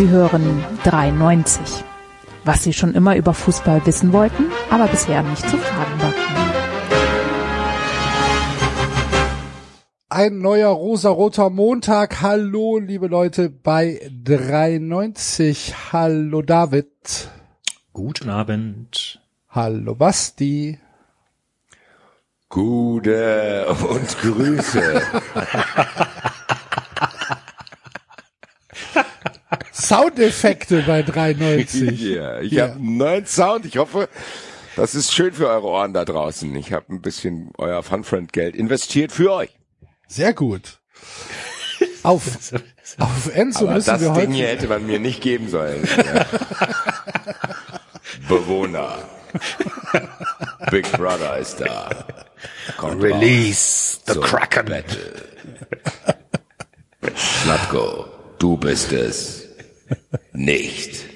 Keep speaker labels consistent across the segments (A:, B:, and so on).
A: Sie hören 93. Was Sie schon immer über Fußball wissen wollten, aber bisher nicht zu fragen war.
B: Ein neuer rosaroter Montag. Hallo, liebe Leute bei 93. Hallo, David.
C: Guten Abend.
B: Hallo, Basti.
D: Gute und Grüße.
B: Soundeffekte bei 93.
D: Ja, ich ja. habe einen neuen Sound. Ich hoffe, das ist schön für eure Ohren da draußen. Ich habe ein bisschen euer Funfriend-Geld investiert für euch.
B: Sehr gut. Auf, auf Enzo
D: Aber
B: müssen
D: das
B: wir
D: Ding
B: heute.
D: hier hätte man mir nicht geben sollen. Ja. Bewohner. Big Brother ist da. Kommt
C: Release the Kraken.
D: Battle. Slatko, du bist es. Nicht.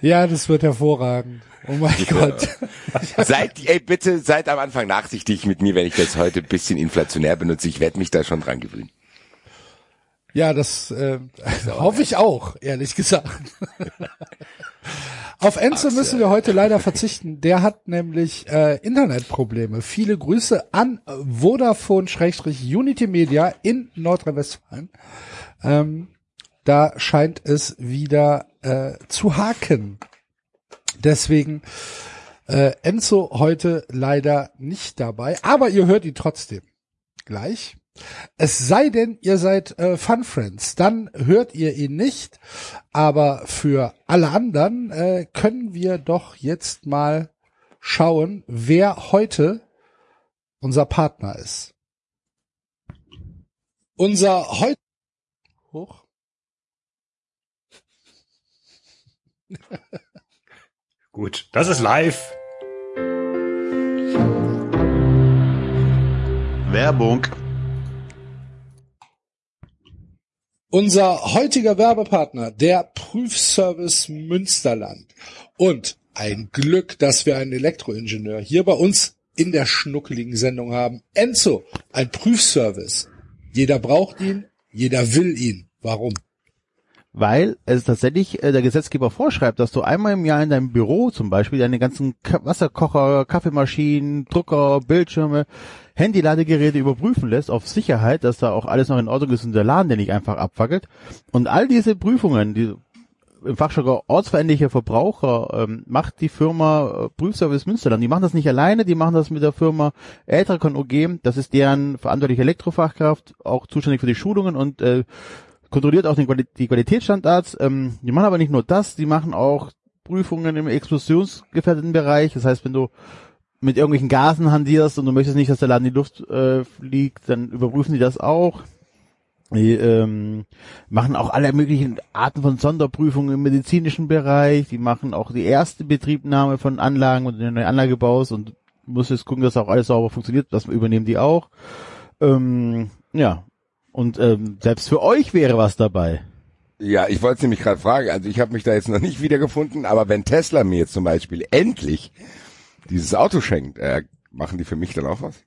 B: Ja, das wird hervorragend. Oh mein Gott.
D: Seid, ey, bitte seid am Anfang nachsichtig mit mir, wenn ich das heute ein bisschen inflationär benutze. Ich werde mich da schon dran gewöhnen.
B: Ja, das äh, hoffe ich auch, ehrlich gesagt. Auf Enzo müssen wir heute leider verzichten. Der hat nämlich äh, Internetprobleme. Viele Grüße an Vodafone-Unity Media in Nordrhein-Westfalen. Ähm, da scheint es wieder äh, zu haken. Deswegen äh, Enzo heute leider nicht dabei, aber ihr hört ihn trotzdem gleich. Es sei denn, ihr seid äh, Fun Friends, dann hört ihr ihn nicht. Aber für alle anderen äh, können wir doch jetzt mal schauen, wer heute unser Partner ist. Unser heute hoch.
C: Gut, das ist live.
E: Werbung.
B: Unser heutiger Werbepartner, der Prüfservice Münsterland. Und ein Glück, dass wir einen Elektroingenieur hier bei uns in der schnuckeligen Sendung haben. Enzo, ein Prüfservice. Jeder braucht ihn, jeder will ihn. Warum?
E: Weil es tatsächlich äh, der Gesetzgeber vorschreibt, dass du einmal im Jahr in deinem Büro zum Beispiel deine ganzen Ka Wasserkocher, Kaffeemaschinen, Drucker, Bildschirme, Handyladegeräte überprüfen lässt auf Sicherheit, dass da auch alles noch in Ordnung ist und der Laden der nicht einfach abfackelt. Und all diese Prüfungen, die im Fachjargon ortsveränderlicher Verbraucher ähm, macht die Firma äh, Prüfservice Münsterland. Die machen das nicht alleine, die machen das mit der Firma Eltracon OG. Das ist deren verantwortliche Elektrofachkraft, auch zuständig für die Schulungen und äh, kontrolliert auch den Quali die Qualitätsstandards. Ähm, die machen aber nicht nur das, die machen auch Prüfungen im explosionsgefährdeten Bereich. Das heißt, wenn du mit irgendwelchen Gasen handierst und du möchtest nicht, dass der Laden in die Luft äh, fliegt, dann überprüfen die das auch. Die ähm, machen auch alle möglichen Arten von Sonderprüfungen im medizinischen Bereich. Die machen auch die erste Betriebnahme von Anlagen, eine neue Anlage baust und musst jetzt gucken, dass auch alles sauber funktioniert. Das übernehmen die auch. Ähm, ja, und ähm, selbst für euch wäre was dabei.
D: Ja, ich wollte es nämlich gerade fragen. Also ich habe mich da jetzt noch nicht wiedergefunden, aber wenn Tesla mir jetzt zum Beispiel endlich dieses Auto schenkt, äh, machen die für mich dann auch was?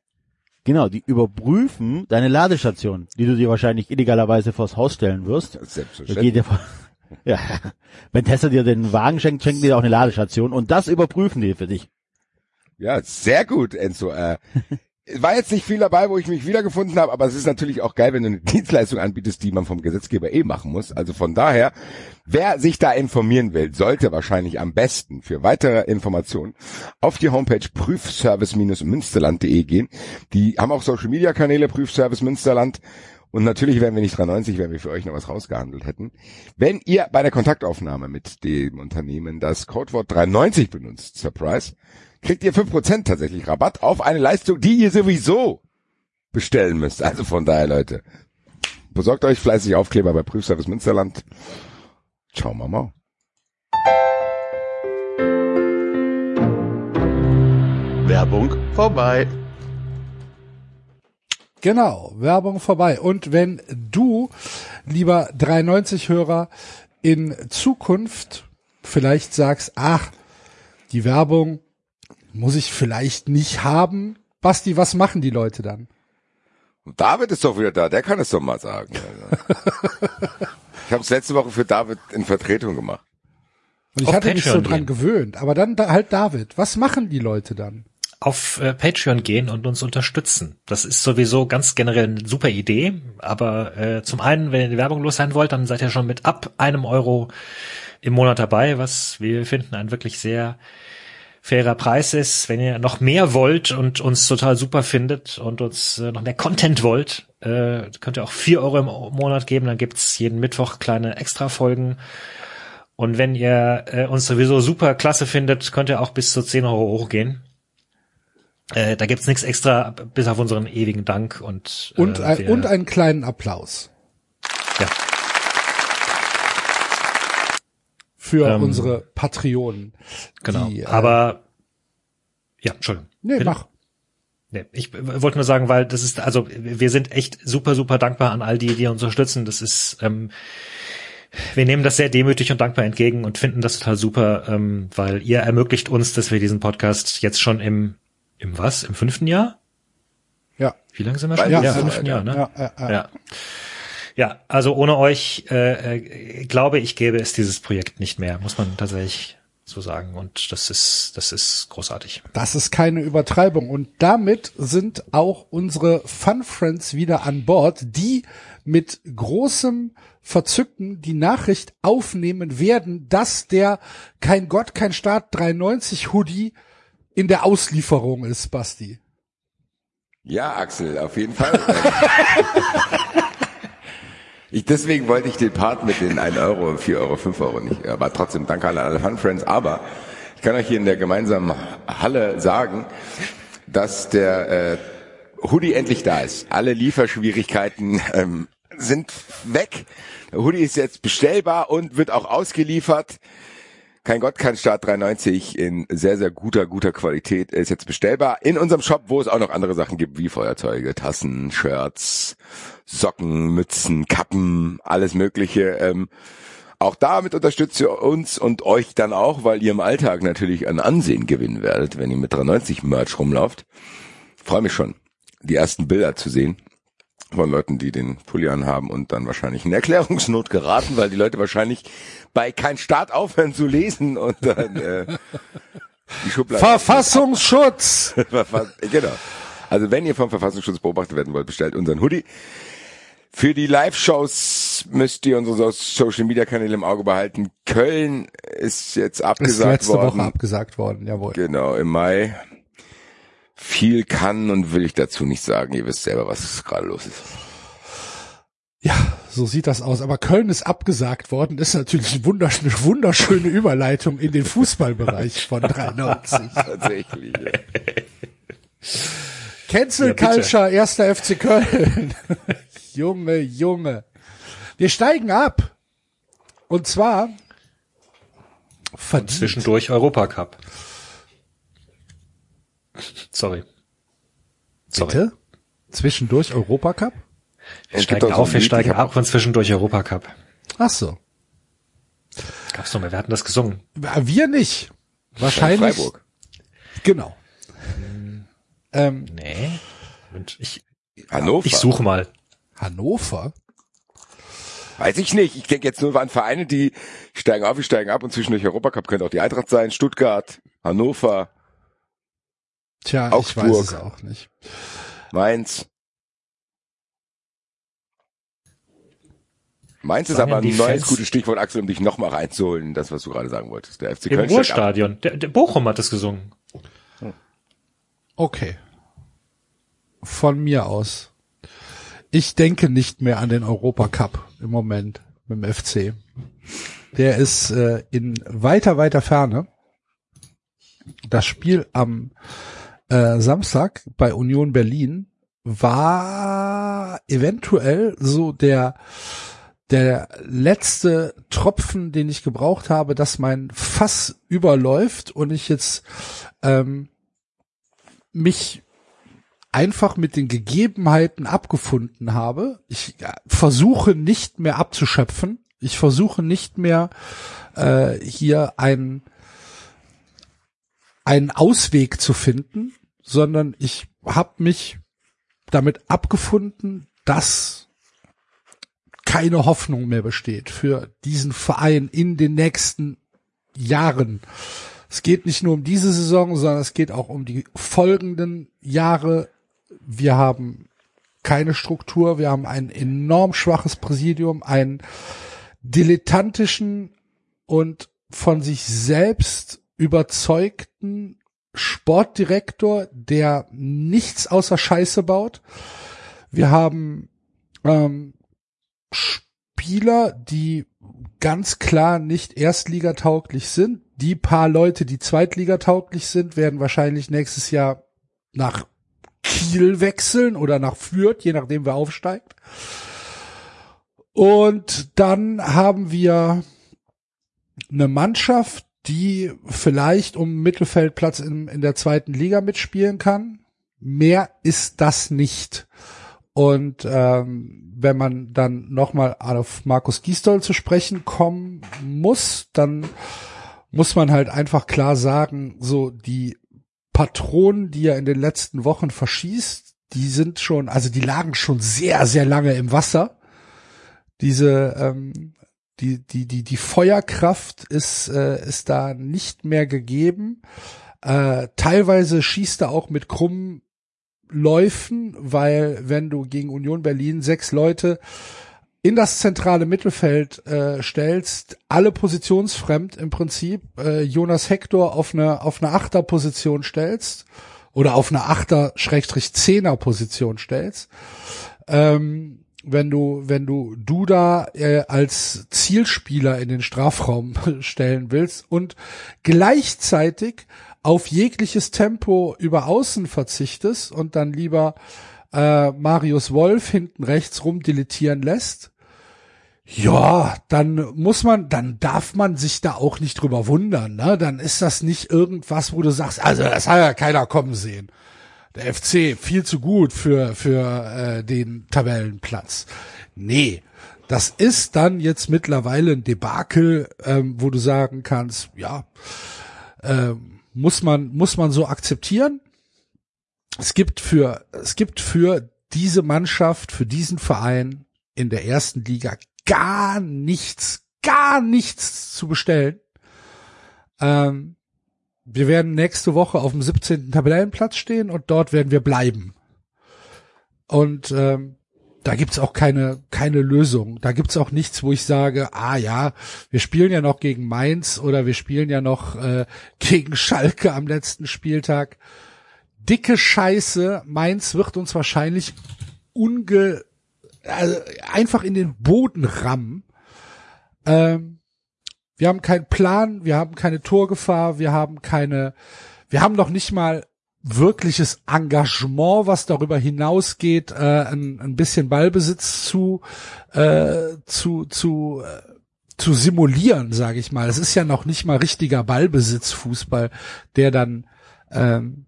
E: Genau, die überprüfen deine Ladestation, die du dir wahrscheinlich illegalerweise vors Haus stellen wirst.
D: Selbstverständlich.
E: ja, wenn Tesla dir den Wagen schenkt, schenken die dir auch eine Ladestation und das überprüfen die für dich.
D: Ja, sehr gut, Enzo. Äh, war jetzt nicht viel dabei, wo ich mich wiedergefunden habe, aber es ist natürlich auch geil, wenn du eine Dienstleistung anbietest, die man vom Gesetzgeber eh machen muss. Also von daher, wer sich da informieren will, sollte wahrscheinlich am besten für weitere Informationen auf die Homepage prüfservice-münsterland.de gehen. Die haben auch Social Media Kanäle Prüfservice Münsterland. Und natürlich wären wir nicht 93, wenn wir für euch noch was rausgehandelt hätten. Wenn ihr bei der Kontaktaufnahme mit dem Unternehmen das Codewort 93 benutzt, Surprise, kriegt ihr 5% tatsächlich Rabatt auf eine Leistung, die ihr sowieso bestellen müsst. Also von daher, Leute, besorgt euch fleißig Aufkleber bei Prüfservice Münsterland. Ciao, Mama.
E: Werbung vorbei.
B: Genau, Werbung vorbei. Und wenn du, lieber 93-Hörer, in Zukunft vielleicht sagst, ach, die Werbung muss ich vielleicht nicht haben. Basti, was machen die Leute dann?
D: Und David ist doch wieder da, der kann es doch mal sagen. Ich habe es letzte Woche für David in Vertretung gemacht.
B: Und ich
C: Auf
B: hatte mich so
C: Patreon
B: dran
C: gehen.
B: gewöhnt. Aber dann da, halt David. Was machen die Leute dann?
C: auf äh, Patreon gehen und uns unterstützen. Das ist sowieso ganz generell eine super Idee. Aber äh, zum einen, wenn ihr die Werbung los sein wollt, dann seid ihr schon mit ab einem Euro im Monat dabei, was wir finden ein wirklich sehr fairer Preis ist. Wenn ihr noch mehr wollt und uns total super findet und uns äh, noch mehr Content wollt, äh, könnt ihr auch vier Euro im Monat geben. Dann gibt's jeden Mittwoch kleine Extra-Folgen. Und wenn ihr äh, uns sowieso super klasse findet, könnt ihr auch bis zu 10 Euro hochgehen. Äh, da gibt's nichts extra, bis auf unseren ewigen Dank und äh,
B: Und, ein, und einen kleinen Applaus
C: ja.
B: Für
C: Ähm,
B: unsere Patrionen.
C: Genau.
B: Die, äh,
C: Aber ja, Entschuldigung.
B: Nee,
C: Bitte?
B: mach.
C: Nee, ich wollte nur sagen, weil das ist, also wir sind echt super, super dankbar an all die, die uns unterstützen. Das ist, ähm, wir nehmen das sehr demütig und dankbar entgegen und finden das total super, ähm, weil ihr ermöglicht uns, dass wir diesen Podcast jetzt schon im, im was? Im fünften Jahr?
B: Ja.
C: Wie lange sind wir schon? Ja,
D: nicht,
C: fünften. Jahr, ne?
B: Ja, ja, ja.
C: Ja. Ja, also ohne euch äh, äh, glaube ich, gäbe es dieses Projekt nicht mehr, muss man tatsächlich so sagen. Und das ist, das ist großartig.
B: Das ist keine Übertreibung. Und damit sind auch unsere Fun Friends wieder an Bord, die mit großem Verzücken die Nachricht aufnehmen werden, dass der Kein Gott, kein Staat 93 Hoodie in der Auslieferung ist, Basti.
D: Ja, Axel, auf jeden Fall. ich, deswegen wollte ich den Part mit den 1 Euro, 4 Euro, 5 Euro nicht. Aber trotzdem danke an alle Fun Friends. Aber ich kann euch hier in der gemeinsamen Halle sagen, dass der äh, Hoodie endlich da ist. Alle Lieferschwierigkeiten ähm, sind weg. Der Hoodie ist jetzt bestellbar und wird auch ausgeliefert. Kein Gott, kein Start 93 in sehr, sehr guter, guter Qualität ist jetzt bestellbar in unserem Shop, wo es auch noch andere Sachen gibt, wie Feuerzeuge, Tassen, Shirts, Socken, Mützen, Kappen, alles mögliche. Ähm, auch damit unterstützt ihr uns und euch dann auch, weil ihr im Alltag natürlich an Ansehen gewinnen werdet, wenn ihr mit 93 Merch rumlauft. Freue mich schon, die ersten Bilder zu sehen von Leuten, die den Pulli anhaben und dann wahrscheinlich in Erklärungsnot geraten, weil die Leute wahrscheinlich bei kein Start aufhören zu lesen und dann äh, die Schublade.
B: Verfassungsschutz!
D: Verfass- genau. Also wenn ihr vom Verfassungsschutz beobachtet werden wollt, bestellt unseren Hoodie. Für die Live-Shows müsst ihr unsere Social-Media-Kanäle im Auge behalten. Köln ist jetzt
B: Ist
D: abgesagt
B: letzte
D: worden.
B: Woche abgesagt worden, jawohl.
D: Genau, im Mai. Viel kann und will ich dazu nicht sagen. Ihr wisst selber, was gerade los ist.
B: Ja, so sieht das aus. Aber Köln ist abgesagt worden. Das ist natürlich eine wunderschöne, wunderschöne Überleitung in den Fußballbereich von 93.
D: Tatsächlich. ja.
B: Cancel
C: Ja.
B: Culture, erster FC Köln. Junge, Junge. Wir steigen ab. Und zwar verdient.
C: Zwischendurch Europacup. Sorry. Sorry.
B: Bitte? Zwischendurch Europacup?
C: Wir steigen auf,
D: ein
C: wir steigen ab und zwischendurch Europacup.
B: Ach so.
C: Gab's noch mal, wir hatten das gesungen.
B: Wir nicht. Wahrscheinlich.
D: Freiburg.
B: Genau. Ähm,
C: Nee. Ich,
D: Hannover.
C: ich suche mal.
B: Hannover?
D: Weiß ich nicht. Ich denke jetzt nur an Vereine, die steigen auf, die steigen ab und zwischendurch Europacup könnte auch die Eintracht sein, Stuttgart, Hannover,
B: Tja,
D: Augsburg.
B: ich weiß es auch nicht.
D: Mainz. Mainz ist aber ein
C: die
D: neues
C: Fans-
D: gutes Stichwort, Axel, um dich nochmal reinzuholen, das, was du gerade sagen wolltest. Der FC
C: Im
D: Köln ab.
C: Ruhrstadion. Der, der Bochum hat das gesungen.
B: Okay. Von mir aus. Ich denke nicht mehr an den Europacup im Moment mit dem FC. Der ist äh, in weiter, weiter Ferne. Das Spiel am äh, Samstag bei Union Berlin war eventuell so der der letzte Tropfen, den ich gebraucht habe, dass mein Fass überläuft und ich jetzt ähm, mich einfach mit den Gegebenheiten abgefunden habe. Ich versuche nicht mehr abzuschöpfen. Ich versuche nicht mehr äh, hier einen einen Ausweg zu finden, sondern ich habe mich damit abgefunden, dass keine Hoffnung mehr besteht für diesen Verein in den nächsten Jahren. Es geht nicht nur um diese Saison, sondern es geht auch um die folgenden Jahre. Wir haben keine Struktur, wir haben ein enorm schwaches Präsidium, einen dilettantischen und von sich selbst überzeugten Sportdirektor, der nichts außer Scheiße baut. Wir haben ähm, Spieler, die ganz klar nicht erstligatauglich sind. Die paar Leute, die zweitligatauglich sind, werden wahrscheinlich nächstes Jahr nach Kiel wechseln oder nach Fürth, je nachdem wer aufsteigt. Und dann haben wir eine Mannschaft, die vielleicht um Mittelfeldplatz in, in der zweiten Liga mitspielen kann. Mehr ist das nicht. Und ähm, wenn man dann nochmal auf Markus Gisdol zu sprechen kommen muss, dann muss man halt einfach klar sagen, so die Patronen, die er in den letzten Wochen verschießt, die sind schon, also die lagen schon sehr, sehr lange im Wasser. Diese, ähm, die, die, die, die Feuerkraft ist, äh, ist da nicht mehr gegeben. Äh, teilweise schießt er auch mit krummen Läufen, weil wenn du gegen Union Berlin sechs Leute in das zentrale Mittelfeld äh, stellst, alle positionsfremd im Prinzip, äh, Jonas Hector auf eine auf eine Achterposition stellst oder auf eine Achter Schrägstrich Zehner Position stellst, ähm, wenn du wenn du Duda äh, als Zielspieler in den Strafraum stellen willst und gleichzeitig auf jegliches Tempo über außen verzichtest und dann lieber äh, Marius Wolf hinten rechts rumdilettieren lässt, ja, dann muss man, dann darf man sich da auch nicht drüber wundern, ne? Dann ist das nicht irgendwas, wo du sagst, also das hat ja keiner kommen sehen. Der FC viel zu gut für für äh, den Tabellenplatz. Nee, das ist dann jetzt mittlerweile ein Debakel, ähm, wo du sagen kannst, ja, ähm, muss man, muss man so akzeptieren. Es gibt für, es gibt für diese Mannschaft, für diesen Verein in der ersten Liga gar nichts, gar nichts zu bestellen. Ähm, wir werden nächste Woche auf dem 17. Tabellenplatz stehen und dort werden wir bleiben. Und ähm, da gibt's auch keine, keine Lösung. Da gibt's auch nichts, wo ich sage, ah ja, wir spielen ja noch gegen Mainz oder wir spielen ja noch äh, gegen Schalke am letzten Spieltag. Dicke Scheiße, Mainz wird uns wahrscheinlich unge also einfach in den Boden rammen. Ähm, wir haben keinen Plan, wir haben keine Torgefahr, wir haben keine, wir haben noch nicht mal wirkliches Engagement, was darüber hinausgeht, äh, ein, ein bisschen Ballbesitz zu äh, zu zu äh, zu simulieren, sage ich mal. Es ist ja noch nicht mal richtiger Ballbesitzfußball, der dann ähm,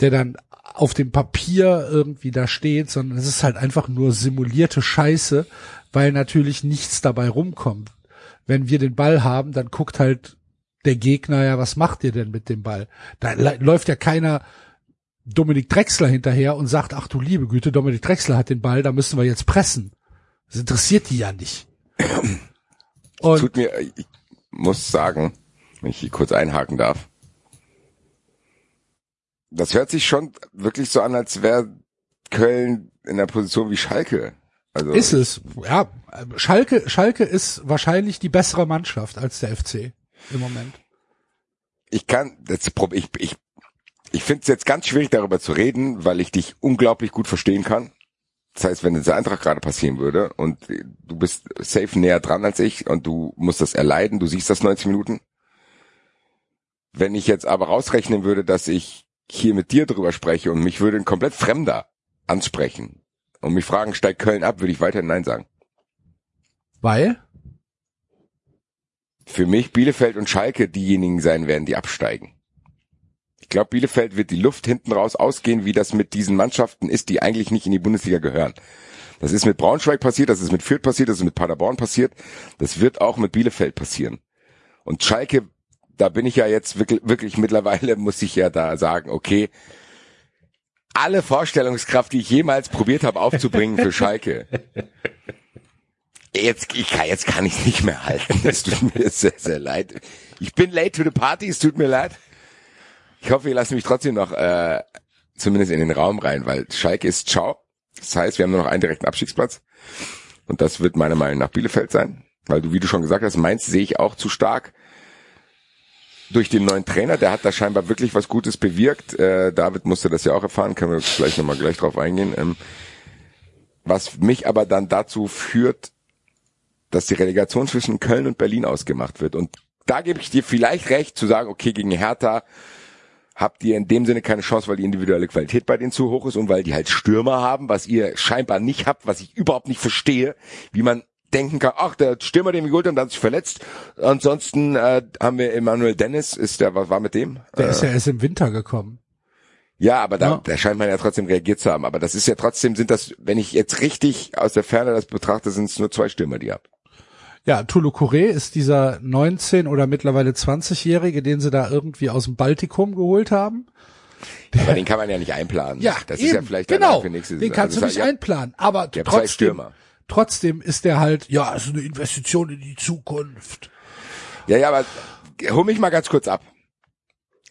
B: der dann auf dem Papier irgendwie da steht, sondern es ist halt einfach nur simulierte Scheiße, weil natürlich nichts dabei rumkommt. Wenn wir den Ball haben, dann guckt halt der Gegner ja, was macht ihr denn mit dem Ball? Da läuft ja keiner Dominik Drexler hinterher und sagt, ach du liebe Güte, Dominik Drexler hat den Ball, da müssen wir jetzt pressen. Das interessiert die ja nicht.
D: Und Tut mir, ich muss sagen, wenn ich hier kurz einhaken darf. Das hört sich schon wirklich so an, als wäre Köln in der Position wie Schalke.
B: Also ist es, ja. Schalke, Schalke ist wahrscheinlich die bessere Mannschaft als der FC im Moment.
D: Ich kann, das, ich, ich, ich finde es jetzt ganz schwierig darüber zu reden, weil ich dich unglaublich gut verstehen kann. Das heißt, wenn dieser Eintrag gerade passieren würde und du bist safe näher dran als ich und du musst das erleiden, du siehst das 90 Minuten. Wenn ich jetzt aber rausrechnen würde, dass ich hier mit dir drüber spreche und mich würde ein komplett Fremder ansprechen und mich fragen, steigt Köln ab, würde ich weiterhin Nein sagen.
B: Weil?
D: für mich Bielefeld und Schalke diejenigen sein werden, die absteigen. Ich glaube, Bielefeld wird die Luft hinten raus ausgehen, wie das mit diesen Mannschaften ist, die eigentlich nicht in die Bundesliga gehören. Das ist mit Braunschweig passiert, das ist mit Fürth passiert, das ist mit Paderborn passiert. Das wird auch mit Bielefeld passieren. Und Schalke, da bin ich ja jetzt wirklich, wirklich mittlerweile, muss ich ja da sagen, okay, alle Vorstellungskraft, die ich jemals probiert habe aufzubringen für Schalke, Jetzt, ich kann, jetzt kann ich nicht mehr halten. Es tut mir sehr, sehr leid. Ich bin late to the party, es tut mir leid. Ich hoffe, ihr lasst mich trotzdem noch äh, zumindest in den Raum rein, weil Schalke ist ciao. Das heißt, wir haben nur noch einen direkten Abstiegsplatz. Und das wird meiner Meinung nach Bielefeld sein. Weil du, wie du schon gesagt hast, Mainz sehe ich auch zu stark. Durch den neuen Trainer, der hat da scheinbar wirklich was Gutes bewirkt. Äh, David musste das ja auch erfahren, können wir vielleicht nochmal gleich drauf eingehen. Ähm, was mich aber dann dazu führt, dass die Relegation zwischen Köln und Berlin ausgemacht wird. Und da gebe ich dir vielleicht recht, zu sagen, okay, gegen Hertha habt ihr in dem Sinne keine Chance, weil die individuelle Qualität bei denen zu hoch ist und weil die halt Stürmer haben, was ihr scheinbar nicht habt, was ich überhaupt nicht verstehe, wie man denken kann, ach, der Stürmer, den wir geholt haben, der hat sich verletzt. Ansonsten äh, haben wir Emanuel Dennis, ist der, was war mit dem?
B: Der
D: äh,
B: ist ja erst im Winter gekommen.
D: ja, aber da,
B: Ja.
D: da scheint man ja trotzdem reagiert zu haben. Aber das ist ja trotzdem, sind das, wenn ich jetzt richtig aus der Ferne das betrachte, sind es nur zwei Stürmer, die habt.
B: Ja, Tulu Kure ist dieser 19 oder mittlerweile 20-Jährige, den sie da irgendwie aus dem Baltikum geholt haben.
D: Aber den kann man ja nicht einplanen.
B: Ja,
D: das
B: eben,
D: ist ja vielleicht
B: genau.
D: für nächste
B: Den
D: Saison.
B: kannst
D: Also
B: du nicht
D: heißt,
B: einplanen, aber
D: habt zwei
B: trotzdem,
D: Stürmer.
B: Trotzdem ist der halt, ja, ist eine Investition in die Zukunft.
D: Ja, ja, aber hol mich mal ganz kurz ab.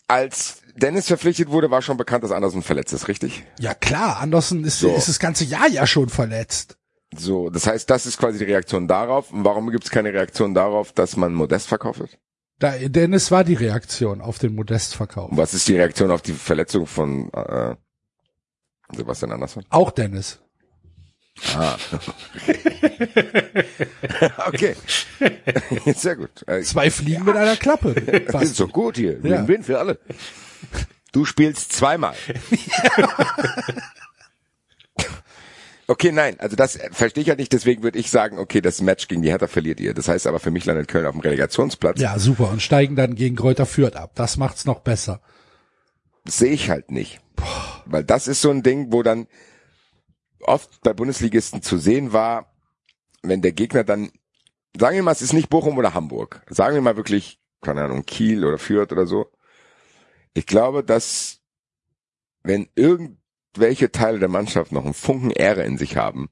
D: Als Dennis verpflichtet wurde, war schon bekannt, dass Anderson verletzt ist, richtig?
B: Ja klar, Andersen ist,
D: So.
B: ist das ganze Jahr ja schon verletzt.
D: So, das heißt, das ist quasi die Reaktion darauf. Und warum gibt es keine Reaktion darauf, dass man Modest verkauft wird?
B: Da, Dennis war die Reaktion auf den Modestverkauf.
D: Was ist die Reaktion auf die Verletzung von äh, Sebastian Andersson?
B: Auch Dennis.
D: Ah. okay. Sehr gut. Äh,
B: Zwei Fliegen mit einer Klappe.
D: Das ist so gut hier.
B: Ja.
D: Win-win für alle. Du spielst zweimal. Okay, nein, also das äh, verstehe ich halt nicht, deswegen würde ich sagen, okay, das Match gegen die Hertha verliert ihr. Das heißt aber für mich landet Köln auf dem Relegationsplatz.
B: Ja, super. Und steigen dann gegen Kräuter Fürth ab. Das macht's noch besser.
D: Sehe ich halt nicht. Weil das ist so ein Ding, wo dann oft bei Bundesligisten zu sehen war, wenn der Gegner dann, sagen wir mal, es ist nicht Bochum oder Hamburg. Sagen wir mal wirklich, keine Ahnung, Kiel oder Fürth oder so. Ich glaube, dass wenn irgendwelche Teile der Mannschaft noch einen Funken Ehre in sich haben,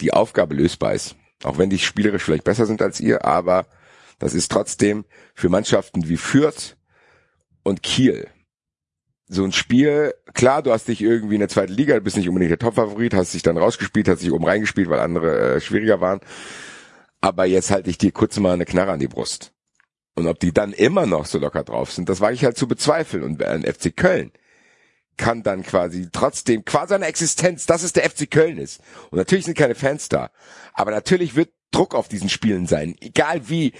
D: die Aufgabe lösbar ist. Auch wenn die spielerisch vielleicht besser sind als ihr, aber das ist trotzdem für Mannschaften wie Fürth und Kiel so ein Spiel, klar, du hast dich irgendwie in der zweiten Liga, du bist nicht unbedingt der Topfavorit, hast dich dann rausgespielt, hast dich oben reingespielt, weil andere äh, schwieriger waren. Aber jetzt halte ich dir kurz mal eine Knarre an die Brust. Und ob die dann immer noch so locker drauf sind, das wage ich halt zu bezweifeln. Und ein FC Köln kann dann quasi trotzdem, quasi eine Existenz, dass es der FC Köln ist. Und natürlich sind keine Fans da. Aber natürlich wird Druck auf diesen Spielen sein. Egal wie,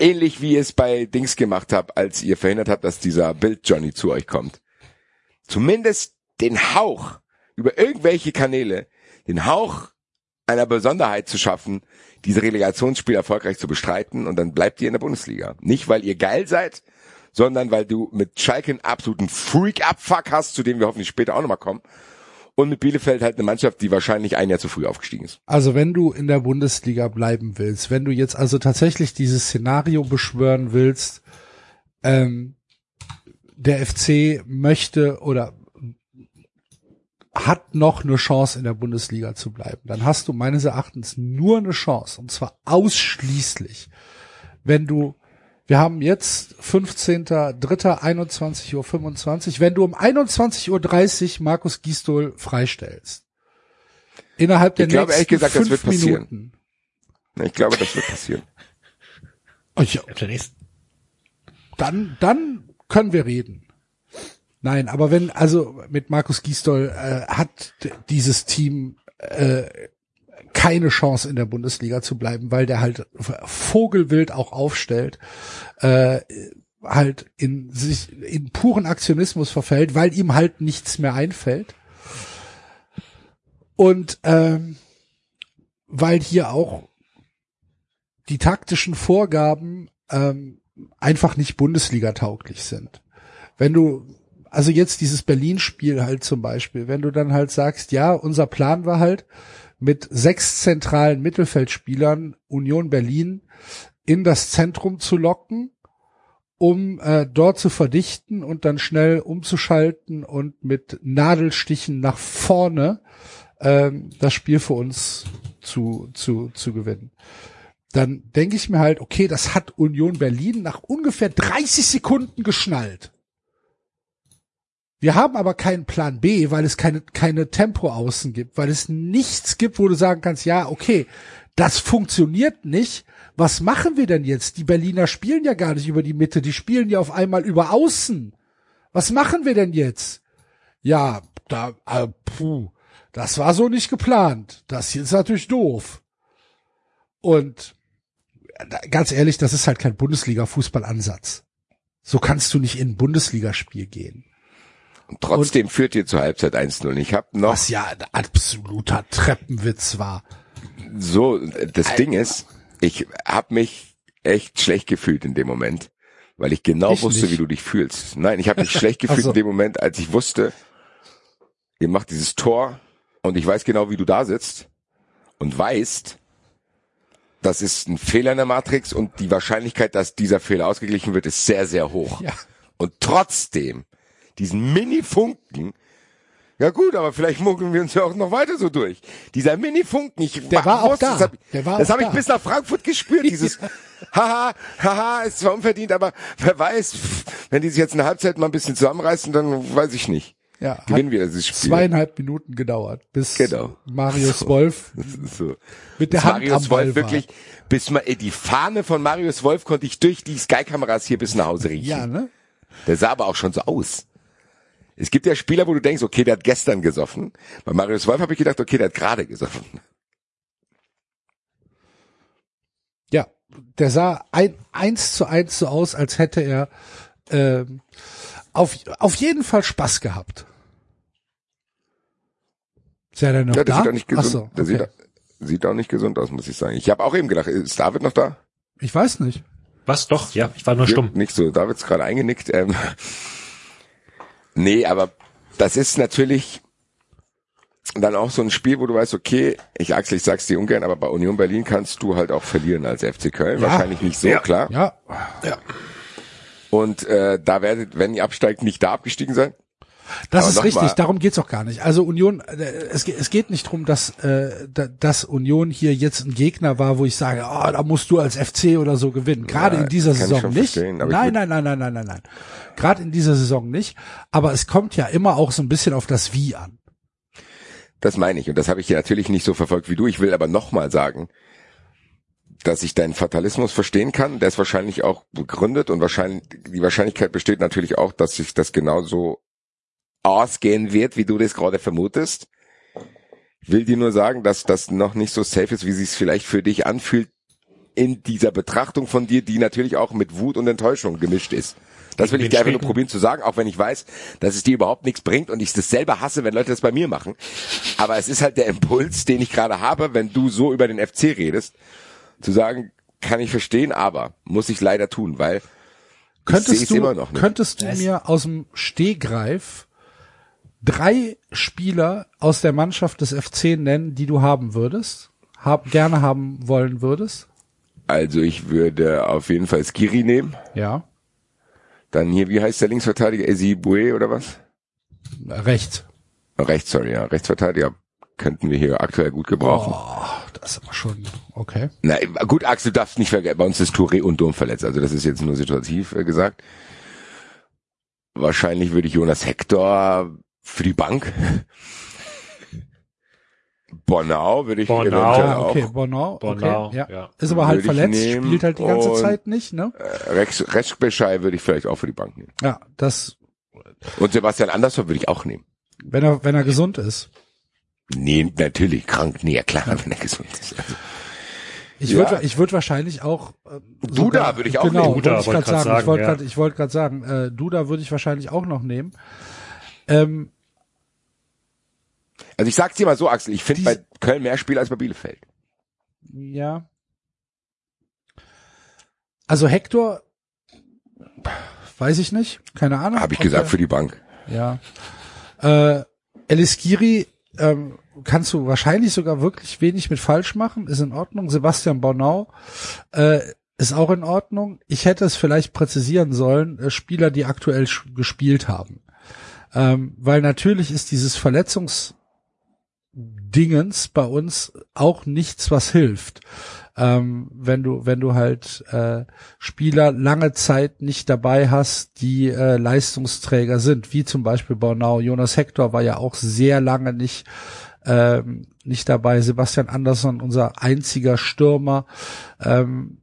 D: ähnlich wie ihr es bei Dings gemacht habt, als ihr verhindert habt, dass dieser Bild Johnny zu euch kommt. Zumindest den Hauch über irgendwelche Kanäle, den Hauch einer Besonderheit zu schaffen, diese Relegationsspiel erfolgreich zu bestreiten und dann bleibt ihr in der Bundesliga. Nicht, weil ihr geil seid, sondern weil du mit Schalke einen absoluten Freak-Abfuck hast, zu dem wir hoffentlich später auch nochmal kommen. Und mit Bielefeld halt eine Mannschaft, die wahrscheinlich ein Jahr zu früh aufgestiegen ist.
B: Also wenn du in der Bundesliga bleiben willst, wenn du jetzt also tatsächlich dieses Szenario beschwören willst, ähm, der FC möchte oder hat noch eine Chance in der Bundesliga zu bleiben, dann hast du meines Erachtens nur eine Chance und zwar ausschließlich, wenn du wir haben jetzt 15.03.21.25 Uhr. Wenn du um 21.30 Uhr Markus Gisdol freistellst, innerhalb der
D: Ich glaube,
B: nächsten
D: ehrlich gesagt, das
B: fünf
D: wird passieren.
B: Minuten.
D: Ich glaube, das wird passieren.
B: Oh, ja, dann, dann können wir reden. Nein, aber wenn, also mit Markus Gisdol äh, hat dieses Team äh, keine Chance in der Bundesliga zu bleiben, weil der halt vogelwild auch aufstellt, äh, halt in sich in puren Aktionismus verfällt, weil ihm halt nichts mehr einfällt. Und ähm, weil hier auch die taktischen Vorgaben ähm, einfach nicht Bundesliga tauglich sind. Wenn du also jetzt dieses Berlin-Spiel halt zum Beispiel, wenn du dann halt sagst, ja, unser Plan war halt, mit sechs zentralen Mittelfeldspielern Union Berlin in das Zentrum zu locken, um äh, dort zu verdichten und dann schnell umzuschalten und mit Nadelstichen nach vorne ähm, das Spiel für uns zu, zu, zu gewinnen. Dann denke ich mir halt, okay, das hat Union Berlin nach ungefähr 30 Sekunden geschnallt. Wir haben aber keinen Plan B, weil es keine, keine Tempo-Außen gibt, weil es nichts gibt, wo du sagen kannst, ja, okay, das funktioniert nicht. Was machen wir denn jetzt? Die Berliner spielen ja gar nicht über die Mitte, die spielen ja auf einmal über Außen. Was machen wir denn jetzt? Ja, da, äh, puh, das war so nicht geplant. Das hier ist natürlich doof. Und äh, ganz ehrlich, das ist halt kein Bundesliga-Fußballansatz. So kannst du nicht in ein Bundesligaspiel gehen.
D: Und trotzdem führt ihr zur Halbzeit 1-0. Ich habe noch
B: Was ja ein absoluter Treppenwitz war.
D: so, das Ding ist, ich habe mich echt schlecht gefühlt in dem Moment, weil ich genau
B: Ich
D: wusste,
B: nicht.
D: wie du dich fühlst. Nein, ich habe mich schlecht gefühlt
B: so.
D: in dem Moment, als ich wusste, ihr macht dieses Tor und ich weiß genau, wie du da sitzt und weißt, das ist ein Fehler in der Matrix und die Wahrscheinlichkeit, dass dieser Fehler ausgeglichen wird, ist sehr, sehr hoch.
B: Ja.
D: Und trotzdem, diesen Mini-Funken, ja gut, aber vielleicht muckeln wir uns ja auch noch weiter so durch. Dieser Mini-Funken, ich
B: Der war auch da.
D: Das habe
B: Der auch
D: hab ich bis nach Frankfurt gespürt, dieses haha, haha, ist zwar unverdient, aber wer weiß, wenn die sich jetzt eine Halbzeit mal ein bisschen zusammenreißen, dann weiß ich nicht.
B: Ja,
D: Gewinnen
B: hat
D: wir dieses Spiel.
B: zweieinhalb Minuten gedauert, bis
D: Genau.
B: Marius
D: So.
B: Wolf
D: so.
B: mit der
D: Bis
B: Hand
D: Marius
B: am Ball
D: Wolf
B: war.
D: wirklich, bis ey, die Fahne von Marius Wolf konnte ich durch die Sky-Kameras hier bis nach Hause riechen.
B: Ja, ne?
D: Der sah aber auch schon so aus. Es gibt ja Spieler, wo du denkst, okay, der hat gestern gesoffen. Bei Marius Wolf habe ich gedacht, okay, der hat gerade gesoffen.
B: Ja, der sah ein, eins zu eins so aus, als hätte er ähm, auf, auf jeden Fall Spaß gehabt. Ist er denn noch
D: Ja, der
B: da?
D: sieht auch nicht
B: Ach
D: gesund.
B: so,
D: der sieht,
B: okay.
D: sieht auch nicht gesund aus, muss ich sagen. Ich habe auch eben gedacht, ist David noch da?
B: Ich weiß nicht.
C: Was? Doch, ja, ich war nur stumm.
D: Nicht so. David ist gerade eingenickt. Ähm, nee, aber das ist natürlich dann auch so ein Spiel, wo du weißt, okay, ich Axel, ich sag's dir ungern, aber bei Union Berlin kannst du halt auch verlieren als FC Köln.
B: Ja.
D: Wahrscheinlich nicht so,
C: Ja.
D: klar.
B: Ja,
D: Und äh, da werdet, wenn ihr absteigt, nicht da abgestiegen sein.
B: Das
D: Aber
B: ist richtig.
D: mal-
B: Darum geht's auch gar nicht. Also Union, äh, es, es geht nicht drum, dass, äh, da- dass Union hier jetzt ein Gegner war, wo ich sage, oh, da musst du als FC oder so gewinnen. Gerade
D: Ja,
B: in dieser Saison nicht. Nein, nein, nein, nein, nein, nein, nein. Gerade in dieser Saison nicht. Aber es kommt ja immer auch so ein bisschen auf das Wie an.
D: Das meine ich. Und das habe ich hier natürlich nicht so verfolgt wie du. Ich will aber nochmal sagen, dass ich deinen Fatalismus verstehen kann. Der ist wahrscheinlich auch begründet und wahrscheinlich, die Wahrscheinlichkeit besteht natürlich auch, dass sich das genauso ausgehen wird, wie du das gerade vermutest. Ich will dir nur sagen, dass das noch nicht so safe ist, wie sich es vielleicht für dich anfühlt in dieser Betrachtung von dir, die natürlich auch mit Wut und Enttäuschung gemischt ist. Das will ich dir einfach nur probieren zu sagen, auch wenn ich weiß, dass es dir überhaupt nichts bringt und ich das selber hasse, wenn Leute das bei mir machen. Aber es ist halt der Impuls, den ich gerade habe, wenn du so über den FC redest, zu sagen, kann ich verstehen, aber muss ich leider tun, weil
B: Könntest
D: es
B: du,
D: immer noch nicht.
B: könntest du mir aus dem Stehgreif drei Spieler aus der Mannschaft des FC nennen, die du haben würdest? Hab, gerne haben wollen würdest?
D: Also ich würde auf jeden Fall Skiri nehmen.
B: Ja.
D: Dann hier, wie heißt der Linksverteidiger? Ezi Bue oder was?
B: Rechts.
D: Rechts, sorry, ja. Rechtsverteidiger könnten wir hier aktuell gut gebrauchen.
B: Oh, das ist aber schon, okay.
D: Na gut, Axel, du darfst nicht vergessen, bei uns ist Touré und Dom verletzt. Also das ist jetzt nur situativ äh, gesagt. Wahrscheinlich würde ich Jonas Hector für die Bank. Bonau würde ich
C: Bonau.
D: eventuell
B: Ah,
D: auch.
B: okay, Bonau,
C: Bonau,
B: okay, ja.
C: ja.
B: Ist aber halt
D: Würde ich
B: verletzt,
D: nehmen
B: spielt halt die ganze Zeit nicht, ne?
D: Äh, Rex, Rex Beschei würde ich vielleicht auch für die Bank nehmen.
B: Ja, das,
D: Und Sebastian Andersson würde ich auch nehmen.
B: wenn er, wenn er gesund ist.
D: Nee, natürlich, krank, nee, ja klar, wenn er gesund ist. Also,
B: Ich
D: Ja.
B: würde, ich würde wahrscheinlich auch ähm,
D: Duda würde ich auch
B: genau,
D: nehmen.
B: Wollte
C: Duda
B: ich
C: wollte
B: gerade
C: grad
B: sagen. Ich
C: sagen,
B: wollte
C: ja.
B: gerade, ich gerade sagen, äh, Duda würde ich wahrscheinlich auch noch nehmen. Ähm,
D: also ich sag's dir mal so, Axel, ich finde bei Köln mehr Spiel als bei Bielefeld.
B: ja. Also Hector, weiß ich nicht, keine Ahnung.
D: Habe ich gesagt,
B: er-
D: für die Bank.
B: Ja. Äh, Eliskiri ähm, kannst du wahrscheinlich sogar wirklich wenig mit falsch machen, ist in Ordnung. Sebastian Bornau äh, ist auch in Ordnung. Ich hätte es vielleicht präzisieren sollen, äh, Spieler, die aktuell gespielt haben. Ähm, weil natürlich ist dieses Verletzungsding Dingens bei uns auch nichts, was hilft. Ähm, wenn du, wenn du halt äh, Spieler lange Zeit nicht dabei hast, die äh, Leistungsträger sind, wie zum Beispiel Bornau. Jonas Hector war ja auch sehr lange nicht ähm, nicht dabei. Sebastian Andersson, unser einziger Stürmer, ähm,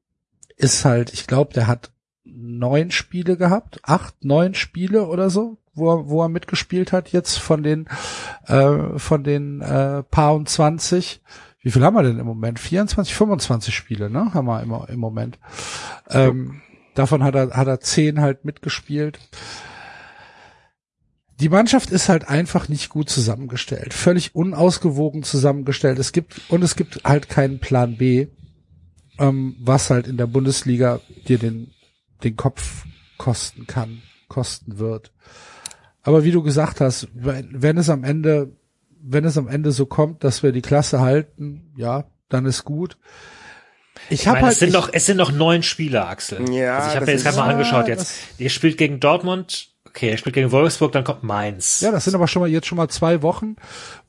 B: ist halt, ich glaube, der hat neun Spiele gehabt, acht, neun Spiele oder so, wo er, wo er mitgespielt hat, jetzt von den, äh, von den äh, paar und zwanzig. Wie viel haben wir denn im Moment? 24, 25 Spiele, ne? Haben wir immer im Moment. Ähm, davon hat er, hat er zehn halt mitgespielt. Die Mannschaft ist halt einfach nicht gut zusammengestellt, völlig unausgewogen zusammengestellt. Es gibt und es gibt halt keinen Plan B, ähm, was halt in der Bundesliga dir den den Kopf kosten kann, kosten wird. Aber wie du gesagt hast, wenn, wenn es am Ende, wenn es am Ende so kommt, dass wir die Klasse halten, ja, dann ist gut. Ich,
C: Ich
B: habe
C: meine,
B: halt
C: es sind
B: ich,
C: noch, es sind noch neun Spieler, Axel.
D: Ja,
C: also ich habe mir jetzt gerade mal angeschaut jetzt. Ihr spielt gegen Dortmund, okay, ihr spielt gegen Wolfsburg, dann kommt Mainz.
B: ja, das sind aber schon mal jetzt schon mal zwei Wochen,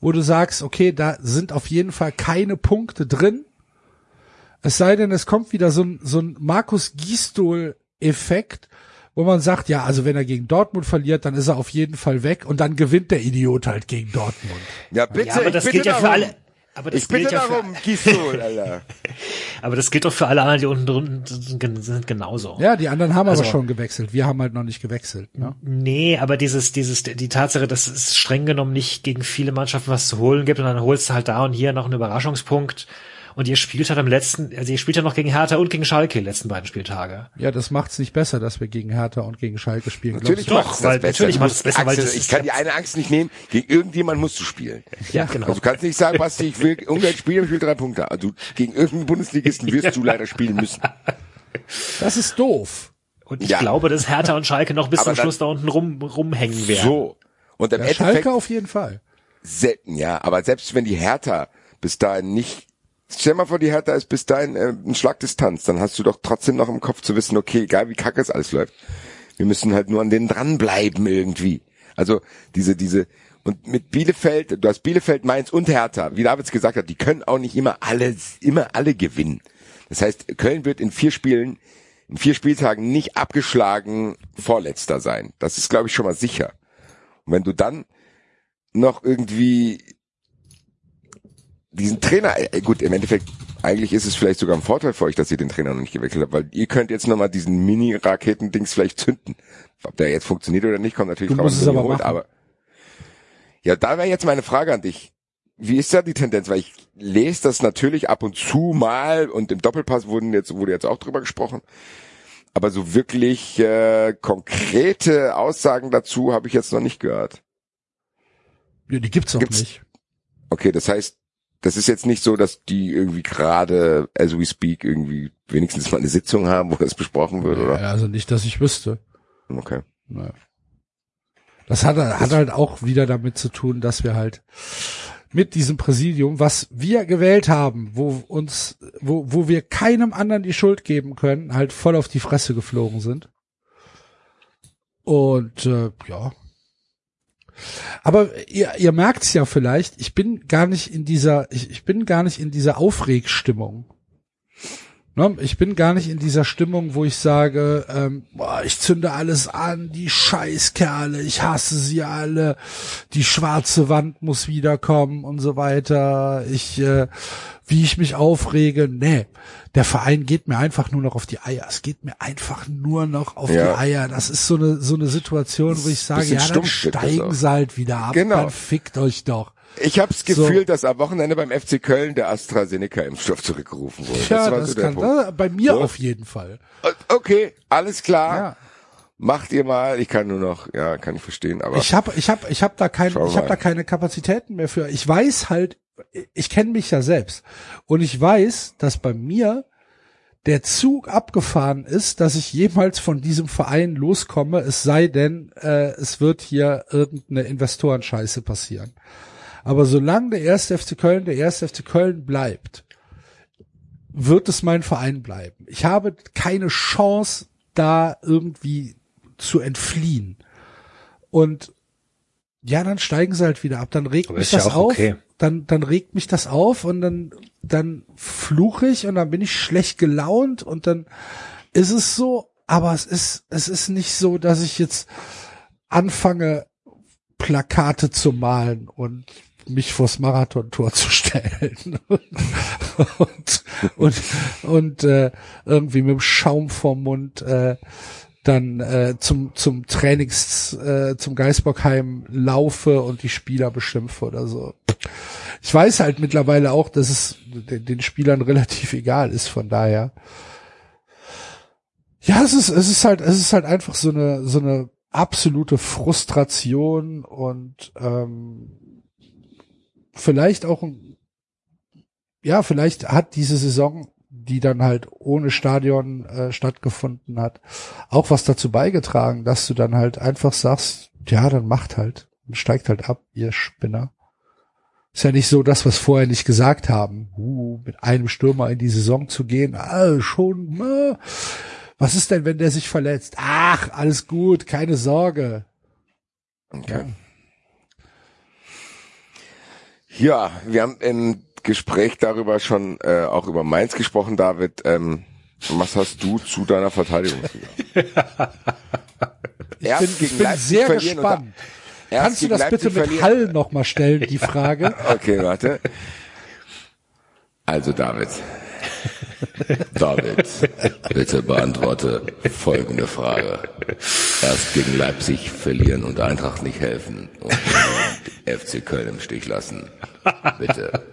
B: wo du sagst, okay, da sind auf jeden Fall keine Punkte drin. Es sei denn, es kommt wieder so ein, so ein Markus Gisdol-Effekt, wo man sagt, ja, also wenn er gegen Dortmund verliert, dann ist er auf jeden Fall weg und dann gewinnt der Idiot halt gegen Dortmund.
D: Ja, bitte,
C: ja, aber
D: ich
C: das
D: bitte
C: gilt ja für alle. Aber das
D: Ich bitte
C: gilt ja
D: darum, Alter.
C: aber das gilt doch für alle anderen, die unten drunten sind, sind genauso.
B: Ja, die anderen haben
C: Also-
B: aber schon gewechselt. Wir haben halt noch nicht gewechselt. Ne?
C: Nee, aber dieses, dieses, die Tatsache, dass es streng genommen nicht gegen viele Mannschaften was zu holen gibt und dann holst du halt da und hier noch einen Überraschungspunkt und ihr spielt halt am letzten, also ihr spielt ja noch gegen Hertha und gegen Schalke die letzten beiden Spieltage.
B: Ja, das macht's nicht besser, dass wir gegen Hertha und gegen Schalke spielen.
D: Natürlich
C: Doch,
D: macht's
C: weil-
D: das besser.
C: natürlich macht's besser, weil
D: Axel,
C: das
D: ich kann dir eine Angst nicht nehmen. Gegen irgendjemand musst du spielen.
C: Ja, genau.
D: Also du kannst nicht sagen, Basti, ich will ungern spielen, ich will drei Punkte. Also gegen irgendeinen Bundesligisten wirst du leider spielen müssen.
B: Das ist doof.
C: und ich
D: ja.
C: glaube, dass Hertha und Schalke noch bis
D: Aber
C: zum Schluss da unten rum, rumhängen werden.
D: So. Und im
B: Ja,
D: Endeffekt,
B: Schalke auf jeden Fall.
D: selten, ja, aber selbst wenn die Hertha bis dahin nicht, stell mal vor, die Hertha ist bis dahin äh, ein Schlagdistanz, dann hast du doch trotzdem noch im Kopf zu wissen, okay, egal wie kacke es alles läuft, wir müssen halt nur an denen dranbleiben irgendwie. Also diese, diese, und mit Bielefeld, du hast Bielefeld, Mainz und Hertha, wie Davids gesagt hat, die können auch nicht immer alle, immer alle gewinnen. Das heißt, Köln wird in vier Spielen, in vier Spieltagen nicht abgeschlagen Vorletzter sein. Das ist, glaube ich, schon mal sicher. Und wenn du dann noch irgendwie diesen Trainer, äh, gut, im Endeffekt, eigentlich ist es vielleicht sogar ein Vorteil für euch, dass ihr den Trainer noch nicht gewechselt habt, weil ihr könnt jetzt nochmal diesen Mini-Raketendings vielleicht zünden. Ob der jetzt funktioniert oder nicht, kommt natürlich
B: Du
D: drauf
B: musst
D: an,
B: es
D: wen ihr
B: aber
D: holt,
B: machen.
D: aber ja, da wäre jetzt meine Frage an dich. Wie ist da die Tendenz? Weil ich lese das natürlich ab und zu mal und im Doppelpass wurden jetzt, wurde jetzt auch drüber gesprochen. Aber so wirklich äh, konkrete Aussagen dazu habe ich jetzt noch nicht gehört.
B: Ja, die gibt's auch
D: Gibt's-
B: nicht.
D: Okay, das heißt, das ist jetzt nicht so, dass die irgendwie gerade, as we speak, irgendwie wenigstens mal eine Sitzung haben, wo das besprochen wird, oder?
B: Ja, also nicht, dass ich wüsste.
D: Okay.
B: Naja. Das hat, hat halt auch wieder damit zu tun, dass wir halt mit diesem Präsidium, was wir gewählt haben, wo uns, wo, wo wir keinem anderen die Schuld geben können, halt voll auf die Fresse geflogen sind. Und äh, ja. Aber ihr, ihr merkt's ja vielleicht, ich bin gar nicht in dieser, ich, ich bin gar nicht in dieser Aufregstimmung. Ne? Ich bin gar nicht in dieser Stimmung, wo ich sage, ähm, boah, ich zünde alles an, die Scheißkerle, ich hasse sie alle, die schwarze Wand muss wiederkommen und so weiter. Ich, äh, wie ich mich aufrege, nee, der Verein geht mir einfach nur noch auf die Eier. Es geht mir einfach nur noch auf
D: Ja.
B: die Eier. Das ist so eine so eine Situation, wo ich sage, ja, dann steigen sie halt wieder ab,
D: Genau.
B: dann fickt euch doch.
D: Ich habe das
B: So.
D: Gefühl, dass am Wochenende beim FC Köln der AstraZeneca-Impfstoff zurückgerufen wurde.
B: Tja,
D: war
B: das
D: so
B: kann äh, bei mir
D: So.
B: auf jeden Fall.
D: Okay, alles klar.
B: Ja.
D: Macht ihr mal. Ich kann nur noch, ja, kann ich verstehen, aber
B: Ich habe ich hab, ich hab da kein,
D: Schau
B: ich habe da keine Kapazitäten mehr für. Ich weiß halt, ich kenne mich ja selbst und ich weiß, dass bei mir der Zug abgefahren ist, dass ich jemals von diesem Verein loskomme, es sei denn, äh, es wird hier irgendeine Investorenscheiße passieren. Aber solange der erste FC Köln der erste FC Köln bleibt, wird es mein Verein bleiben. Ich habe keine Chance, da irgendwie zu entfliehen. Und ja, dann steigen sie halt wieder ab. Dann regt mich
C: ja
B: das
C: auch
B: auf.
C: okay.
B: Dann, dann regt mich das auf und dann, dann fluche ich und dann bin ich schlecht gelaunt und dann ist es so. Aber es ist, es ist nicht so, dass ich jetzt anfange, Plakate zu malen und mich vors Marathontor zu stellen und und und äh, irgendwie mit dem Schaum vorm Mund äh, dann äh, zum zum Trainings äh, zum Geisbockheim laufe und die Spieler beschimpfe oder so. Ich weiß halt mittlerweile auch, dass es den, den Spielern relativ egal ist, von daher. Ja, es ist es ist halt es ist halt einfach so eine so eine absolute Frustration und ähm, vielleicht auch ein, ja, vielleicht hat diese Saison, die dann halt ohne Stadion äh, stattgefunden hat, auch was dazu beigetragen, dass du dann halt einfach sagst, ja, dann macht halt, steigt halt ab, ihr Spinner. Ist ja nicht so das, was vorher nicht gesagt haben. Uh, mit einem Stürmer in die Saison zu gehen, ah, schon, äh, was ist denn, wenn der sich verletzt? Ach, alles gut, keine Sorge.
D: Okay. Ja, wir haben im Gespräch darüber schon äh, auch über Mainz gesprochen, David. Ähm, was hast du zu deiner Verteidigung?
B: Ich bin, ich bin sehr gespannt. Kannst du das bitte mit
D: verlieren.
B: Hall nochmal stellen, die Frage?
D: Okay, warte. Also David. David, bitte beantworte folgende Frage. Erst gegen Leipzig verlieren und Eintracht nicht helfen und FC Köln im Stich lassen. Bitte.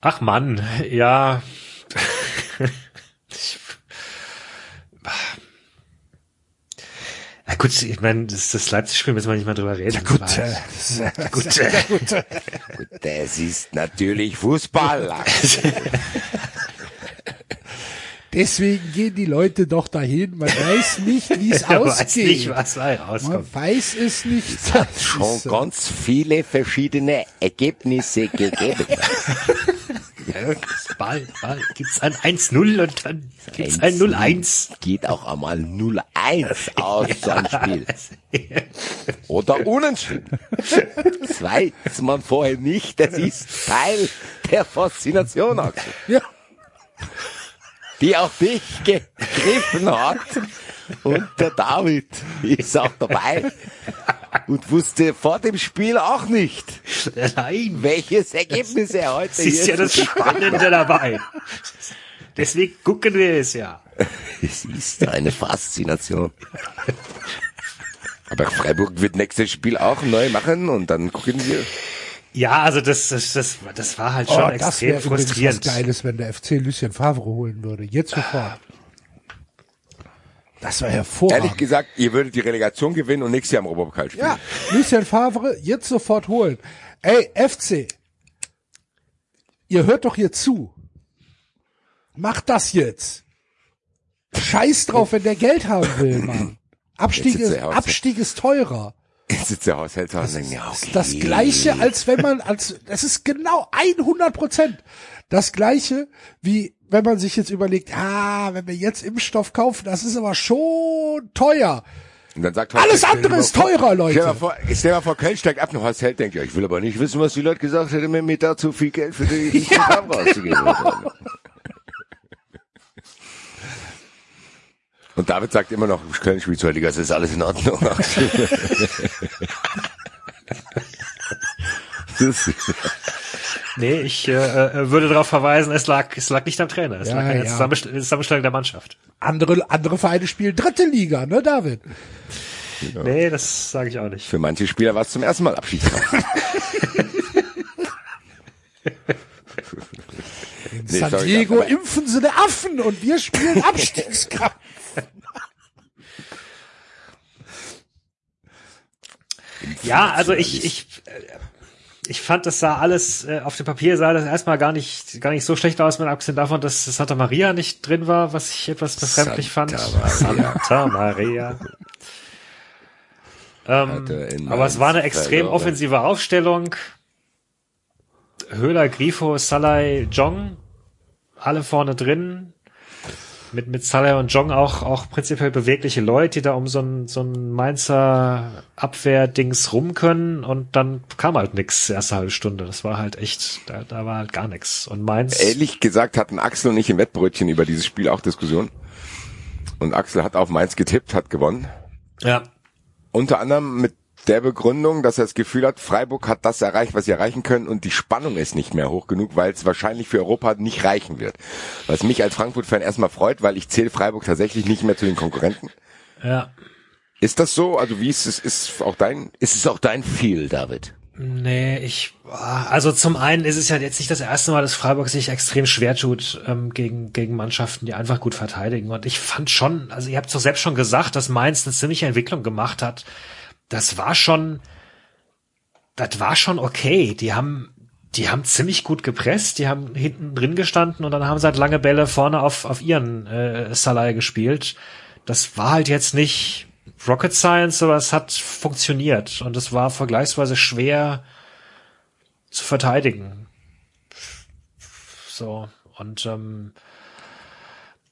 C: Ach Mann, ja. Ich- Ja gut, ich meine, das, das Leipzig-Spiel müssen wir nicht mal drüber reden.
B: Gut,
C: Das war-
B: äh, äh,
C: gut,
B: gut.
D: Das ist natürlich Fußball.
B: Deswegen gehen die Leute doch dahin. Man weiß nicht, wie es
C: Man weiß
B: ausgeht.
C: nicht, was da rauskommt.
B: Man weiß es nicht.
D: Es hat schon
B: äh,
D: ganz viele verschiedene Ergebnisse gegeben.
C: Ball, Ball, gibt's ein 1-0 und dann gibt's ein 0-1.
D: Geht auch einmal 0-1 aus so ein Spiel. Oder unentschieden. Das weiß man vorher nicht. Das ist Teil der Faszination, Axel.
B: Ja.
D: Die auch dich gegriffen hat. Und der David ist auch dabei. Und wusste vor dem Spiel auch nicht,
C: Nein,
D: welches Ergebnis er heute
C: das ist
D: hier
C: ja das Spannende dabei. Deswegen gucken wir es ja.
D: Es ist eine Faszination. Aber Freiburg wird nächstes Spiel auch neu machen und dann gucken wir.
C: Ja, also das, das, das, das war halt schon
B: Oh, das
C: extrem
B: wäre übrigens was
C: frustrierend.
B: Geiles, wenn der FC Lucien Favre holen würde. Jetzt sofort. Das
D: Ehrlich
B: hervorragend.
D: gesagt, ihr würdet die Relegation gewinnen und nächstes Jahr im Europapokal spielen.
B: Ja, Lucien Favre jetzt sofort holen. Ey, FC, ihr hört doch hier zu. Macht das jetzt. Scheiß drauf, wenn der Geld haben will, Mann. Abstieg ist. Abstieg ist teurer.
D: Sitzt der Haushälter und denkt, ja,
B: Das
D: okay.
B: das Gleiche, als wenn man, als, das ist genau 100 Prozent. Das Gleiche, wie wenn man sich jetzt überlegt, ah, wenn wir jetzt Impfstoff kaufen, das ist aber schon teuer.
D: Und dann sagt
B: Alles
D: Horst,
B: andere ist
D: mal vor-
B: teurer, Leute.
D: Stell mal vor, stell mal vor Köln steigt ab und Horst Held denkt, ja, ich will aber nicht wissen, was die Leute gesagt hätten, wenn mir da zu viel Geld für die, die
B: Ja,
D: auszugeben.
B: genau.
D: Und David sagt immer noch, Köln spielt zweite Liga, es ist alles in Ordnung. Das
C: Nee, ich äh, äh, würde darauf verweisen, es lag, es lag nicht am Trainer, es
B: Ja,
C: lag an der
B: ja.
C: Zusammenst- Zusammenstellung der Mannschaft.
B: Andere, andere Vereine spielen dritte Liga, ne, David?
C: Nee, das sage ich auch nicht.
D: Für manche Spieler war es zum ersten Mal Abschiedskampf.
B: In
D: Nee,
B: San
D: sorry,
B: Diego
D: aber-
B: impfen sie die Affen und wir spielen Abstiegskampf.
C: Ja, also ich, ich, äh, ich fand, das sah alles, äh, auf dem Papier sah das erstmal gar nicht, gar nicht so schlecht aus, mit abgesehen davon, dass Santa Maria nicht drin war, was ich etwas befremdlich fand.
D: Santa Maria.
C: Santa Maria. ähm, aber es war eine extrem offensive Aufstellung. Höhler, Grifo, Salai, Jong, alle vorne drin. Mit, mit Salah und Jong auch, auch prinzipiell bewegliche Leute, die da um so ein, so ein Mainzer Abwehrdings rum können und dann kam halt nix erste halbe Stunde. Das war halt echt, da, da war halt gar nix. Und Mainz.
D: Ehrlich gesagt hatten Axel und ich im Wettbrötchen über dieses Spiel auch Diskussion. Und Axel hat auf Mainz getippt, hat gewonnen.
C: Ja.
D: Unter anderem mit der Begründung, dass er das Gefühl hat, Freiburg hat das erreicht, was sie erreichen können und die Spannung ist nicht mehr hoch genug, weil es wahrscheinlich für Europa nicht reichen wird. Was mich als Frankfurt-Fan erstmal freut, weil ich zähle Freiburg tatsächlich nicht mehr zu den Konkurrenten.
C: Ja.
D: Ist das so? Also wie ist es, ist auch dein, ist es auch dein Feel, David?
C: Nee, ich, also zum einen ist es ja jetzt nicht das erste Mal, dass Freiburg sich extrem schwer tut ähm, gegen, gegen Mannschaften, die einfach gut verteidigen. Und ich fand schon, also ihr habt doch selbst schon gesagt, dass Mainz eine ziemliche Entwicklung gemacht hat das war schon, das war schon okay. Die haben, die haben ziemlich gut gepresst, die haben hinten drin gestanden und dann haben sie halt lange Bälle vorne auf, auf ihren äh, Salai gespielt. Das war halt jetzt nicht Rocket Science, aber es hat funktioniert und es war vergleichsweise schwer zu verteidigen. So, und ähm,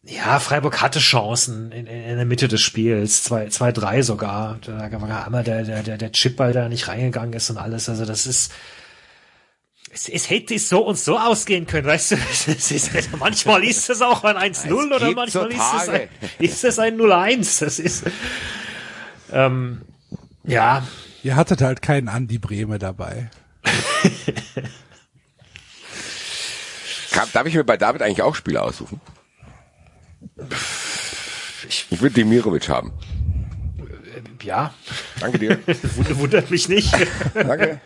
C: ja, Freiburg hatte Chancen in, in, in der Mitte des Spiels, zwei, zwei, drei sogar. Da war einmal der, der, der, der Chipball, der nicht reingegangen ist und alles. Also das ist, es, es hätte so und so ausgehen können, weißt du? Es ist, manchmal ist es auch ein 1-0 oder manchmal so ist, es ein, ist es ein 0-1. Das ist, ähm, ja.
B: Ihr hattet halt keinen Andi Breme dabei.
D: Darf ich mir bei David eigentlich auch Spiele aussuchen? Ich, ich würde Demirovic haben.
C: Ja.
D: Danke dir.
C: Wundert mich nicht.
D: Danke.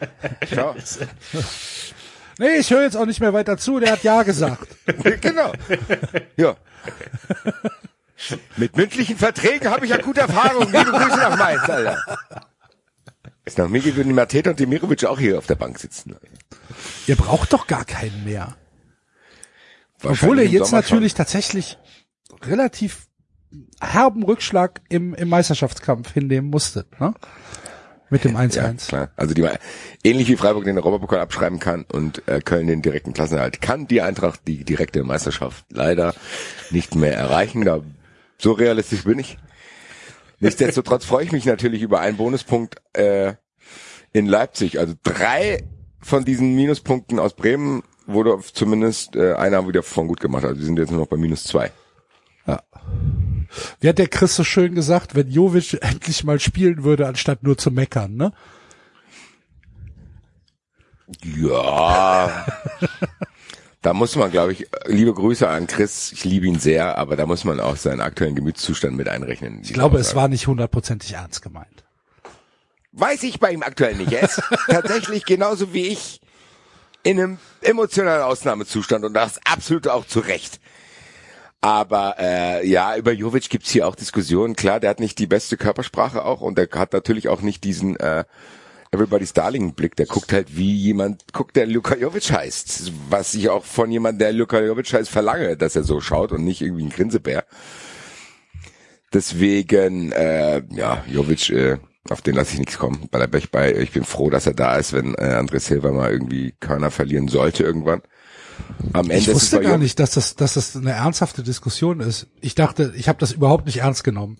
D: Ciao.
B: Nee, ich höre jetzt auch nicht mehr weiter zu, der hat Ja gesagt.
D: genau. Ja. Mit mündlichen Verträgen habe ich ja gute Erfahrungen. Liebe Grüße nach Mainz, Alter. Ist nach mir würden die Mateta und Demirovic auch hier auf der Bank sitzen.
B: Ihr braucht doch gar keinen mehr. Obwohl er jetzt natürlich schon. tatsächlich relativ herben Rückschlag im, im Meisterschaftskampf hinnehmen musste, ne? Mit dem 1-1.
D: Ja, also die ähnlich wie Freiburg den Europapokal abschreiben kann und äh, Köln den direkten Klassenerhalt, kann die Eintracht die direkte Meisterschaft leider nicht mehr erreichen. Da so realistisch bin ich. Nichtsdestotrotz freue ich mich natürlich über einen Bonuspunkt äh, in Leipzig. Also drei von diesen Minuspunkten aus Bremen wurde zumindest äh, einer wieder von gut gemacht. Also wir sind jetzt nur noch bei minus zwei.
B: Wie hat der Chris so schön gesagt, wenn Jovic endlich mal spielen würde, anstatt nur zu meckern, ne?
D: Ja. da muss man, glaube ich, liebe Grüße an Chris, ich liebe ihn sehr, aber da muss man auch seinen aktuellen Gemütszustand mit einrechnen.
B: Ich glaube, es war nicht hundertprozentig ernst gemeint.
D: Weiß ich bei ihm aktuell nicht. Er ist tatsächlich genauso wie ich in einem emotionalen Ausnahmezustand und das absolut auch zu Recht. Aber äh, ja, über Jovic gibt's hier auch Diskussionen. Klar, der hat nicht die beste Körpersprache auch und der hat natürlich auch nicht diesen äh, Everybody's Darling Blick. Der guckt halt wie jemand guckt, der Luka Jovic heißt. Was ich auch von jemand, der Luka Jovic heißt, verlange, dass er so schaut und nicht irgendwie ein Grinsebär. Deswegen, äh, ja, Jovic, äh, auf den lasse ich nichts kommen. Bei der Bech bei, ich bin froh, dass er da ist, wenn äh, André Silva mal irgendwie Körner verlieren sollte irgendwann.
B: Am Ende ich wusste gar nicht, dass das, dass das eine ernsthafte Diskussion ist. Ich dachte, ich habe das überhaupt nicht ernst genommen.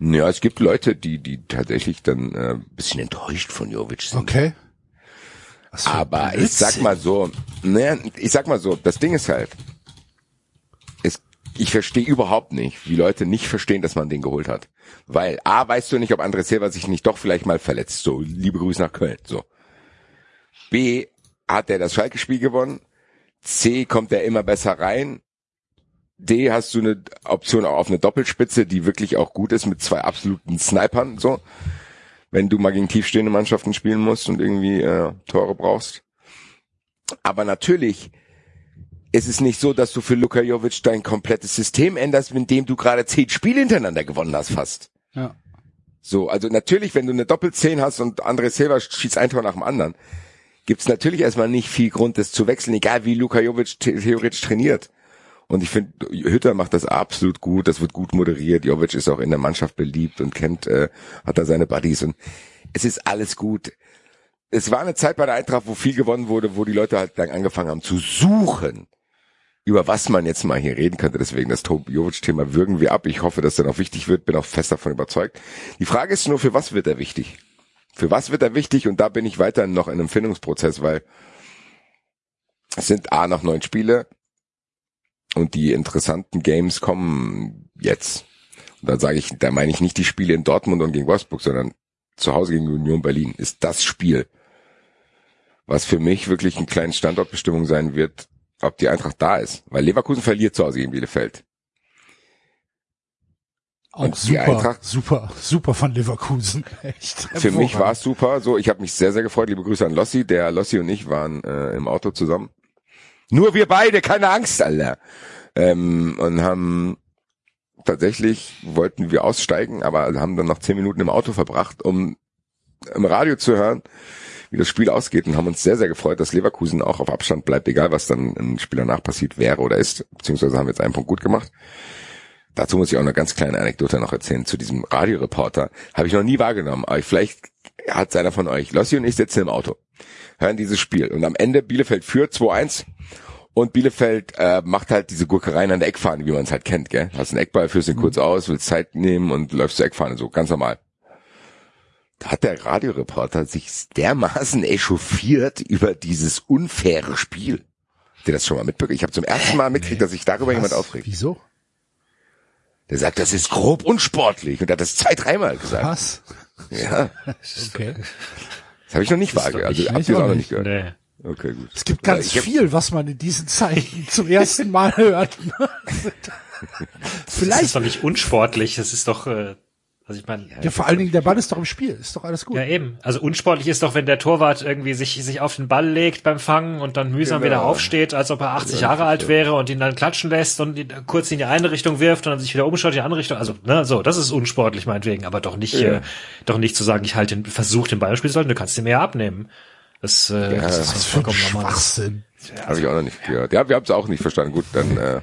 D: Ja, es gibt Leute, die, die tatsächlich dann äh, bisschen enttäuscht von Jovic sind.
B: Okay.
D: Aber Blödsinn. ich sag mal so, ne, ich sag mal so, das Ding ist halt, es, ich verstehe überhaupt nicht, wie Leute nicht verstehen, dass man den geholt hat. Weil A, weißt du nicht, ob André Silva sich nicht doch vielleicht mal verletzt. So, liebe Grüße nach Köln. So. B, hat er das Schalke-Spiel gewonnen. C kommt er immer besser rein. D hast du eine Option auf eine Doppelspitze, die wirklich auch gut ist mit zwei absoluten Snipern, so. Wenn du mal gegen tiefstehende Mannschaften spielen musst und irgendwie äh, Tore brauchst. Aber natürlich ist es nicht so, dass du für Luka Jovic dein komplettes System änderst, mit dem du gerade zehn Spiele hintereinander gewonnen hast, fast.
B: Ja.
D: So, also natürlich, wenn du eine Doppelzehn hast und André Silva schießt ein Tor nach dem anderen, gibt's natürlich erstmal nicht viel Grund, das zu wechseln, egal wie Luka Jovic theoretisch trainiert. Und ich finde, Hütter macht das absolut gut, das wird gut moderiert. Jovic ist auch in der Mannschaft beliebt und kennt, äh, hat da seine Buddies und es ist alles gut. Es war eine Zeit bei der Eintracht, wo viel gewonnen wurde, wo die Leute halt dann angefangen haben zu suchen über was man jetzt mal hier reden könnte. Deswegen das Jovic-Thema würgen wir ab. Ich hoffe, dass er noch wichtig wird, bin auch fest davon überzeugt. Die Frage ist nur, für was wird er wichtig? Für was wird er wichtig? Und da bin ich weiterhin noch in einem Findungsprozess, weil es sind A noch neun Spiele und die interessanten Games kommen jetzt. Und da sage ich, da meine ich nicht die Spiele in Dortmund und gegen Wolfsburg, sondern zu Hause gegen Union Berlin ist das Spiel, was für mich wirklich ein kleines Standortbestimmung sein wird, ob die Eintracht da ist. Weil Leverkusen verliert zu Hause gegen Bielefeld.
B: Auch
D: Und
B: super,
D: Eintracht-
B: super, super von Leverkusen. Echt.
D: Für mich war es super. So, ich habe mich sehr, sehr gefreut. Liebe Grüße an Lossi. Der Lossi und ich waren äh, im Auto zusammen. Nur wir beide, keine Angst, Alter. Ähm, und haben tatsächlich wollten wir aussteigen, aber haben dann noch zehn Minuten im Auto verbracht, um im Radio zu hören, wie das Spiel ausgeht und haben uns sehr, sehr gefreut, dass Leverkusen auch auf Abstand bleibt, egal was dann im Spiel danach passiert wäre oder ist, beziehungsweise haben wir jetzt einen Punkt gut gemacht. Dazu muss ich auch eine ganz kleine Anekdote noch erzählen zu diesem Radioreporter. Habe ich noch nie wahrgenommen, aber vielleicht hat es einer von euch. Lossi und ich sitzen im Auto, hören dieses Spiel und am Ende Bielefeld führt 2-1 und Bielefeld äh, macht halt diese Gurkereien an der Eckfahne, wie man es halt kennt, gell? Hast einen Eckball, führst ihn kurz aus, willst Zeit nehmen und läufst zur Eckfahne, so ganz normal. Da hat der Radioreporter sich dermaßen echauffiert über dieses unfaire Spiel. Habt ihr das schon mal mitbekommen? Ich habe zum ersten Mal mitgekriegt, dass sich darüber jemand
B: Was?
D: aufregt.
B: Wieso?
D: Der sagt, das ist grob unsportlich und er hat das zwei, dreimal gesagt.
B: Was?
D: Ja,
B: Okay.
D: das habe ich noch nicht wahrgehört. Also habt
B: ich
D: ihr es
B: auch
D: noch
B: nicht.
D: gehört?
C: Nee.
D: Okay, gut.
B: Es gibt ganz viel, was man in diesen Zeiten zum ersten Mal hört.
C: Das
B: Vielleicht,
C: ist doch nicht unsportlich, das ist doch, äh, also ich meine,
B: ja, vor allen Dingen, der Ball ist doch im Spiel, ist doch alles gut.
C: ja eben. Also unsportlich ist doch, wenn der Torwart irgendwie sich, sich auf den Ball legt beim Fangen und dann mühsam
D: Genau.
C: wieder aufsteht, als ob er 80
D: Ja,
C: Jahre alt
D: ja.
C: wäre und ihn dann klatschen lässt und ihn kurz in die eine Richtung wirft und dann sich wieder umschaut in die andere Richtung. Also, ne, so, das ist unsportlich meinetwegen, aber doch nicht,
D: Ja.
C: äh, doch nicht zu sagen, ich halte den, versuch den Ball im Spiel zu halten, du kannst ihn mehr abnehmen. Das, äh, das ist
B: Was
C: vollkommen normal.
B: Schwachsinn.
D: Habe ich auch noch nicht gehört. Ja, wir haben es auch nicht verstanden. Gut, dann äh,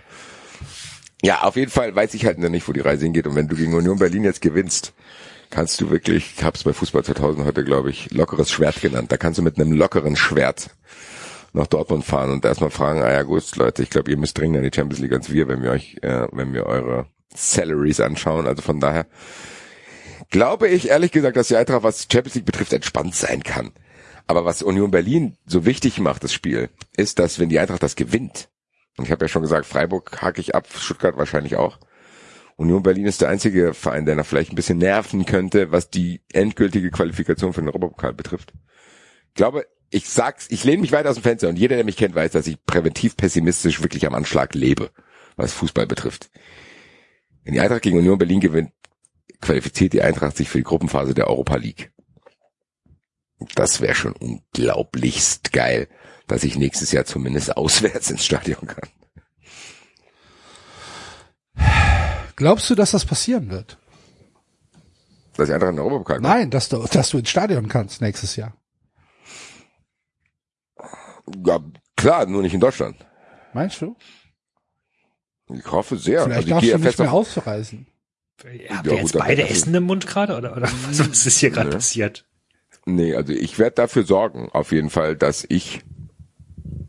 D: ja, auf jeden Fall weiß ich halt noch nicht, wo die Reise hingeht. Und wenn du gegen Union Berlin jetzt gewinnst, kannst du wirklich, ich hab's bei Fußball 2000 heute, glaube ich, lockeres Schwert genannt. Da kannst du mit einem lockeren Schwert nach Dortmund fahren und erstmal fragen, ah ja gut, Leute, ich glaube, ihr müsst dringender in die Champions League als wir, wenn wir euch, äh, wenn wir eure Salaries anschauen. Also von daher glaube ich ehrlich gesagt, dass die Eintracht, was Champions League betrifft, entspannt sein kann. Aber was Union Berlin so wichtig macht, das Spiel, ist, dass wenn die Eintracht das gewinnt, und ich habe ja schon gesagt, Freiburg hake ich ab, Stuttgart wahrscheinlich auch. Union Berlin ist der einzige Verein, der noch vielleicht ein bisschen nerven könnte, was die endgültige Qualifikation für den Europapokal betrifft. Ich glaube, ich sag's, ich lehne mich weit aus dem Fenster und jeder, der mich kennt, weiß, dass ich präventiv pessimistisch wirklich am Anschlag lebe, was Fußball betrifft. Wenn die Eintracht gegen Union Berlin gewinnt, qualifiziert die Eintracht sich für die Gruppenphase der Europa League. Das wäre schon unglaublichst geil, dass ich nächstes Jahr zumindest auswärts ins Stadion kann.
B: Glaubst du, dass das passieren wird?
D: Dass die Eintracht in Europapokal kommt.
B: Nein, dass du, dass du ins Stadion kannst nächstes Jahr.
D: Ja, klar, nur nicht in Deutschland.
B: Meinst du?
D: Ich hoffe sehr.
B: Vielleicht
D: also ich
B: darfst
D: gehe
B: du
D: ja
B: nicht
D: fest
B: mehr
D: auf,
B: ausreisen.
C: Habt
D: Ja,
C: ihr
D: gut,
C: jetzt
D: dann-
C: beide Essen im Mund gerade oder, oder was, was ist hier gerade
D: Nee.
C: passiert?
D: Nee, also ich werde dafür sorgen, auf jeden Fall, dass ich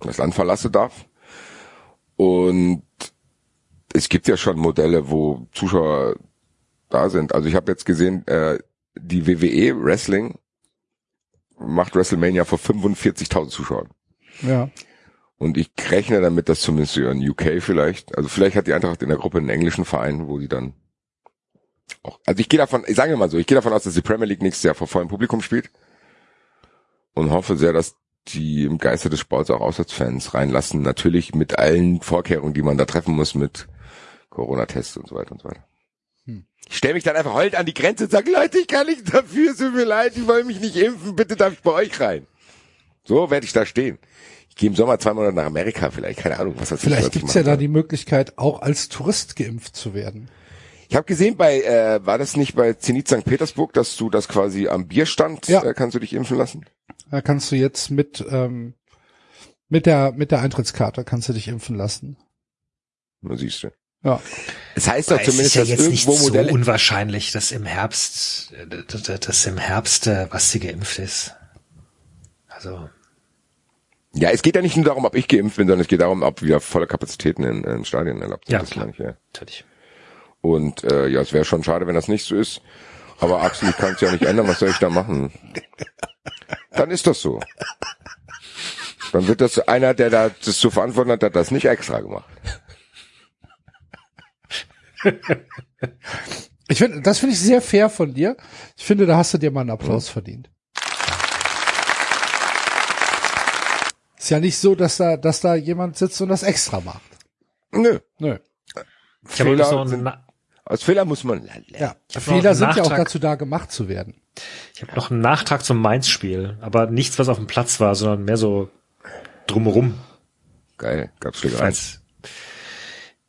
D: das Land verlasse darf. Und es gibt ja schon Modelle, wo Zuschauer da sind. Also ich habe jetzt gesehen, äh, die WWE Wrestling macht WrestleMania vor 45.000 Zuschauern.
B: Ja.
D: Und ich rechne damit, dass zumindest in UK vielleicht, also vielleicht hat die Eintracht in der Gruppe einen englischen Verein, wo sie dann auch, also ich gehe davon, ich sage mal so, ich gehe davon aus, dass die Premier League nächstes Jahr vor vollem Publikum spielt und hoffe sehr, dass die im Geiste des Sports auch Auswärtsfans reinlassen. Natürlich mit allen Vorkehrungen, die man da treffen muss, mit Corona-Tests und so weiter und so weiter.
B: Hm.
D: Ich stelle mich dann einfach heult an die Grenze und sage, Leute, ich kann nicht dafür, es tut mir leid, die wollen mich nicht impfen, bitte darf ich bei euch rein. So werde ich da stehen. Ich gehe im Sommer zwei Monate nach Amerika vielleicht, keine Ahnung, was das
B: Vielleicht
D: was ich
B: gibt's ja da die Möglichkeit, auch als Tourist geimpft zu werden.
D: Ich habe gesehen bei, äh, war das nicht bei Zenit St. Petersburg, dass du das quasi am Bierstand,
B: Ja.
D: äh, kannst du dich impfen lassen?
B: Da kannst du jetzt mit, ähm, mit der, mit der Eintrittskarte kannst du dich impfen lassen.
D: Na siehst du.
B: Ja.
D: Es heißt doch
C: Aber es ist
D: zumindest,
C: ja
D: dass
C: jetzt nicht
D: irgendwo
C: so
D: Modelle...
C: unwahrscheinlich, dass im Herbst, äh, dass, dass im Herbst äh, was sie geimpft ist. Also,
D: Ja, es geht ja nicht nur darum, ob ich geimpft bin, sondern es geht darum, ob wieder volle Kapazitäten in, in Stadien erlaubt sind.
C: Ja,
D: Das
C: klar.
D: ich, ja.
C: Natürlich.
D: Und äh, ja, es wäre schon schade, wenn das nicht so ist. Aber Axel, ich kann es ja nicht ändern. Was soll ich da machen? Dann ist das so. Dann wird das einer, der da das zu verantworten hat, hat das nicht extra gemacht.
B: Ich finde, das finde ich sehr fair von dir. Ich finde, da hast du dir mal einen Applaus verdient. Ist ja nicht so, dass da, dass da jemand sitzt und das extra macht.
D: Nö.
B: Nö.
C: Ich habe übrigens noch einen,
D: Aus Fehler muss man lernen.
B: Ja. Fehler sind ja auch
C: Nachtrag.
B: dazu da, gemacht zu werden.
C: ich hab noch einen Nachtrag zum Mainz-Spiel, aber nichts, was auf dem Platz war, sondern mehr so drumherum.
D: Geil. Gab's Schlägereien.
C: Falls,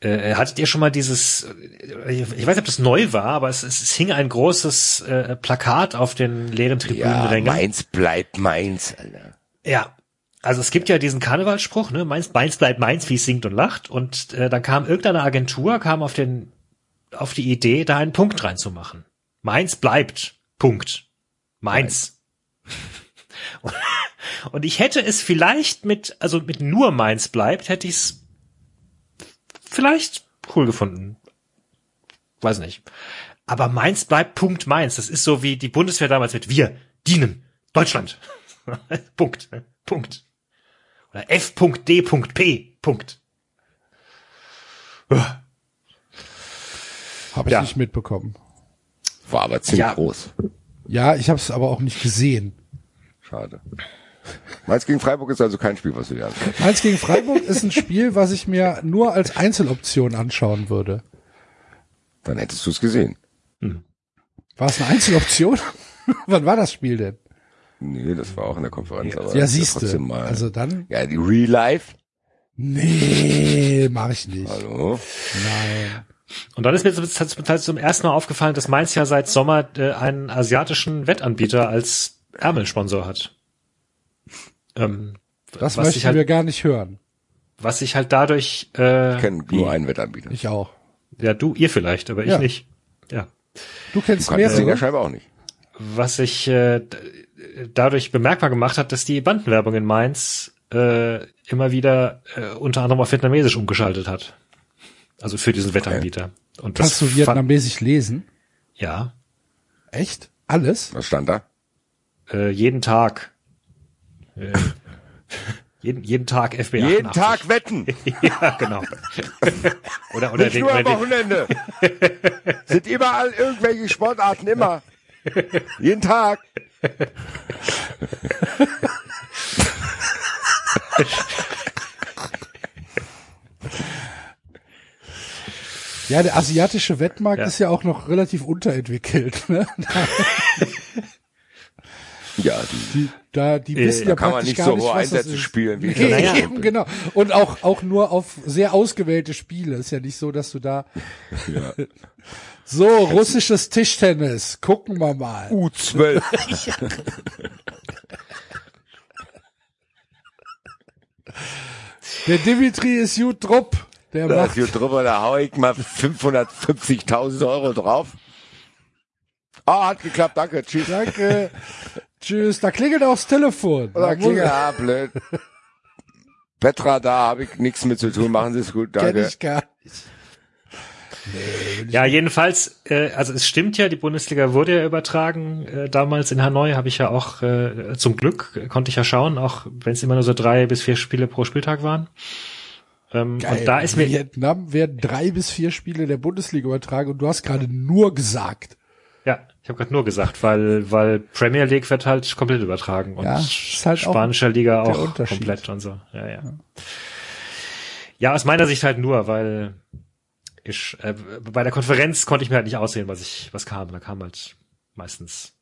C: äh, hattet ihr schon mal dieses, äh, ich weiß nicht, ob das neu war, aber es, es, es hing ein großes äh, Plakat auf den leeren
D: Ja,
C: Tribünenrängen.
D: Mainz bleibt Mainz, Alter.
C: Ja. Also es gibt ja diesen Karnevalsspruch, ne, Mainz, Mainz bleibt Mainz, wie es singt und lacht. Und äh, dann kam irgendeine Agentur, kam auf den, auf die Idee, da einen Punkt reinzumachen. Mainz bleibt. Punkt. Mainz. Und, und ich hätte es vielleicht mit, also mit nur Mainz bleibt, hätte ich es vielleicht cool gefunden. Weiß nicht. Aber Mainz bleibt Punkt Mainz. Das ist so wie die Bundeswehr damals mit wir dienen Deutschland. Punkt. Punkt. Oder F.D.P. Punkt.
B: Habe ich
C: Ja.
B: nicht mitbekommen.
D: War aber ziemlich
C: Ja.
D: groß.
B: Ja, ich habe es aber auch nicht gesehen.
D: Schade. Mainz gegen Freiburg ist also kein Spiel, was du dir anschaust.
B: Mainz gegen Freiburg ist ein Spiel, was ich mir nur als Einzeloption anschauen würde.
D: Dann hättest du es gesehen.
B: War es eine Einzeloption? Wann war das Spiel denn?
D: Nee, das war auch in der Konferenz. aber
B: Ja,
D: ist
B: siehst du.
D: mal.
B: Also dann,
D: ja, die Real Life.
B: nee, mache ich nicht.
D: Hallo.
B: Nein.
C: Und dann ist mir zum, zum, ersten Mal aufgefallen, dass Mainz ja seit Sommer äh, einen asiatischen Wettanbieter als Ärmelsponsor hat. Ähm,
B: Das
C: was
B: möchten
C: ich halt,
B: wir gar nicht hören.
C: was ich halt dadurch, äh,
D: Ich kenne nur einen Wettanbieter.
B: Ich auch.
C: ja du, ihr vielleicht, aber ich
B: Ja.
C: nicht. Ja.
B: Du kennst
D: Kann das Ding ja
B: mehrere.
D: scheinbar auch nicht.
C: was sich äh, dadurch bemerkbar gemacht hat, dass die Bandenwerbung in Mainz äh, immer wieder äh, unter anderem auf Vietnamesisch umgeschaltet hat. Also für diesen Wettanbieter. Und das
B: Kannst du vietnamesisch lesen?
C: Ja,
B: Echt? Alles?
D: Was stand da?
C: äh, jeden Tag. Äh, jeden, jeden Tag FB
D: Jeden
C: 88.
D: Tag wetten.
C: ja, genau. oder oder
D: Nicht
C: den,
D: nur am Wochenende. Sind überall irgendwelche Sportarten immer. Jeden Tag.
B: Ja, der asiatische Wettmarkt
C: Ja.
B: ist ja auch noch relativ unterentwickelt. Ne?
D: Ja, die,
B: Die, da, die
C: Äh,
B: wissen
C: da
B: ja
D: kann man nicht
B: gar
D: so hohe Einsätze spielen, wie
B: Nee,
C: Naja.
B: eben, genau. Und auch, auch nur auf sehr ausgewählte Spiele. Ist ja nicht so, dass du da,
D: ja.
B: so, russisches Tischtennis, gucken wir mal.
D: U12.
B: Der Dimitri ist gut drupp. Der
D: Da
B: macht,
D: ist hier drüber, da hau ich mal 550.000 Euro drauf. Ah, hat geklappt, danke, tschüss.
B: danke. Tschüss. Da klingelt auch das Telefon. Da muss-
D: klinge, ah, blöd. Petra, da habe ich nichts mit zu tun, machen Sie es gut,
B: Kenn
D: danke.
B: ich gar nicht.
C: Ja, jedenfalls, äh, also es stimmt ja, die Bundesliga wurde ja übertragen. Äh, damals in Hanoi habe ich ja auch, äh, zum Glück äh, konnte ich ja schauen, auch wenn es immer nur so drei bis vier Spiele pro Spieltag waren. Ähm,
B: Geil.
C: und da ist mir,
B: Vietnam werden drei bis vier Spiele der Bundesliga übertragen und du hast gerade nur gesagt.
C: ja, ich habe gerade nur gesagt, weil weil Premier League wird halt komplett übertragen und
B: Ja, halt auch
C: spanischer Liga
B: der
C: auch komplett und so. Ja, ja. Ja, aus meiner Sicht halt nur, weil ich äh, bei der Konferenz konnte ich mir halt nicht aussehen, was ich was kam. Da kam halt meistens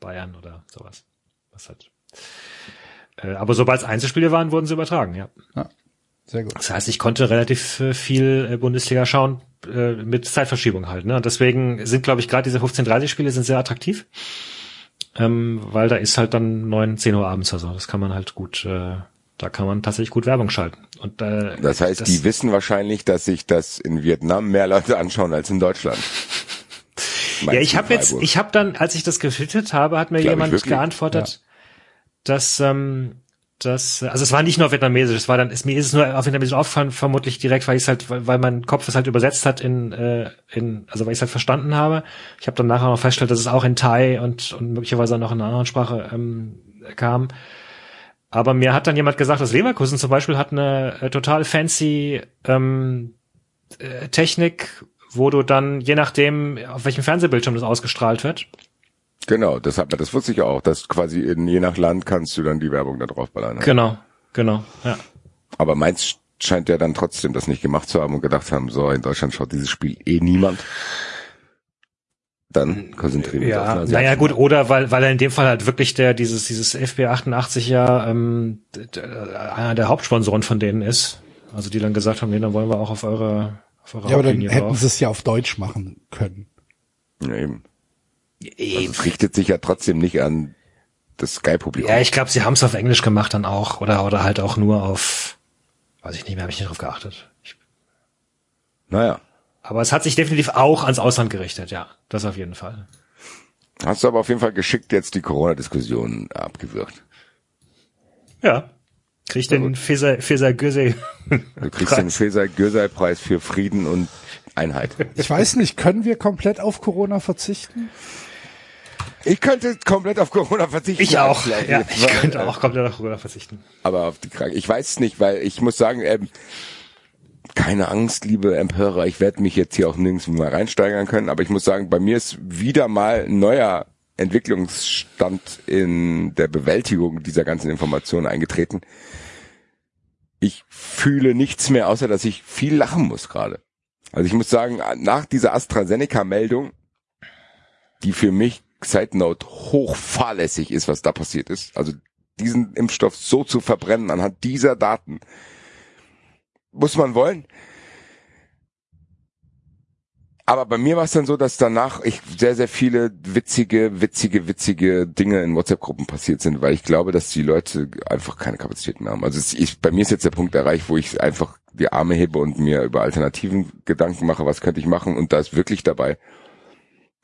C: Bayern oder sowas. Was halt. Äh, aber sobald es Einzelspiele waren, wurden sie übertragen, ja.
B: Sehr gut.
C: Das heißt, ich konnte relativ äh, viel äh, Bundesliga schauen äh, mit Zeitverschiebung halt. Ne? Und deswegen sind, glaube ich, gerade diese 15:30-Spiele sind sehr attraktiv, ähm, weil da ist halt dann 9, 10 Uhr abends oder so. Das kann man halt gut, äh, da kann man tatsächlich gut Werbung schalten. Und äh,
D: Das heißt, die wissen wahrscheinlich, dass sich das in Vietnam mehr Leute anschauen als in Deutschland.
C: Ja, ich habe jetzt, ich habe dann, als ich das gefiltert habe, hat mir
D: Glaub
C: jemand geantwortet, dass ähm, das, also es war nicht nur Vietnamesisch, es war dann, ist, mir ist es nur auf Vietnamesisch aufgefallen, vermutlich direkt, weil ich es halt, weil, weil mein Kopf es halt übersetzt hat in, äh, in, also weil ich es halt verstanden habe. Ich habe dann nachher noch festgestellt, dass es auch in Thai und, und möglicherweise auch noch in einer anderen Sprache ähm, kam. Aber mir hat dann jemand gesagt, dass Leverkusen zum Beispiel hat eine äh, total fancy ähm, äh, Technik, wo du dann, je nachdem, auf welchem Fernsehbildschirm das ausgestrahlt wird,
D: Genau, das hat man, das wusste ich auch, dass quasi in, je nach Land kannst du dann die Werbung da drauf ballern.
C: Genau, genau, ja.
D: Aber meins scheint ja dann trotzdem das nicht gemacht zu haben und gedacht haben, so, in Deutschland schaut dieses Spiel eh niemand. Dann konzentrieren wir
C: Ja,
D: uns auf
C: naja gut, oder weil, weil er in dem Fall halt wirklich der, dieses, dieses FB88 ja ähm, d- einer der Hauptsponsoren von denen ist. Also die dann gesagt haben, nee, dann wollen wir auch auf eure, auf eure
B: Ja, aber dann hätten
C: drauf.
B: sie es ja auf Deutsch machen können.
D: Ja, eben. Also es richtet sich ja trotzdem nicht an das Sky-Publikum.
C: Ja, ich glaube, sie haben es auf Englisch gemacht dann auch oder oder halt auch nur auf, weiß ich nicht mehr, habe ich nicht drauf geachtet. Ich,
D: Naja.
C: aber es hat sich definitiv auch ans Ausland gerichtet, ja, das auf jeden Fall.
D: Hast du aber auf jeden Fall geschickt jetzt die Corona-Diskussion abgewürgt.
C: Ja, krieg den Feser Feser Göse.
D: Du kriegst den Feser-Gösei-Preis für Frieden und Einheit.
B: Ich weiß nicht, können wir komplett auf Corona verzichten?
D: Ich könnte komplett auf Corona verzichten.
C: Ich auch. Ja, ich könnte auch komplett auf Corona verzichten.
D: Aber auf die Krankheit. Ich weiß es nicht, weil ich muss sagen, ähm, keine Angst, liebe Empörer, ich werde mich jetzt hier auch nirgends mal reinsteigern können, aber ich muss sagen, bei mir ist wieder mal ein neuer Entwicklungsstand in der Bewältigung dieser ganzen Informationen eingetreten. Ich fühle nichts mehr, außer dass ich viel lachen muss gerade. Also ich muss sagen, nach dieser AstraZeneca-Meldung, die für mich Side Note hoch fahrlässig ist, was da passiert ist, also diesen Impfstoff so zu verbrennen anhand dieser Daten, muss man wollen. Aber bei mir war es dann so, dass danach ich sehr, sehr viele witzige, witzige, witzige Dinge in WhatsApp-Gruppen passiert sind, weil ich glaube, dass die Leute einfach keine Kapazität mehr haben. Also ich, bei mir ist jetzt der Punkt erreicht, wo ich einfach die Arme hebe und mir über Alternativen Gedanken mache, was könnte ich machen und da ist wirklich dabei,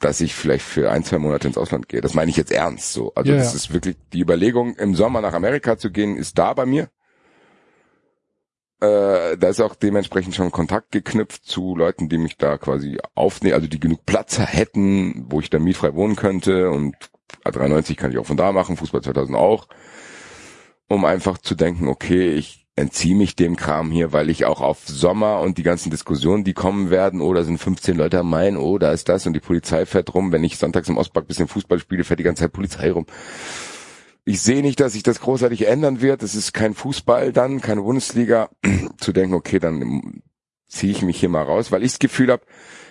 D: dass ich vielleicht für ein, zwei Monate ins Ausland gehe. Das meine ich jetzt ernst so. Also
B: Ja,
D: das
B: ja.
D: ist wirklich die Überlegung, im Sommer nach Amerika zu gehen, ist da bei mir. Äh, da ist auch dementsprechend schon Kontakt geknüpft zu Leuten, die mich da quasi aufnehmen, also die genug Platz hätten, wo ich dann mietfrei wohnen könnte und A93 kann ich auch von da machen, Fußball 2000 auch, um einfach zu denken, okay, ich entziehe mich dem Kram hier, weil ich auch auf Sommer und die ganzen Diskussionen, die kommen werden, oh, da sind 15 Leute am Main, oh, da ist das und die Polizei fährt rum, wenn ich sonntags im Ostpark bisschen Fußball spiele, fährt die ganze Zeit Polizei rum. Ich sehe nicht, dass sich das großartig ändern wird. Es ist kein Fußball dann, keine Bundesliga. zu denken, okay, dann ziehe ich mich hier mal raus, weil ich das Gefühl habe,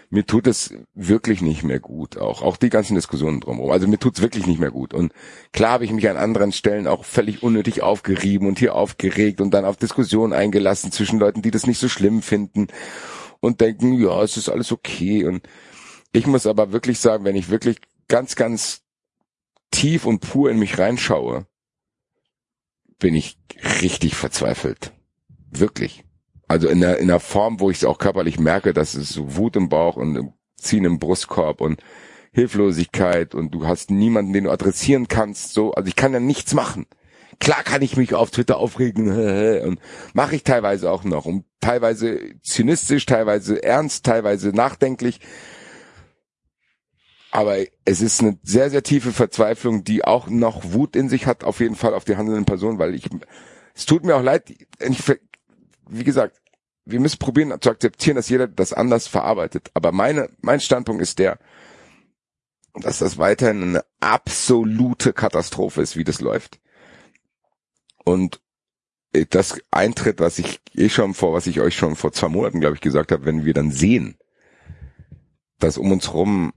D: mir tut es wirklich nicht mehr gut. Auch, auch die ganzen Diskussionen drumherum. Also mir tut's wirklich nicht mehr gut. Und klar habe ich mich an anderen Stellen auch völlig unnötig aufgerieben und hier aufgeregt und dann auf Diskussionen eingelassen zwischen Leuten, die das nicht so schlimm finden und denken, ja, es ist alles okay. Und ich muss aber wirklich sagen, wenn ich wirklich ganz, ganz tief und pur in mich reinschaue, bin ich richtig verzweifelt. Wirklich. Also in der, in der Form, wo ich es auch körperlich merke, dass es so Wut im Bauch und Ziehen im Brustkorb und Hilflosigkeit und du hast niemanden, den du adressieren kannst, so. Also ich kann ja nichts machen. Klar kann ich mich auf Twitter aufregen und mache ich teilweise auch noch und teilweise zynistisch, teilweise ernst, teilweise nachdenklich. Aber es ist eine sehr, sehr tiefe Verzweiflung, die auch noch Wut in sich hat, auf jeden Fall auf die handelnden Personen, weil ich, es tut mir auch leid, ich, wie gesagt, wir müssen probieren zu akzeptieren, dass jeder das anders verarbeitet. Aber meine, mein Standpunkt ist der, dass das weiterhin eine absolute Katastrophe ist, wie das läuft. Und das eintritt, was ich eh schon vor, was ich euch schon vor zwei Monaten, glaube ich, gesagt habe, wenn wir dann sehen, dass um uns rum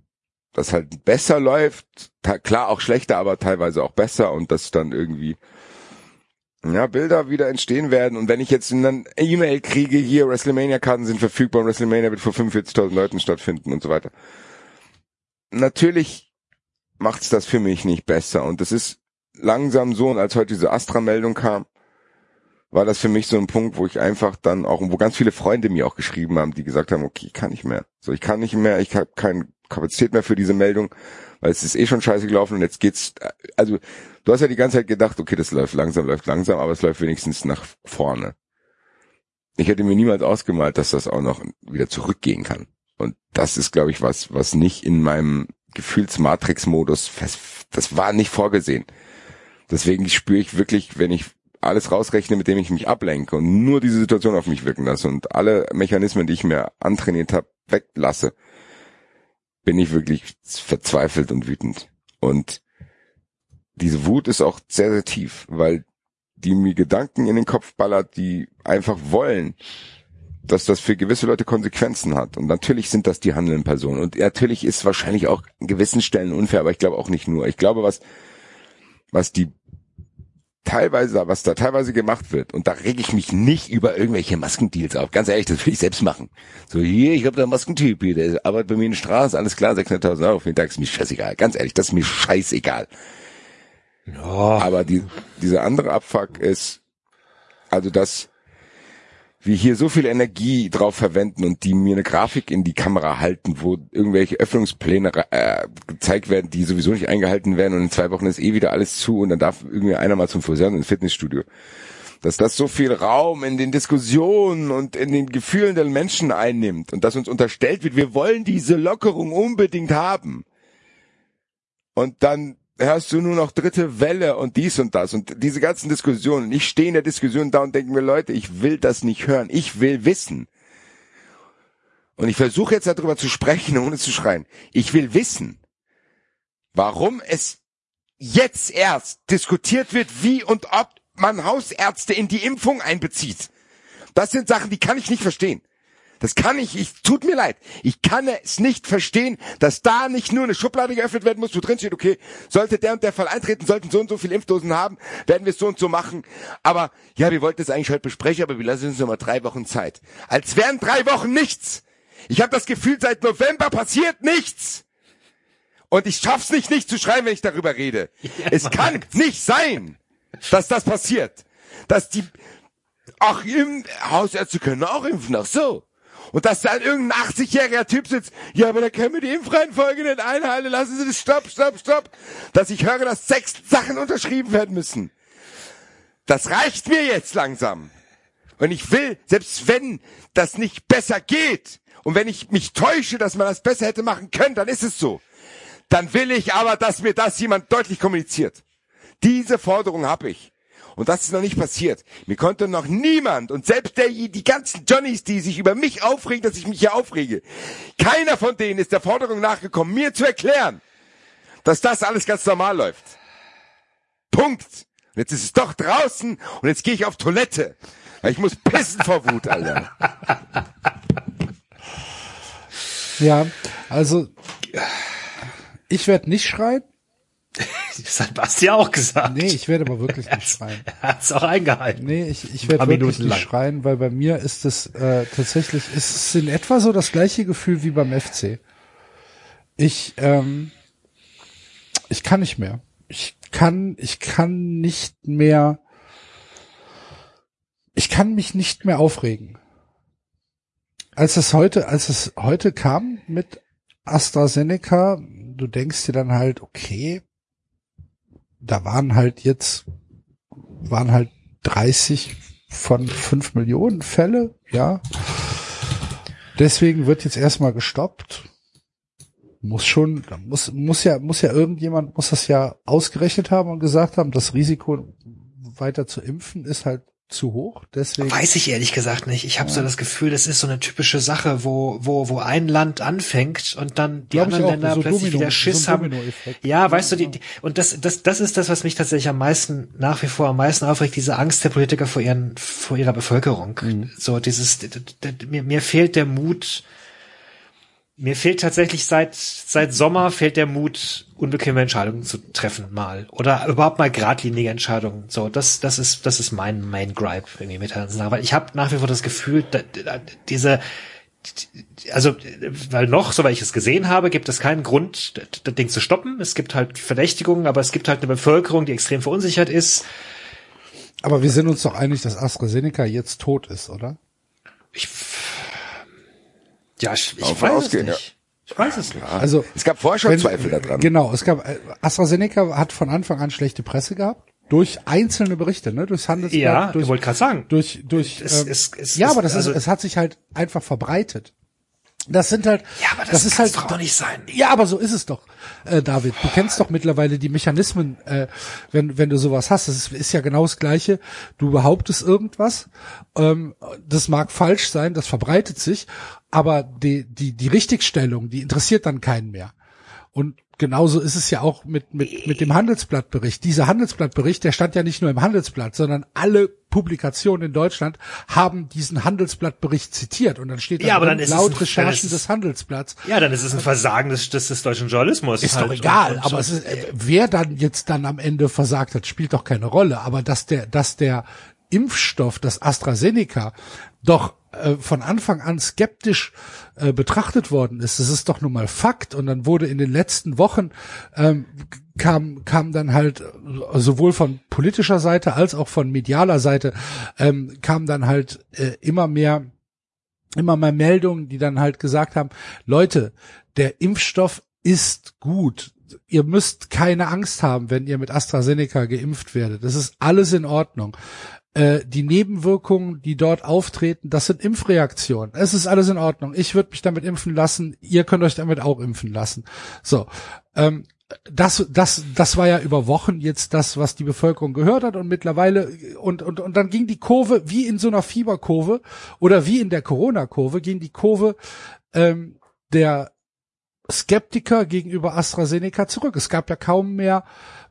D: das halt besser läuft, klar auch schlechter, aber teilweise auch besser und dass dann irgendwie ja, Bilder wieder entstehen werden. Und wenn ich jetzt eine E-Mail kriege, hier WrestleMania-Karten sind verfügbar und WrestleMania wird vor 45.000 Leuten stattfinden und so weiter. Natürlich macht's das für mich nicht besser. Und das ist langsam so, und als heute diese Astra-Meldung kam, war das für mich so ein Punkt, wo ich einfach dann auch, wo ganz viele Freunde mir auch geschrieben haben, die gesagt haben, okay, ich kann nicht mehr. So, ich kann nicht mehr, ich habe keinen Kapazität mehr für diese Meldung, weil es ist eh schon scheiße gelaufen und jetzt geht's, also du hast ja die ganze Zeit gedacht, okay, das läuft langsam, läuft langsam, aber es läuft wenigstens nach vorne. Ich hätte mir niemals ausgemalt, dass das auch noch wieder zurückgehen kann. Und das ist, glaube ich, was, was nicht in meinem Gefühlsmatrix-Modus das war nicht vorgesehen. Deswegen spüre ich wirklich, wenn ich alles rausrechne, mit dem ich mich ablenke und nur diese Situation auf mich wirken lasse und alle Mechanismen, die ich mir antrainiert habe, weglasse, bin ich wirklich verzweifelt und wütend. Und diese Wut ist auch sehr, sehr tief, weil die mir Gedanken in den Kopf ballert, die einfach wollen, dass das für gewisse Leute Konsequenzen hat. Und natürlich sind das die handelnden Personen. Und natürlich ist wahrscheinlich auch an gewissen Stellen unfair, aber ich glaube auch nicht nur. Ich glaube, was, was die teilweise, was da teilweise gemacht wird, und da reg ich mich nicht über irgendwelche Maskendeals auf. Ganz ehrlich, das will ich selbst machen. So, hier, ich habe da einen Maskentyp hier, der arbeitet bei mir in der Straße, alles klar, 600.000 Euro, vielen Dank, ist mir scheißegal. Ganz ehrlich, das ist mir scheißegal.
C: Ja.
D: Aber die, dieser andere Abfuck ist, also das, wir hier so viel Energie drauf verwenden und die mir eine Grafik in die Kamera halten, wo irgendwelche Öffnungspläne äh, gezeigt werden, die sowieso nicht eingehalten werden und in zwei Wochen ist eh wieder alles zu und dann darf irgendwie einer mal zum Friseur und ins Fitnessstudio. Dass das so viel Raum in den Diskussionen und in den Gefühlen der Menschen einnimmt und dass uns unterstellt wird, wir wollen diese Lockerung unbedingt haben. Und dann hörst du nur noch dritte Welle und dies und das und diese ganzen Diskussionen. Ich stehe in der Diskussion da und denke mir, Leute, ich will das nicht hören. Ich will wissen. Und ich versuche jetzt darüber zu sprechen, ohne zu schreien. Ich will wissen, warum es jetzt erst diskutiert wird, wie und ob man Hausärzte in die Impfung einbezieht. Das sind Sachen, die kann ich nicht verstehen. Das kann ich, ich, tut mir leid. Ich kann es nicht verstehen, dass da nicht nur eine Schublade geöffnet werden muss, wo drin steht, okay, sollte der und der Fall eintreten, sollten so und so viele Impfdosen haben, werden wir es so und so machen. Aber, ja, wir wollten es eigentlich heute besprechen, aber wir lassen uns noch mal drei Wochen Zeit. Als wären drei Wochen nichts. Ich habe das Gefühl, seit November passiert nichts. Und ich schaff's nicht, nicht zu schreiben, wenn ich darüber rede.
C: Ja,
D: es kann
C: merkt's.
D: nicht sein, dass das passiert. Dass die, ach, im, Hausärzte können auch impfen, ach so. Und dass da irgendein 80-jähriger Typ sitzt, ja, aber da können wir die Impfreihenfolge nicht einhalten, lassen Sie das, stopp, stopp, stopp. Dass ich höre, dass sechs Sachen unterschrieben werden müssen. Das reicht mir jetzt langsam. Und ich will, selbst wenn das nicht besser geht, und wenn ich mich täusche, dass man das besser hätte machen können, dann ist es so. Dann will ich aber, dass mir das jemand deutlich kommuniziert. Diese Forderung habe ich. Und das ist noch nicht passiert. Mir konnte noch niemand und selbst der, die ganzen Johnnies, die sich über mich aufregen, dass ich mich hier aufrege, keiner von denen ist der Forderung nachgekommen, mir zu erklären, dass das alles ganz normal läuft. Punkt. Und jetzt ist es doch draußen und jetzt gehe ich auf Toilette. Ich muss pissen vor Wut, Alter.
B: Ja, also ich werde nicht schreien.
C: Das hat Basti auch gesagt.
B: Nee, ich werde aber wirklich nicht schreien.
C: Er hat es auch eingehalten.
B: Nee, ich, ich werde wirklich
C: Minuten
B: nicht
C: lang.
B: schreien, weil bei mir ist es äh, tatsächlich, ist es in etwa so das gleiche Gefühl wie beim FC. Ich, ähm, ich kann nicht mehr. Ich kann, ich kann nicht mehr, ich kann mich nicht mehr aufregen. Als es heute, als es heute kam mit AstraZeneca, du denkst dir dann halt, okay, da waren halt jetzt, waren halt 30 von 5 Millionen Fälle, ja. Deswegen wird jetzt erstmal gestoppt. Muss schon, muss, muss ja, muss ja irgendjemand, muss das ja ausgerechnet haben und gesagt haben, das Risiko weiter zu impfen ist halt zu hoch. Deswegen.
C: Weiß ich ehrlich gesagt nicht. Ich habe so das Gefühl, das ist so eine typische Sache, wo, wo, wo ein Land anfängt und dann die
B: Glaub
C: anderen Länder
B: so
C: plötzlich
B: Domino-
C: wieder Schiss
B: so
C: haben. Ja, weißt du, die, die, und das, das, das ist das, was mich tatsächlich am meisten, nach wie vor am meisten aufregt, diese Angst der Politiker vor ihren, vor ihrer Bevölkerung.
B: Mhm.
C: So dieses, mir, mir fehlt der Mut, mir fehlt tatsächlich seit, seit Sommer fehlt der Mut, unbequeme Entscheidungen zu treffen mal. Oder überhaupt mal geradlinige Entscheidungen. So, das, das ist, das ist mein, mein Gripe irgendwie mit Sache. Weil ich habe nach wie vor das Gefühl, da, da, diese, also, weil noch, soweit ich es gesehen habe, gibt es keinen Grund, das, das Ding zu stoppen. Es gibt halt Verdächtigungen, aber es gibt halt eine Bevölkerung, die extrem verunsichert ist.
B: Aber wir sind uns doch einig, dass AstraZeneca jetzt tot ist, oder?
C: Ich, ja, ich, ich weiß
D: ausgehen,
C: es nicht. Ich weiß es nicht.
B: Also
D: Es gab vorher schon Zweifel daran.
B: Genau, es gab äh, AstraZeneca hat von Anfang an schlechte Presse gehabt durch einzelne Berichte, ne, durchs Handelsblatt,
C: Ja,
B: durch
C: ich wollte gerade sagen.
B: durch durch
C: Es-
B: ähm,
C: es- es-
B: ja, aber das
C: also-
B: ist es hat sich halt einfach verbreitet. Das sind halt
C: Ja, aber das,
B: das ist halt
C: doch doch nicht sein.
B: Ja, aber so ist es doch, äh, David. Du kennst doch mittlerweile die Mechanismen, äh, wenn, wenn du sowas hast. Das ist, ist ja genau das Gleiche. Du behauptest irgendwas, ähm, das mag falsch sein, das verbreitet sich, aber die, die, die Richtigstellung, die interessiert dann keinen mehr. Und genauso ist es ja auch mit, mit, mit dem Handelsblattbericht. Dieser Handelsblattbericht, der stand ja nicht nur im Handelsblatt, sondern alle Publikationen in Deutschland haben diesen Handelsblattbericht zitiert. Und dann steht da
C: Ja, aber
B: drin,
C: dann
B: laut
C: ein-
B: Recherchen
C: ist es-
B: des Handelsblatts.
C: Ja, dann ist es ein Versagen des, des, des deutschen Journalismus.
B: Ist
C: halt.
B: doch egal,
C: Und- und-
B: aber es ist, äh, wer dann jetzt dann am Ende versagt hat, spielt doch keine Rolle. Aber dass der, dass der Impfstoff, das AstraZeneca, doch äh, von Anfang an skeptisch äh, betrachtet worden ist, das ist doch nun mal Fakt. Und dann wurde in den letzten Wochen ähm, kam kam dann halt äh, sowohl von politischer Seite als auch von medialer Seite ähm, kam dann halt äh, immer mehr immer mehr Meldungen, die dann halt gesagt haben, Leute, der Impfstoff ist gut. Ihr müsst keine Angst haben, wenn ihr mit AstraZeneca geimpft werdet. Das ist alles in Ordnung. Äh, die Nebenwirkungen, die dort auftreten, das sind Impfreaktionen. Es ist alles in Ordnung. Ich würde mich damit impfen lassen. Ihr könnt euch damit auch impfen lassen. So. Ähm, das, das, das war ja über Wochen jetzt das, was die Bevölkerung gehört hat und mittlerweile und und und dann ging die Kurve wie in so einer Fieberkurve oder wie in der Corona-Kurve ging die Kurve ähm, der Skeptiker gegenüber AstraZeneca zurück. Es gab ja kaum mehr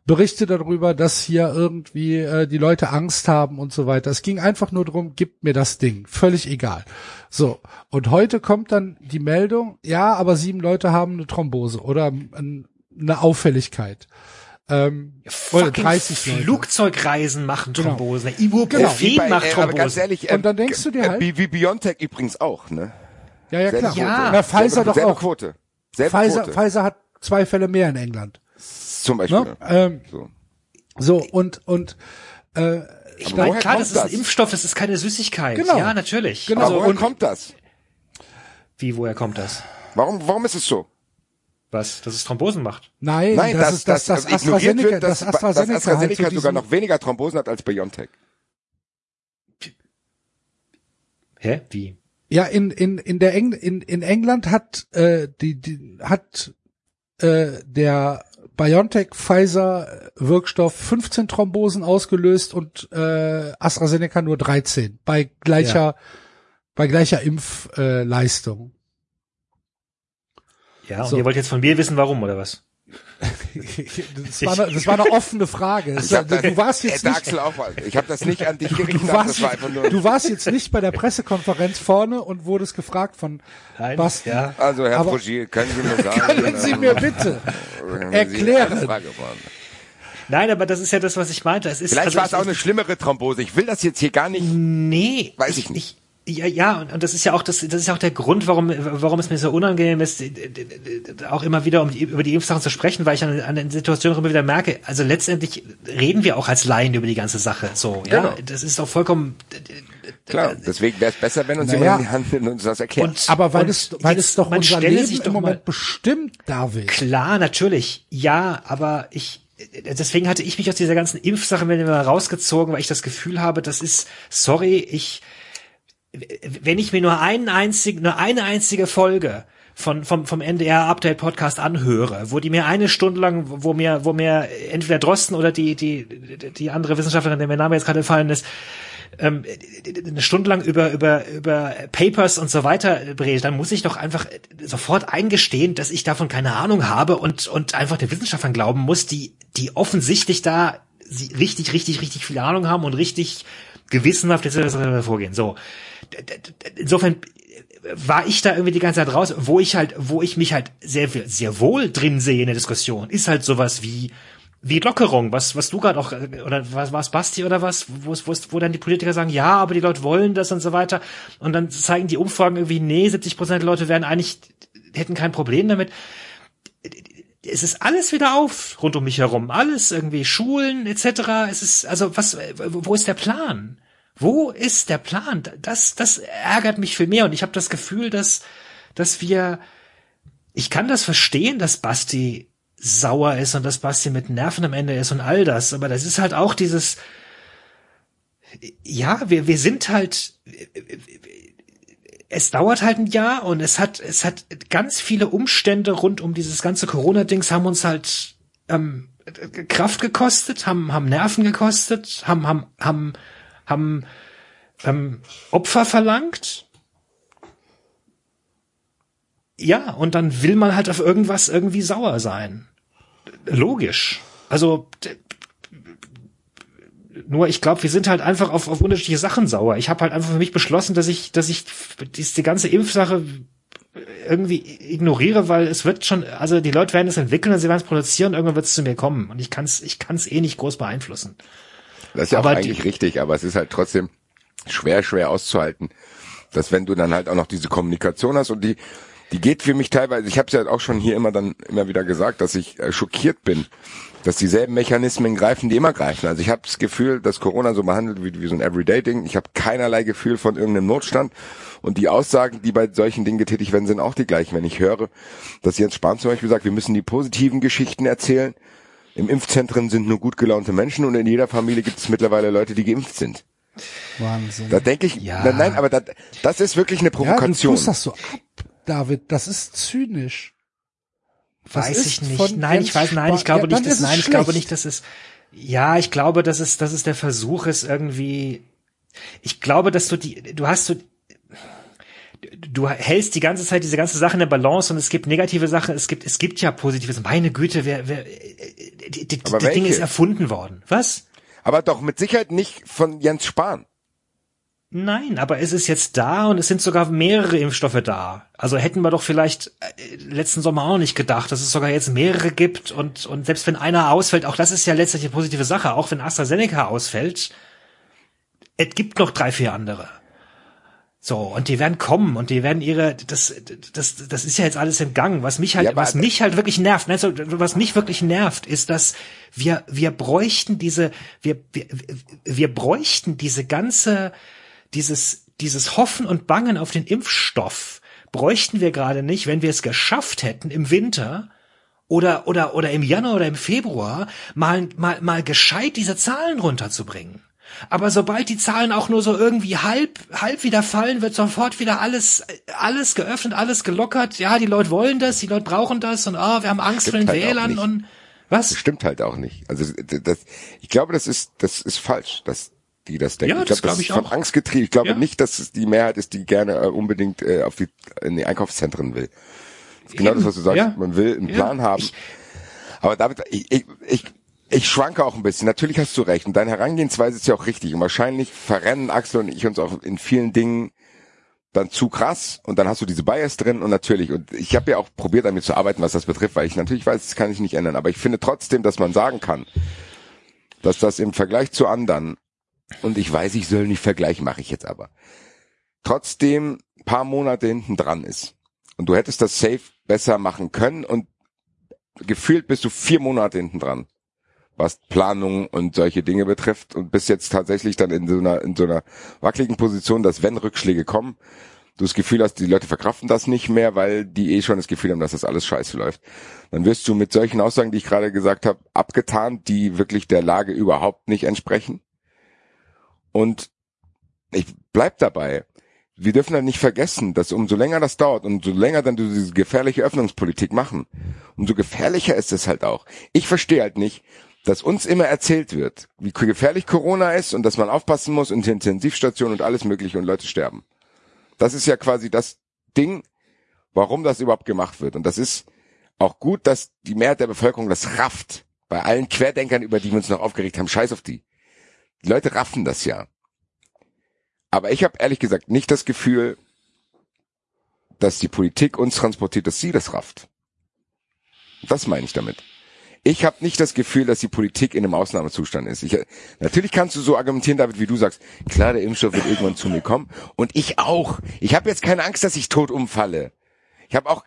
B: Berichte darüber, dass hier irgendwie äh, die Leute Angst haben und so weiter. Es ging einfach nur darum, gibt mir das Ding, völlig egal. So und heute kommt dann die Meldung, ja, aber sieben Leute haben eine Thrombose oder ein, eine Auffälligkeit. Ähm, oder
C: Fucking
B: 30 Leute.
C: Flugzeugreisen machen
B: Genau.
C: Thrombosen. Ibuprofen
B: Genau.
D: Wie bei,
C: macht
D: äh, aber ganz ehrlich, äh,
B: Und dann denkst du dir
D: äh,
B: halt-
D: wie, wie Biontech übrigens auch, ne?
B: Ja, ja, klar.
D: Selbe
C: Ja.
D: Quote.
B: Na, Pfizer
D: selbe,
B: doch
D: selbe
B: auch.
D: Quote. Selbe
B: Pfizer,
D: Quote.
B: Pfizer hat zwei Fälle mehr in England.
D: Zum Beispiel.
B: Ne? Ähm,
D: So.
B: so und und äh,
C: Ich
D: Aber
C: meine, klar, das ist ein
D: das?
C: Impfstoff, das ist keine Süßigkeit.
B: Genau.
C: Ja, natürlich.
B: Genau.
D: Aber
C: Also,
D: woher
C: und
D: kommt das?
C: wie, woher kommt das?
D: Warum, warum ist es so?
C: Was? Dass es Thrombosen macht?
B: nein,
D: Nein,
B: das
D: dass,
B: ist das, das,
D: dass ignoriert
B: AstraZeneca,
D: wird, dass,
B: das AstraZeneca,
D: dass AstraZeneca
B: halt
D: sogar noch weniger Thrombosen hat als Biontech.
C: Hä? Wie?
B: Ja, in in in der Eng in in England hat äh, die, die hat äh, der BioNTech Pfizer Wirkstoff 15 Thrombosen ausgelöst und äh, AstraZeneca nur 13 bei gleicher bei gleicher Impfleistung. Äh.
C: Ja, und
B: So.
C: ihr wollt jetzt von mir wissen, warum, oder was?
B: Das, war eine, das war eine offene Frage.
D: Hab das,
B: du warst jetzt nicht
D: Axel auch mal. Ich habe das nicht an dich gerichtet,
B: du
D: das
B: warst,
D: war einfach nur.
B: du warst jetzt nicht bei der Pressekonferenz vorne und wurdest gefragt von
C: Nein,
B: Basti.
C: ja.
D: also Herr
B: aber-
D: können Sie mir sagen?
B: Können Sie mir bitte erklären?
D: eine Frage waren.
C: Nein, aber das ist ja das, was ich meinte. Es ist,
D: Vielleicht
C: also
D: war es auch eine schlimmere Thrombose. Ich will das jetzt hier gar nicht.
C: Nee,
D: Weiß ich nicht.
C: Ja, ja, und, und das ist ja auch das, das ist ja auch der Grund, warum, warum es mir so unangenehm ist, auch immer wieder um die, über die Impfsachen zu sprechen, weil ich an, an den Situationen immer wieder merke, also letztendlich reden wir auch als Laien über die ganze Sache, so, ja,
D: Genau.
C: das ist doch vollkommen,
D: Klar, deswegen wäre es besser, wenn uns
B: Naja.
D: jemand in die Hand nimmt und uns das erklärt.
C: Und-
B: Aber weil
C: Und
B: es, weil
C: jetzt-
B: es doch
C: man
B: unser
C: stelle
B: Leben
C: sich
B: im
C: doch
B: Moment
C: mal-
B: bestimmt, David.
C: Klar, natürlich. Ja, aber ich, deswegen hatte ich mich aus dieser ganzen Impfsache wieder mal rausgezogen, weil ich das Gefühl habe, das ist, sorry, ich, wenn ich mir nur einen einzigen, nur eine einzige Folge von, vom, vom NDR Update Podcast anhöre, wo die mir eine Stunde lang, wo mir, wo mir entweder Drosten oder die, die, die andere Wissenschaftlerin, der mir Name jetzt gerade gefallen ist, ähm, eine Stunde lang über, über, über Papers und so weiter redet, dann muss ich doch einfach sofort eingestehen, dass ich davon keine Ahnung habe und, und einfach den Wissenschaftlern glauben muss, die, die offensichtlich da richtig, richtig, richtig viel Ahnung haben und richtig gewissenhaft jetzt vorgehen. So. Insofern war ich da irgendwie die ganze Zeit raus, wo ich halt, wo ich mich halt sehr, sehr wohl drin sehe in der Diskussion, ist halt sowas wie, wie Lockerung, was, was du gerade auch, oder was war's Basti oder was, wo, wo, wo dann die Politiker sagen, ja, aber die Leute wollen das und so weiter. Und dann zeigen die Umfragen irgendwie, nee, 70 Prozent der Leute wären eigentlich, hätten kein Problem damit. Es ist alles wieder auf rund um mich herum. Alles irgendwie, Schulen etc. Es ist, also was, wo ist der Plan? Wo ist der Plan? Das, das ärgert mich viel mehr und ich habe das Gefühl, dass, dass wir ich kann das verstehen, dass Basti sauer ist und dass Basti mit Nerven am Ende ist und all das, aber das ist halt auch dieses, ja, wir, wir sind halt, es dauert halt ein Jahr und es hat, es hat ganz viele Umstände rund um dieses ganze Corona-Dings haben uns halt ähm, Kraft gekostet, haben, haben Nerven gekostet, haben, haben, haben, haben ähm, Opfer verlangt. Ja, und dann will man halt auf irgendwas irgendwie sauer sein. Logisch. Also nur ich glaube, wir sind halt einfach auf, auf unterschiedliche Sachen sauer. Ich habe halt einfach für mich beschlossen, dass ich, dass ich die, ganze Impfsache irgendwie ignoriere, weil es wird schon, also die Leute werden es entwickeln, sie werden es produzieren, irgendwann wird es zu mir kommen und ich kann es, ich kann es eh nicht groß beeinflussen.
D: Das ist ja
C: Aber
D: auch eigentlich
C: die-
D: richtig, aber es ist halt trotzdem schwer, schwer auszuhalten, dass wenn du dann halt auch noch diese Kommunikation hast und die, die geht für mich teilweise, ich habe es ja auch schon hier immer dann immer wieder gesagt, dass ich äh, schockiert bin, dass dieselben Mechanismen greifen, die immer greifen. Also ich habe das Gefühl, dass Corona so behandelt wird wie so ein Everyday-Ding. Ich habe keinerlei Gefühl von irgendeinem Notstand. Und die Aussagen, die bei solchen Dingen getätigt werden, sind auch die gleichen. Wenn ich höre, dass Jens Spahn zum Beispiel sagt, wir müssen die positiven Geschichten erzählen. Im Impfzentren sind nur gut gelaunte Menschen und in jeder Familie gibt es mittlerweile Leute, die geimpft sind.
B: Wahnsinn.
D: Da denke ich,
C: Ja.
D: nein, nein, aber da, das ist wirklich eine
B: ja, du
D: Provokation.
B: das so ab, David. Das ist zynisch. Das
C: weiß
B: ist
C: ich nicht. Nein, ich weiß, nein, ich glaube
B: Ja,
C: nicht, dass, nein, ich glaube nicht, dass es, ja, ich glaube, dass es, dass es der Versuch ist, irgendwie, ich glaube, dass du die, du hast so, du hältst die ganze Zeit diese ganze Sache in der Balance und es gibt negative Sachen, es gibt, es gibt ja Positives. Meine Güte, wer, wer, die, die,
D: Aber
C: das Ding ist erfunden worden. Was?
D: aber doch mit Sicherheit nicht von Jens Spahn.
C: Nein, aber es ist jetzt da und es sind sogar mehrere Impfstoffe da. Also hätten wir doch vielleicht äh, letzten Sommer auch nicht gedacht, dass es sogar jetzt mehrere gibt und, und selbst wenn einer ausfällt, auch das ist ja letztlich eine positive Sache, auch wenn AstraZeneca ausfällt, es gibt noch drei, vier andere. So, und die werden kommen und die werden ihre, das, das, das ist ja jetzt alles im Gang. Was mich halt,
D: Ja,
C: was mich halt wirklich nervt, ne, so, was mich wirklich nervt, ist, dass wir, wir bräuchten diese, wir, wir, wir bräuchten diese ganze, dieses, dieses Hoffen und Bangen auf den Impfstoff bräuchten wir gerade nicht, wenn wir es geschafft hätten im Winter oder, oder, oder im Januar oder im Februar mal, mal, mal gescheit diese Zahlen runterzubringen. Aber sobald die Zahlen auch nur so irgendwie halb, halb wieder fallen, wird sofort wieder alles, alles geöffnet, alles gelockert. Ja, die Leute wollen das, die Leute brauchen das und ah, wir haben Angst
D: Stimmt
C: vor den
D: halt
C: Wählern und was?
D: Das stimmt halt auch nicht. Also das, ich glaube, das ist, das ist falsch, dass die das denken.
C: Ja,
D: ich
C: das
D: glaube,
C: glaub
D: das
C: ich
D: ist von
C: auch.
D: Angst getrieben. Ich glaube
C: Ja.
D: nicht, dass es die Mehrheit ist, die gerne äh, unbedingt äh, auf die in die Einkaufszentren will. Das ist genau
C: Eben.
D: das, was du sagst.
C: Ja.
D: Man will einen. Plan haben.
C: Ich-
D: Aber David, ich, ich, ich, ich schwanke auch ein bisschen. Natürlich hast du recht. Und deine Herangehensweise ist ja auch richtig. Und wahrscheinlich verrennen Axel und ich uns auch in vielen Dingen dann zu krass und dann hast du diese Bias drin und natürlich und ich habe ja auch probiert damit zu arbeiten, was das betrifft, weil ich natürlich weiß, das kann ich nicht ändern, aber ich finde trotzdem, dass man sagen kann, dass das im Vergleich zu anderen und ich weiß, ich soll nicht vergleichen, mache ich jetzt aber. Trotzdem paar Monate hinten dran ist und du hättest das safe besser machen können und gefühlt bist du vier Monate hinten dran, was Planung und solche Dinge betrifft und bist jetzt tatsächlich dann in so einer in so einer wackeligen Position, dass wenn Rückschläge kommen, du das Gefühl hast, die Leute verkraften das nicht mehr, weil die eh schon das Gefühl haben, dass das alles scheiße läuft. Dann wirst du mit solchen Aussagen, die ich gerade gesagt habe, abgetan, die wirklich der Lage überhaupt nicht entsprechen. Und ich bleib dabei. Wir dürfen halt nicht vergessen, dass umso länger das dauert und umso länger dann du diese gefährliche Öffnungspolitik machen, umso gefährlicher ist es halt auch. Ich verstehe halt nicht, dass uns immer erzählt wird, wie gefährlich Corona ist und dass man aufpassen muss und Intensivstationen und alles mögliche und Leute sterben. Das ist ja quasi das Ding, warum das überhaupt gemacht wird. Und das ist auch gut, dass die Mehrheit der Bevölkerung das rafft. Bei allen Querdenkern, über die wir uns noch aufgeregt haben, scheiß auf die. Die Leute raffen das ja. Aber ich habe ehrlich gesagt nicht das Gefühl, dass die Politik uns transportiert, dass sie das rafft. Das meine ich damit. Ich habe nicht das Gefühl, dass die Politik in einem Ausnahmezustand ist. Ich, natürlich kannst du so argumentieren, David, wie du sagst. Klar, der Impfstoff wird irgendwann zu mir kommen. Und ich auch. Ich habe jetzt keine Angst, dass ich tot umfalle. Ich habe auch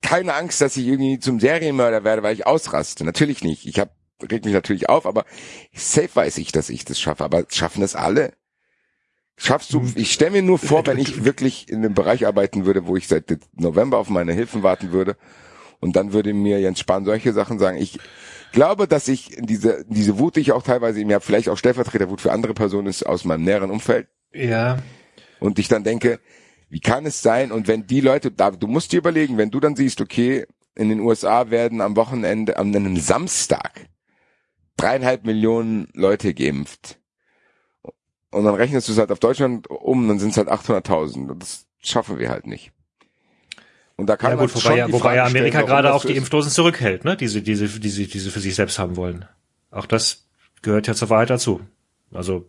D: keine Angst, dass ich irgendwie zum Serienmörder werde, weil ich ausraste. Natürlich nicht. Ich hab, reg mich natürlich auf, aber safe weiß ich, dass ich das schaffe. Aber schaffen das alle? Schaffst du, ich stelle mir nur vor, wenn ich wirklich in einem Bereich arbeiten würde, wo ich seit November auf meine Hilfen warten würde und dann würde mir Jens Spahn solche Sachen sagen. Ich glaube, dass ich diese, diese Wut, die ich auch teilweise in mir habe, vielleicht auch Stellvertreterwut für andere Personen ist aus meinem näheren Umfeld
C: Ja.
D: und ich dann denke, wie kann es sein? Und wenn die Leute, da, du musst dir überlegen, wenn du dann siehst, okay, in den USA werden am Wochenende, an einem Samstag dreieinhalb Millionen Leute geimpft. Und dann rechnest du es halt auf Deutschland um, dann sind es halt 800.000. Und das schaffen wir halt nicht. Und da kann
C: Ja
D: man
C: gut, wobei
D: schon
C: ja, wobei ja Amerika
D: stellen,
C: gerade auch die. Impfdosen zurückhält, ne? Diese, diese, diese, diese für sich selbst haben wollen. Auch das gehört ja zur Wahrheit dazu. Also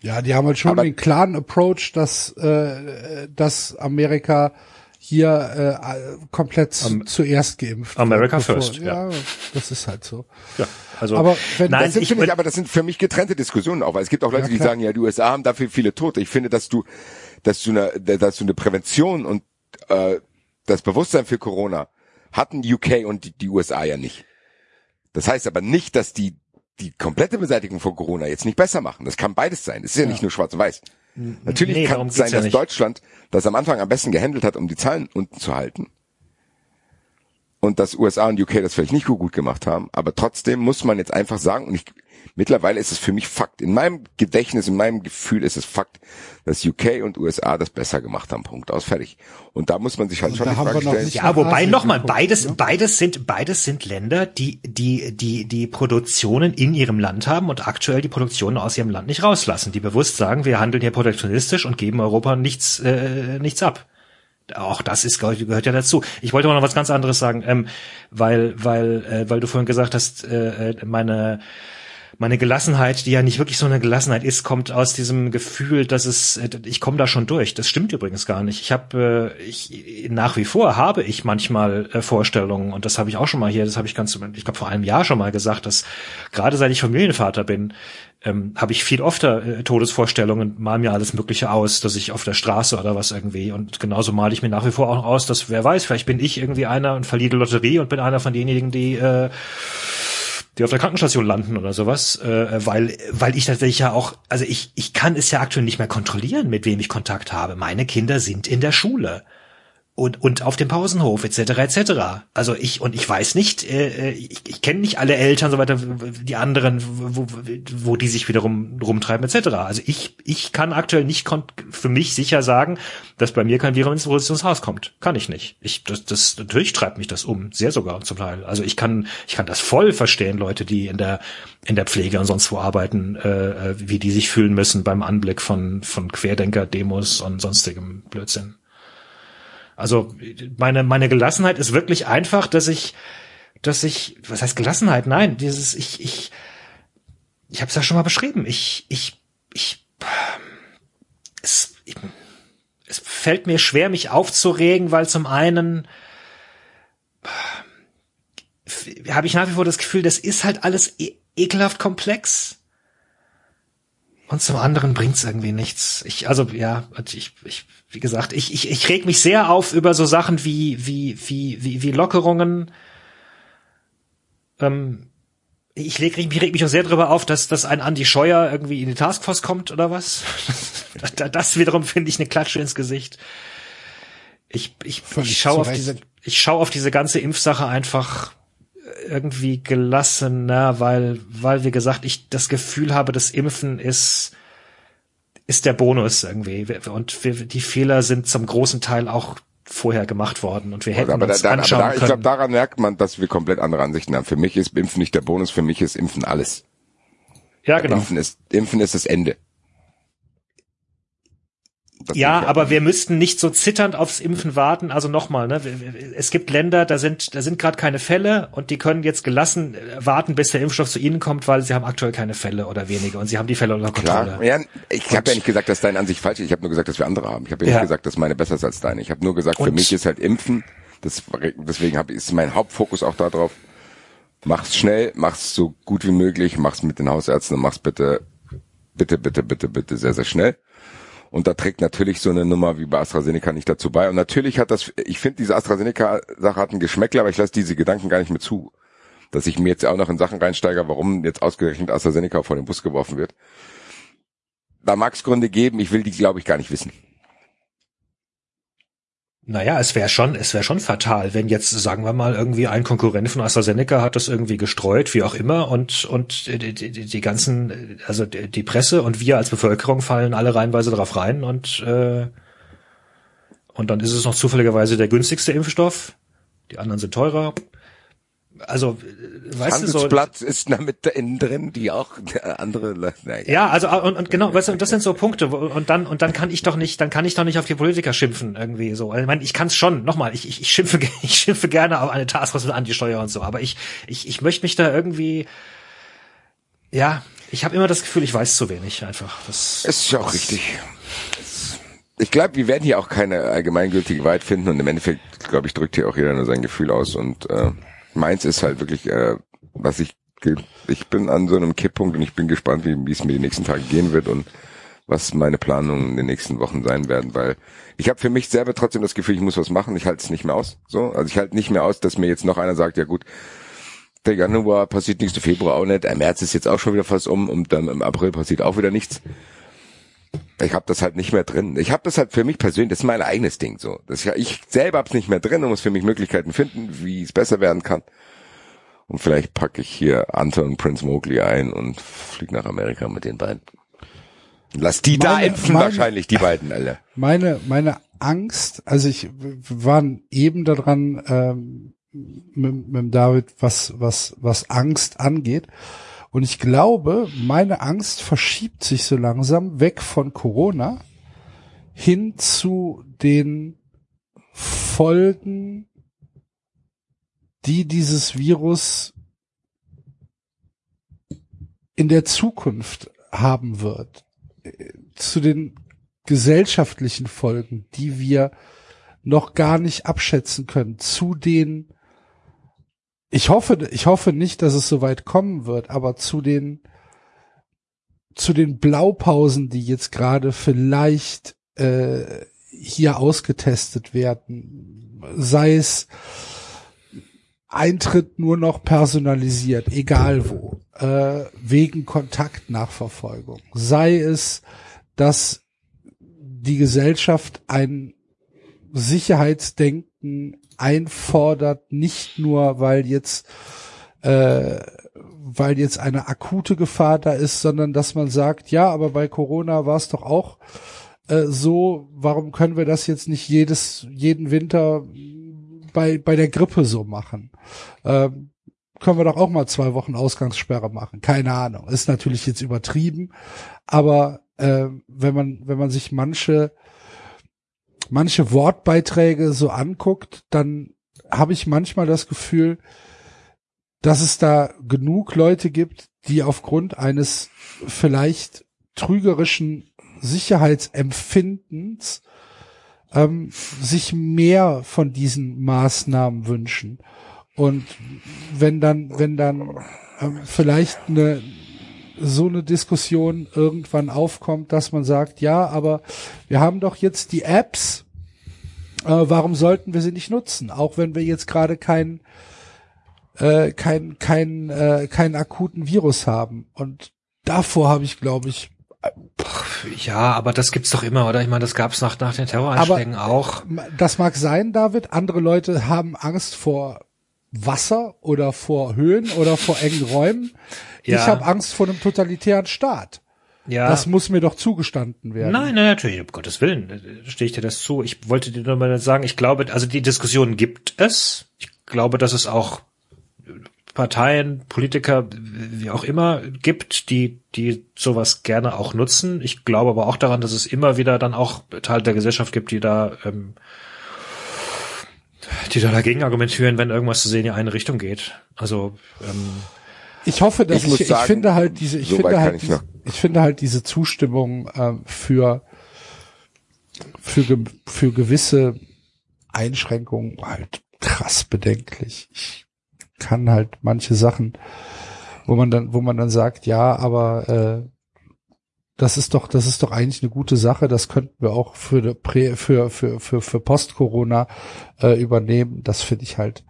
B: Ja, die haben halt schon den klaren Approach, dass, äh, dass Amerika hier äh, komplett
C: Am-
B: zuerst geimpft wird,
C: America first,
B: ja. das ist halt so.
C: ja, also
B: Aber wenn
C: Nein,
D: Das sind,
C: ich
D: ich, aber das sind für mich getrennte Diskussionen auch, weil es gibt auch Leute,
B: Ja,
D: die sagen, ja, die USA haben dafür viele Tote. Ich finde, dass du, dass du eine, dass du eine Prävention und äh, das Bewusstsein für Corona hatten UK und die, die USA ja nicht. Das heißt aber nicht, dass die die komplette Beseitigung von Corona jetzt nicht besser machen. Das kann beides sein. Es ist ja, nicht nur schwarz und weiß. Natürlich
C: nee,
D: kann es sein,
C: ja
D: dass
C: nicht.
D: Deutschland das am Anfang am besten gehandelt hat, um die Zahlen unten zu halten. Und dass USA und UK das vielleicht nicht so gut gemacht haben. Aber trotzdem muss man jetzt einfach sagen, und ich, mittlerweile ist es für mich Fakt. In meinem Gedächtnis, in meinem Gefühl ist es Fakt, dass UK und USA das besser gemacht haben. Punkt aus, fertig. Und da muss man sich halt
B: Und
D: schon
B: da
D: die Frage stellen.
C: Ja, wobei nochmal, beides,
B: ne?
C: beides sind, beides sind Länder, die, die, die, die Produktionen in ihrem Land haben und aktuell die Produktionen aus ihrem Land nicht rauslassen, die bewusst sagen, wir handeln hier protektionistisch und geben Europa nichts, äh, nichts ab. Auch das ist gehört, gehört ja dazu. Ich wollte aber noch was ganz anderes sagen, ähm, weil, weil, äh, weil du vorhin gesagt hast, äh, äh, meine meine Gelassenheit, die ja nicht wirklich so eine Gelassenheit ist, kommt aus diesem Gefühl, dass es, äh, ich komme da schon durch. Das stimmt übrigens gar nicht. Ich habe, äh, ich nach wie vor habe ich manchmal Vorstellungen und das habe ich auch schon mal hier, das habe ich ganz, ich glaube vor einem Jahr schon mal gesagt, dass gerade seit ich Familienvater bin, ähm, habe ich viel öfter äh, Todesvorstellungen, mal mir alles Mögliche aus, dass ich auf der Straße oder was irgendwie. Und genauso male ich mir nach wie vor auch aus, dass wer weiß, vielleicht bin ich irgendwie einer und verliere die Lotterie und bin einer von denjenigen, die äh, die auf der Krankenstation landen oder sowas, äh, weil weil ich tatsächlich ja auch, also ich ich kann es ja aktuell nicht mehr kontrollieren, mit wem ich Kontakt habe. Meine Kinder sind in der Schule und und auf dem Pausenhof etc. etc. Also ich und ich weiß nicht, äh, ich, ich kenne nicht alle Eltern so weiter, die anderen, wo, wo die sich wiederum rumtreiben etc. Also ich ich kann aktuell nicht für mich sicher sagen, dass bei mir kein Virus ins Haus kommt. Kann ich nicht. Ich das, das natürlich treibt mich das um, sehr sogar zum Teil. Also ich kann ich kann das voll verstehen, Leute, die in der in der Pflege und sonst wo arbeiten, äh, wie die sich fühlen müssen beim Anblick von von Querdenker-Demos und sonstigem Blödsinn. Also meine meine Gelassenheit ist wirklich einfach, dass ich dass ich was heißt Gelassenheit? Nein, dieses ich ich ich habe es ja schon mal beschrieben. Ich ich ich es ich, es fällt mir schwer mich aufzuregen, weil zum einen habe ich nach wie vor das Gefühl, das ist halt alles e ekelhaft komplex. Und zum anderen bringt's irgendwie nichts. Ich, also ja, ich, ich, wie gesagt, ich, ich, ich reg mich sehr auf über so Sachen wie, wie, wie, wie, wie Lockerungen. Ähm, ich leg, ich reg mich auch sehr darüber auf, dass, dass ein Andi Scheuer irgendwie in die Taskforce kommt oder was. das wiederum finde ich eine Klatsche ins Gesicht. Ich, ich,
B: Völlig
C: ich schaue auf diese, ich schaue auf diese ganze Impfsache einfach irgendwie gelassener, weil, weil, wie gesagt, ich das Gefühl habe, das Impfen ist, ist der Bonus irgendwie. Und wir, die Fehler sind zum großen Teil auch vorher gemacht worden und wir hätten
D: aber da,
C: uns
D: da, aber
C: anschauen
D: da, ich glaube, daran merkt man, dass wir komplett andere Ansichten haben. Für mich ist Impfen nicht der Bonus, für mich ist Impfen alles.
C: ja, genau.
D: Impfen ist, Impfen ist das Ende.
C: Ja, aber wir müssten nicht so zitternd aufs Impfen warten. Also nochmal, ne? es gibt Länder, da sind, da sind gerade keine Fälle und die können jetzt gelassen äh, warten, bis der Impfstoff zu ihnen kommt, weil sie haben aktuell keine Fälle oder wenige und sie haben die Fälle unter Kontrolle.
D: Klar, ja, ich habe ja nicht gesagt, dass deine Ansicht falsch ist. Ich habe nur gesagt, dass wir andere haben. Ich habe ja, nicht gesagt, dass meine besser ist als deine. Ich habe nur gesagt, für
C: Und-
D: mich ist halt Impfen. Das, deswegen hab, ist mein Hauptfokus auch darauf. Mach's schnell, mach's so gut wie möglich, mach's mit den Hausärzten und mach's bitte, bitte, bitte, bitte, bitte sehr, sehr schnell. Und da trägt natürlich so eine Nummer wie bei AstraZeneca nicht dazu bei. Und natürlich hat das, ich finde, diese AstraZeneca-Sache hat einen Geschmäckler, aber ich lasse diese Gedanken gar nicht mehr zu. Dass ich mir jetzt auch noch in Sachen reinsteige, warum jetzt ausgerechnet AstraZeneca vor den Bus geworfen wird. da mag's Gründe geben, ich will die, glaube ich, gar nicht wissen.
C: Naja, es wäre schon, es wäre schon fatal, wenn jetzt, sagen wir mal, irgendwie ein Konkurrent von AstraZeneca hat das irgendwie gestreut, wie auch immer, und, und die, die, die ganzen, also die Presse und wir als Bevölkerung fallen alle reihenweise drauf rein und, äh, und dann ist es noch zufälligerweise der günstigste Impfstoff. Die anderen sind teurer also weißt
D: du so ist damit innen drin, die auch andere
C: naja. Ja, also und, und genau, weißt du, das sind so Punkte und dann und dann kann ich doch nicht, dann kann ich doch nicht auf die Politiker schimpfen irgendwie so. Also, ich meine, ich kann es schon, nochmal, ich, ich, ich schimpfe ich schimpfe gerne auf eine Taskforce mit Antisteuer und so, aber ich ich ich möchte mich da irgendwie ja, ich habe immer das Gefühl, ich weiß zu wenig einfach. Das
D: ist ja auch richtig. Ich glaube, wir werden hier auch keine allgemeingültige Wahrheit finden und im Endeffekt, glaube ich, drückt hier auch jeder nur sein Gefühl aus und äh, meins ist halt wirklich, äh, was ich, ich bin an so einem Kipppunkt und ich bin gespannt, wie, es mir die nächsten Tage gehen wird und was meine Planungen in den nächsten Wochen sein werden, weil ich habe für mich selber trotzdem das Gefühl, ich muss was machen. Ich halte es nicht mehr aus. So, also ich halte nicht mehr aus, dass mir jetzt noch einer sagt, ja gut, der Januar passiert nichts, der Februar auch nicht, der März ist jetzt auch schon wieder fast um und dann im April passiert auch wieder nichts. Ich habe das halt nicht mehr drin. Ich habe das halt für mich persönlich, das ist mein eigenes Ding so. Das ja, ich selber hab's nicht mehr drin und muss für mich Möglichkeiten finden, wie es besser werden kann. Und vielleicht packe ich hier Anton und Prince Mowgli ein und fliege nach Amerika mit den beiden. Lass die meine, da impfen meine, wahrscheinlich, die beiden alle.
B: Meine, meine Angst, also ich waren eben daran ähm, mit, mit David, was, was, was Angst angeht. Und ich glaube, meine Angst verschiebt sich so langsam weg von Corona hin zu den Folgen, die dieses Virus in der Zukunft haben wird. Zu den gesellschaftlichen Folgen, die wir noch gar nicht abschätzen können, zu den ich hoffe, ich hoffe nicht, dass es so weit kommen wird, aber zu den, zu den Blaupausen, die jetzt gerade vielleicht äh, hier ausgetestet werden, sei es Eintritt nur noch personalisiert, egal wo, äh, wegen Kontaktnachverfolgung, sei es, dass die Gesellschaft ein Sicherheitsdenken einfordert, nicht nur, weil jetzt äh, weil jetzt eine akute Gefahr da ist, sondern dass man sagt, ja, aber bei Corona war es doch auch äh, so, warum können wir das jetzt nicht jedes, jeden Winter bei, bei der Grippe so machen? Ähm, können wir doch auch mal zwei Wochen Ausgangssperre machen. Keine Ahnung. Ist natürlich jetzt übertrieben, aber äh, wenn man, wenn man sich manche manche Wortbeiträge so anguckt, dann habe ich manchmal das Gefühl, dass es da genug Leute gibt, die aufgrund eines vielleicht trügerischen Sicherheitsempfindens ähm, sich mehr von diesen Maßnahmen wünschen. Und wenn dann, wenn dann ähm, vielleicht eine so eine Diskussion irgendwann aufkommt, dass man sagt, ja, aber wir haben doch jetzt die Apps, äh, warum sollten wir sie nicht nutzen? Auch wenn wir jetzt gerade keinen äh, kein, kein, äh, keinen akuten Virus haben. Und davor habe ich, glaube ich,
C: ja, aber das gibt's doch immer, oder? Ich meine, das gab's nach, nach den Terroranschlägen aber, auch.
B: Das mag sein, David. Andere Leute haben Angst vor Wasser oder vor Höhen oder vor engen Räumen. Ja. Ich habe Angst vor einem totalitären Staat. Ja. Das muss mir doch zugestanden werden.
C: Nein, nein, natürlich, um Gottes Willen, stehe ich dir das zu. Ich wollte dir nur mal sagen, ich glaube, also die Diskussion gibt es. Ich glaube, dass es auch Parteien, Politiker, wie auch immer gibt, die, die sowas gerne auch nutzen. Ich glaube aber auch daran, dass es immer wieder dann auch Teil der Gesellschaft gibt, die da ähm, die da dagegen argumentieren, wenn irgendwas zu sehen in eine Richtung geht. Also ähm,
B: ich hoffe, dass ich, ich, sagen, ich finde halt diese, ich so finde halt, ich, diese, ich, finde halt diese Zustimmung ähm, für für für gewisse Einschränkungen halt krass bedenklich. Ich kann halt manche Sachen, wo man dann, wo man dann sagt, ja, aber äh, das ist doch, das ist doch eigentlich eine gute Sache. Das könnten wir auch für für für für für Post-Corona äh, übernehmen. Das finde ich halt.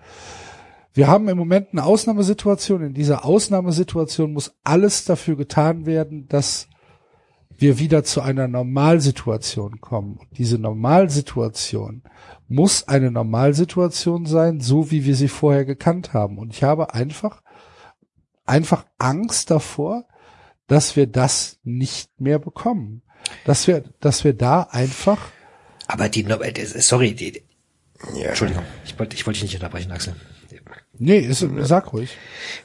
B: Wir haben im Moment eine Ausnahmesituation. In dieser Ausnahmesituation muss alles dafür getan werden, dass wir wieder zu einer Normalsituation kommen. Und diese Normalsituation muss eine Normalsituation sein, so wie wir sie vorher gekannt haben. Und ich habe einfach, einfach Angst davor, dass wir das nicht mehr bekommen. Dass wir, dass wir da einfach,
C: Aber die, sorry, die,
D: Ja.
C: Entschuldigung, ich wollte, ich wollte dich nicht unterbrechen, Axel.
B: Nee, ist, sag ruhig.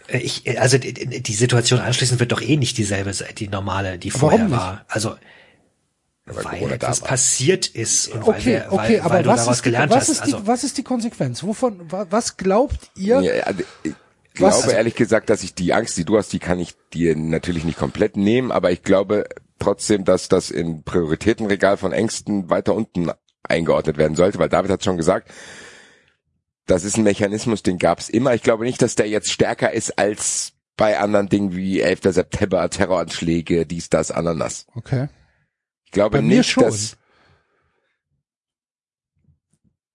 C: Äh, Ich, äh, also die, die Situation anschließend wird doch eh nicht dieselbe sein, die normale, die vorher war. Also
D: weil
C: weil etwas passiert ist und weil,
B: Okay,
C: wir, weil,
B: okay,
C: weil
B: aber
C: du
B: was
C: daraus
B: ist, die,
C: gelernt
B: was
C: hast.
B: ist die,
C: Also,
B: was ist die Konsequenz? Wovon, wa- was glaubt ihr?
D: Ja, also ich
B: Was-
D: glaube ehrlich gesagt, dass ich die Angst, die du hast, die kann ich dir natürlich nicht komplett nehmen, aber ich glaube trotzdem, dass das im Prioritätenregal von Ängsten weiter unten eingeordnet werden sollte, weil David hat schon gesagt, das ist ein Mechanismus, den gab es immer. Ich glaube nicht, dass der jetzt stärker ist als bei anderen Dingen wie 11. September, Terroranschläge, dies, das, Ananas.
B: Okay.
D: Ich glaube nicht,
B: schon.
D: dass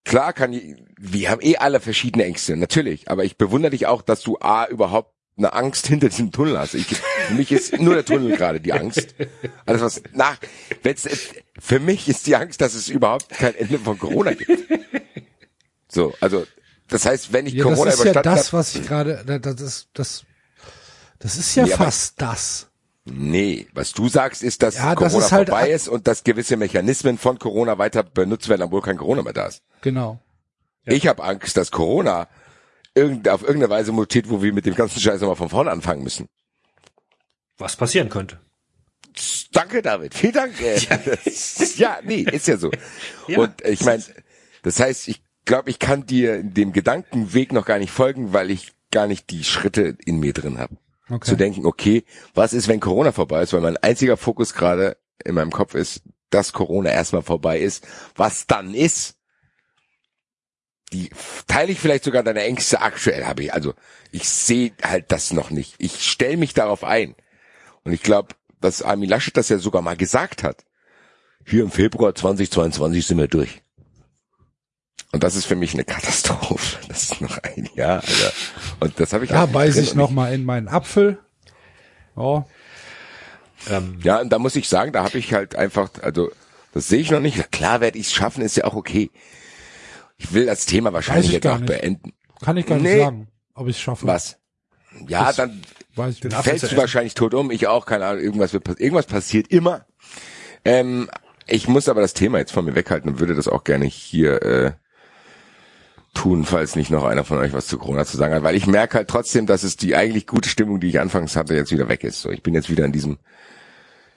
D: klar kann ich, wir haben eh alle verschiedene Ängste, natürlich, aber ich bewundere dich auch, dass du A überhaupt eine Angst hinter diesem Tunnel hast. Ich, für mich ist nur der Tunnel gerade die Angst. Alles was nach, für mich ist die Angst, dass es überhaupt kein Ende von Corona gibt. So, also das heißt, wenn ich
B: Ja, das
D: Corona
B: ist ja
D: überstanden
B: das,
D: hab-
B: was ich gerade, da- das ist, das, das ist ja
D: Nee, aber-
B: fast das.
D: Nee, was du sagst, ist, dass
B: Ja, das
D: Corona
B: ist halt
D: vorbei
B: ak-
D: ist und dass gewisse Mechanismen von Corona weiter benutzt werden, obwohl kein Corona mehr da ist.
B: Genau.
D: Ich habe Angst, dass Corona irgend, auf irgendeine Weise mutiert, wo wir mit dem ganzen Scheiß nochmal von vorne anfangen müssen.
C: was passieren könnte.
D: Danke, David. Vielen Dank. Äh, ja, nee, ist ja so.
C: Ja,
D: und ich meine, das heißt, ich glaube, ich kann dir dem Gedankenweg noch gar nicht folgen, weil ich gar nicht die Schritte in mir drin habe.
B: Okay.
D: Zu denken, okay, was ist, wenn Corona vorbei ist? Weil mein einziger Fokus gerade in meinem Kopf ist, dass Corona erstmal vorbei ist. Was dann ist, die teile ich vielleicht sogar deine Ängste aktuell habe ich. Also ich sehe halt das noch nicht. Ich stelle mich darauf ein. Und ich glaube, dass Armin Laschet das ja sogar mal gesagt hat. Hier im Februar 2022 sind wir durch. Und das ist für mich eine Katastrophe. Das ist noch ein Jahr, Alter. Und das habe ich
B: Da
D: nicht
B: beiß
D: drin.
B: ich noch mal in meinen Apfel. Oh,
C: Ähm,
D: Ja, und da muss ich sagen, da habe ich halt einfach, also das sehe ich noch nicht. Klar werde ich es schaffen, ist ja auch okay. Ich will das Thema wahrscheinlich
B: ich
D: jetzt auch
B: nicht.
D: beenden.
B: kann ich gar nicht
D: Nee.
B: sagen, ob ich es schaffe.
D: Was? Ja,
B: Das-
D: dann
B: Weiß ich
D: fällst du wahrscheinlich tot um. Ich auch, keine Ahnung, irgendwas wird irgendwas passiert immer. Ähm, ich muss aber das Thema jetzt von mir weghalten und würde das auch gerne hier äh, tun, falls nicht noch einer von euch was zu Corona zu sagen hat, weil ich merke halt trotzdem, dass es die eigentlich gute Stimmung, die ich anfangs hatte, jetzt wieder weg ist. So, ich bin jetzt wieder in diesem,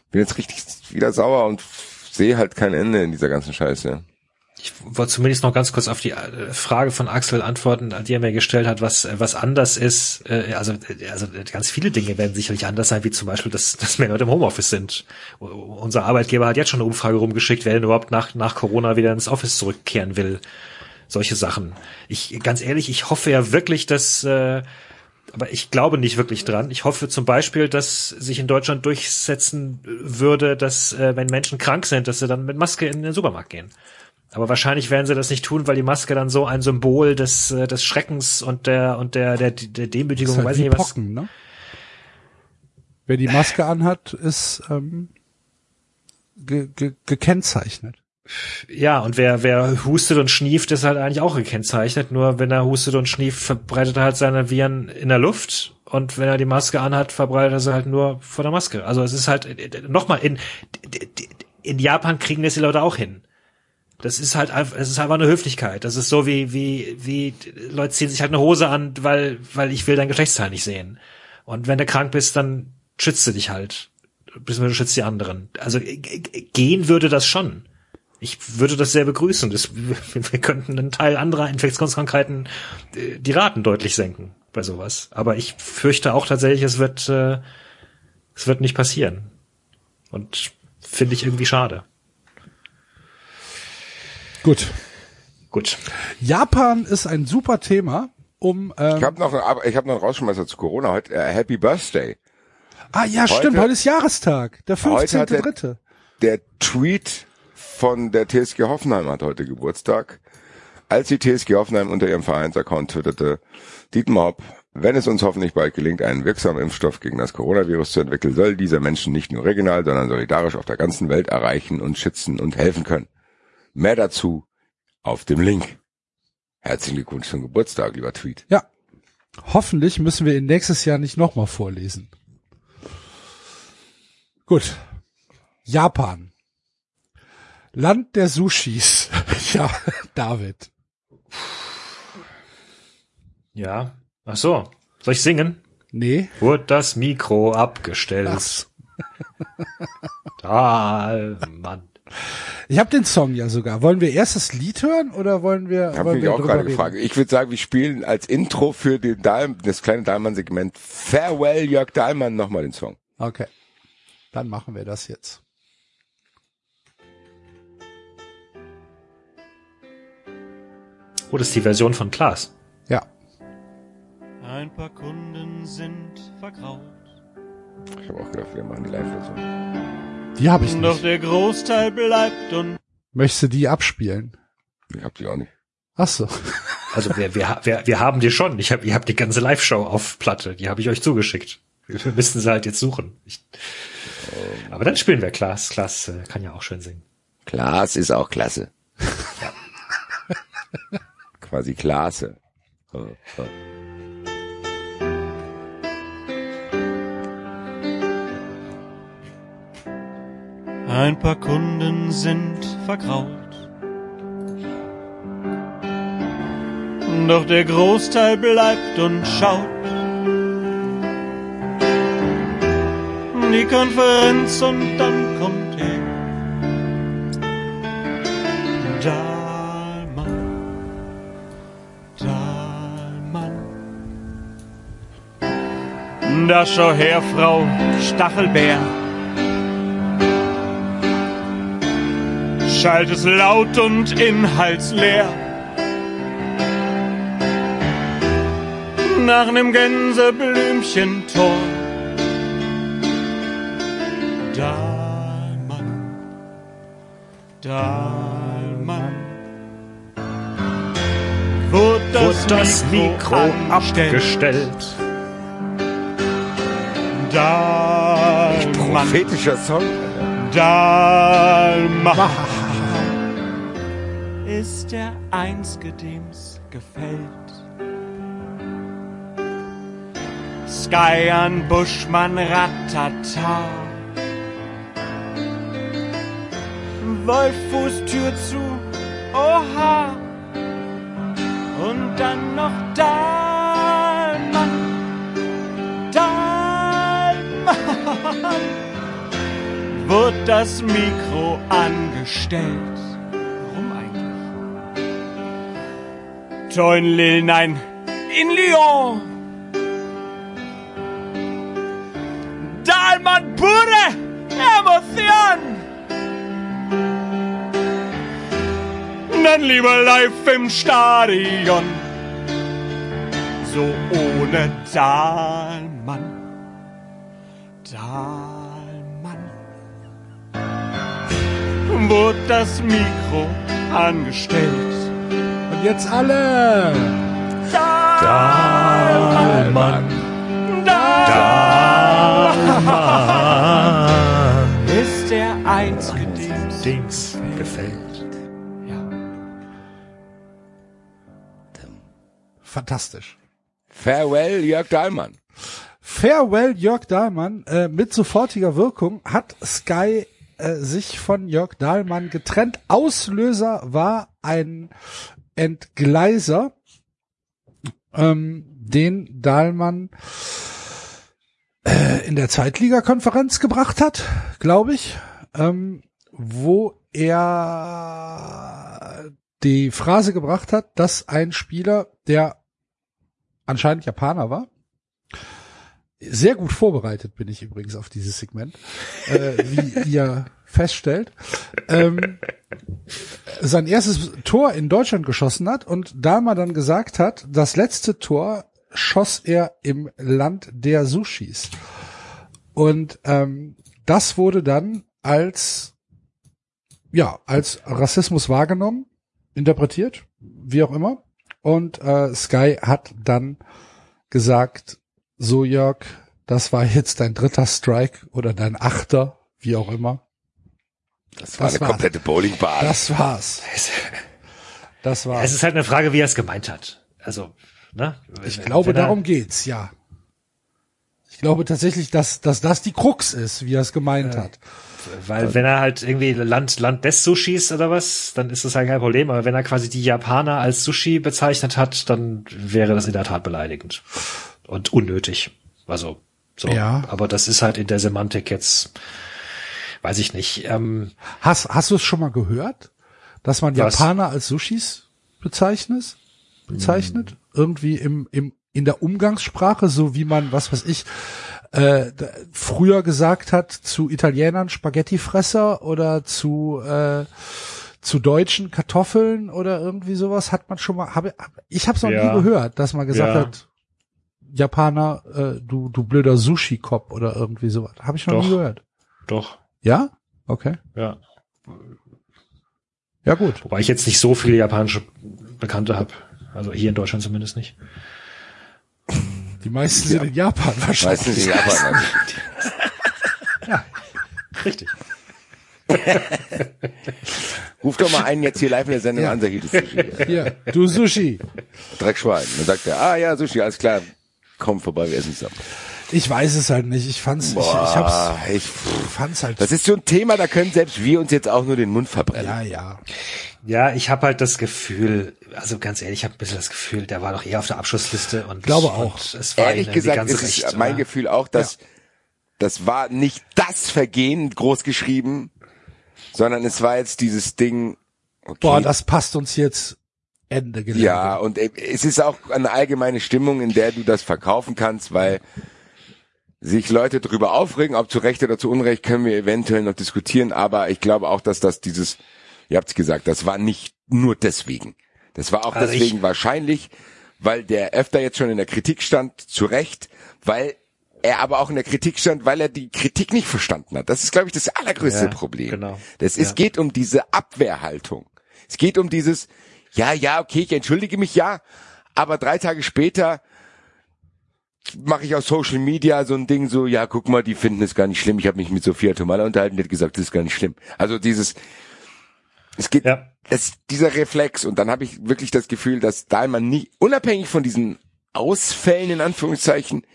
D: bin jetzt richtig wieder sauer und sehe halt kein Ende in dieser ganzen Scheiße.
C: Ich wollte zumindest noch ganz kurz auf die äh, Frage von Axel antworten, die er mir gestellt hat, was äh, was anders ist. Äh, Also also ganz viele Dinge werden sicherlich anders sein, wie zum Beispiel, dass, dass mehr Leute im Homeoffice sind. Unser Arbeitgeber hat jetzt schon eine Umfrage rumgeschickt, wer denn überhaupt nach nach Corona wieder ins Office zurückkehren will. Solche Sachen. Ich ganz ehrlich, ich hoffe ja wirklich, dass äh, aber ich glaube nicht wirklich dran. Ich hoffe zum Beispiel, dass sich in Deutschland durchsetzen würde, dass äh, wenn Menschen krank sind, dass sie dann mit Maske in den Supermarkt gehen. Aber wahrscheinlich werden sie das nicht tun, weil die Maske dann so ein Symbol des, äh, des Schreckens und der und der der, der Demütigung,
B: ist halt
C: weiß ich nicht was.
B: Pocken, ne? Wer die Maske anhat, ist ähm, ge ge gekennzeichnet.
C: Ja, und wer wer hustet und schnieft, ist halt eigentlich auch gekennzeichnet. Nur wenn er hustet und schnieft, verbreitet er halt seine Viren in der Luft. Und wenn er die Maske anhat, verbreitet er sie halt nur vor der Maske. Also es ist halt nochmal in in Japan kriegen das die Leute auch hin. Das ist halt einfach, es ist einfach eine Höflichkeit. Das ist so wie, wie, wie, Leute ziehen sich halt eine Hose an, weil, weil ich will dein Geschlechtsteil nicht sehen. Und wenn du krank bist, dann schützt du dich halt. Beziehungsweise schützt die anderen. Also gehen würde das schon. Ich würde das sehr begrüßen. Das, wir könnten einen Teil anderer Infektionskrankheiten äh, die Raten deutlich senken bei sowas. Aber ich fürchte auch tatsächlich, es wird, äh, es wird nicht passieren. Und finde ich irgendwie schade.
B: Gut.
C: Gut.
B: Japan ist ein super Thema, um ähm,
D: Ich habe noch, einen- ich habe noch einen Rausschmeißer zu Corona heute. Äh, Happy Birthday.
B: Ah ja, stimmt, heute ist Jahrestag, der
D: Heute hat der-
B: 15.3.
D: Der Tweet von der TSG Hoffenheim hat heute Geburtstag. Als die TSG Hoffenheim unter ihrem Vereinsaccount twitterte, Dietmar Hopp, Wenn es uns hoffentlich bald gelingt, einen wirksamen Impfstoff gegen das Coronavirus zu entwickeln, soll dieser Menschen nicht nur regional, sondern solidarisch auf der ganzen Welt erreichen und schützen und helfen können. Mehr dazu auf dem Link. Herzlichen Glückwunsch zum Geburtstag, lieber Tweet.
B: Ja. Hoffentlich müssen wir ihn nächstes Jahr nicht nochmal vorlesen. Gut. Japan. Land der Sushis. ja, David.
C: Ja. Ach so. Soll ich singen?
B: Nee.
C: Wurde das Mikro abgestellt. Da, Mann.
B: Ich habe den Song ja sogar. Wollen wir erst das Lied hören oder wollen wir?
D: Hab
B: wollen
D: mich
B: wir
D: auch gerade gefragt. Ich würde sagen, wir spielen als Intro für den Dahl, das kleine Dahlmann-Segment Farewell Jörg Dahlmann nochmal den Song.
B: Okay. Dann machen wir das jetzt.
C: Oh, das ist die Version von Klaas.
B: Ja.
F: Ein paar Kunden sind vergraut.
D: Ich habe auch gedacht, wir machen die Live-Version.
B: Die habe ich
F: Doch
B: nicht.
F: der Großteil bleibt und
B: Möchtest du die abspielen?
D: Ich hab die auch nicht.
B: Ach so.
C: Also wir, wir, wir, wir haben die schon. Ich habe ihr habt die ganze Live-Show auf Platte. Die habe ich euch zugeschickt. Wir müssten sie halt jetzt suchen. Ich, aber dann spielen wir Klaas. Klaas äh, kann ja auch schön singen.
D: Klaas ist auch klasse. Quasi Klasse.
F: Ein paar Kunden sind vergraut. Doch der Großteil bleibt und schaut. Die Konferenz und dann kommt er. Da schau her, Frau Stachelbär. Schalt es laut und inhaltsleer. Nach nem Gänseblümchentor. Dahlmann, Dahlmann. Wurde das,
C: Wurde das Mikro abgestellt.
F: Dahlmann,
D: Prophetischer Song.
F: Dahlmann ist der Einzige, dem's gefällt. Sky an Buschmann Ratata. Wolfuß Tür zu, oha. Und dann noch Dahlmann, wird das Mikro angestellt. Warum eigentlich? Join Lil, nein, in Lyon. Dahlmann pure Emotion. Dann lieber live im Stadion. So ohne Dahlmann. Dahlmann. Wurde das Mikro angestellt.
B: Und jetzt alle.
F: Dahlmann. Dahlmann. Ist der einzige, dem's
C: Dem's gefällt.
F: Ja.
B: Fantastisch.
D: Farewell Jörg Dahlmann.
B: Farewell Jörg Dahlmann äh, mit sofortiger Wirkung hat Sky äh, sich von Jörg Dahlmann getrennt. Auslöser war ein Entgleiser, ähm, den Dahlmann äh, in der Zweitligakonferenz gebracht hat, glaube ich, ähm, wo er die Phrase gebracht hat, dass ein Spieler, der anscheinend Japaner war, sehr gut vorbereitet bin ich übrigens auf dieses Segment, äh, wie ihr feststellt, ähm, sein erstes Tor in Deutschland geschossen hat und da man dann gesagt hat, das letzte Tor schoss er im Land der Sushis. Und ähm, das wurde dann als ja als Rassismus wahrgenommen, interpretiert, wie auch immer. Und äh, Sky hat dann gesagt, so Jörg, das war jetzt dein dritter Strike oder dein achter, wie auch immer.
D: Das war
B: Das
D: eine
B: war's.
D: komplette Bowlingbahn.
B: Das war's. Das
C: Es
B: war's.
C: ist halt eine Frage, wie er es gemeint hat. Also, ne?
B: Ich
C: Wenn-
B: glaube,
C: wenn er-
B: darum geht's, ja. Ich glaube tatsächlich, dass, dass das die Krux ist, wie er es gemeint hat.
C: Weil wenn er halt irgendwie Land, Land des Sushis oder was, dann ist das halt kein Problem. Aber wenn er quasi die Japaner als Sushi bezeichnet hat, dann wäre das in der Tat beleidigend. Und unnötig. Also, so.
B: Ja.
C: Aber das ist halt in der Semantik jetzt, weiß ich nicht. Ähm,
B: Hast, hast du es schon mal gehört, dass man
C: Was?
B: Japaner als Sushis bezeichnet? Bezeichnet? Irgendwie im, im, in der Umgangssprache, so wie man, was weiß ich, äh, früher gesagt hat zu Italienern Spaghettifresser oder zu äh, zu deutschen Kartoffeln oder irgendwie sowas hat man schon mal habe hab, ich habe es noch
C: Ja.
B: nie gehört, dass man gesagt
C: Ja.
B: hat Japaner äh, du du blöder Sushi Cop oder irgendwie sowas. Habe ich noch
C: Doch.
B: nie gehört.
C: doch,
B: Ja? Okay.
C: ja.
B: Ja gut.
C: Wobei ich jetzt nicht so viele japanische Bekannte habe. Also hier in Deutschland zumindest nicht.
B: Die meisten sind in Japan wahrscheinlich.
D: Meistens in Japan.
C: Richtig.
D: Ruf doch mal einen jetzt hier live in der Sendung
B: Ja.
D: an, sag du Sushi.
B: Hier, du Sushi.
D: Dreckschwein. Dann sagt er, ah ja, Sushi, alles klar. Komm vorbei, wir essen zusammen.
B: Ich weiß es halt nicht. Ich fand's, ich, ich hab's,
D: Boah, ich,
B: fand's halt.
D: das ist so ein Thema, da können selbst wir uns jetzt auch nur den Mund verbrennen.
B: ja, ja.
C: Ja, ich habe halt das Gefühl, also ganz ehrlich, ich habe ein bisschen das Gefühl, der war doch eher auf der Abschlussliste und
B: Glaube auch.
C: Und es war
D: Ehrlich gesagt
C: ganz
D: ist es
C: recht,
D: mein
C: oder?
D: Gefühl auch, dass das war nicht das Vergehen groß geschrieben, sondern es war jetzt dieses Ding. Okay,
B: Boah, das passt uns jetzt Ende Gelände.
D: ja, und äh, es ist auch eine allgemeine Stimmung, in der du das verkaufen kannst, weil sich Leute drüber aufregen, ob zu Recht oder zu Unrecht, können wir eventuell noch diskutieren, aber ich glaube auch, dass das dieses, ihr habt's gesagt, das war nicht nur deswegen. Das war auch
C: Also
D: deswegen
C: ich-
D: wahrscheinlich, weil der öfter jetzt schon in der Kritik stand, zu Recht, weil er aber auch in der Kritik stand, weil er die Kritik nicht verstanden hat. Das ist, glaube ich, das allergrößte
C: Ja,
D: Problem.
C: genau.
D: Das es
C: Ja.
D: geht um diese Abwehrhaltung. Es geht um dieses, ja, ja, okay, ich entschuldige mich, ja, aber drei Tage später mache ich auf Social Media so ein Ding so, ja, guck mal, die finden es gar nicht schlimm. Ich habe mich mit Sophia Tomala unterhalten, die hat gesagt, das ist gar nicht schlimm. Also dieses, es geht,
C: Ja.
D: es, dieser Reflex und dann habe ich wirklich das Gefühl, dass Dahlmann nie, unabhängig von diesen Ausfällen in Anführungszeichen,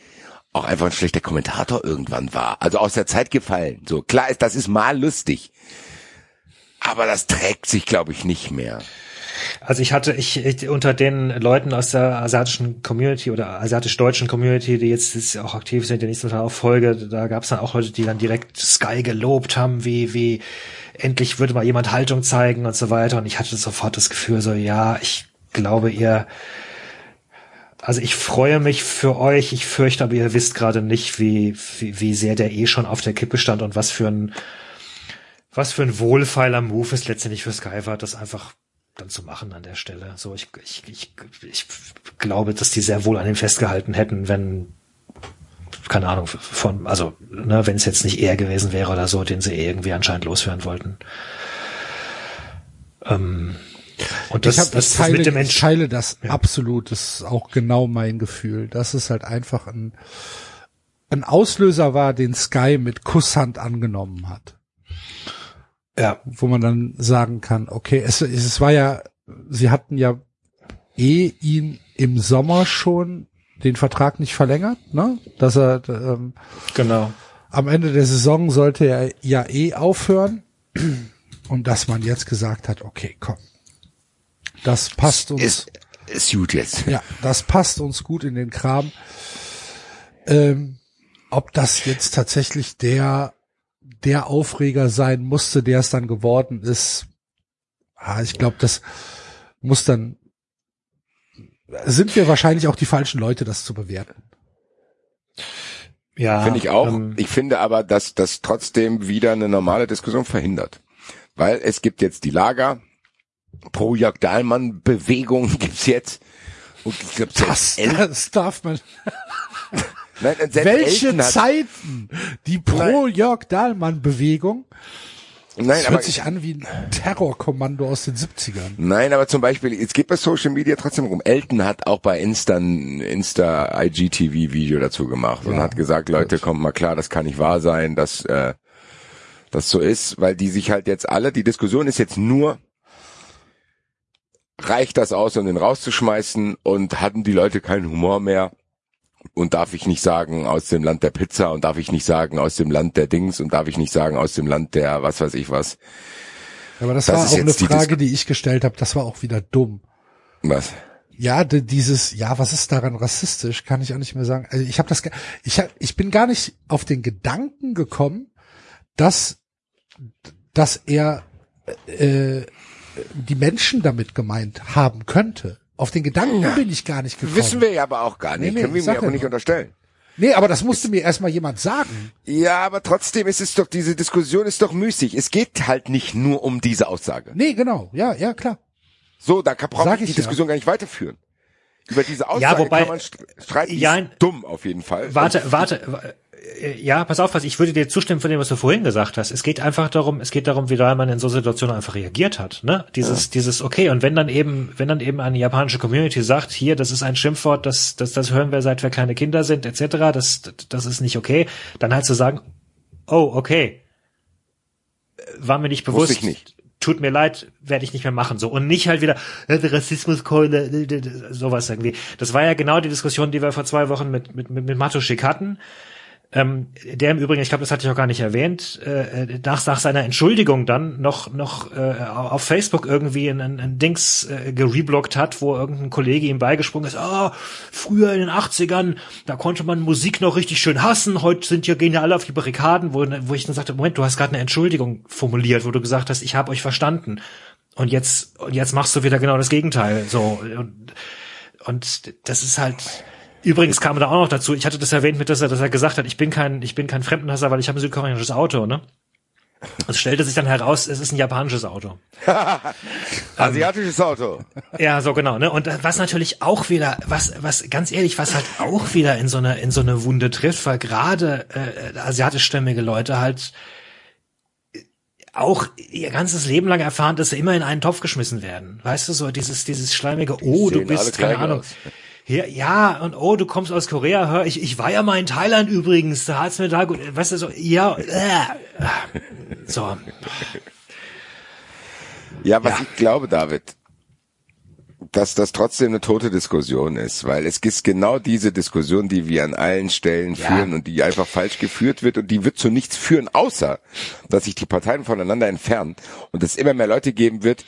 D: auch einfach ein schlechter Kommentator irgendwann war. Also aus der Zeit gefallen. So klar ist, das ist mal lustig. Aber das trägt sich, glaube ich, nicht mehr.
C: Also ich hatte, ich, ich unter den Leuten aus der asiatischen Community oder asiatisch-deutschen Community, die jetzt, jetzt auch aktiv sind, die nicht total auf Folge, da gab es dann auch Leute, die dann direkt Sky gelobt haben, wie, wie endlich würde mal jemand Haltung zeigen und so weiter. Und ich hatte sofort das Gefühl, so ja, ich glaube, ihr, also ich freue mich für euch, ich fürchte aber, ihr wisst gerade nicht, wie, wie, wie sehr der eh schon auf der Kippe stand und was für ein, was für ein wohlfeiler Move es letztendlich für Sky war, das einfach dann zu machen an der Stelle. So, ich, ich, ich, ich glaube, dass die sehr wohl an ihm festgehalten hätten, wenn, keine Ahnung, von, also, ne, wenn es jetzt nicht er gewesen wäre oder so, den sie irgendwie anscheinend loswerden wollten. Ähm, und das,
B: ich, hab,
C: das,
B: ich,
C: das
B: teile,
C: mit dem
B: ich
C: Entsch
B: teile das
C: Ja.
B: absolut. Das ist auch genau mein Gefühl. Dass es halt einfach ein, ein Auslöser war, den Sky mit Kusshand angenommen hat.
C: Ja,
B: Wo man dann sagen kann, okay, es, es war ja, sie hatten ja eh ihn im Sommer schon den Vertrag nicht verlängert, ne? Dass er ähm,
C: genau.
B: am Ende der Saison sollte er ja eh aufhören. Und dass man jetzt gesagt hat, okay, komm. Das passt uns.
D: Ist, ist gut jetzt.
B: Ja, das passt uns gut in den Kram. Ähm, ob das jetzt tatsächlich der, der Aufreger sein musste, der es dann geworden ist, ah, ich glaube, das muss dann, sind wir wahrscheinlich auch die falschen Leute, das zu bewerten.
C: Ja.
D: Finde ich auch.
C: ähm,
D: ich finde aber, dass das trotzdem wieder eine normale Diskussion verhindert. Weil es gibt jetzt die Lager, pro Jörg Dahlmann Bewegung gibt's jetzt. Und ich glaube,
B: Das, das darf man.
D: Nein,
B: Welche
D: Elton hat,
B: Zeiten? Die pro Jörg Dahlmann Bewegung
D: Nein,
B: Das
D: aber
B: hört sich an wie ein Terrorkommando aus den 70ern.
D: Nein, aber zum Beispiel, es geht bei Social Media trotzdem rum. Elton hat auch bei Insta ein Insta IGTV Video dazu gemacht und
B: Ja,
D: hat gesagt, Leute, kommt mal klar, das kann nicht wahr sein, dass äh, das so ist, weil die sich halt jetzt alle, die Diskussion ist jetzt nur, reicht das aus, um den rauszuschmeißen und hatten die Leute keinen Humor mehr und darf ich nicht sagen aus dem Land der Pizza und darf ich nicht sagen aus dem Land der Dings und darf ich nicht sagen aus dem Land der was weiß ich was.
B: Aber das,
D: Das
B: war auch eine
D: jetzt die
B: Frage, die ich gestellt habe. Das war auch wieder dumm.
D: Was?
B: Ja, dieses, ja, was ist daran rassistisch, kann ich auch nicht mehr sagen. Also ich habe das, ich hab, ich bin gar nicht auf den Gedanken gekommen, dass, dass er äh, die Menschen damit gemeint haben könnte. Auf den Gedanken bin ich gar nicht gekommen.
D: Wissen wir ja aber auch gar nicht.
B: Nee, nee,
D: Können wir mir aber
B: ja
D: nicht unterstellen.
B: Nee, aber das musste mir erstmal jemand sagen.
D: Ja, aber trotzdem ist es doch, diese Diskussion ist doch müßig. Es geht halt nicht nur um diese Aussage.
B: Nee, genau. Ja, ja, klar.
D: So, da kann- braucht
B: Sag
D: ich die
B: ja.
D: Diskussion gar nicht weiterführen. Über diese Aussage
C: Ja, wobei-
D: kann man st- streiten,
C: Ja,
D: ist dumm auf jeden Fall.
C: Warte, warte. äh, Ja, pass auf, was ich würde dir zustimmen von dem, was du vorhin gesagt hast. Es geht einfach darum, es geht darum, wie da man in so Situationen einfach reagiert hat. Ne? Dieses, dieses okay. Und wenn dann eben, wenn dann eben eine japanische Community sagt, hier, das ist ein Schimpfwort, das, das, das hören wir seit wir kleine Kinder sind, etc. Das, das ist nicht okay. Dann halt zu sagen, oh, okay, Äh, war mir nicht bewusst.
D: Wusste ich nicht.
C: Tut mir leid, werde ich nicht mehr machen. So und nicht halt wieder äh, Rassismuskeule, äh, sowas irgendwie. Das war ja genau die Diskussion, die wir vor zwei Wochen mit mit mit, mit Matuschik hatten. Ähm, der im Übrigen, ich glaube, das hatte ich auch gar nicht erwähnt, äh, nach, nach seiner Entschuldigung dann noch noch äh, auf Facebook irgendwie ein, ein, ein Dings äh, gereblockt hat, wo irgendein Kollege ihm beigesprungen ist, ah, früher in den 80ern, da konnte man Musik noch richtig schön hassen, heute sind ja, gehen ja alle auf die Barrikaden, wo, wo ich dann sagte, Moment, du hast gerade eine Entschuldigung formuliert, wo du gesagt hast, ich habe euch verstanden. Und jetzt, und jetzt machst du wieder genau das Gegenteil. So, und, und das ist halt, Übrigens kam da auch noch dazu, ich hatte das erwähnt mit, dass er, dass er gesagt hat, ich bin kein, ich bin kein Fremdenhasser, weil ich habe ein südkoreanisches Auto, ne? Es stellte sich dann heraus, es ist ein japanisches Auto.
D: Asiatisches Auto.
C: Ja, so genau, ne? Und was natürlich auch wieder, was, was ganz ehrlich, was halt auch wieder in so eine, in so eine Wunde trifft, weil gerade äh, asiatischstämmige Leute halt äh, auch ihr ganzes Leben lang erfahren, dass sie immer in einen Topf geschmissen werden. Weißt du, so dieses, dieses schleimige, oh, du bist, keine Ahnung.
D: aus.
C: Ja, ja, und oh, du kommst aus Korea, hör, ich, ich war ja mal in Thailand übrigens, da hat's mir da gut, weißt du, so, ja, äh, so,
D: Ja, was
C: Ja.
D: ich glaube, David, dass das trotzdem eine tote Diskussion ist, weil es ist genau diese Diskussion, die wir an allen Stellen führen und die einfach falsch geführt wird und die wird zu nichts führen, außer dass sich die Parteien voneinander entfernen und es immer mehr Leute geben wird,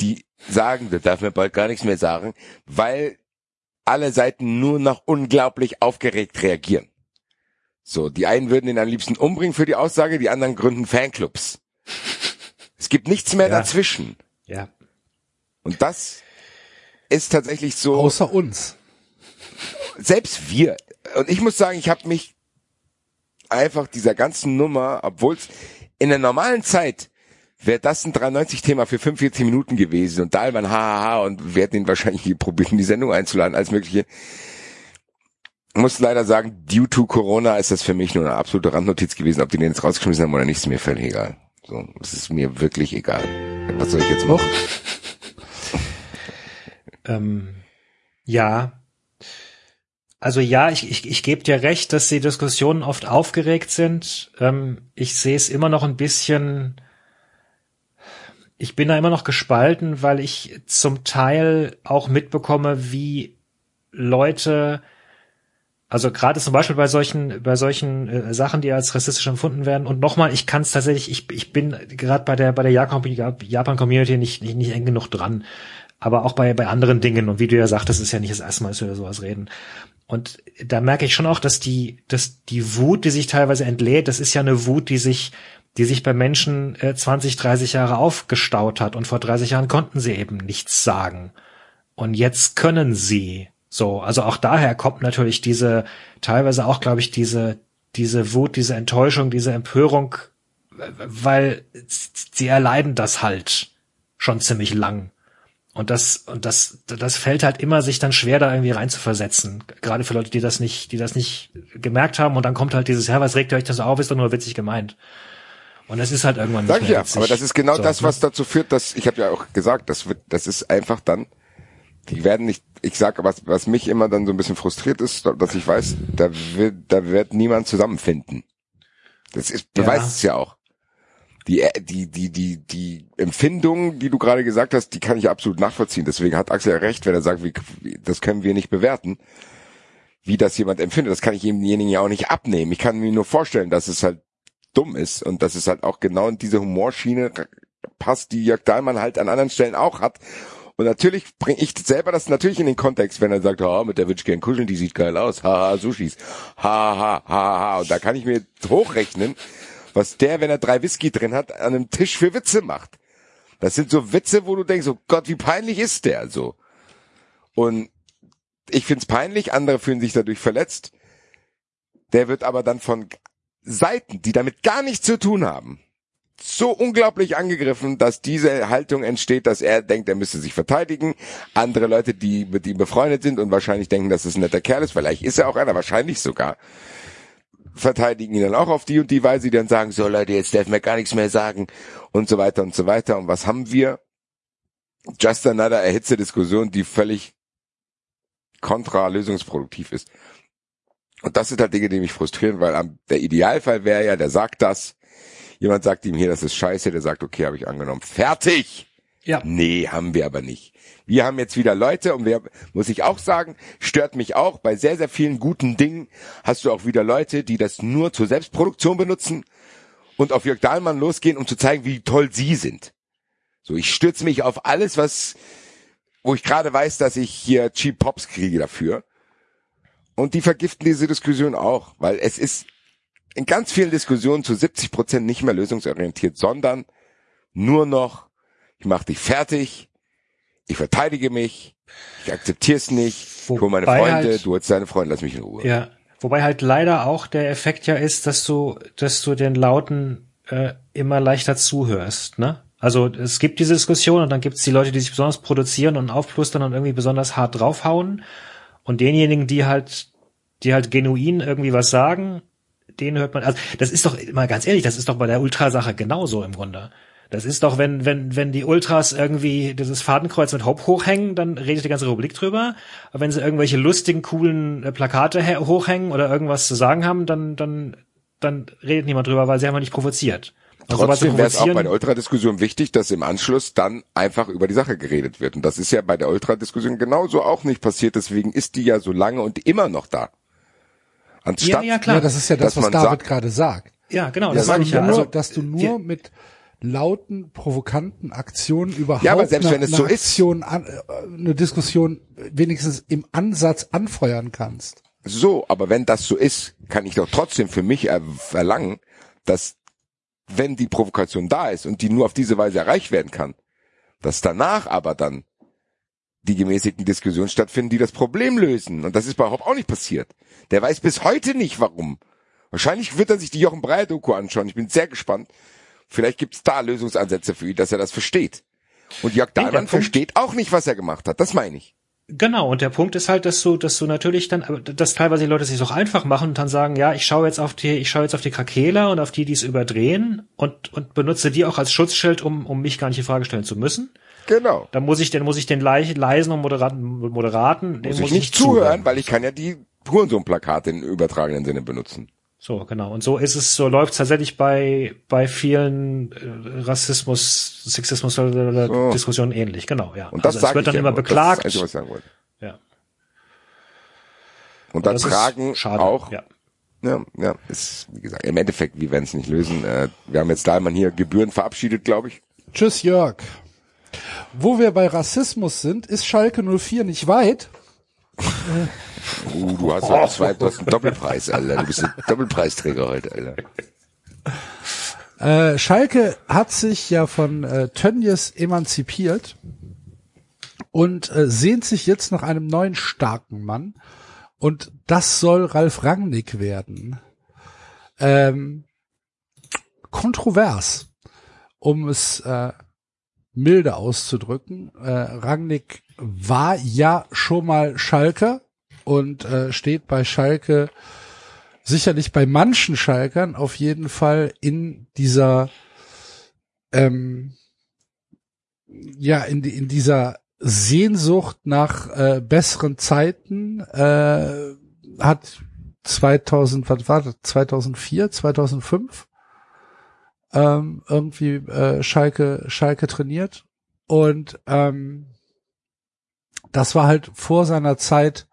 D: die sagen, das darf man bald gar nichts mehr sagen, weil alle Seiten nur noch unglaublich aufgeregt reagieren. So, die einen würden ihn am liebsten umbringen für die Aussage, die anderen gründen Fanclubs. Es gibt nichts mehr
C: Ja.
D: dazwischen.
C: ja.
D: Und das ist tatsächlich so,
B: Außer uns.
D: selbst wir. Und ich muss sagen, ich habe mich einfach dieser ganzen Nummer, obwohl es in der normalen Zeit wäre das ein 93-Thema für 45 Minuten gewesen und Dahlmann hahaha und wir hätten ihn wahrscheinlich probiert, in die Sendung einzuladen, als mögliche. Muss leider sagen, due to Corona ist das für mich nur eine absolute Randnotiz gewesen, ob die den jetzt rausgeschmissen haben oder nicht, ist mir völlig egal. So, es ist mir wirklich egal. Was soll ich jetzt machen?
C: Ähm, ja. Also ja, ich, ich, ich gebe dir recht, dass die Diskussionen oft aufgeregt sind. Ähm, ich sehe es immer noch ein bisschen. Ich bin da immer noch gespalten, weil ich zum Teil auch mitbekomme, wie Leute, also gerade zum Beispiel bei solchen, bei solchen äh, Sachen, die als rassistisch empfunden werden. Und nochmal, ich kann es tatsächlich, ich, ich bin gerade bei der bei der Japan-Community nicht, nicht, nicht eng genug dran. Aber auch bei, bei anderen Dingen, und wie du ja sagtest, ist ja nicht das erste Mal, dass wir über sowas reden. Und da merke ich schon auch, dass die, dass die Wut, die sich teilweise entlädt, das ist ja eine Wut, die sich, die sich bei Menschen äh, 20, 30 Jahre aufgestaut hat. Und vor 30 Jahren konnten sie eben nichts sagen. Und jetzt können sie. So, also auch daher kommt natürlich diese, teilweise auch, glaube ich, diese, diese Wut, diese Enttäuschung, diese Empörung, weil sie erleiden das halt schon ziemlich lang. Und das, und das, das fällt halt immer, sich dann schwer, da irgendwie reinzuversetzen. Gerade für Leute, die das nicht, die das nicht gemerkt haben. Und dann kommt halt dieses, ja, was regt ihr euch das auf, ist doch nur witzig gemeint. Und es ist halt irgendwann nicht
D: Sag ich ja, aber das ist genau
C: So,
D: das,
C: ne?
D: was dazu führt, dass ich habe ja auch gesagt, das wird, das ist einfach dann, die werden nicht, ich sag, was, was mich immer dann so ein bisschen frustriert ist, dass ich weiß, da wird, da wird niemand zusammenfinden. Das ist, beweist
C: Ja.
D: es ja auch. Die, die, die, die, die Empfindung, die du gerade gesagt hast, die kann ich absolut nachvollziehen. Deswegen hat Axel ja recht, wenn er sagt, wie- das können wir nicht bewerten, wie das jemand empfindet. Das kann ich demjenigen ja auch nicht abnehmen. Ich kann mir nur vorstellen, dass es halt dumm ist und dass es halt auch genau in diese Humorschiene passt, die Jörg Dahlmann halt an anderen Stellen auch hat. Und natürlich bringe ich selber das natürlich in den Kontext, wenn er sagt, ha, mit der würde ich gern kuscheln, die sieht geil aus, haha, Sushis, ha, ha, ha, ha. Und da kann ich mir hochrechnen, was der, wenn er drei Whisky drin hat, an einem Tisch für Witze macht. Das sind so Witze, wo du denkst, oh Gott, wie peinlich ist der so. Und ich find's peinlich, andere fühlen sich dadurch verletzt. Der wird aber dann von Seiten, die damit gar nichts zu tun haben, so unglaublich angegriffen, dass diese Haltung entsteht, dass er denkt, er müsste sich verteidigen. Andere Leute, die mit ihm befreundet sind und wahrscheinlich denken, dass es ein netter Kerl ist, vielleicht ist er auch einer, wahrscheinlich sogar, verteidigen ihn dann auch auf die und die Weise, die dann sagen, so Leute, jetzt dürfen wir gar nichts mehr sagen und so weiter und so weiter. Und was haben wir? Just another erhitzte Diskussion, die völlig kontra lösungsproduktiv ist. Und das sind halt Dinge, die mich frustrieren, weil am, der Idealfall wäre ja, der sagt das, jemand sagt ihm hier, das ist scheiße, der sagt, okay, habe ich angenommen. Fertig!
C: Ja.
D: Nee, haben wir aber nicht. Wir haben jetzt wieder Leute und wir, muss ich auch sagen, stört mich auch, bei sehr, sehr vielen guten Dingen hast du auch wieder Leute, die das nur zur Selbstproduktion benutzen und auf Jörg Dahlmann losgehen, um zu zeigen, wie toll sie sind. So, ich stürze mich auf alles, was, wo ich gerade weiß, dass ich hier Cheap Pops kriege dafür. Und die vergiften diese Diskussion auch, weil es ist in ganz vielen Diskussionen zu 70 Prozent nicht mehr lösungsorientiert, sondern nur noch, ich mache dich fertig, ich verteidige mich, ich akzeptiere es nicht, ich hole meine
C: Wobei
D: Freunde,
C: halt-
D: du holst deine Freunde, lass mich in Ruhe.
C: Ja. Wobei halt leider auch der Effekt ja ist, dass du, dass du den Lauten äh, immer leichter zuhörst, ne? Also es gibt diese Diskussion und dann gibt es die Leute, die sich besonders produzieren und aufplustern und irgendwie besonders hart draufhauen. Und denjenigen, die halt, die halt genuin irgendwie was sagen, den hört man. Also das ist doch mal ganz ehrlich, das ist doch bei der Ultrasache genauso im Grunde. Das ist doch, wenn, wenn, wenn die Ultras irgendwie dieses Fadenkreuz mit Hope hochhängen, dann redet die ganze Republik drüber. Aber wenn sie irgendwelche lustigen, coolen äh, Plakate hä- hochhängen oder irgendwas zu sagen haben, dann, dann, dann redet niemand drüber, weil sie haben ja nicht provoziert. Sie
D: Trotzdem wäre es auch bei der Ultradiskussion wichtig, dass im Anschluss dann einfach über die Sache geredet wird. Und das ist ja bei der Ultradiskussion genauso auch nicht passiert. Deswegen ist die ja so lange und immer noch da. Anstatt,
C: Ja, ja, klar.
B: Ja, das ist ja das, was David
D: sagt-
B: gerade sagt.
C: Ja, genau,
B: Das
C: das meine ich ja.
B: nur,
C: Also,
B: dass du nur mit lauten, provokanten Aktionen überhaupt
D: Ja, aber selbst
B: eine,
D: wenn es
B: eine
D: so ist-
B: Aktion an, äh, eine Diskussion wenigstens im Ansatz anfeuern kannst.
D: So, aber wenn das so ist, kann ich doch trotzdem für mich er verlangen, dass wenn die Provokation da ist und die nur auf diese Weise erreicht werden kann, dass danach aber dann die gemäßigten Diskussionen stattfinden, die das Problem lösen. Und das ist Hopp auch nicht passiert. Der weiß bis heute nicht, warum. Wahrscheinlich wird er sich die Jochen Breyer Doku anschauen. Ich bin sehr gespannt. Vielleicht gibt es da Lösungsansätze für ihn, dass er das versteht. Und Jörg Dahlmann
C: Punkt-
D: versteht auch nicht, was er gemacht hat. Das meine ich.
C: Genau, und der Punkt ist halt, dass du, dass du natürlich dann, aber dass teilweise die Leute sich auch einfach machen und dann sagen, ja, ich schaue jetzt auf die, ich schaue jetzt auf die Krakela und auf die, die es überdrehen und, und benutze die auch als Schutzschild, um, um mich gar nicht in Frage stellen zu müssen.
D: Genau.
C: Dann muss ich, dann muss ich den leis- leisen und moderaten, moderaten, den
D: Muss ich nicht zuhören, weil ich kann ja die Hurensohn-Plakate im übertragenen Sinne benutzen.
C: So, genau. Und so ist es, so läuft tatsächlich bei, bei vielen äh, Rassismus, Sexismus
D: So.
C: Diskussionen ähnlich, genau, ja.
D: Und das
C: also es wird dann
D: ja
C: immer beklagt.
D: Das ist das Einzige, was ich sagen wollte.
C: ja.
D: Und da
C: Das ist
D: tragen
C: schade,
D: auch,
C: ja.
D: ja, ja, ist, wie gesagt, im Endeffekt, wir werden es nicht lösen. Äh, wir haben jetzt Dahlmann hier Gebühren verabschiedet, glaube ich.
B: Tschüss, Jörg. Wo wir bei Rassismus sind, ist Schalke 04 nicht weit.
D: Uh, du hast ja zwei, du hast einen Doppelpreis, Alter. Du bist ein Doppelpreisträger heute, Alter.
B: Äh, Schalke hat sich ja von äh, Tönnies emanzipiert und äh, sehnt sich jetzt nach einem neuen starken Mann. Und das soll Ralf Rangnick werden. Ähm, kontrovers, um es äh, milde auszudrücken. Äh, Rangnick war ja schon mal Schalker und äh, steht bei Schalke sicherlich bei manchen Schalkern auf jeden Fall in dieser ähm, ja in, in dieser Sehnsucht nach äh, besseren Zeiten äh, hat 2000, was war das, 2004, 2005 ähm, irgendwie äh, Schalke, Schalke trainiert. Und ähm, das war halt vor seiner Zeit,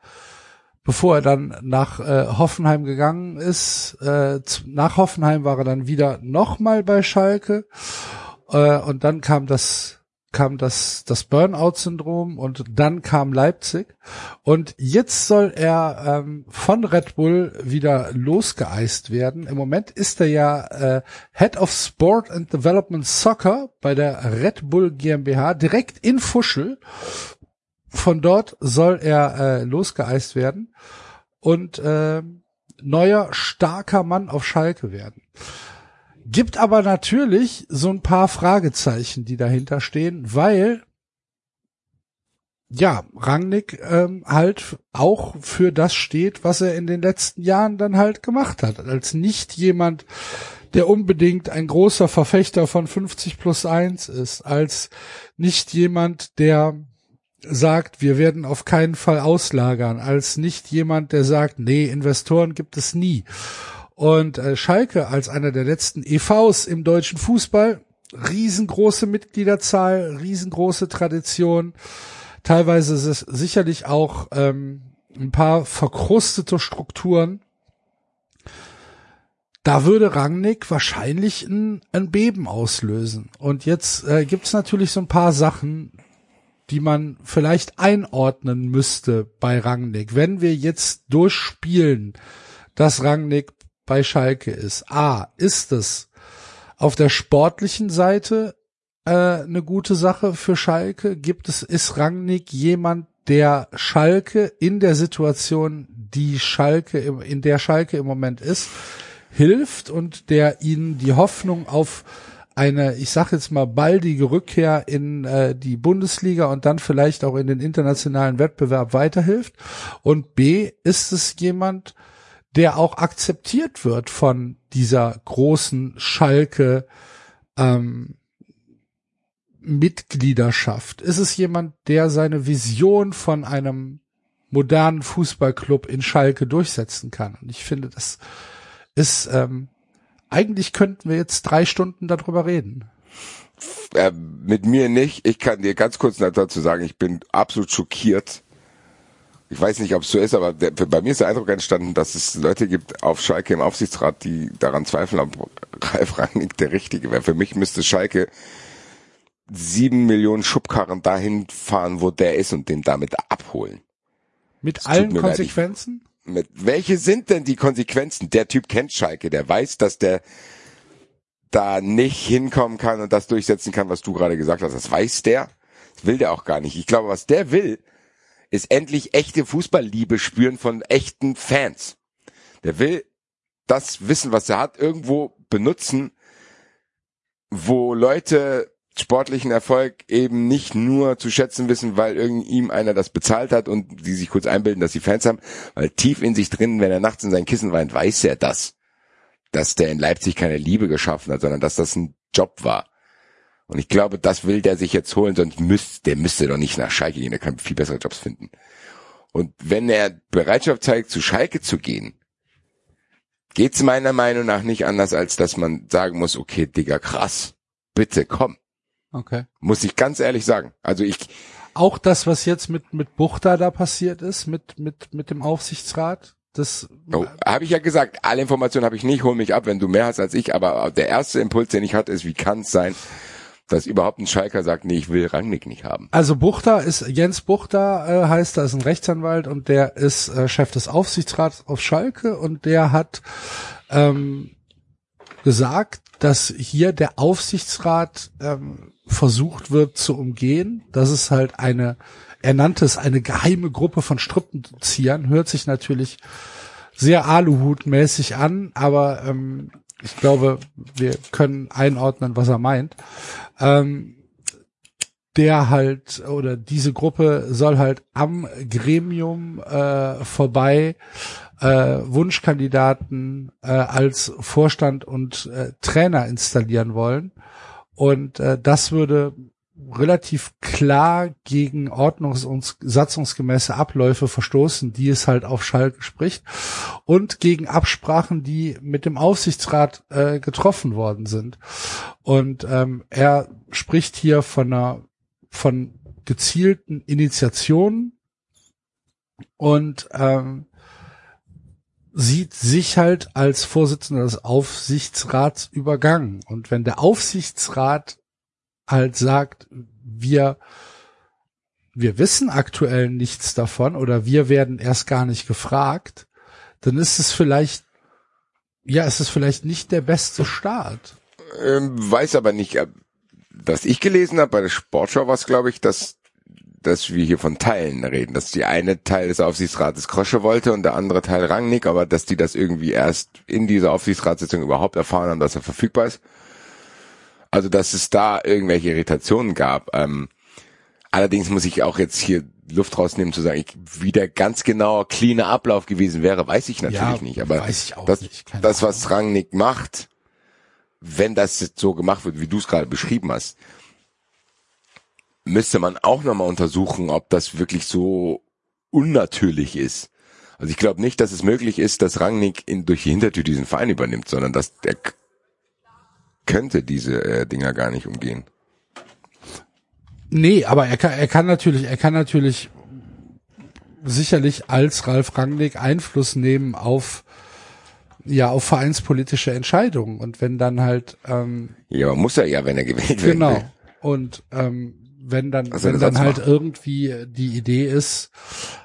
B: bevor er dann nach äh, Hoffenheim gegangen ist. Äh, zu, nach Hoffenheim war er dann wieder nochmal bei Schalke äh, und dann kam das kam das, das Burnout-Syndrom und dann kam Leipzig. Und jetzt soll er ähm, von Red Bull wieder losgeeist werden. Im Moment ist er ja äh, Head of Sport and Development Soccer bei der Red Bull GmbH, direkt in Fuschel. Von dort soll er äh, losgeeist werden und äh, neuer starker Mann auf Schalke werden. Gibt aber natürlich so ein paar Fragezeichen, die dahinter stehen, weil ja, Rangnick ähm, halt auch für das steht, was er in den letzten Jahren dann halt gemacht hat. Als nicht jemand, der unbedingt ein großer Verfechter von 50 plus 1 ist, als nicht jemand, der sagt, wir werden auf keinen Fall auslagern, als nicht jemand, der sagt, nee, Investoren gibt es nie. Und äh, Schalke als einer der letzten EVs im deutschen Fußball, riesengroße Mitgliederzahl, riesengroße Tradition, teilweise ist es sicherlich auch ähm, ein paar verkrustete Strukturen. Da würde Rangnick wahrscheinlich ein, ein Beben auslösen. Und jetzt äh, gibt's natürlich so ein paar Sachen, die man vielleicht einordnen müsste bei Rangnick. Wenn wir jetzt durchspielen, dass Rangnick bei Schalke ist. A, ist es auf der sportlichen Seite äh, eine gute Sache für Schalke? Gibt es, ist Rangnick jemand, der Schalke in der Situation, die Schalke, in der Schalke im Moment ist, hilft und der ihnen die Hoffnung auf eine, ich sag jetzt mal, baldige Rückkehr in äh, die Bundesliga und dann vielleicht auch in den internationalen Wettbewerb weiterhilft? Und B, ist es jemand, der auch akzeptiert wird von dieser großen Schalke ähm, Mitgliedschaft? Ist es jemand, der seine Vision von einem modernen Fußballclub in Schalke durchsetzen kann? Und ich finde, das ist ähm, eigentlich könnten wir jetzt drei Stunden darüber reden.
D: Äh, mit mir nicht. Ich kann dir ganz kurz dazu sagen, ich bin absolut schockiert ich weiß nicht, ob es so ist, aber der, bei mir ist der Eindruck entstanden, dass es Leute gibt auf Schalke im Aufsichtsrat, die daran zweifeln, ob Ralf Rangnick der Richtige wäre. Für mich müsste Schalke sieben Millionen Schubkarren dahin fahren, wo der ist und den damit abholen.
B: Mit allen Konsequenzen?
D: Mit, welche sind denn die Konsequenzen? Der Typ kennt Schalke, der weiß, dass der da nicht hinkommen kann und das durchsetzen kann, was du gerade gesagt hast. Das weiß der. Das will der auch gar nicht. Ich glaube, was der will, ist endlich echte Fußballliebe spüren von echten Fans. Der will das Wissen, was er hat, irgendwo benutzen, wo Leute sportlichen Erfolg eben nicht nur zu schätzen wissen, weil irgend ihm einer das bezahlt hat und die sich kurz einbilden, dass sie Fans haben, weil tief in sich drin, wenn er nachts in sein Kissen weint, weiß er das, dass der in Leipzig keine Liebe geschaffen hat, sondern dass das ein Job war. Und ich glaube, das will der sich jetzt holen, sonst müsste, der müsste doch nicht nach Schalke gehen, der kann viel bessere Jobs finden. Und wenn er Bereitschaft zeigt, zu Schalke zu gehen, geht's meiner Meinung nach nicht anders, als dass man sagen muss, okay, Digga, krass, bitte komm.
B: Okay.
D: Muss ich ganz ehrlich sagen. Also ich.
B: Auch das, was jetzt mit, mit Buchter da passiert ist, mit, mit, mit dem Aufsichtsrat, das
D: oh, habe ich ja gesagt, alle Informationen habe ich nicht, hol mich ab, wenn du mehr hast als ich, aber der erste Impuls, den ich hatte, ist, wie kann es sein, dass überhaupt ein Schalker sagt, nee, ich will Rangnick nicht haben.
B: Also Buchter ist, Jens Buchter äh, heißt, da ist ein Rechtsanwalt und der ist äh, Chef des Aufsichtsrats auf Schalke und der hat ähm, gesagt, dass hier der Aufsichtsrat ähm, versucht wird zu umgehen. Das ist halt eine, er nannte es eine geheime Gruppe von Strippenziehern, hört sich natürlich sehr Aluhut-mäßig an, aber ähm, ich glaube, wir können einordnen, was er meint. Ähm, der halt oder diese Gruppe soll halt am Gremium äh, vorbei äh, Wunschkandidaten äh, als Vorstand und äh, Trainer installieren wollen. Und äh, das würde relativ klar gegen ordnungs- und satzungsgemäße Abläufe verstoßen, die es halt auf Schalke spricht und gegen Absprachen, die mit dem Aufsichtsrat äh, getroffen worden sind. Und ähm, er spricht hier von einer von gezielten Initiationen und ähm, sieht sich halt als Vorsitzender des Aufsichtsrats übergangen. Und wenn der Aufsichtsrat halt sagt, wir, wir wissen aktuell nichts davon oder wir werden erst gar nicht gefragt, dann ist es vielleicht, ja, ist es vielleicht nicht der beste Start.
D: Ähm, weiß aber nicht, was ich gelesen habe bei der Sportschau war es, glaube ich, dass dass wir hier von Teilen reden, dass die eine Teil des Aufsichtsrates Krosche wollte und der andere Teil Rangnick, aber dass die das irgendwie erst in dieser Aufsichtsratssitzung überhaupt erfahren haben, dass er verfügbar ist. Also dass es da irgendwelche Irritationen gab. Ähm, allerdings muss ich auch jetzt hier Luft rausnehmen zu sagen, ich, wie der ganz genauer cleaner Ablauf gewesen wäre, weiß ich natürlich
B: Ja,
D: nicht. Aber
B: weiß ich auch
D: das,
B: nicht,
D: das was Rangnick macht, wenn das jetzt so gemacht wird, wie du es gerade beschrieben hast, müsste man auch nochmal untersuchen, ob das wirklich so unnatürlich ist. Also ich glaube nicht, dass es möglich ist, dass Rangnick in, durch die Hintertür diesen Verein übernimmt, sondern dass der könnte diese äh, Dinger gar nicht umgehen.
B: Nee, aber er kann, er kann natürlich, er kann natürlich sicherlich als Ralf Rangnick Einfluss nehmen auf ja auf vereinspolitische Entscheidungen und wenn dann halt ähm,
D: Ja, muss er ja, wenn er gewählt wird.
B: genau und ähm, wenn dann
D: soll
B: wenn dann halt
D: machen?
B: irgendwie die Idee ist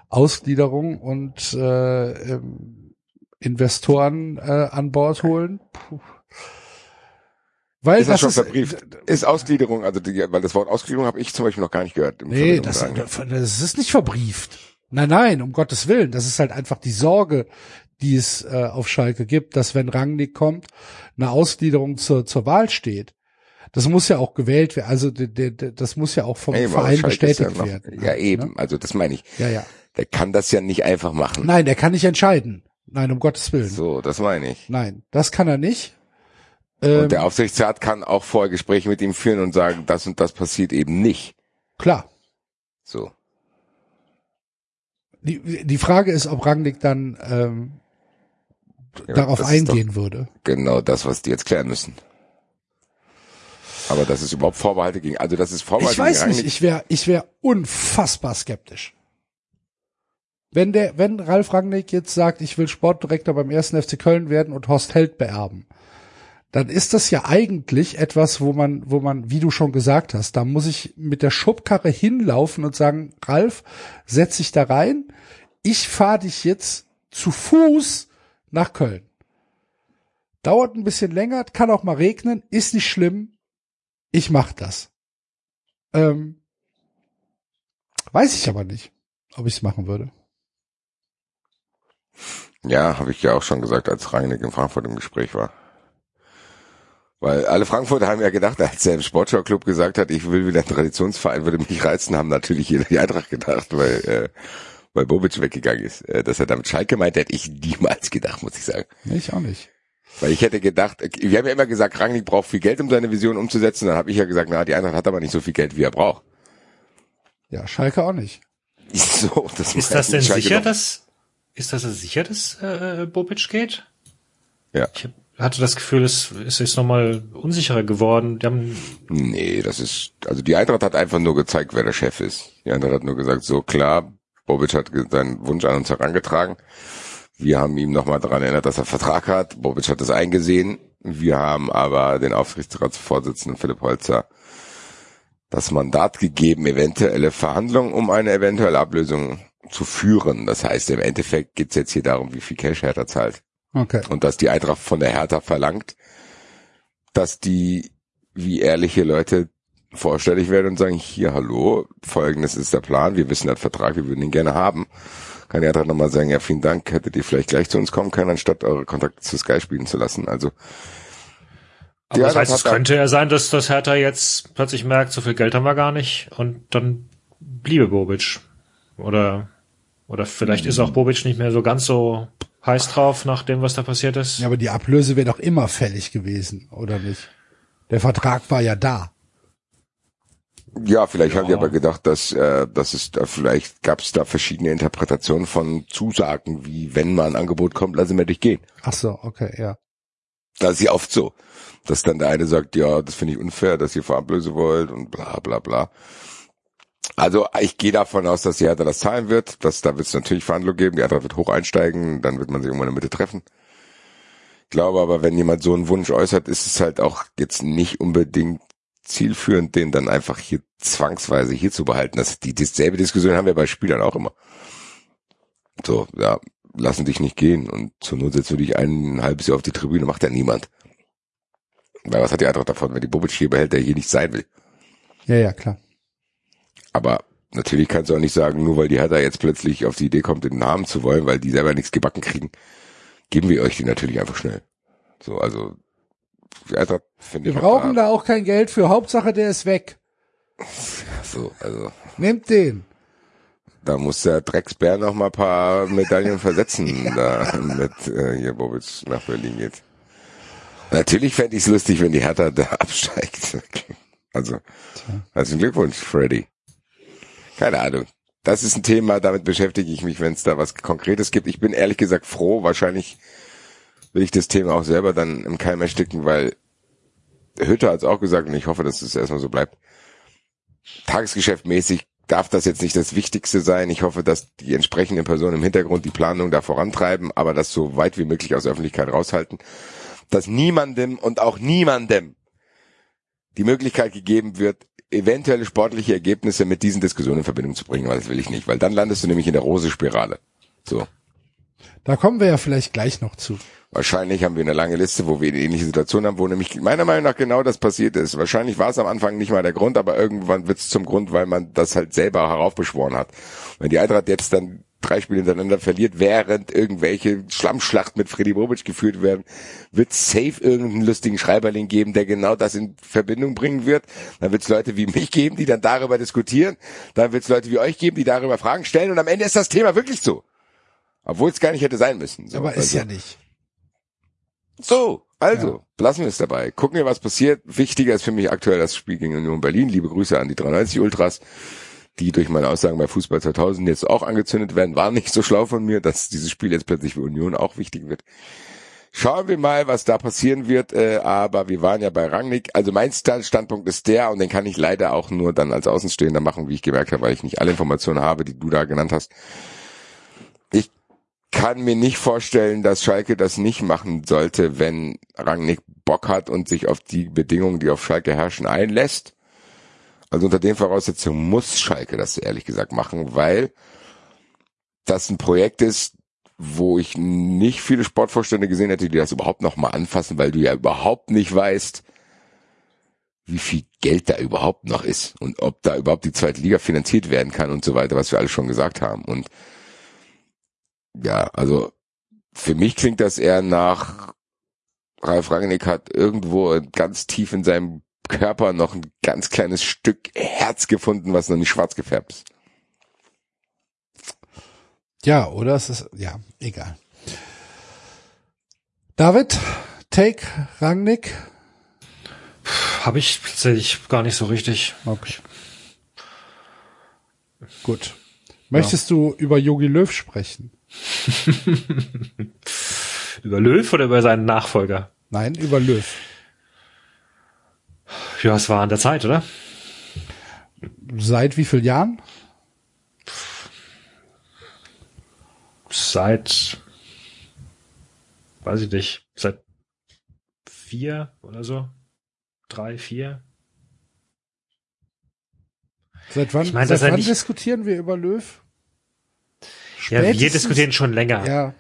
B: Ausgliederung und äh, ähm, Investoren äh, an Bord holen, puh. weil
D: Ist das,
B: das
D: schon
B: ist
D: verbrieft? Ist Ausgliederung, also die, weil das Wort Ausgliederung habe ich zum Beispiel noch gar nicht gehört.
B: Nee, das, das ist nicht verbrieft. Nein, nein, um Gottes Willen. Das ist halt einfach die Sorge, die es äh, auf Schalke gibt, dass wenn Rangnick kommt, eine Ausgliederung zur, zur Wahl steht. Das muss ja auch gewählt werden. Also de, de, de, das muss ja auch vom
D: aber
B: Verein bestätigt
D: ja noch,
B: werden.
D: Ja, eben. Also das meine ich.
B: Ja, ja.
D: Der kann das ja nicht einfach machen.
B: Nein, der kann nicht entscheiden. Nein, um Gottes Willen.
D: So, das meine ich.
B: Nein, das kann er nicht. Ähm,
D: Und der Aufsichtsrat kann auch vorher Gespräche mit ihm führen und sagen, das und das passiert eben nicht.
B: klar.
D: So.
B: Die, die Frage ist, ob Rangnick dann ähm,
D: Ja,
B: darauf
D: ist doch
B: eingehen würde.
D: Genau das, was die jetzt klären müssen. Aber das ist überhaupt Vorbehalte gegen, also das ist Vorbehalte
B: Ich weiß
D: gegen
B: nicht, ich wäre ich wär unfassbar skeptisch. Wenn der, wenn Ralf Rangnick jetzt sagt, ich will Sportdirektor beim ersten FC Köln werden und Horst Held beerben, dann ist das ja eigentlich etwas, wo man, wo man, wie du schon gesagt hast, da muss ich mit der Schubkarre hinlaufen und sagen, Ralf, setz dich da rein, ich fahre dich jetzt zu Fuß nach Köln. Dauert ein bisschen länger, kann auch mal regnen, ist nicht schlimm, ich mach das. Ähm, weiß ich aber nicht, ob ich es machen würde.
D: Ja, habe ich ja auch schon gesagt, als Rangnick in Frankfurt im Gespräch war. Weil alle Frankfurter haben ja gedacht, als er im Sportschau-Club gesagt hat, ich will wieder einen Traditionsverein, würde mich reizen, haben natürlich jeder die Eintracht gedacht, weil, äh, weil Bobic weggegangen ist. Äh, dass er damit Schalke meint, hätte ich niemals gedacht, muss ich sagen.
B: Ich auch nicht.
D: Weil ich hätte gedacht, wir haben ja immer gesagt, Rangnick braucht viel Geld, um seine Vision umzusetzen. Dann habe ich ja gesagt, na, die Eintracht hat aber nicht so viel Geld, wie er braucht.
B: Ja, Schalke auch nicht.
D: So, das
C: Ist das denn
D: Schalke
C: sicher,
D: doch-
C: dass, ist das denn sicher, dass äh, Bobic geht?
D: Ja.
C: Ich hatte das Gefühl, es, es ist nochmal unsicherer geworden. Die haben,
D: Nee, das ist, also die Eintracht hat einfach nur gezeigt, wer der Chef ist. Die Eintracht hat nur gesagt, so klar, Bobic hat seinen Wunsch an uns herangetragen. Wir haben ihm nochmal daran erinnert, dass er Vertrag hat. Bobic hat das eingesehen. Wir haben aber den Aufsichtsratsvorsitzenden Philipp Holzer das Mandat gegeben, eventuelle Verhandlungen um eine eventuelle Ablösung zu führen. Das heißt, im Endeffekt geht's jetzt hier darum, wie viel Cash Hertha zahlt.
B: Okay.
D: Und dass die Eintracht von der Hertha verlangt, dass die wie ehrliche Leute vorstellig werden und sagen, hier, hallo, folgendes ist der Plan, wir wissen den Vertrag, wir würden ihn gerne haben. Kann die Eintracht nochmal sagen, ja, vielen Dank, hättet ihr vielleicht gleich zu uns kommen können, anstatt eure Kontakte zu Sky spielen zu lassen. Also,
C: aber
D: Ja,
C: das heißt, es könnte ja sein, dass das Hertha jetzt plötzlich merkt, so viel Geld haben wir gar nicht und dann bliebe Bobic. Oder, oder vielleicht ist auch Bobic nicht mehr so ganz so heiß drauf nach dem, was da passiert ist.
B: Ja, aber die Ablöse wäre doch immer fällig gewesen, oder nicht? Der Vertrag war ja da.
D: Ja, vielleicht haben die
C: Ja.
D: aber gedacht, dass, äh, dass es da vielleicht gab es da verschiedene Interpretationen von Zusagen, wie wenn mal ein Angebot kommt, lassen wir dich gehen.
B: Ach so, okay, ja.
D: Das ist ja oft so, dass dann der eine sagt, ja, das finde ich unfair, dass ihr Vorablöse wollt und bla bla bla. Also ich gehe davon aus, dass die Hertha das zahlen wird. Dass, da wird es natürlich Verhandlungen geben. Die Hertha wird hoch einsteigen, dann wird man sich irgendwann in der Mitte treffen. Ich glaube aber, wenn jemand so einen Wunsch äußert, ist es halt auch jetzt nicht unbedingt zielführend, den dann einfach hier zwangsweise hier zu behalten. Das, die dieselbe Diskussion haben wir bei Spielern auch immer. So, ja, lassen dich nicht gehen und zur Not setzt du dich ein, halbes Jahr auf die Tribüne, macht ja niemand. Weil was hat die Eintracht davon, wenn die Bobic hier behält, der hier nicht sein will?
B: Ja, ja, klar.
D: Aber natürlich kannst du auch nicht sagen, nur weil die Hertha jetzt plötzlich auf die Idee kommt, den Namen zu wollen, weil die selber nichts gebacken kriegen, geben wir euch die natürlich einfach schnell. So, also Eintracht finde
B: Wir brauchen da auch kein Geld für. Hauptsache, der ist weg.
D: so, also
B: Nehmt den.
D: da muss der Drecksbär noch mal ein paar Medaillen versetzen, da mit äh, hier Bobic nach Berlin geht. Natürlich fände ich es lustig, wenn die Hertha da absteigt. Also, herzlichen Glückwunsch, Freddy. Keine Ahnung. Das ist ein Thema, damit beschäftige ich mich, wenn es da was Konkretes gibt. Ich bin ehrlich gesagt froh, wahrscheinlich will ich das Thema auch selber dann im Keim ersticken, weil Hütter hat es auch gesagt und ich hoffe, dass es erstmal so bleibt. Tagesgeschäftmäßig darf das jetzt nicht das Wichtigste sein. Ich hoffe, dass die entsprechenden Personen im Hintergrund die Planung da vorantreiben, aber das so weit wie möglich aus der Öffentlichkeit raushalten. Dass niemandem und auch niemandem die Möglichkeit gegeben wird, eventuelle sportliche Ergebnisse mit diesen Diskussionen in Verbindung zu bringen, weil das will ich nicht, weil dann landest du nämlich in der Rose-Spirale. So.
B: Da kommen wir ja vielleicht gleich noch zu.
D: Wahrscheinlich haben wir eine lange Liste, wo wir eine ähnliche Situation haben, wo nämlich meiner Meinung nach genau das passiert ist. Wahrscheinlich war es am Anfang nicht mal der Grund, aber irgendwann wird es zum Grund, weil man das halt selber heraufbeschworen hat. Wenn die Eintracht jetzt dann drei Spiele hintereinander verliert, während irgendwelche Schlammschlachten mit Freddy Bobic geführt werden, wird safe irgendeinen lustigen Schreiberling geben, der genau das in Verbindung bringen wird. Dann wird es Leute wie mich geben, die dann darüber diskutieren. Dann wird es Leute wie euch geben, die darüber Fragen stellen. Und am Ende ist das Thema wirklich so. Obwohl es gar nicht hätte sein müssen. So,
B: Aber ist
D: also-
B: ja nicht.
D: so, also,
B: Ja.
D: lassen wir es dabei. Gucken wir, was passiert. Wichtiger ist für mich aktuell das Spiel gegen Union Berlin. Liebe Grüße an die 93 Ultras, die durch meine Aussagen bei Fußball 2000 jetzt auch angezündet werden. War nicht so schlau von mir, dass dieses Spiel jetzt plötzlich für Union auch wichtig wird. Schauen wir mal, was da passieren wird. Äh, aber wir waren ja bei Rangnick. Also mein Stand- Standpunkt ist der, und den kann ich leider auch nur dann als Außenstehender machen, wie ich gemerkt habe, weil ich nicht alle Informationen habe, die du da genannt hast. Ich kann mir nicht vorstellen, dass Schalke das nicht machen sollte, wenn Rangnick Bock hat und sich auf die Bedingungen, die auf Schalke herrschen, einlässt. Also unter den Voraussetzungen muss Schalke das ehrlich gesagt machen, weil das ein Projekt ist, wo ich nicht viele Sportvorstände gesehen hätte, die das überhaupt noch mal anfassen, weil du ja überhaupt nicht weißt, wie viel Geld da überhaupt noch ist und ob da überhaupt die zweite Liga finanziert werden kann und so weiter, was wir alle schon gesagt haben. Und ja, also für mich klingt das eher nach Ralf Rangnick hat irgendwo ganz tief in seinem Körper noch ein ganz kleines Stück Herz gefunden, was noch nicht schwarz gefärbt ist.
B: Ja, oder es ist, ja, egal. David, Take, Rangnick.
C: Habe ich tatsächlich gar nicht so richtig.
B: Okay. Gut. Möchtest du über Yogi Löw sprechen?
C: Über Löw oder über seinen Nachfolger?
B: Nein, über Löw.
C: Ja, es war an der Zeit, oder?
B: Seit wie vielen Jahren?
C: Seit, weiß ich nicht, seit vier oder so? Drei, vier?
B: Seit wann,
C: Ich meine,
B: seit wann diskutieren wir über Löw?
C: Ja, wir diskutieren schon länger.
B: Ja,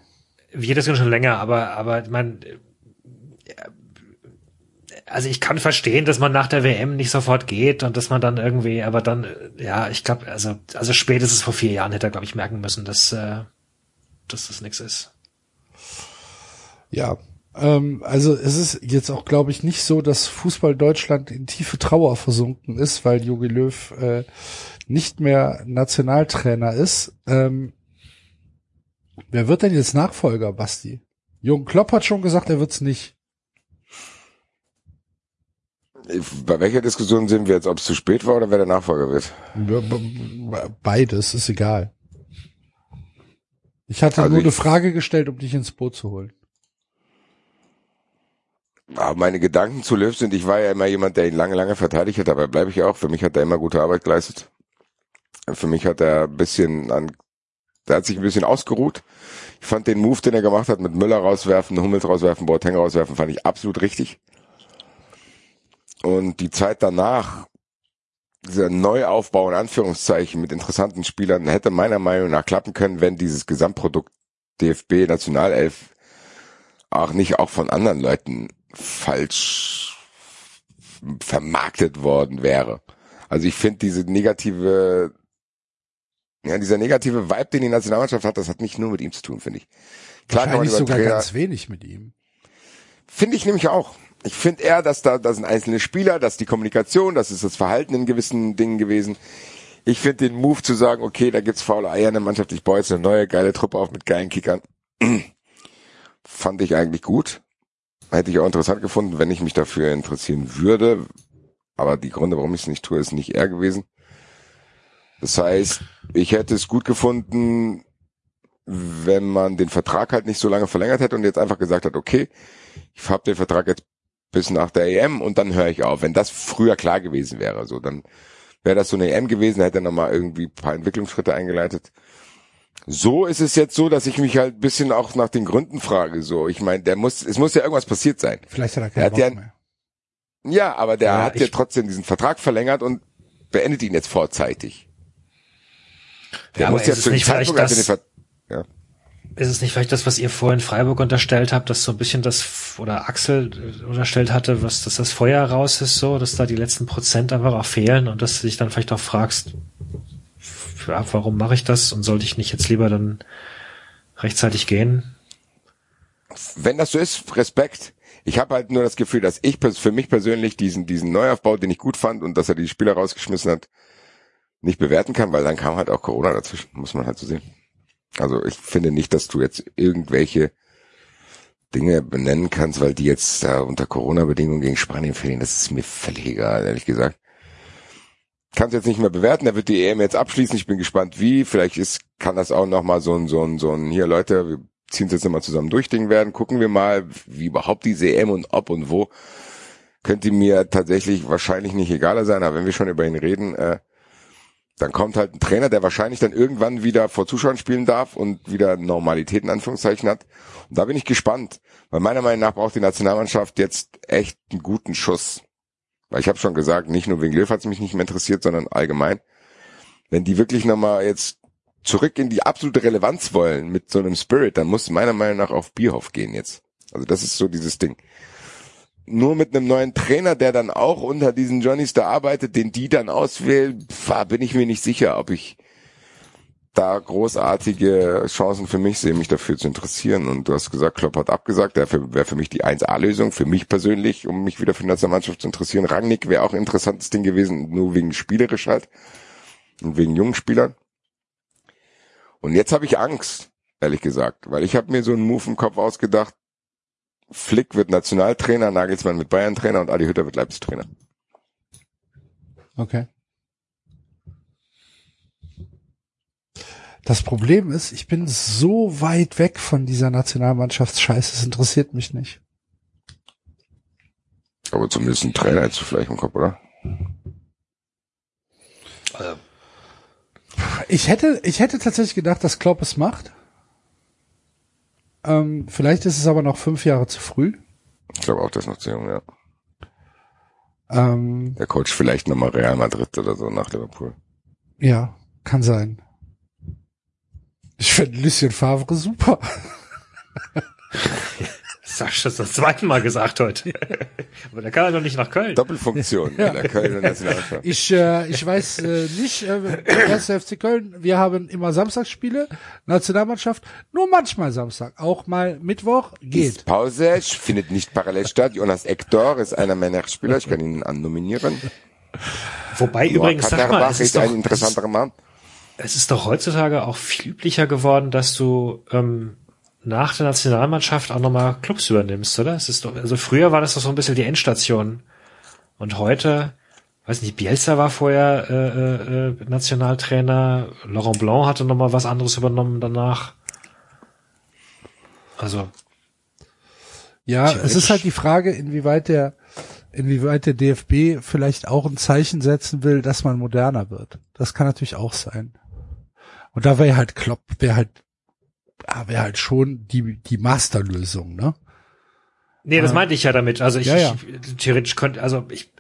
C: Wir diskutieren schon länger, aber, aber man, also ich kann verstehen, dass man nach der WM nicht sofort geht und dass man dann irgendwie, aber dann, ja, ich glaube, also, also spätestens vor vier Jahren hätte er, glaube ich, merken müssen, dass, äh, dass das nichts ist.
B: ja. Ähm, also es ist jetzt auch, glaube ich, nicht so, dass Fußball Deutschland in tiefe Trauer versunken ist, weil Jogi Löw äh, nicht mehr Nationaltrainer ist. Ähm, wer wird denn jetzt Nachfolger, Basti? Jürgen Klopp hat schon gesagt, er wird's nicht.
D: Bei welcher Diskussion sind wir jetzt, ob es zu spät war oder wer der Nachfolger wird?
B: Beides ist egal. Ich hatte
D: Also
B: nur
D: ich-
B: eine Frage gestellt, um dich ins Boot zu holen.
D: Aber meine Gedanken zu Löw sind, ich war ja immer jemand, der ihn lange, lange verteidigt hat, dabei bleibe ich auch. Für mich hat er immer gute Arbeit geleistet. Für mich hat er ein bisschen an, der hat sich ein bisschen ausgeruht. Ich fand den Move, den er gemacht hat, mit Müller rauswerfen, Hummels rauswerfen, Boateng rauswerfen, fand ich absolut richtig. Und die Zeit danach, dieser Neuaufbau in Anführungszeichen mit interessanten Spielern, hätte meiner Meinung nach klappen können, wenn dieses Gesamtprodukt DFB Nationalelf auch nicht auch von anderen Leuten falsch vermarktet worden wäre. Also ich finde diese negative, ja, dieser negative Vibe, den die Nationalmannschaft hat, das hat nicht nur mit ihm zu tun, finde ich. Klar kann man
B: Wahrscheinlich sogar
D: Trainer,
B: ganz wenig mit ihm.
D: Finde ich nämlich auch. Ich finde eher, dass da, da sind einzelne Spieler, dass die Kommunikation, das ist das Verhalten in gewissen Dingen gewesen. Ich finde den Move zu sagen, okay, da gibt's faule Eier in der Mannschaft, ich baue jetzt eine neue geile Truppe auf mit geilen Kickern, fand ich eigentlich gut. Hätte ich auch interessant gefunden, wenn ich mich dafür interessieren würde. Aber die Gründe, warum ich es nicht tue, ist nicht er gewesen. Das heißt, ich hätte es gut gefunden, wenn man den Vertrag halt nicht so lange verlängert hätte und jetzt einfach gesagt hat, okay, ich habe den Vertrag jetzt bis nach der EM und dann höre ich auf. Wenn das früher klar gewesen wäre, so dann wäre das so eine EM gewesen, hätte er nochmal irgendwie ein paar Entwicklungsschritte eingeleitet. So ist es jetzt so, dass ich mich halt ein bisschen auch nach den Gründen frage. So, ich meine, der muss, es muss ja irgendwas passiert sein.
B: Vielleicht hat er keinen
D: hat ja-
B: mehr.
D: Ja, aber der
C: Ja,
D: hat ja trotzdem diesen Vertrag verlängert und beendet ihn jetzt vorzeitig. Der
C: Ja,
D: muss ja
C: ist es
D: zu dem
C: nicht vielleicht
D: Zeitpunkt, als er den
C: das-
D: Ver
C: Ist es nicht vielleicht das, was ihr vorhin Freiburg unterstellt habt, dass so ein bisschen das, oder Axel äh, unterstellt hatte, was, dass das Feuer raus ist, so, dass da die letzten Prozent einfach auch fehlen und dass du dich dann vielleicht auch fragst, ja, warum mache ich das und sollte ich nicht jetzt lieber dann rechtzeitig gehen?
D: wenn das so ist, Respekt. Ich habe halt nur das Gefühl, dass ich für mich persönlich diesen diesen Neuaufbau, den ich gut fand und dass er die Spieler rausgeschmissen hat, nicht bewerten kann, weil dann kam halt auch Corona dazwischen, muss man halt so sehen. Also ich finde nicht, dass du jetzt irgendwelche Dinge benennen kannst, weil die jetzt da unter Corona-Bedingungen gegen Spanien verlieren. Das ist mir völlig egal, ehrlich gesagt. Kannst jetzt nicht mehr bewerten. Er wird die EM jetzt abschließen. Ich bin gespannt, wie. Vielleicht ist, kann das auch noch mal so ein, so ein, so ein, hier Leute, wir ziehen es jetzt nochmal zusammen durch Ding werden. Gucken wir mal, wie überhaupt diese EM und ob und wo. Könnte mir tatsächlich wahrscheinlich nicht egaler sein, aber wenn wir schon über ihn reden, äh, dann kommt halt ein Trainer, der wahrscheinlich dann irgendwann wieder vor Zuschauern spielen darf und wieder Normalität in Anführungszeichen hat. Und da bin ich gespannt, weil meiner Meinung nach braucht die Nationalmannschaft jetzt echt einen guten Schuss. Weil ich habe schon gesagt, nicht nur wegen Löw hat es mich nicht mehr interessiert, sondern allgemein. Wenn die wirklich nochmal jetzt zurück in die absolute Relevanz wollen mit so einem Spirit, dann muss meiner Meinung nach auf Bierhoff gehen jetzt. Also das ist so dieses Ding. Nur mit einem neuen Trainer, der dann auch unter diesen Johnnies da arbeitet, den die dann auswählen, bin ich mir nicht sicher, ob ich da großartige Chancen für mich sehe, mich dafür zu interessieren. Und du hast gesagt, Klopp hat abgesagt, der wäre für mich die 1A-Lösung, für mich persönlich, um mich wieder für die Nationalmannschaft zu interessieren. Rangnick wäre auch ein interessantes Ding gewesen, nur wegen spielerisch halt und wegen jungen Spielern. Und jetzt habe ich Angst, ehrlich gesagt, weil ich habe mir so einen Move im Kopf ausgedacht, Flick wird Nationaltrainer, Nagelsmann wird Bayern-Trainer und Adi Hütter wird Leipzig-Trainer.
B: Okay. Das Problem ist, ich bin so weit weg von dieser Nationalmannschaftsscheiße, es interessiert mich nicht.
D: Aber zumindest ein Trainer hättest du vielleicht im Kopf, oder?
B: Ich hätte, ich hätte tatsächlich gedacht, dass Klopp es macht. Ähm, vielleicht ist es aber noch fünf Jahre zu früh.
D: Ich glaube auch, das ist noch zu jung, ja.
B: Ähm,
D: Der Coach vielleicht nochmal Real Madrid oder so nach Liverpool.
B: ja, kann sein. Ich finde Lucien Favre super.
C: Hast du das zweite Mal gesagt heute. Aber da kann er doch nicht nach Köln.
D: Doppelfunktion in der Kölner Nationalmannschaft.
B: Ich, äh, ich weiß äh, nicht, äh, erster FC Köln, wir haben immer Samstagsspiele, Nationalmannschaft, nur manchmal Samstag, auch mal Mittwoch,
D: Ist
B: geht.
D: Pause findet nicht parallel statt. Jonas Ektor ist einer meiner Spieler, ich kann ihn annominieren.
C: Wobei übrigens, sag mal, es
D: ist
C: ist, doch,
D: ein
C: es, ist,
D: interessanterer Mann.
C: es ist doch heutzutage auch viel üblicher geworden, dass du ähm, nach der Nationalmannschaft auch nochmal Clubs übernimmst, oder? Es ist doch, also früher war das doch so ein bisschen die Endstation. Und heute, weiß nicht, Bielsa war vorher äh, äh, äh, Nationaltrainer, Laurent Blanc hatte nochmal was anderes übernommen danach. Also,
B: Ja, es ist halt die Frage, inwieweit der, inwieweit der DFB vielleicht auch ein Zeichen setzen will, dass man moderner wird. Das kann natürlich auch sein. Und da wäre halt Klopp, wäre halt, ah, wäre halt schon die, die Masterlösung, ne?
C: nee, das
B: Ah.
C: meinte ich ja damit. Also ich,
B: Ja, ja.
C: ich theoretisch könnte, also ich,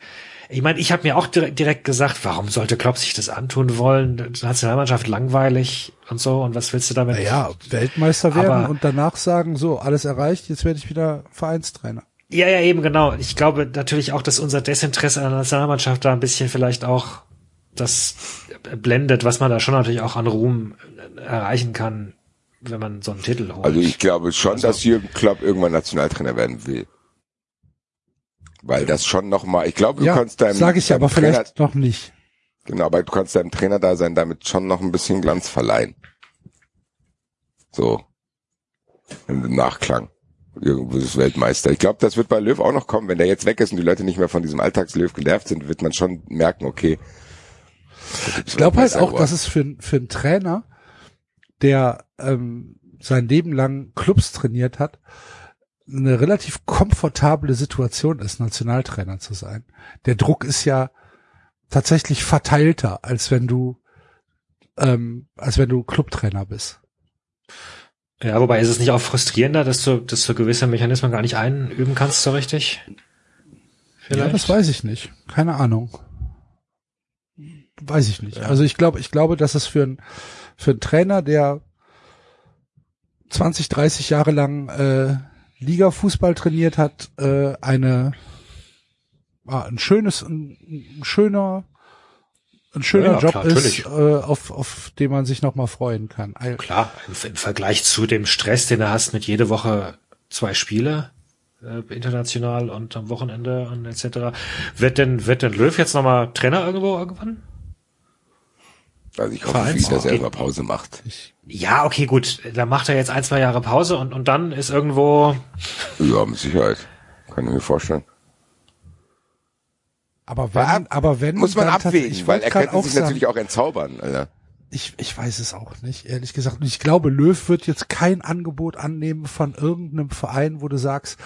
C: ich meine, ich habe mir auch direkt, direkt gesagt, warum sollte Klopp sich das antun wollen? Die Nationalmannschaft langweilig und so. Und was willst du damit?
B: Naja, Weltmeister werden
C: Aber-
B: und danach sagen, so, alles erreicht, jetzt werde ich wieder Vereinstrainer.
C: Ja, ja, eben genau. Ich glaube natürlich auch, dass unser Desinteresse an der Nationalmannschaft da ein bisschen vielleicht auch das blendet, was man da schon natürlich auch an Ruhm erreichen kann, wenn man so einen Titel holt.
D: Also ich glaube schon,
C: Also-
D: dass Jürgen Klopp irgendwann Nationaltrainer werden will. Weil das schon nochmal, ich glaube, du
B: Ja,
D: kannst deinem,
B: sage ich
D: deinem
B: aber
D: Trainer,
B: vielleicht noch nicht.
D: genau, aber du kannst deinem Trainer da sein, damit schon noch ein bisschen Glanz verleihen. So. Im Nachklang. Irgendwo ist Weltmeister. Ich glaube, das wird bei Löw auch noch kommen. Wenn der jetzt weg ist und die Leute nicht mehr von diesem Alltagslöw genervt sind, wird man schon merken, okay.
B: Ich glaube halt auch, dass es für, für einen Trainer, der ähm, sein Leben lang Clubs trainiert hat, eine relativ komfortable Situation ist, Nationaltrainer zu sein. Der Druck ist ja tatsächlich verteilter, als wenn du ähm, als wenn du Clubtrainer bist.
C: ja, wobei ist es nicht auch frustrierender, dass du, dass du gewisse Mechanismen gar nicht einüben kannst so richtig?
B: Ja, das weiß ich nicht. Keine Ahnung. Weiß ich nicht. Also ich glaube, ich glaube, dass es für einen für einen Trainer, der 20, 30 Jahre lang äh, Liga-Fußball trainiert hat, äh, eine ah, ein schönes, ein, ein schöner ein schöner
C: Ja,
B: Job
C: klar,
B: ist, äh, auf, auf den man sich noch mal freuen kann.
C: Klar, im, im Vergleich zu dem Stress, den du hast mit jede Woche zwei Spiele, äh, international und am Wochenende und etc. Wird denn, wird denn Löw jetzt nochmal Trainer irgendwo irgendwann?
D: Also ich hoffe,
C: Vereins-
D: dass er erstmal Pause macht.
C: Ja, okay, gut. Da macht er jetzt ein, zwei Jahre Pause und, und dann ist irgendwo,
D: Ja, mit Sicherheit. Kann ich mir vorstellen.
B: Aber wenn, aber wenn
D: Muss man
B: dann
D: abwägen, weil er könnte
B: auch
D: sich
B: sagen,
D: natürlich auch entzaubern, Alter.
B: Ich, ich weiß es auch nicht, ehrlich gesagt. Und ich glaube, Löw wird jetzt kein Angebot annehmen von irgendeinem Verein, wo du sagst,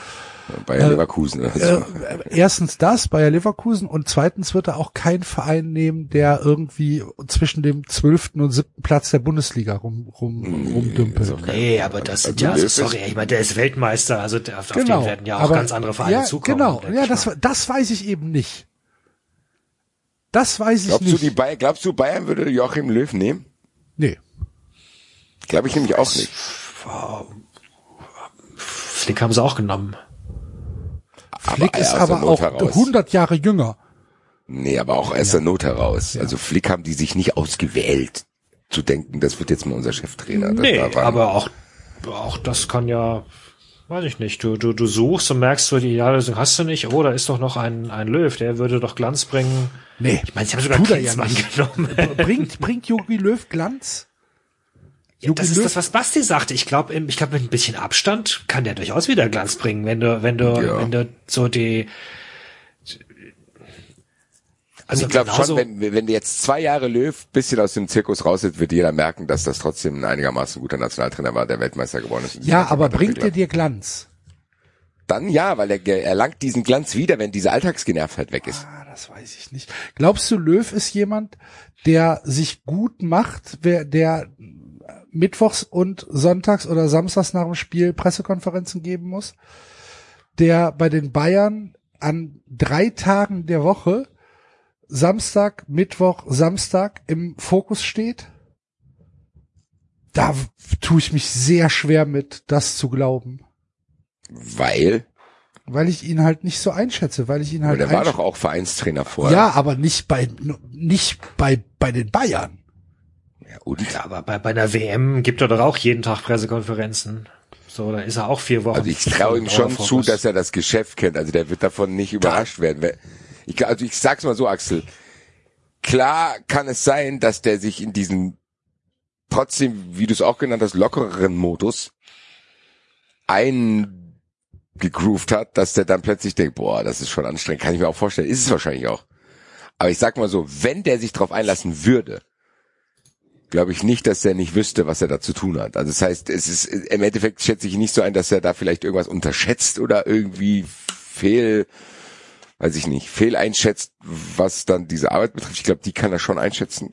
D: Bayer Leverkusen oder
B: äh, äh, erstens das, Bayer Leverkusen, und zweitens wird er auch keinen Verein nehmen, der irgendwie zwischen dem zwölften und siebten Platz der Bundesliga rum, rum, rumdümpelt.
D: auch kein-
C: nee, aber das sind
D: Also
C: ja, also,
D: ist-
C: sorry, ich meine, der ist Weltmeister, also auf
B: Genau.
C: den werden ja auch
B: aber-
C: ganz andere Vereine
B: ja,
C: zukommen.
B: Genau,
C: denke
B: ja, das, das weiß ich eben nicht. Das weiß ich
D: Glaubst du,
B: nicht.
D: die Bayern, glaubst du, Bayern würde Joachim Löw nehmen?
B: nee.
D: Glaube ich nämlich auch nicht.
C: Flick haben sie auch genommen.
B: Flick
D: aber
B: ist aber auch
D: heraus.
B: 100 Jahre jünger.
D: Nee, aber auch aus der Not heraus. Also Flick haben die sich nicht ausgewählt, zu denken, das wird jetzt mal unser Cheftrainer.
C: Nee, aber auch, auch das kann ja, weiß ich nicht, du, du, du suchst und merkst so, die Ideallösung hast du nicht, oh, da ist doch noch ein, ein Löw, der würde doch Glanz bringen.
B: Nee.
C: Ich meine, sie haben sogar
B: ja
C: Klinsmann
B: nicht.
C: genommen.
B: bringt, bringt Jogi Löw Glanz?
C: Ja, das ist das, was Basti sagte. Ich glaube, ich glaube, mit ein bisschen Abstand kann der durchaus wieder Glanz bringen, wenn du, wenn du,
D: Ja.
C: wenn du so die,
D: Also ich glaube schon, wenn, wenn jetzt zwei Jahre Löw bisschen aus dem Zirkus raus ist, wird jeder merken, dass das trotzdem ein einigermaßen guter Nationaltrainer war, der Weltmeister geworden ist.
B: Ja, aber bringt er dir Glanz?
D: Dann ja, weil er erlangt diesen Glanz wieder, wenn diese Alltagsgenervtheit weg ist.
B: Ah, das weiß ich nicht. Glaubst du, Löw ist jemand, der sich gut macht, wer, der mittwochs und sonntags oder samstags nach dem Spiel Pressekonferenzen geben muss? Der bei den Bayern an drei Tagen der Woche Samstag, Mittwoch, Samstag im Fokus steht? Da tue ich mich sehr schwer mit, das zu glauben.
D: Weil,
B: Weil ich ihn halt nicht so einschätze, weil ich ihn
D: aber
B: halt
D: der war doch auch Vereinstrainer vorher.
B: Ja, aber nicht bei nicht bei bei den Bayern.
D: ja und?
C: Ja, aber bei, bei einer WM gibt er doch auch jeden Tag Pressekonferenzen. So, da ist er auch vier Wochen.
D: Also ich traue ihm schon zu, dass er das Geschäft kennt. Also der wird davon nicht überrascht werden. Ich, also ich sag's mal so, Axel. Klar kann es sein, dass der sich in diesen trotzdem, wie du es auch genannt hast, lockereren Modus gegroovt hat, dass der dann plötzlich denkt, boah, das ist schon anstrengend, kann ich mir auch vorstellen. Ist es wahrscheinlich auch. Aber ich sag mal so, wenn der sich drauf einlassen würde, glaube ich nicht, dass er nicht wüsste, was er da zu tun hat. Also das heißt, es ist im Endeffekt schätze ich nicht so ein, dass er da vielleicht irgendwas unterschätzt oder irgendwie fehl, weiß ich nicht, fehl einschätzt, was dann diese Arbeit betrifft. Ich glaube, die kann er schon einschätzen.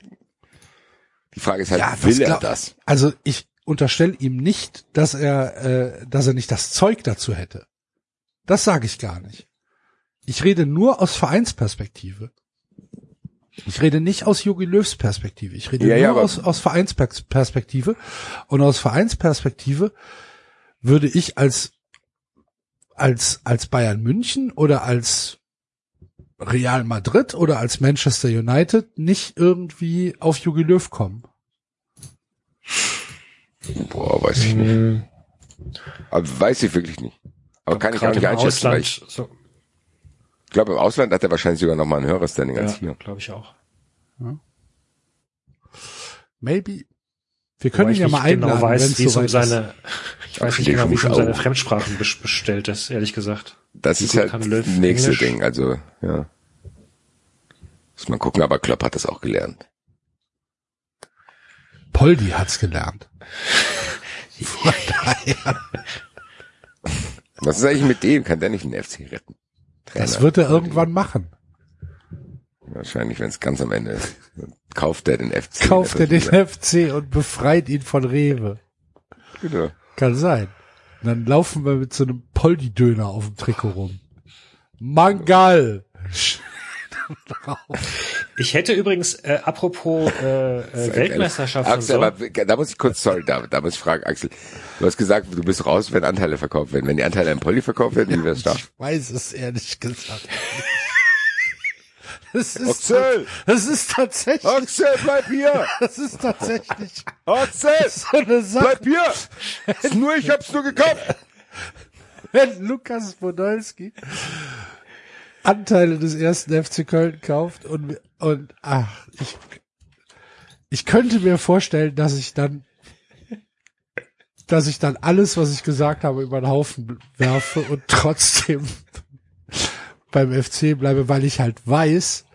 D: Die Frage ist halt,
B: Ja,
D: will er
B: glaub-
D: das?
B: Also ich unterstelle ihm nicht, dass er, äh, dass er nicht das Zeug dazu hätte. Das sage ich gar nicht. Ich rede nur aus Vereinsperspektive. Ich rede nicht aus Jogi Löws Perspektive. Ich rede
D: Ja,
B: nur
D: ja,
B: aus, aus Vereinsperspektive. Und aus Vereinsperspektive würde ich als, als, als Bayern München oder als Real Madrid oder als Manchester United nicht irgendwie auf Jogi Löw kommen.
D: Boah, weiß ich nicht.
C: Hm,
D: Aber weiß ich wirklich nicht. Aber kann ich auch nicht einschätzen, weil
C: Ausland,
D: ich
C: so,
D: glaube, im Ausland hat er wahrscheinlich sogar noch mal ein höheres Standing als
C: ja,
D: hier.
C: glaube ich auch.
B: Maybe. Wir können ihn ja mal einladen,
C: genau weiß, es um
B: soweit ist.
C: seine, ich weiß nicht genau, wie es um seine Fremdsprachen bes- bestellt ist, ehrlich gesagt.
D: Das ist halt das nächste
C: Englisch?
D: Ding. Also, ja. Muss man gucken, aber Klopp hat das auch gelernt.
B: Poldi hat's gelernt. Von daher,
D: Was ist eigentlich mit dem? Kann der nicht den FC retten? Trainer.
B: das wird er irgendwann machen.
D: Wahrscheinlich, wenn es ganz am Ende ist. Kauft er den FC.
B: Kauft er den. FC und befreit ihn von Rewe.
D: Genau.
B: Kann sein. Und dann laufen wir mit so einem Poldi-Döner auf dem Trikot rum. Mangal.
C: Ich hätte übrigens, äh, apropos äh, äh, Weltmeisterschaft und
D: Axel,
C: so,
D: aber da muss ich kurz, sorry, David, da muss ich fragen, Axel. Du hast gesagt, du bist raus, wenn Anteile verkauft werden. Wenn die Anteile an Polly verkauft werden, wie wär's da?
B: Ich weiß es ehrlich gesagt. Das ist,
D: Axel!
B: das ist tatsächlich,
D: Axel, bleib hier!
B: das ist tatsächlich
D: Axel!
B: so eine Sache.
D: Bleib hier! Nur, ich hab's nur gekauft!
B: wenn Lukas Podolski Anteile des ersten FC Köln kauft und, und ach, ich, ich könnte mir vorstellen, dass ich dann, dass ich dann alles, was ich gesagt habe, über den Haufen werfe und trotzdem beim FC bleibe, weil ich halt weiß,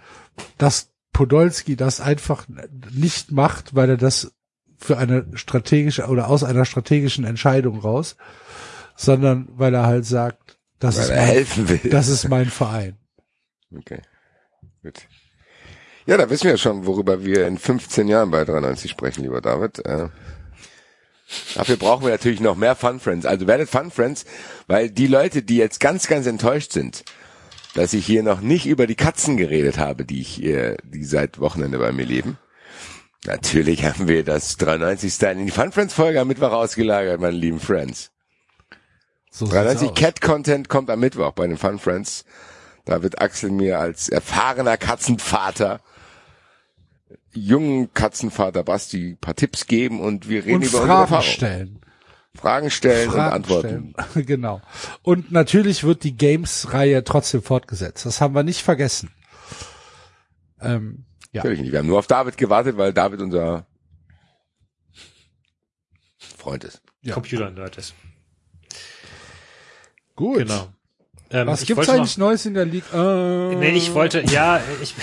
B: dass Podolski das einfach nicht macht, weil er das für eine strategische oder aus einer strategischen Entscheidung raus, sondern weil er halt sagt, das
D: Weil
B: ist
D: er
B: mein,
D: helfen will.
B: das ist mein Verein.
D: Okay. Gut. Ja, da wissen wir ja schon, worüber wir in 15 Jahren bei 93 sprechen, lieber David. Äh, dafür brauchen wir natürlich noch mehr Fun Friends. Also werdet Fun Friends, weil die Leute, die jetzt ganz, ganz enttäuscht sind, dass ich hier noch nicht über die Katzen geredet habe, die ich, äh, die seit Wochenende bei mir leben. Natürlich haben wir das 93 Style in die Fun Friends Folge am Mittwoch ausgelagert, meine lieben Friends.
B: So sieht's
D: 93
B: aus.
D: Cat Content kommt am Mittwoch bei den Fun Friends. Da wird Axel mir als erfahrener Katzenvater, jungen Katzenvater Basti ein paar Tipps geben und wir reden
B: und
D: über unsere
B: Fragen
D: Erfahrung.
B: stellen.
D: Fragen stellen und
B: Fragen
D: antworten.
B: stellen. genau. Und natürlich wird die Games-Reihe trotzdem fortgesetzt. Das haben wir nicht vergessen. Ähm, ja.
D: Natürlich nicht. Wir haben nur auf David gewartet, weil David unser Freund ist.
B: Ja.
C: Computer-Nerd ist.
B: Gut.
C: Genau. Ähm,
B: Was gibt's eigentlich Neues in der Liga? Äh,
C: Noch, nee, ich wollte, ja, ich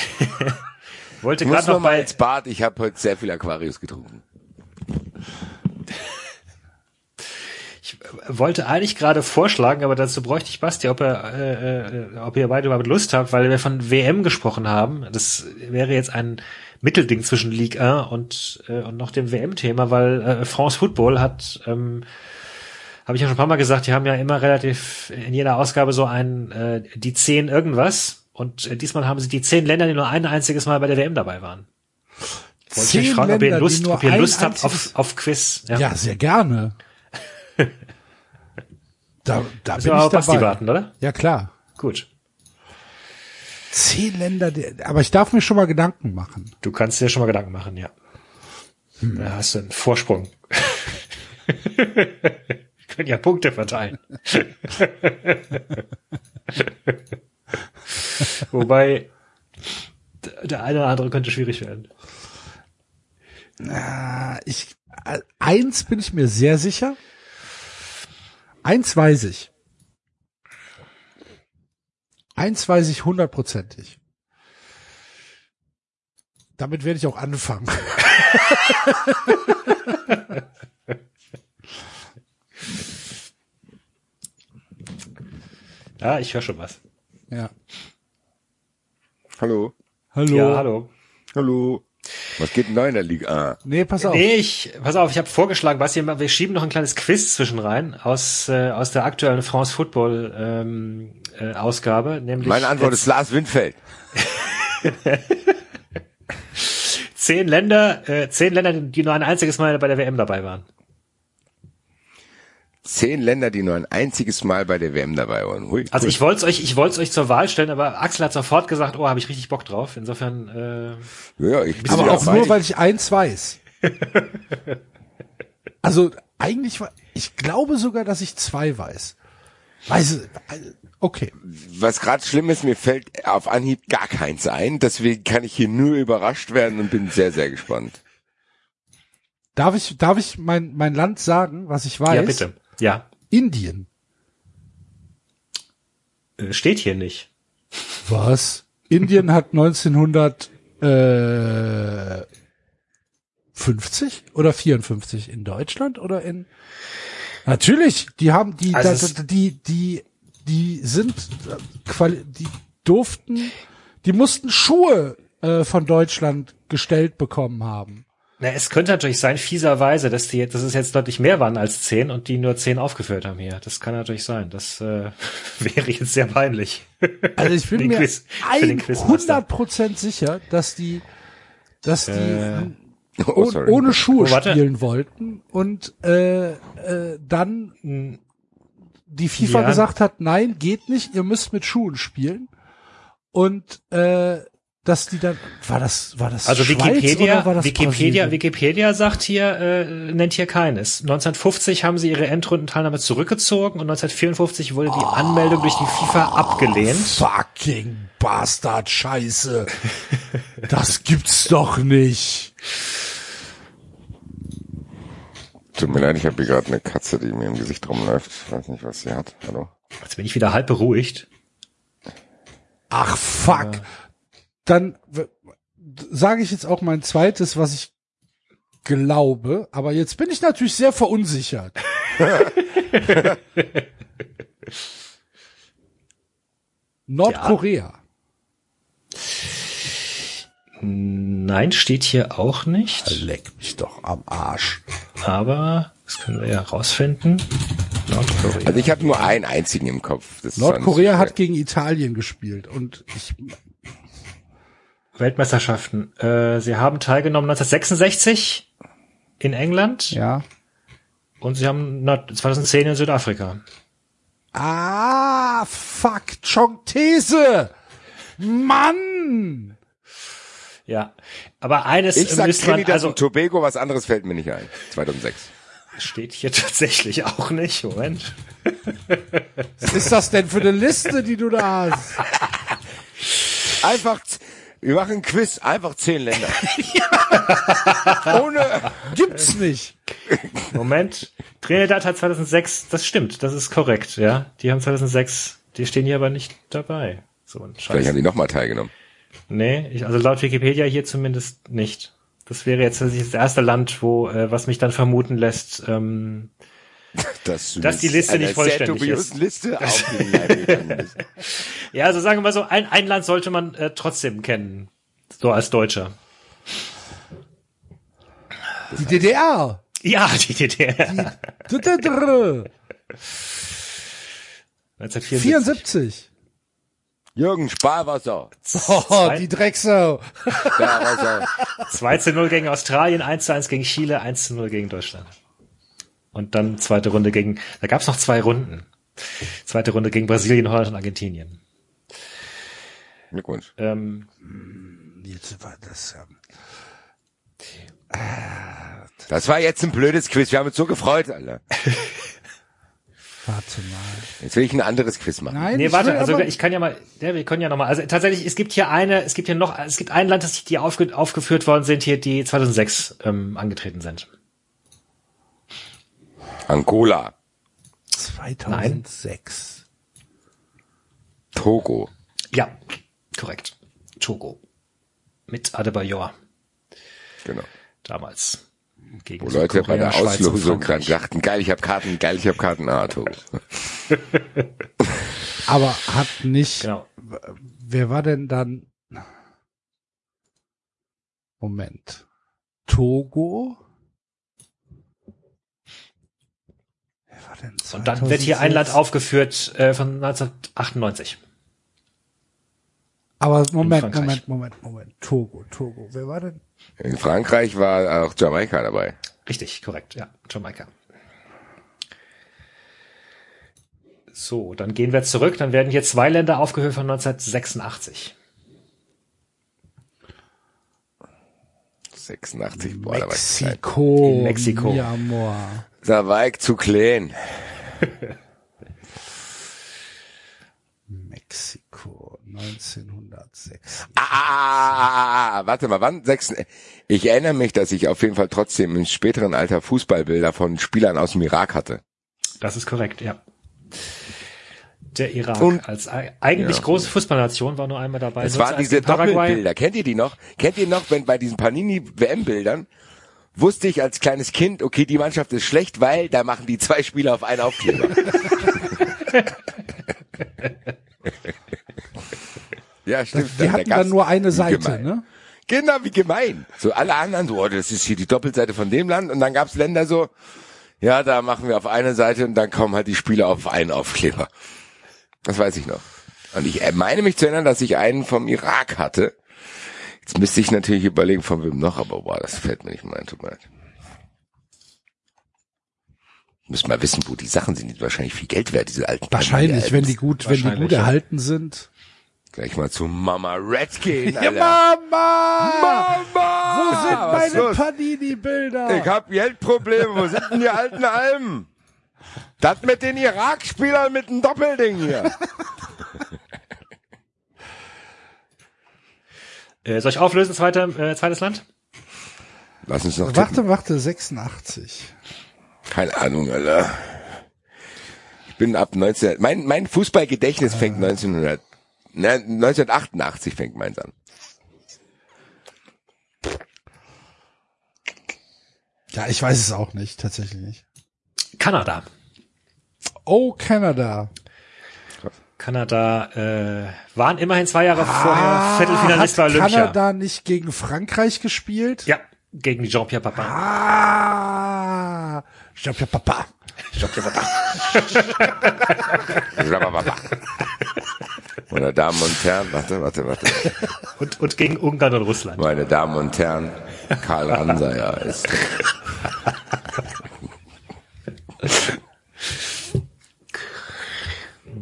C: wollte gerade
D: noch
C: noch
D: mal
C: bei,
D: ins Bad. Ich habe heute sehr viel Aquarius getrunken.
C: Wollte eigentlich gerade vorschlagen, aber dazu bräuchte ich Basti, ob er, äh, äh, ob ihr beide überhaupt Lust habt, weil wir von WM gesprochen haben. Das wäre jetzt ein Mittelding zwischen Ligue 1 und, äh, und noch dem WM-Thema, weil äh, France Football hat, ähm, habe ich ja schon ein paar Mal gesagt, die haben ja immer relativ in jeder Ausgabe so ein, äh, die zehn irgendwas. Und äh, diesmal haben sie die zehn Länder, die nur ein einziges Mal bei der WM dabei waren. Wollte ich fragen, ob ihr
B: Länder,
C: Lust, ob ihr Lust habt auf, auf Quiz.
B: ja. sehr gerne. Da da
C: Müssen
B: bin
C: wir
B: ich
C: auf Basti
B: dabei.
C: warten, oder?
B: Ja, klar.
C: Gut.
B: Zehn Länder, aber ich darf mir schon mal Gedanken machen.
C: Du kannst dir schon mal Gedanken machen, ja. Da hast du einen Vorsprung. Wir können ja Punkte verteilen. Wobei der eine oder andere könnte schwierig werden.
B: Ich, eins bin ich mir sehr sicher. Eins weiß ich. Eins weiß ich hundertprozentig. Damit werde ich auch anfangen.
C: Ja, ich höre schon was.
B: ja.
D: Hallo.
B: Hallo.
C: Ja, hallo.
D: Hallo. Was geht denn da in der Liga? Ah,
B: Nee, pass auf.
C: Nee, ich, pass auf, ich habe vorgeschlagen, was wir, wir schieben noch ein kleines Quiz zwischen rein aus, äh, aus der aktuellen France Football ähm, äh, Ausgabe, nämlich
D: Meine Antwort ist Lars Windfeld.
C: zehn Länder, äh, zehn Länder, die nur ein einziges Mal bei der WM dabei waren.
D: Zehn Länder, die nur ein einziges Mal bei der WM dabei waren. Hui,
C: Also ich wollte euch, ich wollte euch zur Wahl stellen, aber Axel hat sofort gesagt, oh, habe ich richtig Bock drauf. Insofern, äh,
D: ja, ich bin
B: Aber auch nur, weil ich eins weiß. also eigentlich, war- ich glaube sogar, dass ich zwei weiß. Weiß, okay.
D: Was gerade schlimm ist, mir fällt auf Anhieb gar keins ein. Deswegen kann ich hier nur überrascht werden und bin sehr, sehr gespannt.
B: Darf ich, darf ich mein, mein Land sagen, was ich weiß?
C: ja bitte, ja,
B: Indien.
C: äh, steht hier nicht.
B: Was? Indien hat 1950 oder 54 in Deutschland oder in Natürlich, die haben die
C: Also
B: da, die die die sind äh, die durften die mussten Schuhe äh, von Deutschland gestellt bekommen haben.
C: Na, es könnte natürlich sein, fieserweise, dass die, dass es jetzt deutlich mehr waren als zehn und die nur zehn aufgeführt haben hier. Das kann natürlich sein. Das äh, wäre jetzt sehr peinlich.
B: Also ich bin mir
C: Quiz- für den Quizmaster.
B: 100% sicher, dass die dass die
C: Äh,
D: Oh,
B: oh, ohne Schuhe
C: Oh,
B: spielen wollten und äh, äh, dann die FIFA
C: Ja.
B: gesagt hat, nein, geht nicht, ihr müsst mit Schuhen spielen und äh, dass die dann war das war das
C: Also
B: Schweiz
C: Wikipedia,
B: oder war das
C: Wikipedia,
B: Brasilien?
C: Wikipedia sagt hier, äh, nennt hier keines. 1950 haben sie ihre Endrundenteilnahme zurückgezogen und 1954 wurde die Anmeldung durch die FIFA abgelehnt.
B: Fucking Bastard Scheiße. Das gibt's doch nicht.
D: Tut mir leid, ich habe hier gerade eine Katze, die mir im Gesicht rumläuft. Ich weiß nicht, was sie hat. Hallo.
C: Jetzt bin ich wieder halb beruhigt.
B: Ach fuck. Dann sage ich jetzt auch mein zweites, was ich glaube, aber jetzt bin ich natürlich sehr verunsichert. Nordkorea.
C: Nein, steht hier auch nicht.
B: Leck mich doch am Arsch.
C: Aber das können wir ja rausfinden. Nordkorea.
D: Also ich habe nur einen einzigen im Kopf. Das
B: Nordkorea hat gegen Italien gespielt und ich
C: Weltmeisterschaften. Äh, sie haben teilgenommen 1966 in England
B: ja.
C: und sie haben na, 2010 in Südafrika.
B: Ah, fuck, Chongtese. Mann!
C: Ja, aber eines
D: Ich sag
C: müsste man,
D: Trinidad
C: also
D: und Tobago, was anderes fällt mir nicht ein. 2006.
C: steht hier tatsächlich auch nicht. Moment.
B: Was ist das denn für eine Liste, die du da hast?
D: Einfach, wir machen ein Quiz, einfach zehn Länder. Ohne,
B: Gibt's nicht.
C: Moment. Trinidad hat 2006, das stimmt, das ist korrekt, ja. Die haben 2006, die stehen hier aber nicht dabei. So ein
D: vielleicht haben die nochmal teilgenommen.
C: Nee, ich, also laut Wikipedia hier zumindest nicht. Das wäre jetzt das erste Land, wo, äh, was mich dann vermuten lässt, ähm,
D: Dass,
C: Dass die Liste nicht vollständig
D: sehr
C: ist.
D: Liste
C: ja, also sagen wir mal so, ein, ein Land sollte man äh, trotzdem kennen. So als Deutscher.
B: Die DDR.
C: Ja, die DDR.
B: DDR.
C: 1974.
B: 74.
D: Jürgen Sparwasser.
B: Oh, die Drecksau.
D: Sparwasser.
C: 2 zu 0 gegen Australien, 1 zu 1 gegen Chile, 1 zu 0 gegen Deutschland. Und dann zweite Runde gegen, da gab es noch zwei Runden. Zweite Runde gegen Brasilien, Holland und Argentinien.
D: Glückwunsch.
C: Ähm,
B: Jetzt war das, ähm,
D: Das war jetzt ein blödes Quiz. Wir haben uns so gefreut, Alter.
B: warte mal.
D: Jetzt will ich ein anderes Quiz machen.
B: Nein,
C: nee, warte, also ich kann ja mal, ja, wir können ja noch mal, also tatsächlich, es gibt hier eine, es gibt hier noch, es gibt ein Land, das die aufge, aufgeführt worden sind, hier, die 2006 ähm, angetreten sind.
D: Angola.
B: 2006.
D: Togo.
C: Ja, korrekt. Togo. Mit Adebayor
D: Genau.
C: damals. Gegen
D: Wo Leute bei der
C: Schweiz
D: Auslosung dann dachten, geil, ich habe Karten, geil, ich habe Karten, ah, Togo.
B: Aber hat nicht,
C: Genau.
B: wer war denn dann? Moment. Togo? Wer war denn
C: Und dann wird hier ein
B: 2006?
C: Land aufgeführt äh, von 1998.
B: Aber Moment. Moment, Moment, Moment. Togo, Togo. Wer war denn?
D: In Frankreich war auch Jamaika dabei.
C: Richtig, korrekt, ja. Jamaika. So, dann gehen wir zurück. Dann werden hier zwei Länder aufgeführt von 1986.
D: 86, boah, da war ich klein.
B: Mexiko.
C: In Mexiko.
B: Mi amor.
D: Da war ich zu klein.
B: Mexiko. 1906.
D: Ah, ah, ah, ah, warte mal, wann? Sechs, ich erinnere mich, dass ich auf jeden Fall trotzdem im späteren Alter Fußballbilder von Spielern aus dem Irak hatte.
C: Das ist korrekt, ja. Der Irak
D: Und-
C: als ei- eigentlich
D: Ja.
C: große Fußballnation war nur einmal dabei.
D: Es waren diese. Doppelbilder. Kennt ihr die noch? Kennt ihr noch, wenn bei diesen Panini-WM-Bildern wusste ich als kleines Kind, okay, die Mannschaft ist schlecht, weil da machen die zwei Spieler auf einen Aufkleber. ja, stimmt.
B: Die hatten dann nur eine Seite,
D: gemein.
B: ne?
D: Genau, wie gemein. So alle anderen so, oh, das ist hier die Doppelseite von dem Land und dann gab's Länder so, ja, da machen wir auf eine Seite und dann kommen halt die Spieler auf einen Aufkleber. Das weiß ich noch. Und ich äh, meine mich zu erinnern, dass ich einen vom Irak hatte. Jetzt müsste ich natürlich überlegen, von wem noch, aber boah, das fällt mir nicht mehr ein, tut mir leid. Müssen mal wissen, wo die Sachen sind. Die sind wahrscheinlich viel Geld wert, diese alten.
B: Wahrscheinlich, wenn die gut, wenn die gut
C: ja.
B: erhalten sind.
D: Gleich mal zu Mama Red gehen,
B: Ja,
D: Alter.
B: Mama!
D: Mama!
B: Wo sind
D: Was
B: meine? Panini-Bilder?
D: Ich hab Geldprobleme. Wo sind denn die alten Alben? Das mit den Irak-Spielern mit dem Doppelding hier.
C: Äh, soll ich auflösen, zweite, äh, zweites Land?
D: Lass uns noch tippen.
B: Warte, warte, 86.
D: Keine Ahnung, Alter. Ich bin ab 19... Mein, mein Fußballgedächtnis fängt 1900... Ne, 1988 fängt meins an.
B: Ja, ich weiß es auch nicht, tatsächlich nicht.
C: Kanada.
B: Oh, Kanada.
C: Kanada äh, waren immerhin zwei Jahre vorher Viertelfinalist bei
B: Ah, hat
C: Olympia.
B: Kanada nicht gegen Frankreich gespielt?
C: Ja, gegen Jean-Pierre Papin.
B: Ah, ja Papa.
C: Jean-Pierre Papin.
D: Meine Damen und Herren, warte, warte, warte.
C: Und, und gegen Ungarn und Russland.
D: Meine Damen und Herren, Karl Ransayer ist...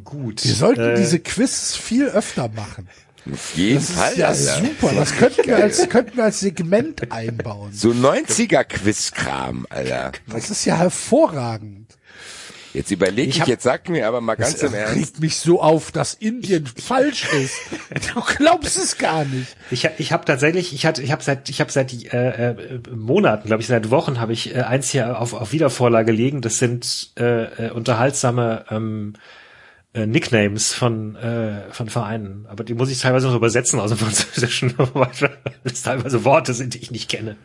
C: Gut.
B: Wir sollten
C: Äh,
B: diese Quiz viel öfter machen.
D: Auf jeden
B: Das
D: Fall,
B: ist ja
D: Alter.
B: super. Das könnten wir als, könnten wir als Segment einbauen.
D: So 90er-Quiz-Kram, Alter.
B: Das ist ja hervorragend.
D: Jetzt überlege ich,
C: hab-
D: jetzt sag mir aber mal ganz im Ernst.
B: regt mich so auf, dass Indien falsch ist. Du glaubst es gar nicht.
C: Ich, ich habe tatsächlich, ich hatte, ich habe seit, ich habe seit äh, äh, Monaten, glaube ich, seit Wochen habe ich äh, eins hier auf, auf Wiedervorlage liegen. Das sind äh, äh, unterhaltsame ähm, äh, Nicknames von äh, von Vereinen, aber die muss ich teilweise noch übersetzen aus dem Französischen, weil es teilweise Worte sind, die ich nicht kenne.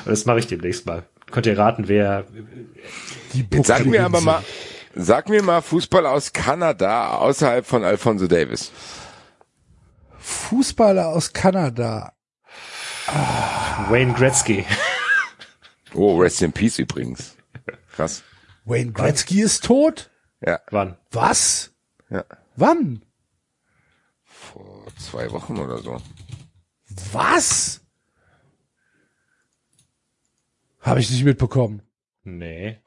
C: Aber das mache ich demnächst mal. Könnt ihr raten, wer?
B: Die
D: Jetzt sag mir aber mal, sag mir mal Fußball aus Kanada außerhalb von Alfonso Davis.
B: Fußballer aus Kanada.
C: Wayne Gretzky.
D: Oh, Rest in Peace übrigens. Krass.
B: Wayne Gretzky ist tot?
D: Ja,
C: Wann?
B: Was?
D: ja.
B: Wann?
D: Vor zwei Wochen oder so.
B: Was? Habe ich nicht mitbekommen.
C: Nee.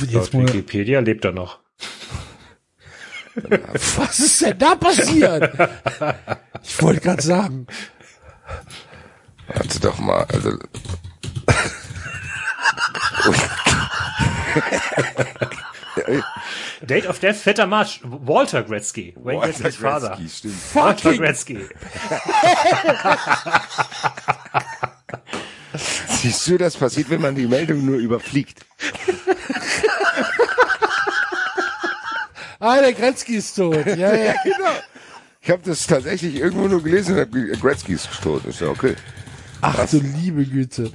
B: Jetzt
C: Laut Wikipedia lebt er noch.
B: was ist denn da passiert? Ich wollte gerade sagen.
D: Warte doch mal, also.
C: Date of Death, 4. March. Walter Gretzky. Wayne Gretzky's Father.
D: Gretzky, stimmt.
C: Walter Gretzky.
D: Siehst du, das passiert, wenn man die Meldung nur überfliegt.
B: Ah, der Gretzky ist tot. Ja, ja.
D: genau. Ich habe das tatsächlich irgendwo nur gelesen Gretzky ist tot. Ist ja okay.
B: Ach du liebe Güte.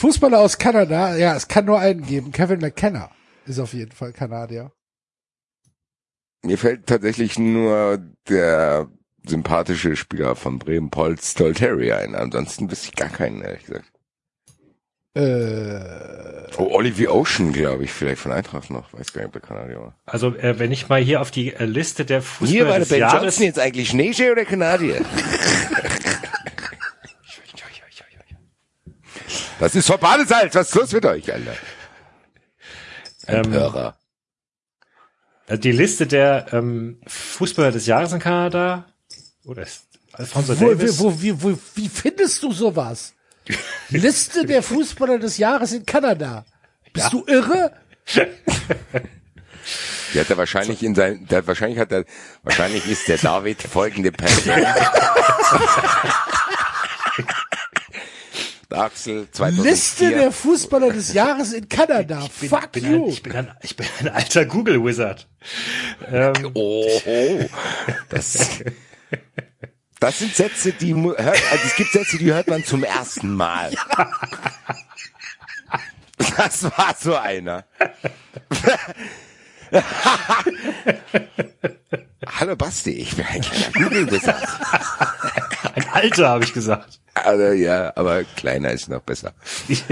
B: Fußballer aus Kanada, ja, es kann nur einen geben. Kevin McKenna ist auf jeden Fall Kanadier.
D: Mir fällt tatsächlich nur der sympathische Spieler von Bremen, Paul Stolteri ein. Ansonsten wüsste ich gar keinen, ehrlich gesagt.
B: Äh,
D: Oh, Olivier Ocean, glaube ich, vielleicht von Eintracht noch. Weiß gar nicht, ob der Kanadier war.
C: Also äh, wenn ich mal hier auf die äh, Liste der Fußballer des Jahres
D: jetzt eigentlich Schnee oder Kanadier? Das ist Verbadesalz. Was ist los mit euch, Alter?
C: Ähm,
D: Empörer.
C: Also die Liste der ähm, Fußballer des Jahres in Kanada. Oder ist Alfonso
B: wo,
C: Davis?
B: wo, wo, wie, wo, wie findest du sowas? Liste der Fußballer des Jahres in Kanada. Bist du irre?
D: Die hat er wahrscheinlich in sein, der, wahrscheinlich hat er, wahrscheinlich ist der David folgende Person. Axel 2004.
B: Liste der Fußballer des Jahres in Kanada.
C: bin,
B: Fuck
C: bin
B: you.
C: Ein, ich, bin ein, ich bin ein alter Google Wizard. Ähm,
D: Oh, oh. Das, das sind Sätze, die hört, also es gibt Sätze, die hört man zum ersten Mal. Das war so einer. Hallo Basti, ich bin ein kleiner Google Wizard.
C: ein alter, habe ich gesagt.
D: Also, ja, aber kleiner ist noch besser. Ich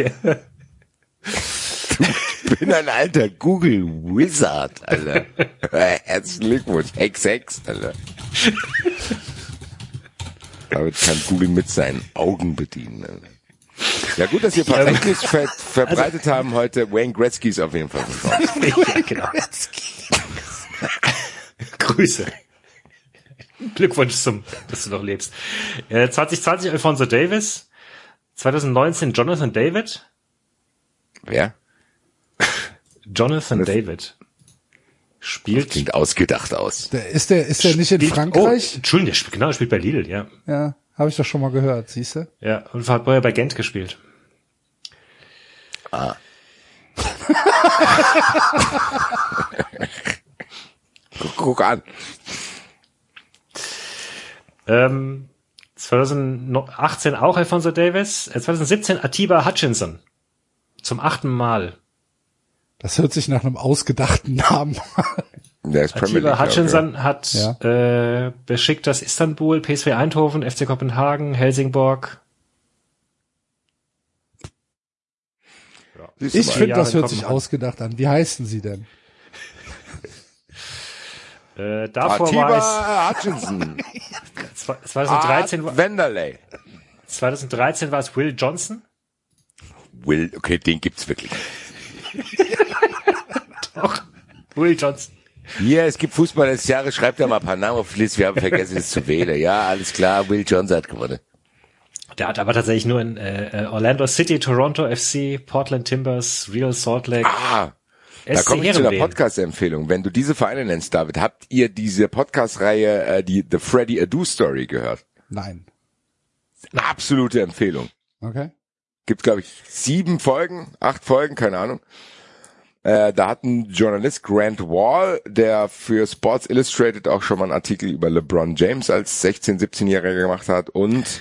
D: bin ein alter Google Wizard, Alter. Herzlichen Glückwunsch. Hex, Hex, Alter. Damit kann Google mit seinen Augen bedienen. Alter. Ja gut, dass wir Verständnis ver verbreitet haben heute. Wayne Gretzky ist auf jeden Fall
C: ja, genau. Grüße. Glückwunsch zum, dass du noch lebst. Äh, 2020 Alfonso Davis. 2019 Jonathan David.
D: Wer?
C: Jonathan
D: Das-
C: David. Spielt.
D: Klingt ausgedacht aus.
B: Der, ist der, ist der nicht in Frankreich?
C: Oh, Entschuldigung, der spielt, genau, der spielt bei Lille, ja.
B: Ja, habe ich doch schon mal gehört, siehst du?
C: Ja, und hat vorher bei Gent gespielt.
D: Guck, guck an.
C: Ähm, 2018 auch Alfonso Davis. Äh, 2017 Atiba Hutchinson. Zum achten Mal.
B: Das hört sich nach einem ausgedachten Namen an.
D: Der ist Premier
C: Atiba
D: League.
C: Hutchinson hat
B: Ja.
C: äh, beschickt das Istanbul, PSV Eindhoven, FC Kopenhagen, Helsingborg.
D: Du
B: Ich finde, das hört sich ausgedacht an. Wie heißen sie denn?
C: Äh, davor war
D: Atiba Hutchinson.
C: es zwe- 2013,
D: Art
C: war-
D: Wenderley.
C: 2013 war es Will Johnson.
D: Will, okay, den gibt's wirklich.
C: Doch, Will Johnson.
D: Hier, es gibt Fußball des Jahres, schreibt da mal ein paar Namen auf die Liste, wir haben vergessen es zu wählen. Ja, alles klar, Will Johnson hat gewonnen.
C: Der hat aber tatsächlich nur in äh, Orlando City, Toronto FC, Portland Timbers, Real Salt Lake,
D: Ah, da komme ich zu einer. Podcast-Empfehlung. Wenn du diese Vereine nennst, David, habt ihr diese Podcast-Reihe, äh, die The Freddy Adu Story gehört?
B: Nein.
D: Eine absolute Empfehlung.
B: Okay.
D: Gibt, glaube ich, sieben Folgen, acht Folgen, keine Ahnung. Äh, da hat ein Journalist, Grant Wall, der für Sports Illustrated auch schon mal einen Artikel über LeBron James als 16-, 17-Jähriger gemacht hat und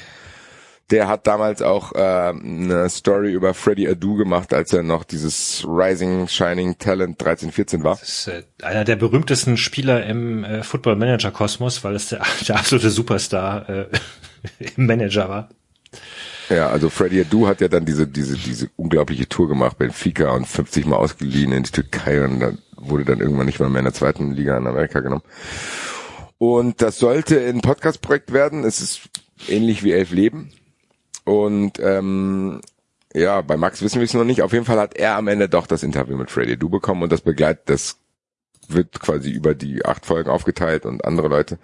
D: der hat damals auch äh, eine Story über Freddie Adu gemacht, als er noch dieses Rising Shining Talent 13, 14 war.
C: Das ist äh, einer der berühmtesten Spieler im äh, Football Manager Kosmos, weil es der, der absolute Superstar äh, im Manager war.
D: Ja, also Freddie Adu hat ja dann diese, diese, diese unglaubliche Tour gemacht, Benfica und 50 Mal ausgeliehen in die Türkei und dann wurde dann irgendwann nicht mal mehr in der zweiten Liga in Amerika genommen. Und das sollte ein Podcast-Projekt werden. Es ist ähnlich wie Elf Leben. Und ähm, ja, bei Max wissen wir es noch nicht. Auf jeden Fall hat er am Ende doch das Interview mit Freddie Adu bekommen und das begleitet, das wird quasi über die acht Folgen aufgeteilt und andere Leute.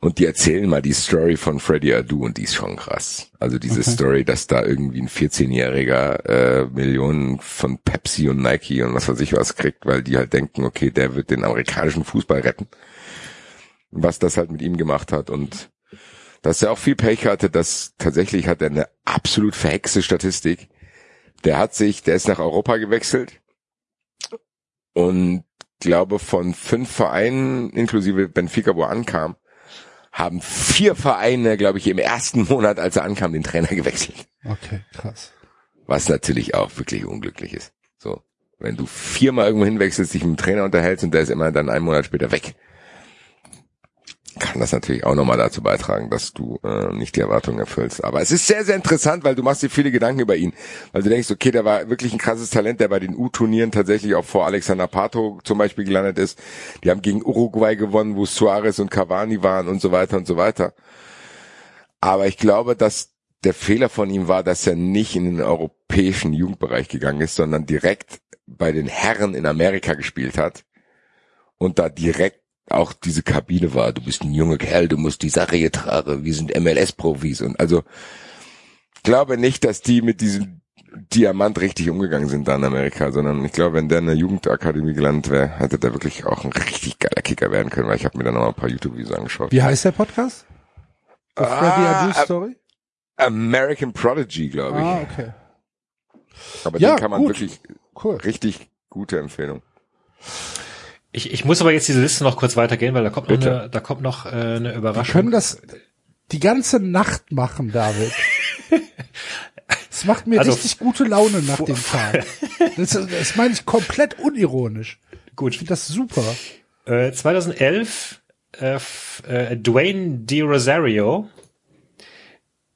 D: Und die erzählen mal die Story von Freddie Adu und die ist schon krass. Also diese Story, dass da irgendwie ein 14-Jähriger äh, Millionen von Pepsi und Nike und was weiß ich was kriegt, weil die halt denken, okay, der wird den amerikanischen Fußball retten. Was das halt mit ihm gemacht hat und dass er auch viel Pech hatte, dass tatsächlich hat er eine absolut verhexte Statistik. Der hat sich, der ist nach Europa gewechselt und glaube, von fünf Vereinen, inklusive Benfica, wo er ankam, haben vier Vereine, glaube ich, im ersten Monat, als er ankam, den Trainer gewechselt.
B: Okay, krass.
D: Was natürlich auch wirklich unglücklich ist. So. Wenn du viermal irgendwo hinwechselst, dich mit dem Trainer unterhältst und der ist immer dann einen Monat später weg, kann das natürlich auch nochmal dazu beitragen, dass du äh, nicht die Erwartungen erfüllst. Aber es ist sehr, sehr interessant, weil du machst dir viele Gedanken über ihn. Weil du denkst, okay, der war wirklich ein krasses Talent, der bei den U-Turnieren tatsächlich auch vor Alexander Pato zum Beispiel gelandet ist. Die haben gegen Uruguay gewonnen, wo Suarez und Cavani waren und so weiter und so weiter. Aber ich glaube, dass der Fehler von ihm war, dass er nicht in den europäischen Jugendbereich gegangen ist, sondern direkt bei den Herren in Amerika gespielt hat und da direkt auch diese Kabine war. Du bist ein junger Kerl, du musst die Sache hier tragen. Wir sind MLS-Profis und also ich glaube nicht, dass die mit diesem Diamant richtig umgegangen sind da in Amerika, sondern ich glaube, wenn der in der Jugendakademie gelandet wäre, hätte der wirklich auch ein richtig geiler Kicker werden können, weil ich habe mir da noch ein paar YouTube-Videos angeschaut.
B: Wie heißt der Podcast? The Freddy
D: Ah,
B: Adu Story?
D: American Prodigy, glaube ich.
B: Ah, okay.
D: Aber
B: Ja,
D: den kann man
B: gut.
D: wirklich
B: Cool.
D: richtig gute Empfehlung.
C: Ich, ich muss aber jetzt diese Liste noch kurz weitergehen, weil da kommt noch
D: Bitte.
C: eine, da kommt noch äh, eine
B: Wir
C: Überraschung.
B: können das die ganze Nacht machen, David. Es macht mir
C: Also,
B: richtig gute Laune nach dem Tag. Das, das meine ich komplett unironisch. Ich
C: Gut.
B: finde das super.
C: Äh, 2011 äh, äh, Dwayne Di Rosario.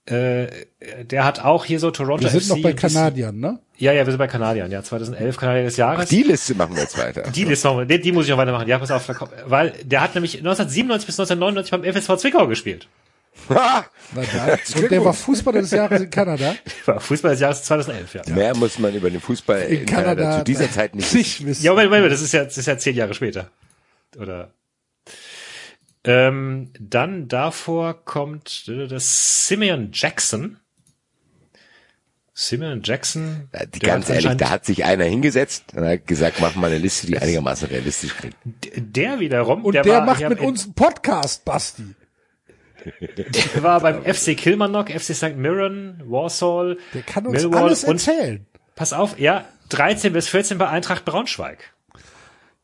C: Äh, der hat auch hier so Toronto
B: Wir sind
C: FC
B: noch bei Kanadiern, ne?
C: Ja, ja, wir sind bei Kanadiern. Ja, 2011 Kanadier des Jahres.
D: Die Liste machen wir jetzt weiter.
C: Die Liste noch, die, die muss ich noch weitermachen. Ja, pass auf, weil der hat nämlich 1997 bis 1999 beim FSV Zwickau gespielt.
D: Ha!
B: Na dann. Und der war Fußballer des Jahres in Kanada.
C: War Fußball des Jahres 2011, ja.
D: Mehr muss man über den Fußball in,
B: In
D: Kanada,
B: Kanada
D: zu dieser Zeit nicht wissen.
B: nicht wissen.
C: Ja, Moment, Moment, das ist ja, das ist ja zehn Jahre später. Oder? Ähm, dann davor kommt äh, das Simeon Jackson. Simeon Jackson.
D: Ja, die, ganz ehrlich, da hat sich einer hingesetzt und hat gesagt, mach mal eine Liste, die einigermaßen realistisch klingt.
C: Der wiederum,
B: Und
C: der,
B: der,
C: war,
B: macht mit uns einen Podcast, Basti.
C: der war beim FC Kilmarnock, FC St. Mirren, Warsaw,
B: Der kann uns
C: Millwall
B: alles
C: und
B: erzählen.
C: pass auf, ja, 13 bis 14 bei Eintracht Braunschweig.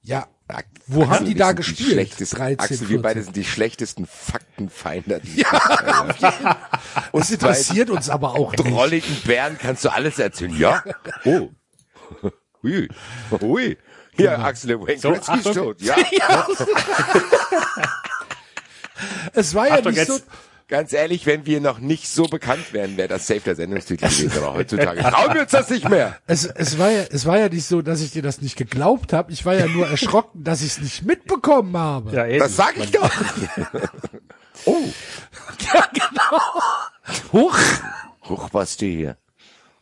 B: Ja.
D: Axel,
B: Wo haben die da gespielt?
D: schlechtesten-
B: 13,
D: Axel, wir
B: 14.
D: beide sind die schlechtesten Faktenfeinde. die gibt.
B: Das
D: bei
B: interessiert uns aber auch nicht.
D: drolligen Bären kannst du alles erzählen. Ja? Oh. Hui. Hui. Ja, Axel, Wayne
C: So,
D: Gretzky ist tot. Ja.
B: Es war ja
C: Achtung,
B: nicht so,
D: Ganz ehrlich, wenn wir noch nicht so bekannt wären, wäre das safe der Sendungstitel gewesen. Aber heutzutage trauen wir uns das nicht mehr.
B: es, es war ja, es war ja nicht so, dass ich dir das nicht geglaubt habe. Ich war ja nur erschrocken, dass ich es nicht mitbekommen habe.
C: Ja, eben.
D: Das sag ich doch. Oh,
B: Ja, genau. Huch.
D: hoch warst du hier.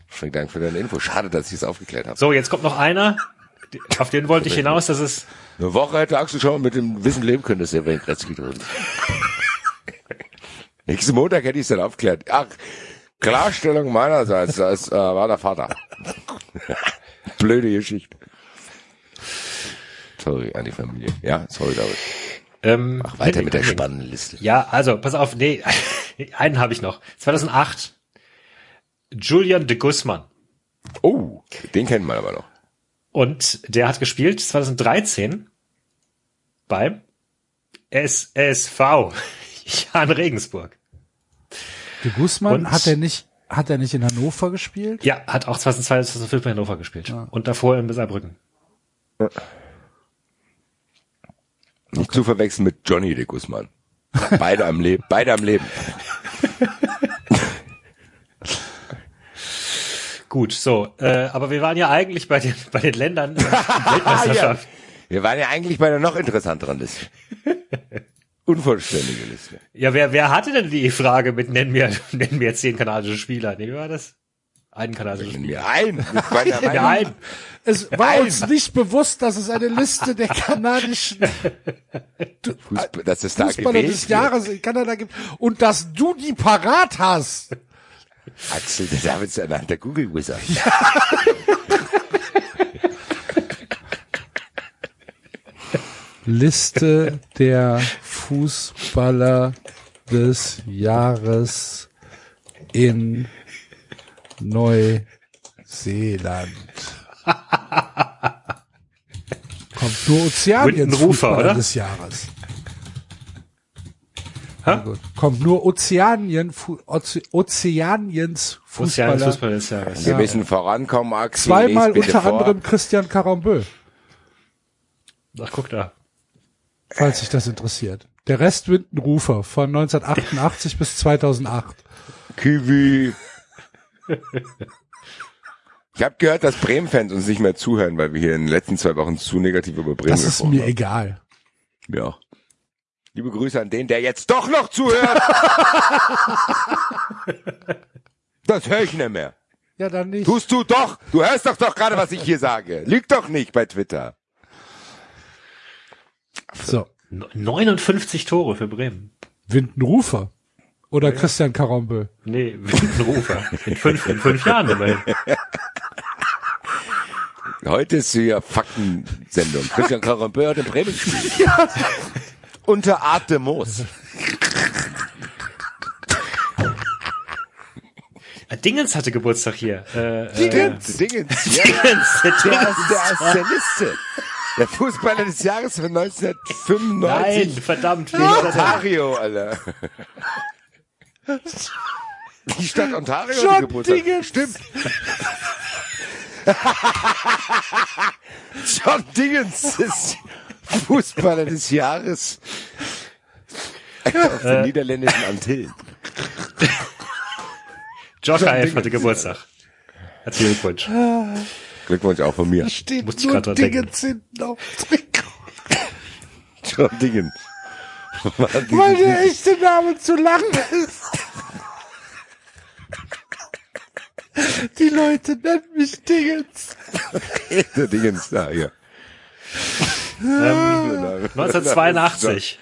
D: Vielen Dank für deine Info. Schade, dass ich es aufgeklärt habe.
C: So, jetzt kommt noch einer. Auf den wollte ich hinaus, das ist,
D: Eine Woche hätte Axel schon mit dem Wissen leben können, dass er Wayne Gretzky drin ist. Nächsten Montag hätte ich es dann aufgeklärt. Ach, Klarstellung meinerseits, das äh, war der Vater. Blöde Geschichte. Sorry an die Familie. Ja, sorry, David.
C: ähm,
D: Mach weiter mit der spannenden Liste.
C: Ja, also, pass auf, nee, einen habe ich noch. 2008. Julian de Guzman.
D: Oh, den kennt man aber noch.
C: Und der hat gespielt 2013 beim SSV Jan Regensburg.
B: Der Guzman
C: Und-
B: hat er nicht, hat er nicht in Hannover gespielt?
C: Ja, hat auch 2002, 2005 bei Hannover gespielt. Und davor in Saarbrücken.
D: Nicht zu verwechseln mit Johnny de Guzman. Beide am Leben, beide am Leben.
C: Gut, so. Äh, aber wir waren ja eigentlich bei den, bei den Ländern Weltmeisterschaft.
D: Wir waren ja eigentlich bei einer noch interessanteren Liste. Unvollständige Liste.
C: Ja, wer, wer hatte denn die Frage mit nennen wir, nennen wir zehn kanadische Spieler? Nee, wie war das? Einen kanadischen Spieler.
D: mir ein. Ich meine, ja,
C: Ja, ein.
B: Es war uns nicht bewusst, dass es eine Liste der kanadischen
D: Fußball, dass es da
B: Fußballer
D: gewählt
B: des. Jahres in Kanada gibt und dass du die parat hast.
D: Axel, der David ist ja nach der Google Wizard.
B: Liste der Fußballer des Jahres in Neuseeland. Komm, Kommt nur Ozeaniens
C: Rufer,
B: Fußballer
C: oder?
B: des Jahres. Gut. Kommt nur Ozeanien, Fu Oze Ozeaniens
C: Fußballer.
B: Fußballer.
C: Fußball des Jahres.
D: Wir müssen vorankommen, Axel.
B: Zweimal unter
D: vor.
B: anderem Christian Carambeu,
C: Ach, guck da.
B: Falls sich das interessiert. Der Rest Winton Rufer von 1988 bis 2008.
D: Kiwi. Ich habe gehört, dass Bremen-Fans uns nicht mehr zuhören, weil wir hier in den letzten zwei Wochen zu negativ über Bremen
B: Das ist
D: gesprochen
B: mir
D: haben.
B: egal.
D: Ja. Liebe Grüße an den, der jetzt doch noch zuhört. das höre ich nicht mehr.
B: Ja, dann nicht.
D: Tust du doch. Du hörst doch doch gerade, was ich hier sage. Lüg doch nicht bei Twitter.
B: So.
C: 59 Tore für Bremen.
B: Winton Rufer. Oder Christian Carambeu.
C: Nee, Windenrufer. In fünf, in fünf Jahren immerhin.
D: Heute ist hier Faktensendung. Christian Karambeu hat in Bremen gespielt. Unter Art de Moos.
C: Äh, Dingens hatte Geburtstag hier. Äh,
D: Dingens. Dingens. Ja.
C: Dingens.
D: Der ist, der ist der Liste. Der Fußballer des Jahres von
C: Nein,
D: 1995.
C: verdammt.
D: In Ontario, Alter. Die Stadt Ontario hat
B: John
D: Geburtstag.
B: Dingens.
D: Stimmt. John Dingens ist Fußballer des Jahres auf den niederländischen Antillen.
C: Joker F hatte Geburtstag. Herzlichen Glückwunsch.
D: Glückwunsch auch von mir.
B: Steht
C: Musste ich
B: nur. Dingens hinten auf dem Trikot.
D: John Dingens.
B: Weil der echte Name zu lang ist. Die Leute nennen mich Dingens.
D: Der Dingens da, hier.
C: Ähm, 1982.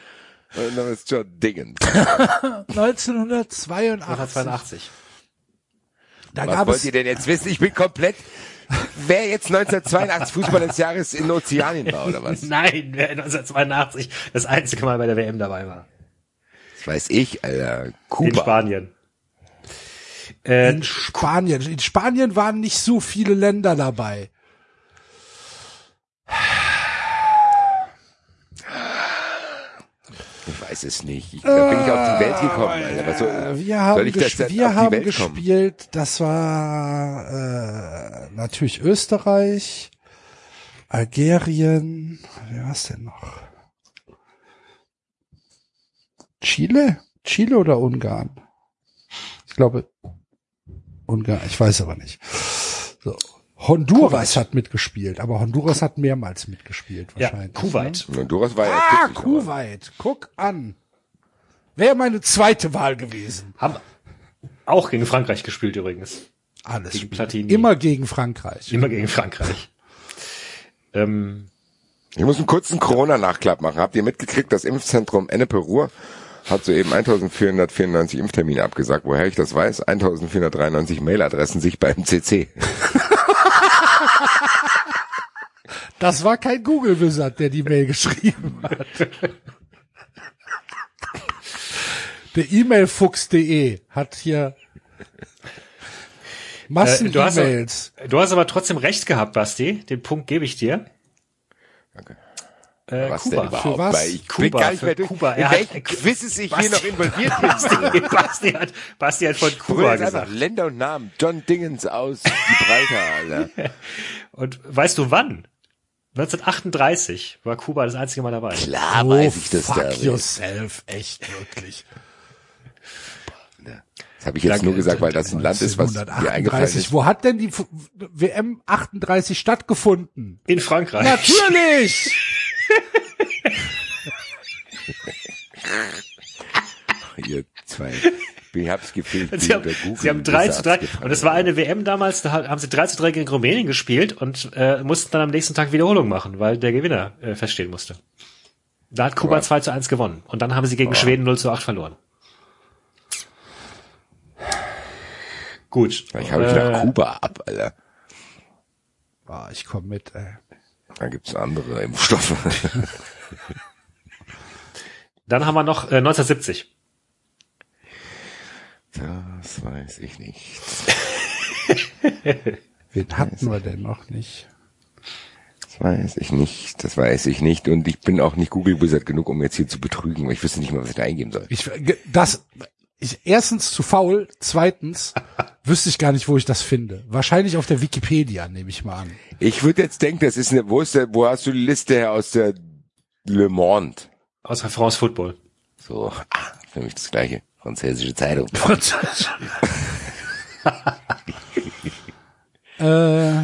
D: Mein Name ist John Dingens.
B: 1982.
C: 1982.
B: Da
D: Was
B: gab
D: wollt
B: es
D: ihr denn jetzt wissen? Ich bin komplett, wer jetzt 1982 Fußballer des Jahres in Ozeanien war, oder was?
C: Nein, wer 1982 das einzige Mal bei der WM dabei war.
D: Das weiß ich, Alter.
C: In
D: Kuba.
C: Spanien. Äh,
B: in Spanien. In Spanien waren nicht so viele Länder dabei.
D: Ich weiß es nicht. Ich, da bin ich auf die Welt gekommen, Alter. Was
B: Äh, Wir haben,
D: soll ich das
B: ges-
D: denn
B: wir haben
D: Welt kommen?
B: gespielt, das war äh, natürlich Österreich, Algerien, wer war's denn noch? Chile? Chile oder Ungarn? Ich glaube Ungarn, ich weiß aber nicht. So. Honduras hat mitgespielt, aber Honduras hat mehrmals mitgespielt
C: ja,
B: wahrscheinlich.
C: Kuwait.
D: Honduras war ja
B: Ah, Kuwait. Guck an. Wäre meine zweite Wahl gewesen.
C: Haben auch gegen Frankreich gespielt übrigens.
B: Alles.
C: Gegen. Platini.
B: Immer gegen Frankreich.
C: Immer gegen Frankreich. Ähm,
D: Ich muss einen kurzen Corona-Nachklapp machen. Habt ihr mitgekriegt, das Impfzentrum Ennepe-Ruhr hat soeben 1494 Impftermine abgesagt. Woher ich das weiß? 1493 Mailadressen sich beim CC.
B: Das war kein Google Wizard, der die Mail geschrieben hat. Der E-Mail-Fuchs.de hat hier Massen
C: Äh, du hast-
B: E-Mails.
C: du hast aber trotzdem recht gehabt, Basti. Den Punkt gebe ich dir.
D: Danke.
C: Äh,
D: Was
C: Kuba.
D: denn überhaupt?
B: Für was?
D: Ich
C: Kuba,
D: bin gar nicht
C: für. Kuba.
D: In
C: Er hat-
D: welchen Quizzes ich hier
C: Basti-
D: noch involviert bin.
C: Basti, Basti, hat, Basti hat von Kuba gesagt.
D: Länder und Namen. John Dingens aus Gibraltar, Alter.
C: Und weißt du wann? 1938 war Kuba das einzige Mal dabei.
D: Klar
B: Oh,
D: weiß ich das
B: fuck
D: da.
B: yourself. Echt, wirklich.
D: Das habe ich jetzt nur gesagt, weil das ein Land ist, was mir eingefallen
B: 1938.
D: ist.
B: Wo hat denn die WM 38 stattgefunden?
C: In Frankreich.
B: Natürlich!
D: Ihr zwei. Ich hab's gefehlt.
C: Sie haben, sie haben 3 zu 3, und es war eine WM damals, da haben sie 3 zu 3 gegen Rumänien gespielt und äh, mussten dann am nächsten Tag Wiederholung machen, weil der Gewinner äh, feststehen musste. Da hat Kuba
D: Aber-
C: 2 zu 1 gewonnen und dann haben sie gegen Schweden 0 zu 8 verloren. Gut.
D: Ich habe ich
C: Äh,
D: nach Kuba ab, Alter.
B: Ah, ich komm mit, ey.
D: Da gibt's andere Impfstoffe.
C: Dann haben wir noch äh, 1970.
D: Das weiß ich nicht.
B: Wen hatten wir denn noch nicht?
D: Das weiß ich nicht, das weiß ich nicht. Und ich bin auch nicht Google Wizard genug, um jetzt hier zu betrügen, weil ich wüsste nicht mal, was ich da eingeben soll.
B: Ich, das, ich, erstens zu faul, zweitens wüsste ich gar nicht, wo ich das finde. Wahrscheinlich auf der Wikipedia, nehme ich mal an.
D: Ich würde jetzt denken, das ist eine, wo ist der, wo hast du die Liste her aus der Le Monde?
C: Aus France Football.
D: So, ah, für mich das gleiche. Französische Zeitung.
B: Äh,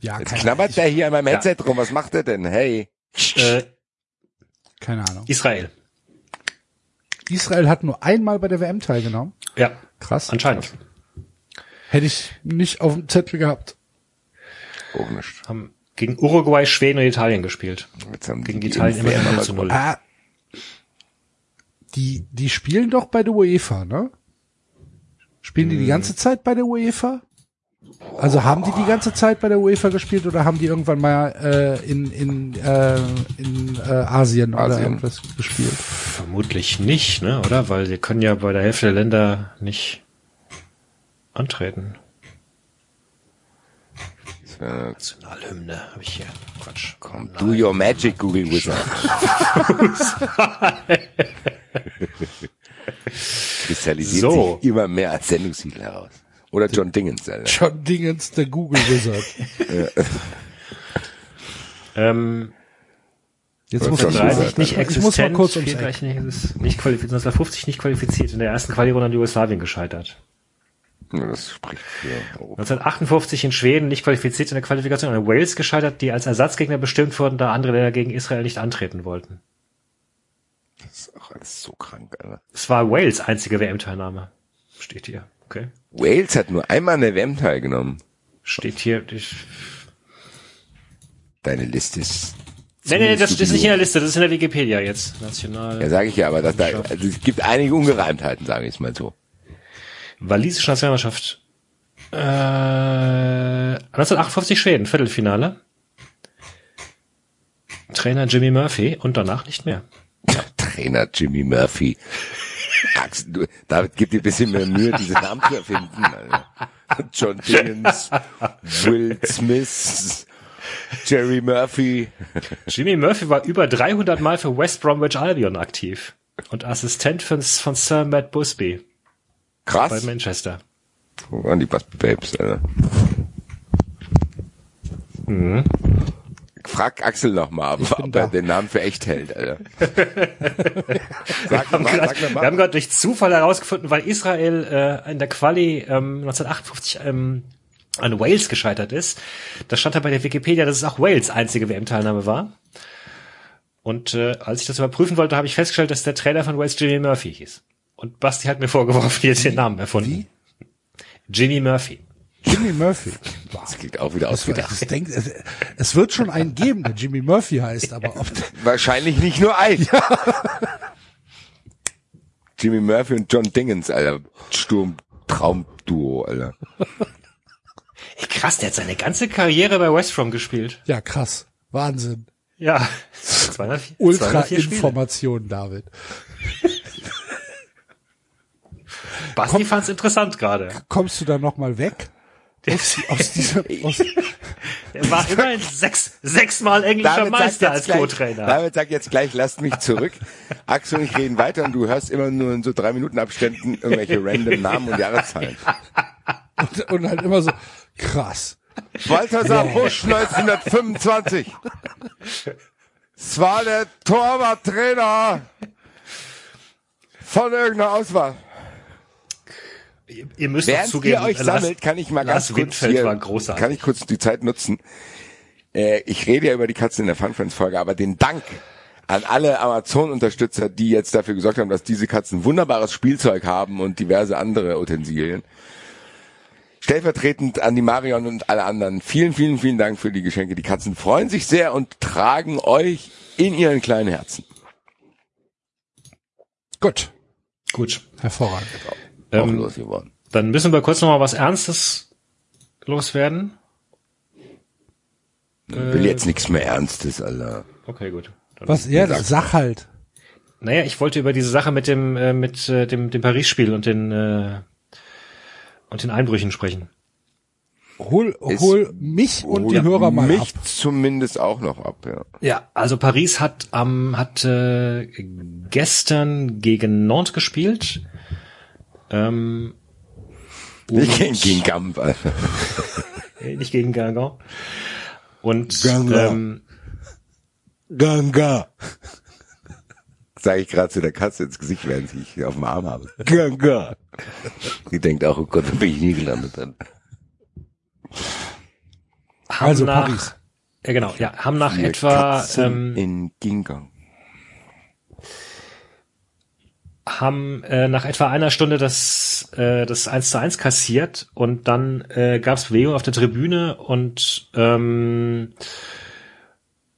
B: ja,
D: Jetzt knabbert
B: ich,
D: der hier an meinem Headset rum. Was macht er denn? Hey.
C: Äh,
B: keine Ahnung.
C: Israel.
B: Israel hat nur einmal bei der WM teilgenommen.
C: Ja,
B: Krass.
C: anscheinend.
B: Hätte ich nicht auf dem Zettel gehabt.
D: Auch nicht.
C: Haben gegen Uruguay, Schweden und Italien gespielt.
D: Jetzt haben
C: Gegen
D: die
C: Italien immer
D: WM
C: 0
D: aber
C: zu 0.
B: Ah, die, die spielen doch bei der UEFA, ne? Spielen die die ganze Zeit bei der UEFA? Also haben die die ganze Zeit bei der UEFA gespielt oder haben die irgendwann mal äh, in in äh, in äh, Asien, oder
D: Asien.
B: irgendwas gespielt?
C: Vermutlich nicht, ne, oder? Weil sie können ja bei der Hälfte der Länder nicht antreten. Nationalhymne habe ich hier. Quatsch.
D: Komm, do your magic, Google Wizard. Kristallisiert
C: So.
D: sich immer mehr als Sendungstitel heraus. Oder John Dingens. Alter.
B: John Dingens, der Google Wizard.
C: Ähm,
B: Jetzt muss ich,
D: Dingens.
C: 30 nicht
B: ich
C: existent,
B: muss mal kurz ums
C: 34 nicht, nicht qualifiziert, 1950 nicht qualifiziert, in der ersten Quali-Runde an Jugoslawien gescheitert.
D: Ja, das spricht für Europa.
C: 1958 in Schweden nicht qualifiziert in der Qualifikation an Wales gescheitert, die als Ersatzgegner bestimmt wurden, da andere Länder gegen Israel nicht antreten wollten.
D: Das ist auch alles so krank, Alter.
C: Es war Wales einzige WM-Teilnahme. Steht hier. Okay.
D: Wales hat nur einmal an der WM teilgenommen.
C: Steht hier. Ich,
D: Deine Liste ist.
C: nee, nee, das, das ist nicht in der Liste, das ist in der Wikipedia jetzt. National.
D: Ja, sage ich ja, aber dass da, also es gibt einige Ungereimtheiten, sage ich es mal so.
C: Walisische Nationalmannschaft. Äh, 1958 Schweden, Viertelfinale. Trainer Jimmy Murphy und danach nicht mehr.
D: Trainer Jimmy Murphy. Du, David, gib dir ein bisschen mehr Mühe, diese Namen zu erfinden. Alter. John Dingens, Will Smith, Jerry Murphy.
C: Jimmy Murphy war über 300 Mal für West Bromwich Albion aktiv und Assistent von, von Sir Matt Busby bei
D: Krass.
C: Manchester.
D: Wo waren die Busby Babes, Alter? Frag Axel noch mal, ob, er den Namen für echt hält, Alter. sag
C: Wir haben
D: mal,
C: grad-
D: sag
C: wir haben gerade durch Zufall herausgefunden, weil Israel äh, in der Quali ähm, 1958 ähm, an Wales gescheitert ist. Da stand da bei der Wikipedia, dass es auch Wales einzige WM-Teilnahme war. Und äh, als ich das überprüfen wollte, habe ich festgestellt, dass der Trainer von Wales Jimmy Murphy hieß. Und Basti hat mir vorgeworfen, hier den Namen erfunden. Jimmy Murphy.
B: Jimmy Murphy.
D: Das klingt auch wieder ausgedacht.
B: das denkt, es, es wird schon einen geben, der Jimmy Murphy heißt, aber ob
D: Wahrscheinlich nicht nur ein. Jimmy Murphy und John Dingens, Alter. Sturm, Traumduo, Alter.
C: Ey, krass, der hat seine ganze Karriere bei West Brom gespielt.
B: ja krass, Wahnsinn.
C: Ja. 204,
B: Ultra
C: 204 Spiele.
B: Information, David.
C: Basti fand's interessant gerade.
B: Kommst du da noch mal weg? Aus, aus dieser, aus,
C: Er war immerhin sechs, sechsmal englischer Meister als Co-Trainer.
D: David sagt jetzt gleich, lasst mich zurück. Axel und ich reden weiter und du hörst immer nur in so drei Minuten Abständen irgendwelche random Namen und Jahreszahlen.
B: und, und halt immer so, krass.
D: Balthasar Busch 1925. Es war der Torwarttrainer von irgendeiner Auswahl.
C: Ihr, ihr müsst doch
D: Während
C: zugeben,
D: ihr euch
C: Lars-
D: sammelt, kann ich mal
C: Lars
D: ganz kurz
C: Windfeld
D: hier, kann ich kurz die Zeit nutzen. Äh, ich rede ja über die Katzen in der Fun Friends Folge, aber den Dank an alle Amazon-Unterstützer, die jetzt dafür gesorgt haben, dass diese Katzen wunderbares Spielzeug haben und diverse andere Utensilien. Stellvertretend an die Marion und alle anderen. Vielen, vielen, vielen Dank für die Geschenke. Die Katzen freuen sich sehr und tragen euch in ihren kleinen Herzen.
B: Gut,
C: Gut.
B: hervorragend.
D: Auch
C: Ähm,
D: losgeworden.
C: Dann müssen wir kurz noch mal was Ernstes loswerden.
D: Will jetzt nichts mehr Ernstes, Alter.
C: Okay, gut. Dann,
B: Was, ja, das sag halt.
C: Naja, ich wollte über diese Sache mit dem äh, mit äh, dem dem Paris-Spiel und den äh, und den Einbrüchen sprechen.
B: hol,
D: Es-
B: hol mich und die Hörer mal
D: mich
B: ab.
D: zumindest auch noch ab, ja.
C: Ja, also Paris hat am hat äh, gestern gegen Nantes gespielt. Ähm,
D: Nicht gegen, gegen Gamp, Alter.
C: nicht gegen Guingamp. Und
D: Guingamp.
C: ähm,
D: Ganga. Sag ich gerade zu der Katze ins Gesicht, während ich sie auf dem Arm habe. Ganga. Die denkt auch, oh Gott, da bin ich nie gelandet dann.
C: haben
B: Also
C: nach,
B: Paris.
C: Ja, genau, ja, haben nach
D: Vier
C: etwa
D: Katzen
C: ähm,
D: in Gingang.
C: Haben äh, nach etwa einer Stunde das äh, das 1 zu 1 kassiert und dann äh, gab es Bewegung auf der Tribüne und ähm,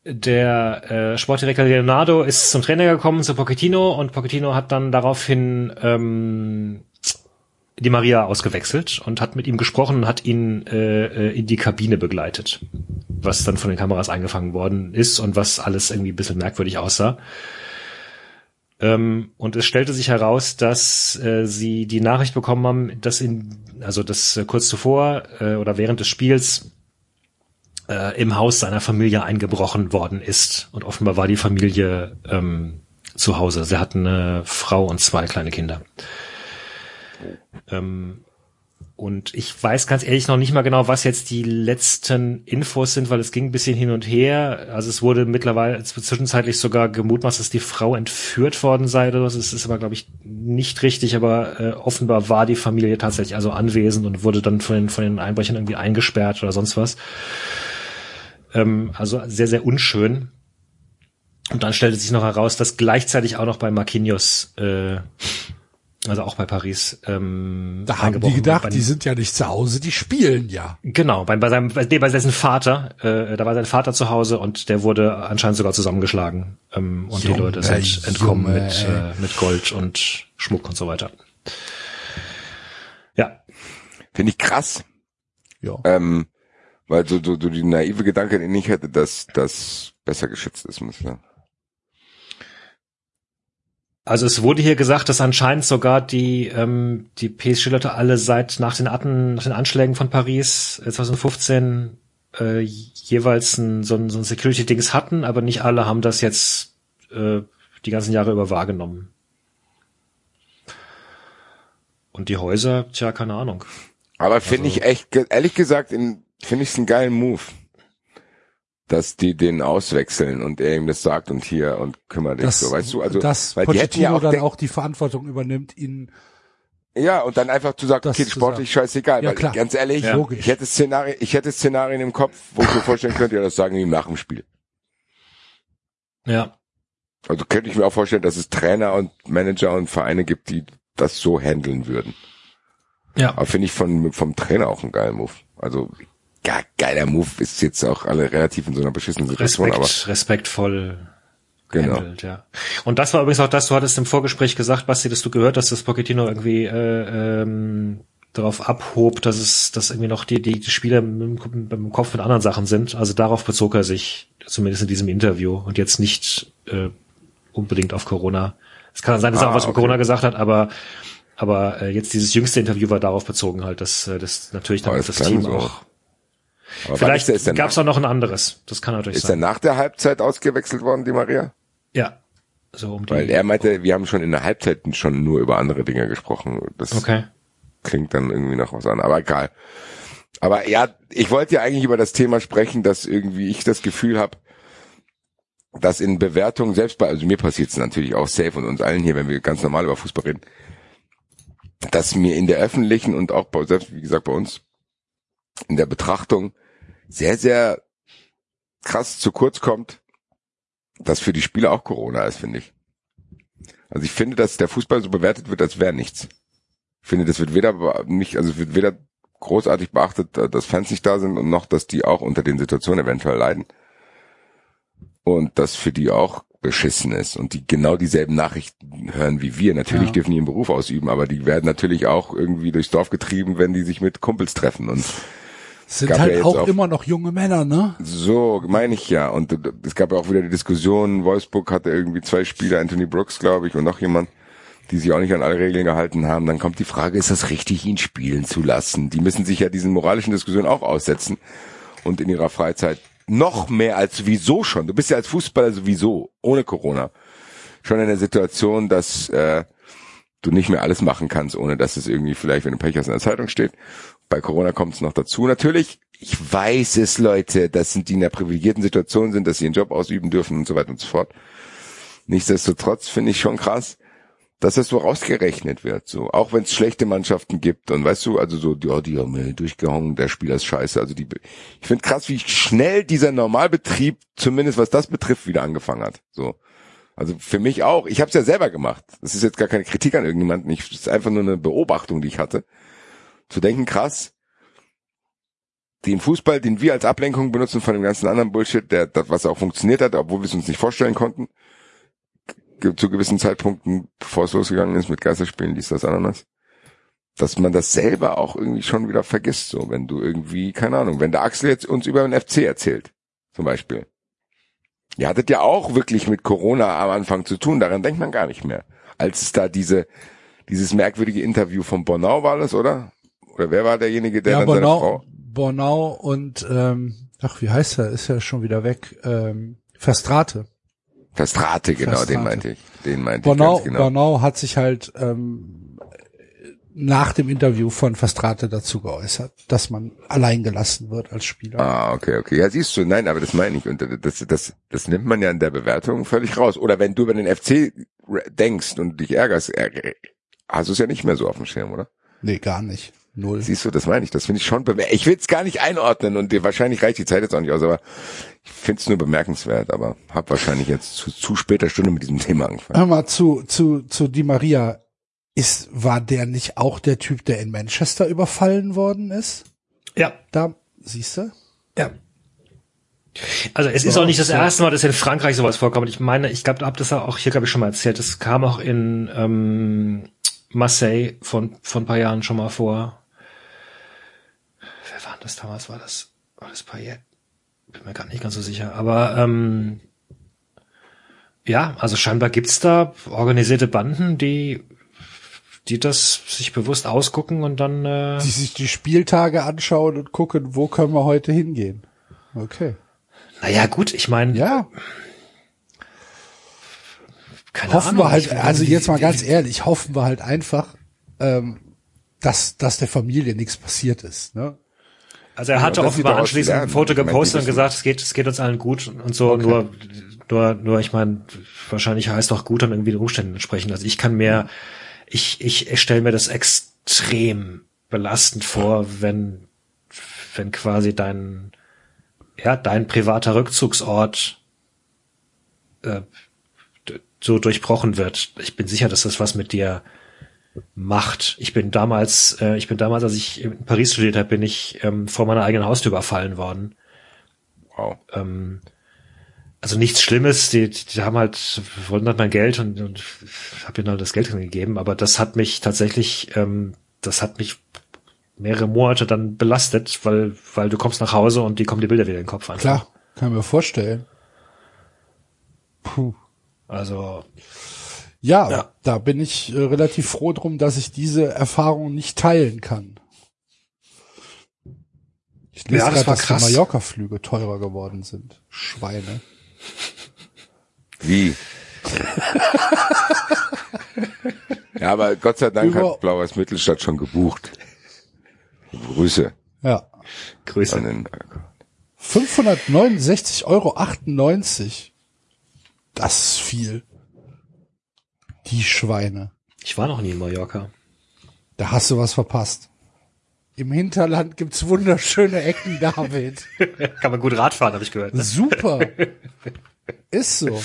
C: der äh, Sportdirektor Leonardo ist zum Trainer gekommen, zu Pochettino und Pochettino hat dann daraufhin ähm, die Maria ausgewechselt und hat mit ihm gesprochen und hat ihn äh, äh, in die Kabine begleitet, was dann von den Kameras eingefangen worden ist und was alles irgendwie ein bisschen merkwürdig aussah. Ähm, und es stellte sich heraus, dass äh, sie die Nachricht bekommen haben, dass in, also dass äh, kurz zuvor äh, oder während des Spiels äh, im Haus seiner Familie eingebrochen worden ist. Und offenbar war die Familie ähm, zu Hause. Sie hatten eine Frau und zwei kleine Kinder. Ähm, und ich weiß ganz ehrlich noch nicht mal genau, was jetzt die letzten Infos sind, weil es ging ein bisschen hin und her. Also es wurde mittlerweile zwischenzeitlich sogar gemutmaßt, dass die Frau entführt worden sei oder was. Es ist aber, glaube ich, nicht richtig, aber äh, offenbar war die Familie tatsächlich also anwesend und wurde dann von den, von den Einbrechern irgendwie eingesperrt oder sonst was. Ähm, also sehr, sehr unschön. Und dann stellte sich noch heraus, dass gleichzeitig auch noch bei Marquinhos, äh, also auch bei Paris, ähm,
B: Da haben die gedacht, die sind ja nicht zu Hause, die spielen ja.
C: Genau, bei, bei seinem, bei, nee, bei dessen Vater, äh, da war sein Vater zu Hause und der wurde anscheinend sogar zusammengeschlagen. Ähm, und
B: Junge,
C: die Leute sind entkommen
B: Junge,
C: mit, äh, mit Gold und Schmuck und so weiter. Ja,
D: Finde ich krass.
B: Ja.
D: Ähm, weil so, so, so die naive Gedanke, den ich hätte, dass das besser geschützt ist, muss ich sagen.
C: Also es wurde hier gesagt, dass anscheinend sogar die, ähm, die PSG-Leute alle seit nach den, Atten, nach den Anschlägen von Paris äh, 2015 äh, jeweils ein, so ein, so ein Security-Dings hatten, aber nicht alle haben das jetzt äh, die ganzen Jahre über wahrgenommen. Und die Häuser, tja, keine Ahnung.
D: Aber finde
C: Also-
D: ich echt, ehrlich gesagt, in- finde ich es einen geilen Move. Dass die den auswechseln und er ihm das sagt und hier und kümmere dich
B: Das,
D: so, weißt du? Also,
B: dass
D: weil die hätten ja
B: Pochettino
D: auch,
B: dann auch die Verantwortung übernimmt, ihn
D: ja, und dann einfach zu sagen,
B: Das
D: okay, sportlich scheißegal,
B: Ja,
D: weil
B: klar.
D: ganz ehrlich,
C: Ja.
D: Ich hätte Szenarien, ich hätte Szenarien im Kopf, wo ich mir vorstellen könnte, ja, das sagen die ihm nach dem Spiel.
C: Ja.
D: Also könnte ich mir auch vorstellen, dass es Trainer und Manager und Vereine gibt, die das so handeln würden.
C: Ja.
D: Aber finde ich von, vom Trainer auch ein geiler Move. Also, ja, geiler Move ist jetzt auch alle relativ in so einer beschissenen Situation,
C: Respekt, respektvoll
D: aber genau.
C: gehandelt, ja. Und das war übrigens auch das, du hattest im Vorgespräch gesagt, Basti, dass du gehört hast, dass Pochettino irgendwie äh, ähm, darauf abhob, dass es, dass irgendwie noch die, die, Spieler im, im Kopf mit anderen Sachen sind. Also darauf bezog er sich, zumindest in diesem Interview, und jetzt nicht äh, unbedingt auf Corona. Es kann sein, dass er
D: Ah,
C: auch was über
D: okay.
C: Corona gesagt hat, aber aber äh, jetzt dieses jüngste Interview war darauf bezogen halt, dass äh, das natürlich dann
D: Aber
C: das
D: klang
C: Team
D: so.
C: auch.
D: Aber
C: Vielleicht
D: ist
C: gab es auch noch ein anderes. Das kann natürlich
D: ist er
C: sein.
D: nach der Halbzeit ausgewechselt worden, die Maria?
C: Ja. So um die.
D: Weil er meinte, wir haben schon in der Halbzeit schon nur über andere Dinge gesprochen. Das
C: okay.
D: klingt dann irgendwie noch was an, aber egal. Aber ja, ich wollte ja eigentlich über das Thema sprechen, dass irgendwie ich das Gefühl habe, dass in Bewertungen, selbst bei, also mir passiert es natürlich auch safe und uns allen hier, wenn wir ganz normal über Fußball reden, dass mir in der öffentlichen und auch bei, selbst wie gesagt bei uns in der Betrachtung sehr, sehr krass zu kurz kommt, dass für die Spieler auch Corona ist, finde ich. Also ich finde, dass der Fußball so bewertet wird, als wäre nichts. Ich finde, das wird weder nicht, also es wird weder großartig beachtet, äh, dass Fans nicht da sind und noch, dass die auch unter den Situationen eventuell leiden. Und das für die auch beschissen ist und die genau dieselben Nachrichten hören wie wir. Natürlich
B: Ja.
D: dürfen die ihren Beruf ausüben, aber die werden natürlich auch irgendwie durchs Dorf getrieben, wenn die sich mit Kumpels treffen und
B: sind
D: ja
B: halt
D: jetzt
B: auch,
D: auch-
B: immer noch junge Männer, ne?
D: so meine ich ja. Und es gab ja auch wieder die Diskussion, Wolfsburg hatte irgendwie zwei Spieler, Anthony Brooks, glaube ich, und noch jemand, die sich auch nicht an alle Regeln gehalten haben, dann kommt die Frage, ist das richtig, ihn spielen zu lassen? Die müssen sich ja diesen moralischen Diskussionen auch aussetzen und in ihrer Freizeit noch mehr als sowieso schon. Du bist ja als Fußballer sowieso ohne Corona schon in der Situation, dass äh, du nicht mehr alles machen kannst, ohne dass es irgendwie vielleicht, wenn du Pech hast, in der Zeitung steht. Bei Corona kommt es noch dazu. Natürlich, ich weiß es, Leute, das sind die in einer privilegierten Situation sind, dass sie ihren Job ausüben dürfen und so weiter und so fort. Nichtsdestotrotz finde ich schon krass, dass das so rausgerechnet wird. So, auch wenn es schlechte Mannschaften gibt und weißt du, also so, ja, die haben mir durchgehauen, der Spieler ist scheiße. Also die, ich finde krass, wie schnell dieser Normalbetrieb, zumindest was das betrifft, wieder angefangen hat. So, also für mich auch. Ich habe es ja selber gemacht. Das ist jetzt gar keine Kritik an irgendjemanden. Ich, das ist einfach nur eine Beobachtung, die ich hatte. Zu denken, krass, den Fußball, den wir als Ablenkung benutzen von dem ganzen anderen Bullshit, der, das, was auch funktioniert hat, obwohl wir es uns nicht vorstellen konnten, zu gewissen Zeitpunkten, bevor es losgegangen ist mit Geisterspielen, dies, das, Ananas, dass man das selber auch irgendwie schon wieder vergisst, so, wenn du irgendwie, keine Ahnung, wenn der Axel jetzt uns über den FC erzählt, zum Beispiel. Ihr hattet ja auch wirklich mit Corona am Anfang zu tun, daran denkt man gar nicht mehr. Als es da diese, dieses merkwürdige Interview von Bornau war das, oder? Oder wer war derjenige, der
B: ja,
D: dann
B: Bornau,
D: seine Frau?
B: Bornau und, ähm, ach, wie heißt er? Ist ja schon wieder weg. Ähm, Verstrate.
D: Verstrate, genau,
B: Verstrate.
D: den meinte ich. Den meinte
B: Bornau,
D: ich genau.
B: Bornau hat sich halt ähm, nach dem Interview von Verstrate dazu geäußert, dass man allein gelassen wird als Spieler.
D: Ah, okay, okay. Ja, siehst du, nein, aber das meine ich. Und das, das, das nimmt man ja in der Bewertung völlig raus. Oder wenn du über den FC denkst und dich ärgerst, ärger- hast du es ja nicht mehr so auf dem Schirm, oder?
B: Nee, gar nicht. Null.
D: Siehst du, das meine ich. Das finde ich schon bemer Ich will es gar nicht einordnen und dir wahrscheinlich reicht die Zeit jetzt auch nicht aus, aber ich finde es nur bemerkenswert, aber hab wahrscheinlich jetzt zu, zu später Stunde mit diesem Thema angefangen.
B: Hör mal zu, zu, zu Di Maria. Ist, war der nicht auch der Typ, der in Manchester überfallen worden ist?
C: Ja,
B: Da, siehst du?
C: ja. Also es ist
B: So,
C: auch nicht das
B: so.
C: erste Mal, dass in Frankreich sowas vorkommt. Ich meine, ich glaube, hab das auch hier, glaube ich, schon mal erzählt. Das kam auch in ähm, Marseille von von ein paar Jahren schon mal vor. Das damals? War das war das Payet? Bin mir gar nicht ganz so sicher. Aber ähm, ja, also scheinbar gibt's da organisierte Banden, die die das sich bewusst ausgucken und dann äh,
B: Die sich die Spieltage anschauen und gucken, wo können wir heute hingehen. Okay.
C: naja gut, ich meine,
B: Ja,
C: keine
B: hoffen
C: Ahnung.
B: wir halt, also jetzt mal ganz ehrlich, hoffen wir halt einfach, ähm, dass, dass der Familie nichts passiert ist. Ne?
C: Also er hatte
D: Ja,
C: offenbar anschließend ein. Foto gepostet und gesagt, es geht, es geht uns allen gut und so. Nur, nur, nur, ich meine, wahrscheinlich heißt auch gut dann irgendwie den Umständen entsprechend. Also ich kann mir, ich, ich, ich stelle mir das extrem belastend vor, wenn, wenn quasi dein, ja, dein privater Rückzugsort äh, so durchbrochen wird. Ich bin sicher, dass das was mit dir macht. Ich bin damals, äh, ich bin damals, als ich in Paris studiert habe, bin ich ähm, vor meiner eigenen Haustür überfallen worden.
D: Wow.
C: Ähm, also nichts Schlimmes, die, die haben halt, wollten halt mein Geld und, und habe ihnen halt das Geld gegeben, aber das hat mich tatsächlich, ähm, das hat mich mehrere Monate dann belastet, weil, weil du kommst nach Hause und die kommen die Bilder wieder in den Kopf einfach.
B: Klar, kann ich mir vorstellen. Puh.
C: Also,
B: Ja,
C: Ja.
B: da bin ich äh, relativ froh drum, dass ich diese Erfahrung nicht teilen kann. Ich lese
C: Ja, das
B: gerade, dass
C: krass.
B: die Mallorca-Flüge teurer geworden sind. Schweine.
D: Wie? ja, aber Gott sei Dank
B: Über-
D: hat Blauers Mittelstadt schon gebucht. Grüße
B: Ja.
C: Grüße.
D: an den
B: 569,98 Euro. Das ist viel. Die Schweine.
C: Ich war noch nie in Mallorca.
B: Da hast du was verpasst. Im Hinterland gibt's wunderschöne Ecken, David.
C: Kann man gut Radfahren, habe ich gehört. Ne?
B: Super. Ist so.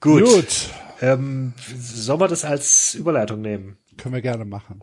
C: Gut.
B: Gut.
C: Ähm, sollen wir das als Überleitung nehmen?
B: Können wir gerne machen.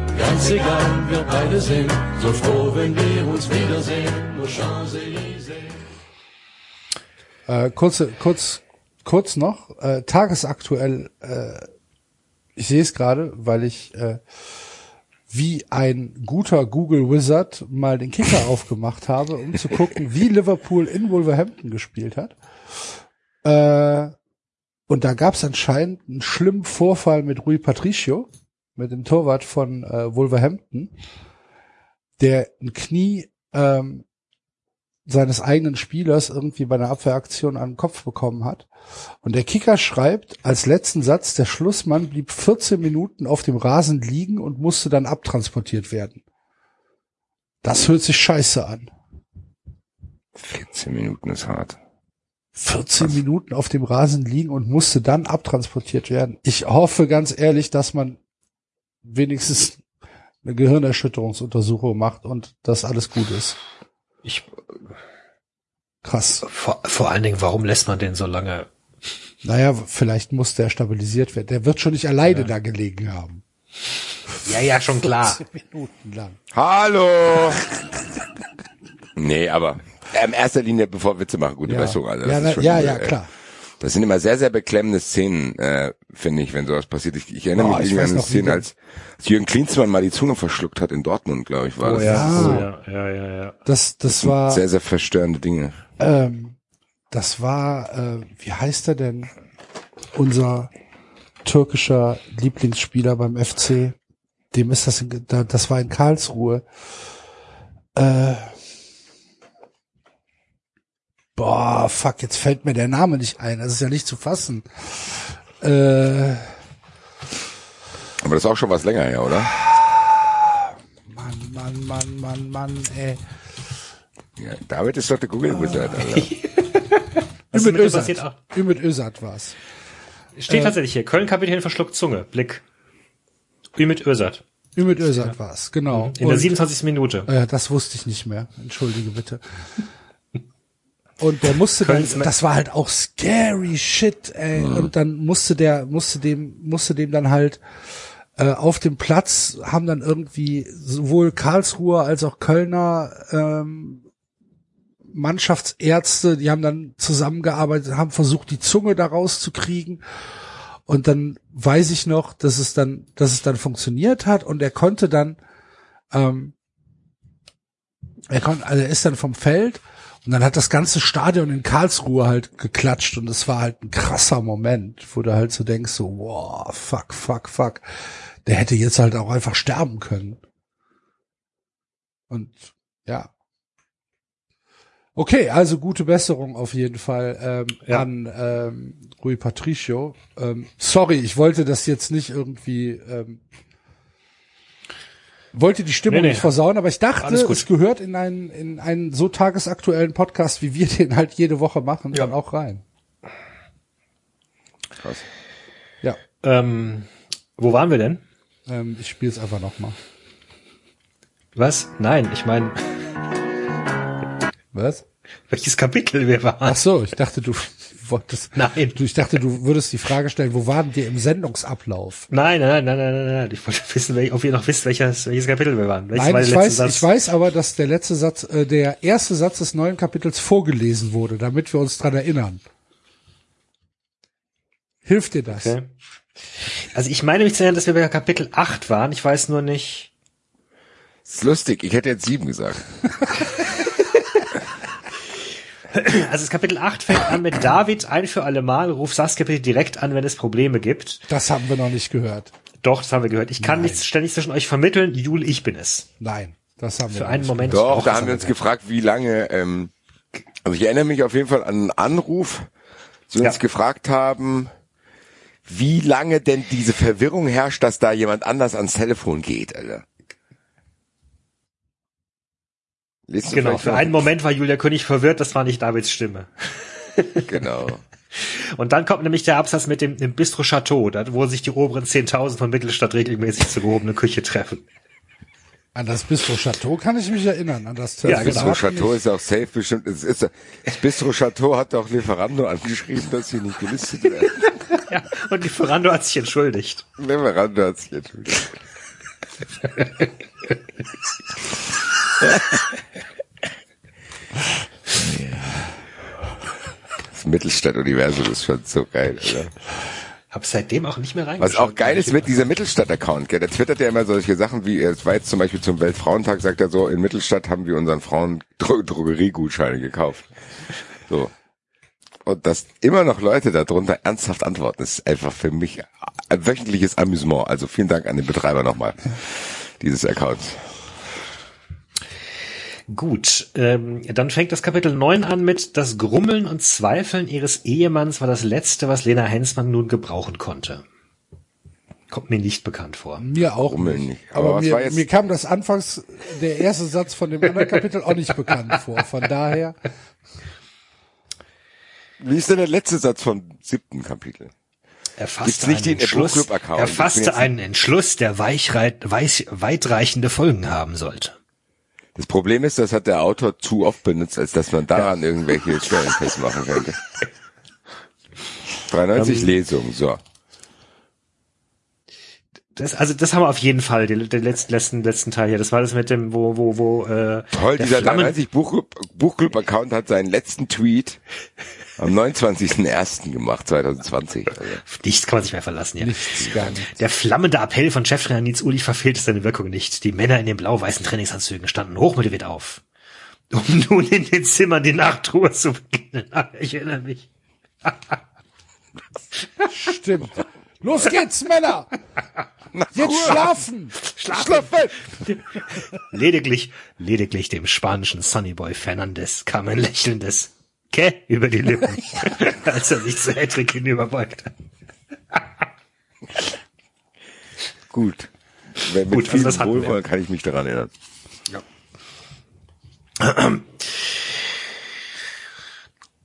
G: ganz egal, wir beide sind so froh, wenn wir uns wiedersehen. Oh, Champs-Élysées.
B: Äh, kurze, kurz, kurz noch, äh, tagesaktuell, äh, ich sehe es gerade, weil ich äh, wie ein guter Google Wizard mal den Kicker aufgemacht habe, um zu gucken, wie Liverpool in Wolverhampton gespielt hat. Äh, und da gab es anscheinend einen schlimmen Vorfall mit Rui Patricio, mit dem Torwart von äh, Wolverhampton, der ein Knie ähm, seines eigenen Spielers irgendwie bei einer Abwehraktion an den Kopf bekommen hat. Und der Kicker schreibt als letzten Satz, der Schlussmann blieb 14 Minuten auf dem Rasen liegen und musste dann abtransportiert werden. Das hört sich scheiße an.
D: 14 Minuten ist hart.
B: 14 Minuten auf dem Rasen liegen und musste dann abtransportiert werden. Ich hoffe ganz ehrlich, dass man wenigstens eine Gehirnerschütterungsuntersuchung macht und dass alles gut ist.
C: Ich,
B: Krass.
C: vor, vor allen Dingen, warum lässt man den so lange?
B: Naja, vielleicht muss der stabilisiert werden. Der wird schon nicht alleine da gelegen haben.
C: Ja, ja, schon klar.
B: 14 Minuten lang.
D: Hallo! nee, aber in erster Linie, bevor Witze machen, gute
B: Ja,
D: Besserung. Also, das
B: ja, na, ja, ja, klar.
D: Das sind immer sehr, sehr beklemmende Szenen, äh, finde ich, wenn sowas passiert. Ich, ich erinnere
B: Oh,
D: mich
B: ich
D: an eine Szene, als, als Jürgen Klinsmann mal die Zunge verschluckt hat in Dortmund, glaube ich, war das.
B: ja.
C: Oh, ja, ja, ja, ja.
B: Das, das war,
D: Sehr, sehr verstörende Dinge.
B: ähm, das war, äh, wie heißt er denn? Unser türkischer Lieblingsspieler beim FC. Dem ist das, in, da- das war in Karlsruhe. Äh, boah, fuck, jetzt fällt mir der Name nicht ein. Das ist ja nicht zu fassen. Äh,
D: Aber das ist auch schon was länger her, oder?
B: Mann, Mann, Mann, Mann, Mann, ey.
D: Ja, David ist doch der Google Wizard, Alter.
B: Ümit Özat. Ümit Özat war's.
C: steht tatsächlich hier. Köln-Kapitän verschluckt Zunge. Blick. Ümit Özat.
B: Ümit Özat war's, genau.
C: In der
B: Und-
C: 27. Minute.
B: Äh, das wusste ich nicht mehr. Entschuldige bitte. Und der musste dann, das war halt auch scary shit, ey. Und dann musste der, musste dem, musste dem dann halt äh, auf dem Platz haben dann irgendwie sowohl Karlsruher als auch Kölner ähm, Mannschaftsärzte, die haben dann zusammengearbeitet, haben versucht, die Zunge da rauszukriegen. Und dann weiß ich noch, dass es dann, dass es dann funktioniert hat und er konnte dann, ähm, er konnte, also er ist dann vom Feld und dann hat das ganze Stadion in Karlsruhe halt geklatscht und es war halt ein krasser Moment, wo du halt so denkst, so, wow, fuck, fuck, fuck. Der hätte jetzt halt auch einfach sterben können. Und ja. Okay, also gute Besserung auf jeden Fall ähm,
C: Ja.
B: an ähm, Rui Patricio. Ähm, sorry, ich wollte das jetzt nicht irgendwie ähm, wollte die Stimmung
C: Nee, nee.
B: nicht versauen, aber ich dachte, es gehört in einen in einen so tagesaktuellen Podcast, wie wir den halt jede Woche machen, dann auch rein.
D: Krass.
B: Ja,
C: Ähm, wo waren wir denn?
B: ähm, ich spiele es einfach nochmal.
C: Was? Nein, ich meine,
B: Was?
C: welches Kapitel wir waren.
B: Ach so, ich dachte, du wolltest.
C: Nein.
B: Du, ich dachte, du würdest die Frage stellen, wo waren wir im Sendungsablauf?
C: Nein, nein, nein, nein, nein, nein. Ich wollte wissen, ob ihr noch wisst, welches, welches Kapitel wir waren. Welches
B: Nein,
C: war
B: ich weiß, ich weiß aber, dass der letzte Satz, äh, der erste Satz des neuen Kapitels vorgelesen wurde, damit wir uns dran erinnern. Hilft dir das?
C: Okay. Also ich meine mich zu erinnern, dass wir bei Kapitel 8 waren. Ich weiß nur nicht.
D: ist lustig, ich hätte jetzt sieben gesagt.
C: Also das Kapitel 8 fängt an mit David ein für alle Mal, ruf Saskia bitte direkt an, wenn es Probleme gibt.
B: Das haben wir noch nicht gehört.
C: Doch, das haben wir gehört. Ich kann nichts ständig zwischen euch vermitteln. Jul, ich bin es.
B: Nein, das haben wir
C: Für
B: noch
C: einen
B: nicht
C: Moment.
D: Doch,
C: Doch,
D: da haben wir uns gefragt, wie lange, ähm, also ich erinnere mich auf jeden Fall an einen Anruf, sie uns
C: Ja.
D: gefragt haben, wie lange denn diese Verwirrung herrscht, dass da jemand anders ans Telefon geht, Alter. Liest
C: Genau, für einen Moment war Julia König verwirrt, das war nicht Davids Stimme.
D: Genau.
C: Und dann kommt nämlich der Absatz mit dem, dem Bistro Chateau, da, wo sich die oberen 10.000 von Mittelstadt regelmäßig zur gehobenen Küche treffen.
B: An das Bistro Chateau kann ich mich erinnern. An das
C: Ja,
D: Das Bistro Chateau ist auch safe bestimmt. Es ist, das Bistro Chateau hat doch Lieferando angeschrieben, dass sie nicht gelistet werden.
C: Ja, und Lieferando hat sich entschuldigt.
D: Lieferando hat sich entschuldigt. Das Mittelstadt-Universum ist schon so geil, oder?
C: Hab seitdem auch nicht mehr reingeschaut.
D: Was auch geil ist mit dieser Mittelstadt-Account, gell? Der twittert ja immer solche Sachen wie, es war jetzt zum Beispiel zum Weltfrauentag, sagt er so, in Mittelstadt haben wir unseren Frauen Dro Drogeriegutscheine gekauft. So. Und dass immer noch Leute darunter ernsthaft antworten, ist einfach für mich ein wöchentliches Amüsement. Also vielen Dank an den Betreiber nochmal dieses Accounts.
C: Gut, ähm, dann fängt das Kapitel 9 an mit Das Grummeln und Zweifeln ihres Ehemanns war das letzte, was Lena Hensmann nun gebrauchen konnte. Kommt mir nicht bekannt vor.
B: Mir auch
D: Rummel
B: nicht.
D: Aber
B: Aber
D: was
B: mir,
D: war jetzt-
B: mir kam das anfangs, der erste Satz von dem anderen Kapitel auch nicht bekannt vor. Von daher,
D: Wie ist denn der letzte Satz vom siebten Kapitel?
C: Er
D: Gibt's
C: fasste
D: nicht
C: einen
D: den
C: Entschluss, er fasste einen Entschluss, der weitreichende Folgen haben sollte.
D: Das Problem ist, das hat der Autor zu oft benutzt, als dass man daran irgendwelche Stellen festmachen könnte. 93 Lesungen, so.
C: Das, also das haben wir auf jeden Fall, den, den letzten, letzten, letzten Teil hier. Das war das mit dem, wo, wo, wo, äh,
D: Toll,
C: der
D: dieser
C: Flammen-
D: 93 Buchclub, Buchclub-Account hat seinen letzten Tweet am 29.01. gemacht, 2020. Also,
C: Nichts kann man sich mehr verlassen, ja.
B: nichts, gar nichts.
C: Der flammende Appell von Cheftrainer Nils Ulich verfehlte seine Wirkung nicht. Die Männer in den blau-weißen Trainingsanzügen standen hochmotiviert auf. Um nun in den Zimmern die Nachtruhe zu beginnen. Ich erinnere mich.
B: Stimmt. Los geht's, Männer! Jetzt schlafen!
C: Schlafen! lediglich, lediglich dem spanischen Sunnyboy Fernandes kam ein lächelndes Kä über die Lippen, als er sich zu Hedrick hinüberbeugte.
D: gut. Mit
C: Gut, also
D: viel
C: wir.
D: Wohlwollen kann ich mich daran erinnern.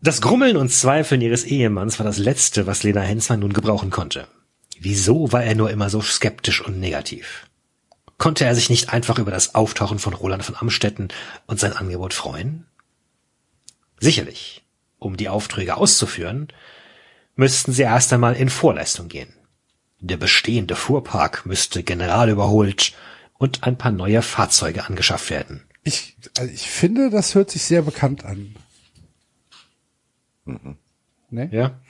C: Das Grummeln und Zweifeln ihres Ehemanns war das Letzte, was Lena Hensmann nun gebrauchen konnte. Wieso war er nur immer so skeptisch und negativ? Konnte er sich nicht einfach über das Auftauchen von Roland von Amstetten und sein Angebot freuen? Sicherlich. Um die Aufträge auszuführen, müssten sie erst einmal in Vorleistung gehen. Der bestehende Fuhrpark müsste general überholt und ein paar neue Fahrzeuge angeschafft werden.
B: Ich, also ich finde, das hört sich sehr bekannt an. Ne?
C: Ja?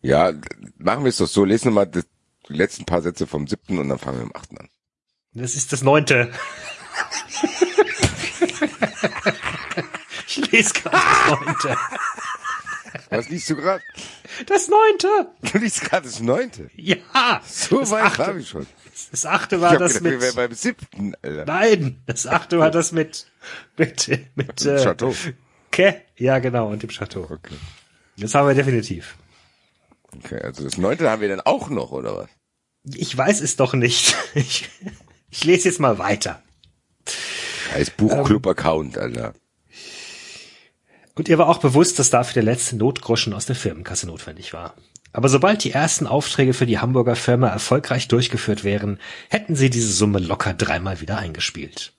D: Ja, machen wir es doch so. Lesen wir mal das, die letzten paar Sätze vom siebten und dann fangen wir im achten an.
C: Das ist das neunte. ich lese gerade das neunte.
D: Was liest du gerade?
C: Das neunte.
D: Du liest gerade das neunte.
C: Ja.
D: So weit habe ich schon.
C: Das achte war das
D: gedacht, wir
C: mit.
D: wären beim siebten, Alter.
C: Nein, das achte war das mit mit mit äh,
D: Chateau.
C: Ke? Ja, genau und dem Chateau.
D: Okay.
C: Das haben wir definitiv.
D: Okay, also das neunte haben wir dann auch noch, oder was?
C: Ich weiß es doch nicht. Ich, ich lese jetzt mal weiter.
D: Heißt Buchclub-Account, Alter.
C: Und ihr war auch bewusst, dass dafür der letzte Notgroschen aus der Firmenkasse notwendig war. Aber sobald die ersten Aufträge für die Hamburger Firma erfolgreich durchgeführt wären, hätten sie diese Summe locker dreimal wieder eingespielt.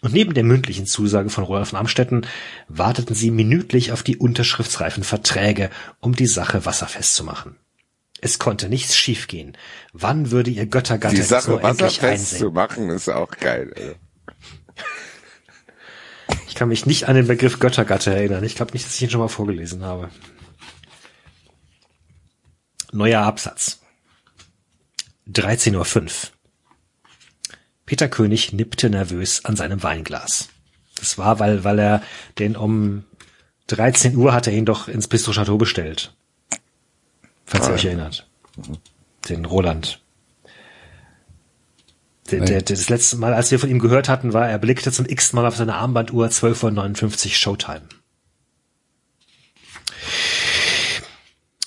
C: Und neben der mündlichen Zusage von von Amstetten warteten sie minütlich auf die unterschriftsreifen Verträge, um die Sache wasserfest zu machen. Es konnte nichts schiefgehen. Wann würde ihr Göttergatte
D: Die Sache
C: endlich
D: wasserfest zu machen, ist auch geil, Alter.
C: Ich kann mich nicht an den Begriff Göttergatte erinnern. Ich glaube nicht, dass ich ihn schon mal vorgelesen habe. Neuer Absatz. 13.05 Uhr. Peter König nippte nervös an seinem Weinglas. Das war, weil, weil er den um 13 Uhr hat er ihn doch ins Bistro Chateau bestellt. Falls ihr euch erinnert. Den Roland. Der, der, das letzte Mal, als wir von ihm gehört hatten, war, er blickte zum x Mal auf seine Armbanduhr 12.59 Uhr Showtime.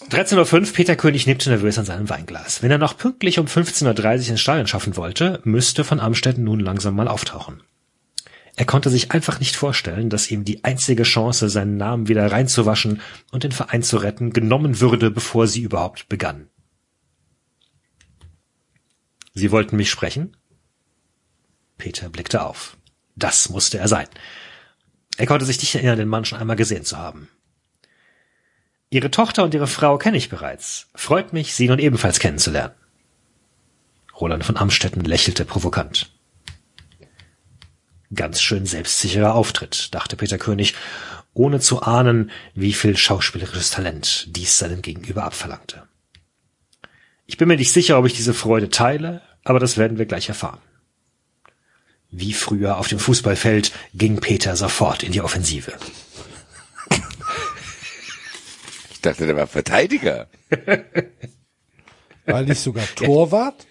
C: 13.05 Uhr, Peter König nippte nervös an seinem Weinglas. Wenn er noch pünktlich um 15.30 Uhr ins Stadion schaffen wollte, müsste von Amstetten nun langsam mal auftauchen. Er konnte sich einfach nicht vorstellen, dass ihm die einzige Chance, seinen Namen wieder reinzuwaschen und den Verein zu retten, genommen würde, bevor sie überhaupt begann. Sie wollten mich sprechen? Peter blickte auf. Das musste er sein. Er konnte sich nicht erinnern, den Mann schon einmal gesehen zu haben. Ihre Tochter und ihre Frau kenne ich bereits. Freut mich, Sie nun ebenfalls kennenzulernen. Roland von Amstetten lächelte provokant. Ganz schön selbstsicherer Auftritt, dachte Peter König, ohne zu ahnen, wie viel schauspielerisches Talent dies seinem Gegenüber abverlangte. Ich bin mir nicht sicher, ob ich diese Freude teile, aber das werden wir gleich erfahren. Wie früher auf dem Fußballfeld ging Peter sofort in die Offensive.
D: Ich dachte, der war Verteidiger.
B: War nicht sogar Torwart?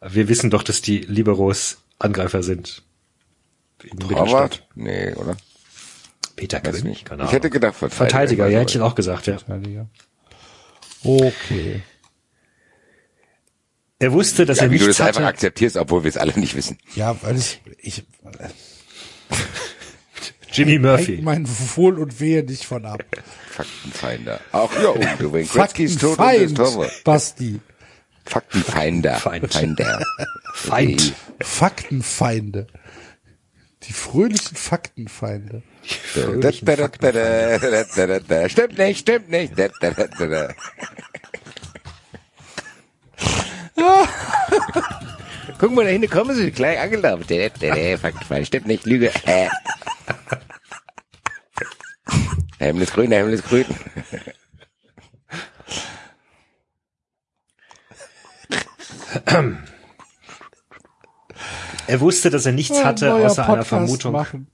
C: Wir wissen doch, dass die Liberos Angreifer sind. Im
D: Torwart? Nee, oder?
C: Peter
D: Weiß
C: König,
D: nicht.
C: keine
D: Ich
C: Ahnung.
D: hätte gedacht Verteidiger.
C: Verteidiger,
D: Ich
C: ja,
D: weiß
C: hätte ich auch gesagt, ja.
B: Verteidiger. Okay.
C: Er wusste, dass
D: Ja,
C: er
D: wie du das einfach
C: hatte.
D: akzeptierst, obwohl wir es alle nicht wissen.
B: Ja, weil ich, ich
C: Jimmy Murphy.
B: mein Wohl und Wehe nicht von ab.
D: Faktenfeinder. Auch hier oben, und das
B: Faktenfeind,
D: Torwart.
B: Basti.
D: Faktenfeinder.
C: Feind.
D: Feinder.
C: Feind.
B: Faktenfeinde. Die fröhlichen Faktenfeinde.
C: Fröhlichen
D: Da, da, da, da, da, da, da, da. Stimmt nicht, stimmt nicht. Guck mal, da hinten kommen sie gleich angelaufen. Da, da, da, Faktenfeind. Stimmt nicht, Lüge. Äh. Himmel ist grün, der Himmel ist grün.
C: Er wusste, dass er nichts hatte,
B: Neuer
C: außer einer
B: Podcast
C: Vermutung.
B: Machen.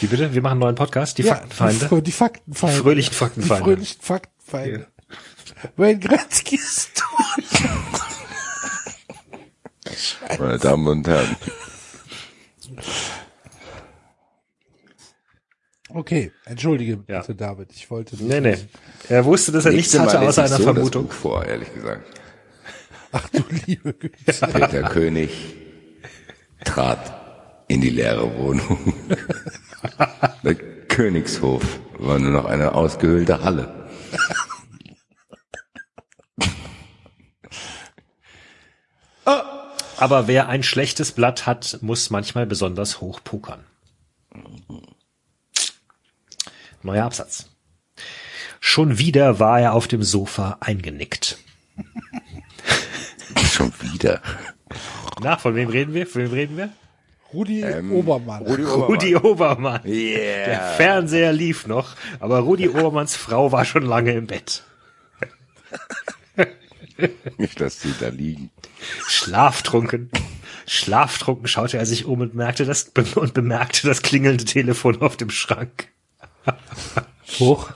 C: Wie bitte? Wir machen einen neuen Podcast? Die
B: Ja,
C: Faktenfeinde?
B: Die, Faktenfeinde.
C: Die fröhlichen Faktenfeinde.
B: Die fröhlichen Faktenfeinde. Wayne Gretzky ist tot.
D: Meine Damen und Herren.
B: Okay, entschuldige
C: Ja.
B: bitte, David. Ich wollte.
C: Nee, nee. Er wusste, dass er nichts hatte, außer einer
D: so
C: Vermutung.
D: Das Buch vor, ehrlich gesagt.
B: Ach du liebe Güte.
D: Peter König trat in die leere Wohnung. Der Königshof war nur noch eine ausgehöhlte Halle.
C: Aber wer ein schlechtes Blatt hat, muss manchmal besonders hoch pokern. Neuer Absatz. Schon wieder war er auf dem Sofa eingenickt.
D: Schon wieder.
C: Na, von wem reden wir? Von wem reden wir?
B: Rudi Obermann.
D: Rudi Obermann.
C: Rudi Obermann. Der
D: Yeah.
C: Fernseher lief noch, aber Rudi Obermanns Frau war schon lange im Bett.
D: Nicht, dass die da liegen.
C: Schlaftrunken. Schlaftrunken schaute er sich um und merkte das, und bemerkte das klingelnde Telefon auf dem Schrank.
B: Hoch.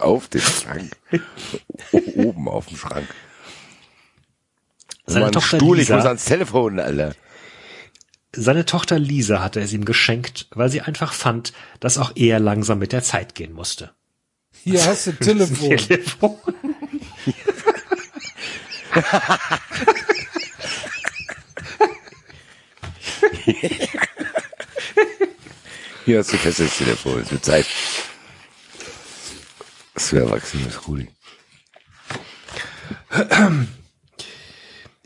D: Auf dem Schrank. O- Oben auf dem Schrank.
C: Seine
D: Mann,
C: Tochter
D: Stuhl, ich
C: Lisa-
D: muss ans Telefon, Alter.
C: Seine Tochter Lisa hatte es ihm geschenkt, weil sie einfach fand, dass auch er langsam mit der Zeit gehen musste.
B: Hier hast du ein Telefon.
C: Telefon.
D: Hier hast du festes Telefon. Es wird Zeit. Das wäre erwachsenes Rudi.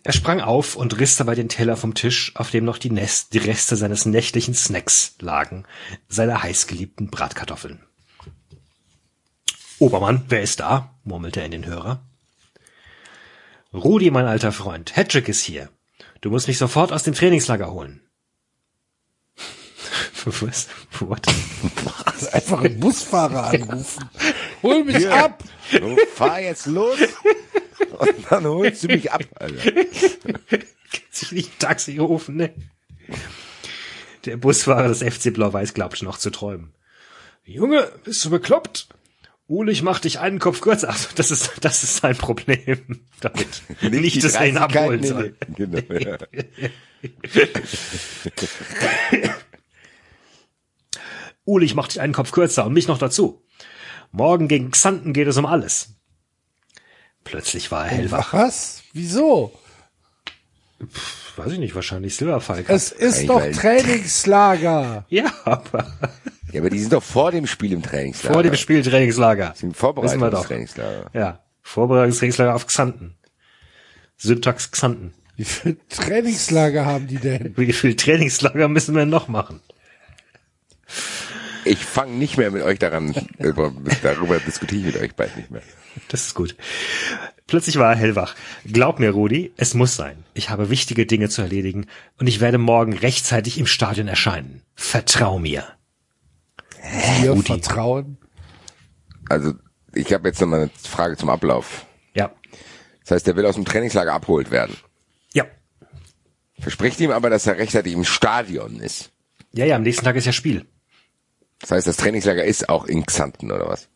C: Er sprang auf und riss dabei den Teller vom Tisch, auf dem noch die, Nest, die Reste seines nächtlichen Snacks lagen, seine heißgeliebten Bratkartoffeln. Obermann, wer ist da? murmelte er in den Hörer. Rudi, mein alter Freund, Hedrick ist hier. Du musst mich sofort aus dem Trainingslager holen. Was? What?
B: Einfach einen Busfahrer anrufen. Hol mich ab.
D: So, fahr jetzt los und dann holst du mich ab, Alter.
C: sich nicht ein Taxi rufen, ne? Der Busfahrer des FC Blau-Weiß glaubte noch zu träumen. Junge, bist du bekloppt? Ulich macht dich einen Kopf kürzer. Ach, das ist, das ist sein Problem damit. Nicht,
D: die
C: dass er ihn abholen
D: nee,
C: soll.
D: nee. Genau, ja.
C: Ulich macht dich einen Kopf kürzer und mich noch dazu. Morgen gegen Xanten geht es um alles. Plötzlich war er hellwach.
B: Was? Wieso?
C: Weiß ich nicht, wahrscheinlich Silberfalk.
B: Es ist doch Trainingslager.
C: ja, aber
D: Ja, aber die sind doch vor dem Spiel im Trainingslager.
C: vor dem Spiel Trainingslager.
D: Die sind
C: Wissen wir doch.
D: Vorbereitungstrainingslager.
C: Ja, Vorbereitungstrainingslager auf Xanten. Syntax Xanten.
B: Wie viel Trainingslager haben die denn?
C: Wie viel Trainingslager müssen wir noch machen?
D: Ich fange nicht mehr mit euch daran, über, darüber diskutiere ich mit euch bald nicht mehr.
C: Das ist gut. Plötzlich war er hellwach. Glaub mir, Rudi, es muss sein. Ich habe wichtige Dinge zu erledigen und ich werde morgen rechtzeitig im Stadion erscheinen. Vertrau mir.
B: Dir
C: Rudi.
B: vertrauen.
D: Also, ich habe jetzt noch mal eine Frage zum Ablauf.
C: Ja.
D: Das heißt, der will aus dem Trainingslager abgeholt werden.
C: Ja.
D: Verspricht ihm aber, dass er rechtzeitig im Stadion ist.
C: Ja, ja, am nächsten Tag ist ja Spiel.
D: Das heißt, das Trainingslager ist auch in Xanten oder was?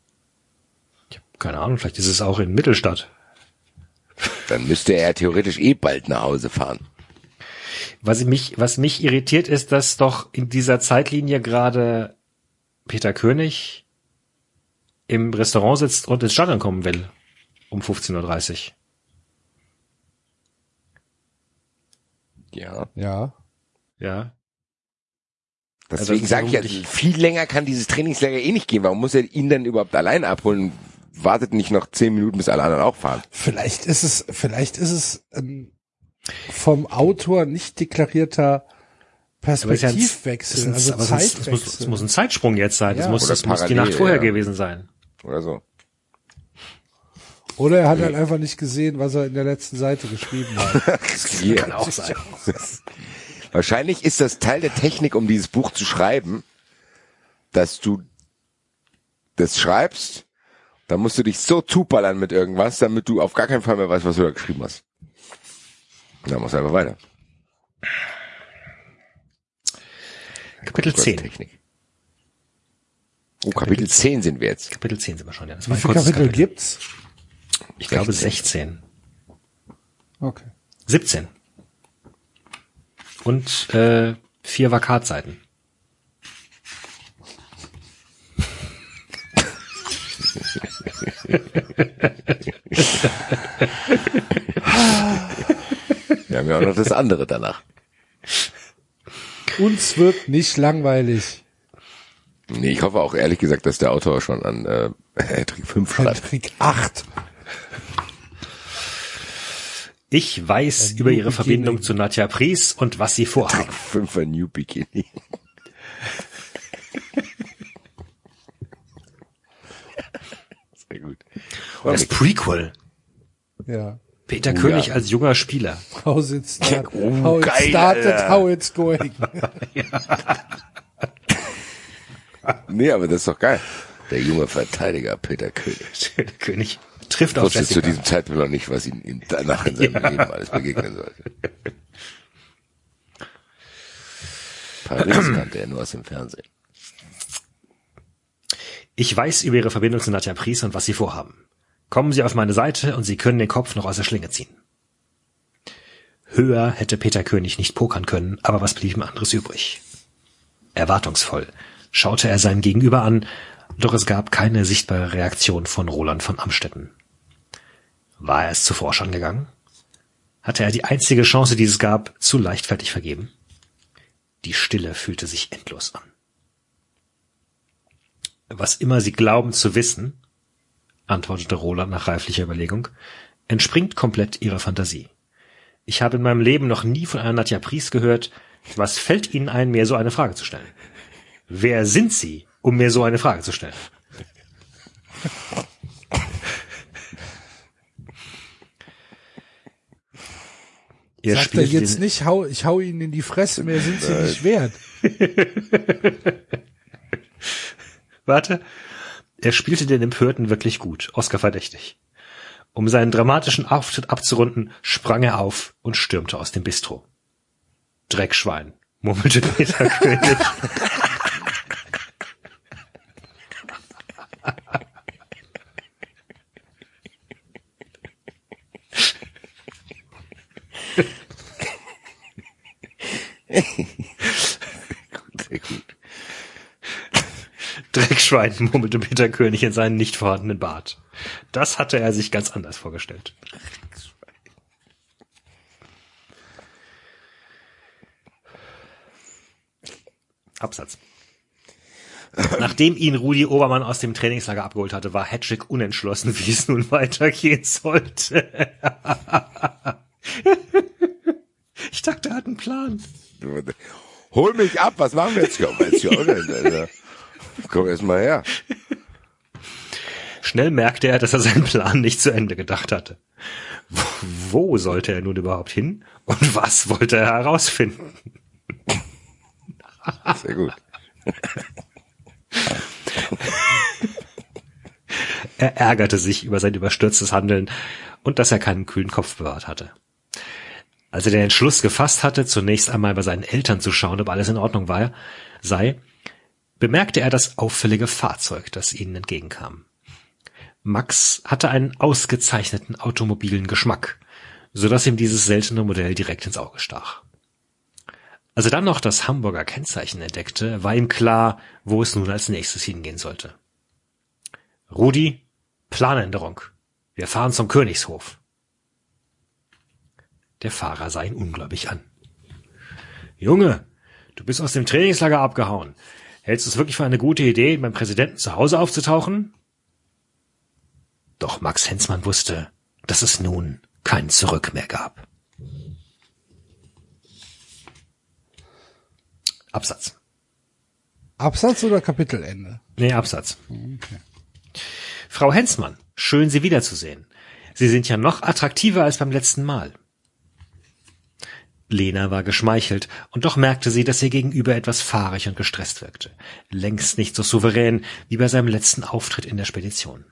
C: Ich hab keine Ahnung, vielleicht ist es auch in Mittelstadt.
D: Dann müsste er theoretisch eh bald nach Hause fahren.
C: Was mich, was mich irritiert, ist, dass doch in dieser Zeitlinie gerade Peter König im Restaurant sitzt und ins Stadion kommen will. Um 15.30 Uhr.
D: Ja.
B: Ja.
C: Ja.
D: Deswegen
C: das
D: sage ich ja,
C: vermutlich-
D: viel länger kann dieses Trainingslager eh nicht gehen. Warum muss er ihn denn überhaupt allein abholen? Wartet nicht noch zehn Minuten, bis alle anderen auch fahren.
B: Vielleicht ist es, vielleicht ist es ein vom Autor nicht deklarierter
C: es
B: Perspektivwechsel,
C: es ist ein-
B: also
C: aber es es muss, es
B: Zeitwechsel.
C: muss ein Zeitsprung jetzt sein.
B: Ja.
C: Das muss, das muss die Nacht vorher
D: ja.
C: gewesen sein.
D: Oder so.
B: Oder er hat halt einfach nicht gesehen, was er in der letzten Seite geschrieben hat.
D: Hier.
C: Kann auch sein.
D: Wahrscheinlich ist das Teil der Technik, um dieses Buch zu schreiben, dass du das schreibst, dann musst du dich so zuballern mit irgendwas, damit du auf gar keinen Fall mehr weißt, was du da geschrieben hast. Dann musst du einfach weiter.
C: Kapitel
D: Das ist
C: 10.
D: Technik. Oh, Kapitel 10 sind wir jetzt.
C: Kapitel 10 sind wir schon, ja. Das
B: Wie viele Kapitel
C: Kapitel.
B: gibt's?
C: Ich glaube
D: 16.
C: 16.
B: Okay.
C: 17. Und äh, vier Vakatseiten.
D: Wir haben ja auch noch das andere danach.
B: Uns wird nicht langweilig.
D: Nee, ich hoffe auch ehrlich gesagt, dass der Autor schon an äh, Trick 5 schreibt.
B: Trick 8.
C: Ich weiß
B: Ein
C: über ihre
B: Beginning.
C: Verbindung zu Nadja Pries und was sie vorhaben.
D: 5 ein New Beginning. Sehr gut.
C: Das Prequel.
B: Ja.
C: Peter
D: Oh,
C: König
D: ja.
C: als junger Spieler.
B: How it, start,
D: Oh,
B: how it
D: geil,
B: started,
D: Alter.
B: how it's going.
D: Nee, aber das ist doch geil. Der junge Verteidiger Peter König.
C: Peter König trifft auf
D: wusste zu
C: Jessica.
D: diesem Zeitpunkt noch nicht, was ihm danach in seinem Leben alles begegnen sollte. Paris kannte er nur aus dem Fernsehen.
C: Ich weiß über ihre Verbindung zu Nadja Pries und was sie vorhaben. Kommen Sie auf meine Seite und Sie können den Kopf noch aus der Schlinge ziehen. Höher hätte Peter König nicht pokern können, aber was blieb ihm anderes übrig? Erwartungsvoll schaute er sein Gegenüber an, doch es gab keine sichtbare Reaktion von Roland von Amstetten. War er es zuvor schon gegangen? Hatte er die einzige Chance, die es gab, zu leichtfertig vergeben? Die Stille fühlte sich endlos an. Was immer Sie glauben zu wissen, antwortete Roland nach reiflicher Überlegung, entspringt komplett Ihrer Fantasie. Ich habe in meinem Leben noch nie von einer Nadja Pries gehört. Was fällt Ihnen ein, mir so eine Frage zu stellen? Wer sind Sie, um mir so eine Frage zu stellen? Er
B: Sagt er jetzt nicht, hau, ich hau ihn in die Fresse, mehr sind sie nicht wert.
C: Warte. Er spielte den Empörten wirklich gut, Oscar verdächtig. Um seinen dramatischen Auftritt abzurunden, sprang er auf und stürmte aus dem Bistro. Dreckschwein, murmelte Peter König.
D: gut, sehr gut.
C: Dreckschwein, murmelte Peter König in seinen nicht vorhandenen Bart. Das hatte er sich ganz anders vorgestellt. Absatz. Nachdem ihn Rudi Obermann aus dem Trainingslager abgeholt hatte, war Hedrick unentschlossen, wie es nun weitergehen sollte ich dachte, er hat einen Plan.
D: Hol mich ab, was machen wir jetzt? Ja, weiß ich auch nicht, Alter. Komm erst mal her.
C: Schnell merkte er, dass er seinen Plan nicht zu Ende gedacht hatte. Wo, wo sollte er nun überhaupt hin und was wollte er herausfinden?
D: Sehr gut.
C: Er ärgerte sich über sein überstürztes Handeln und dass er keinen kühlen Kopf bewahrt hatte. Als er den Entschluss gefasst hatte, zunächst einmal bei seinen Eltern zu schauen, ob alles in Ordnung war, sei, bemerkte er das auffällige Fahrzeug, das ihnen entgegenkam. Max hatte einen ausgezeichneten automobilen Geschmack, so dass ihm dieses seltene Modell direkt ins Auge stach. Als er dann noch das Hamburger Kennzeichen entdeckte, war ihm klar, wo es nun als nächstes hingehen sollte. Rudi, Planänderung. Wir fahren zum Königshof. Der Fahrer sah ihn ungläubig an. Junge, du bist aus dem Trainingslager abgehauen. Hältst du es wirklich für eine gute Idee, beim Präsidenten zu Hause aufzutauchen? Doch Max Hensmann wusste, dass es nun kein Zurück mehr gab. Absatz.
B: Absatz oder Kapitelende?
C: Nee, Absatz. Frau Hensmann, schön Sie wiederzusehen. Sie sind ja noch attraktiver als beim letzten Mal. Lena war geschmeichelt, und doch merkte sie, dass ihr Gegenüber etwas fahrig und gestresst wirkte. Längst nicht so souverän wie bei seinem letzten Auftritt in der Spedition.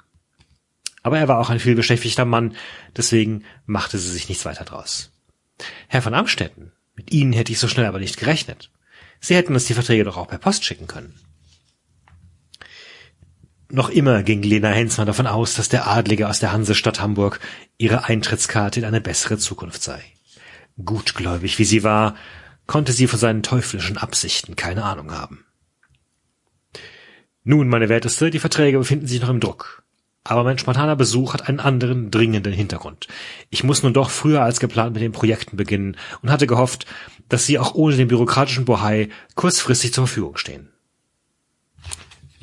C: Aber er war auch ein vielbeschäftigter Mann, deswegen machte sie sich nichts weiter draus. Herr von Amstetten, mit Ihnen hätte ich so schnell aber nicht gerechnet. Sie hätten uns die Verträge doch auch per Post schicken können. Noch immer ging Lena Hensmann davon aus, dass der Adlige aus der Hansestadt Hamburg ihre Eintrittskarte in eine bessere Zukunft sei. Gutgläubig wie sie war, konnte sie von seinen teuflischen Absichten keine Ahnung haben. Nun, meine Werteste, die Verträge befinden sich noch im Druck. Aber mein spontaner Besuch hat einen anderen, dringenden Hintergrund. Ich muss nun doch früher als geplant mit den Projekten beginnen und hatte gehofft, dass sie auch ohne den bürokratischen Bohai kurzfristig zur Verfügung stehen.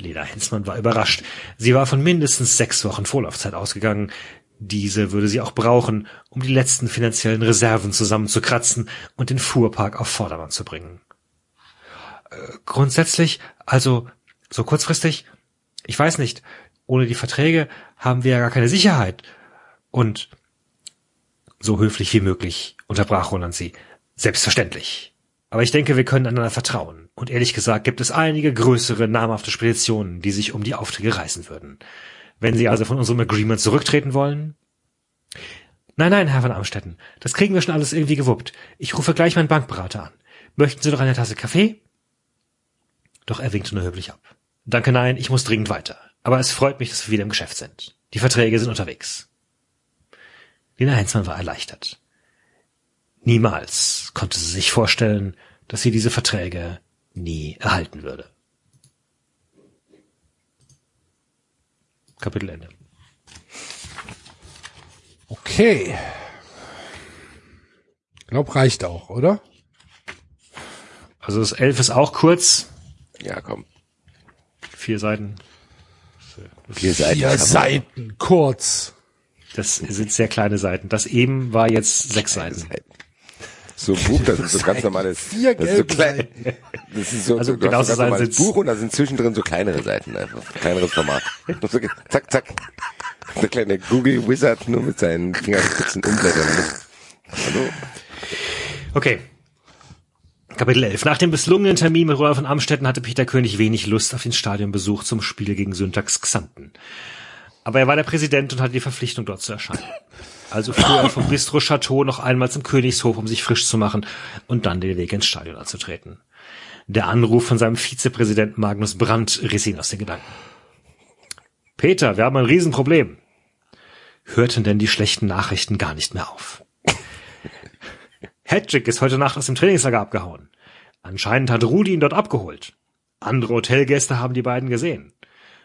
C: Lena Hensmann war überrascht. Sie war von mindestens sechs Wochen Vorlaufzeit ausgegangen. Diese würde sie auch brauchen, um die letzten finanziellen Reserven zusammenzukratzen und den Fuhrpark auf Vordermann zu bringen. Äh, grundsätzlich, also so kurzfristig, ich weiß nicht, ohne die Verträge haben wir ja gar keine Sicherheit. Und so höflich wie möglich unterbrach Roland sie. Selbstverständlich. Aber ich denke, wir können einander vertrauen. Und ehrlich gesagt gibt es einige größere, namhafte Speditionen, die sich um die Aufträge reißen würden. Wenn Sie also von unserem Agreement zurücktreten wollen? Nein, nein, Herr von Amstetten, das kriegen wir schon alles irgendwie gewuppt. Ich rufe gleich meinen Bankberater an. Möchten Sie noch eine Tasse Kaffee? Doch er winkte nur höflich ab. Danke, nein, ich muss dringend weiter. Aber es freut mich, dass wir wieder im Geschäft sind. Die Verträge sind unterwegs. Lena Hensmann war erleichtert. Niemals konnte sie sich vorstellen, dass sie diese Verträge nie erhalten würde. Kapitelende.
B: Okay. Glaub, reicht auch, oder?
C: Also das Elf ist auch kurz.
D: Ja, komm.
C: Vier Seiten.
D: Vier Seiten.
B: Vier Seiten, kurz.
C: Das sind sehr kleine Seiten. Das eben war jetzt sechs Seiten.
D: So ein Buch, das ist so ganz normales.
B: Vier
D: das ist so klein, Das ist so,
C: Also
D: so, du
C: genau
D: hast so ganz normales Buch und da sind zwischendrin so kleinere Seiten einfach. Kleineres Format. So, zack, zack. Der kleine Google Wizard nur mit seinen Fingerspitzen umblättern. Hallo?
C: Okay. Kapitel 11. Nach dem misslungenen Termin mit Roland von Amstetten hatte Peter König wenig Lust auf den Stadionbesuch zum Spiel gegen Syntax Xanten. Aber er war der Präsident und hatte die Verpflichtung, dort zu erscheinen. Also fuhr er vom Bistro Chateau noch einmal zum Königshof, um sich frisch zu machen und dann den Weg ins Stadion anzutreten. Der Anruf von seinem Vizepräsidenten Magnus Brandt riss ihn aus den Gedanken. Peter, wir haben ein Riesenproblem. Hörten denn die schlechten Nachrichten gar nicht mehr auf. Hedrick ist heute Nacht aus dem Trainingslager abgehauen. Anscheinend hat Rudi ihn dort abgeholt. Andere Hotelgäste haben die beiden gesehen.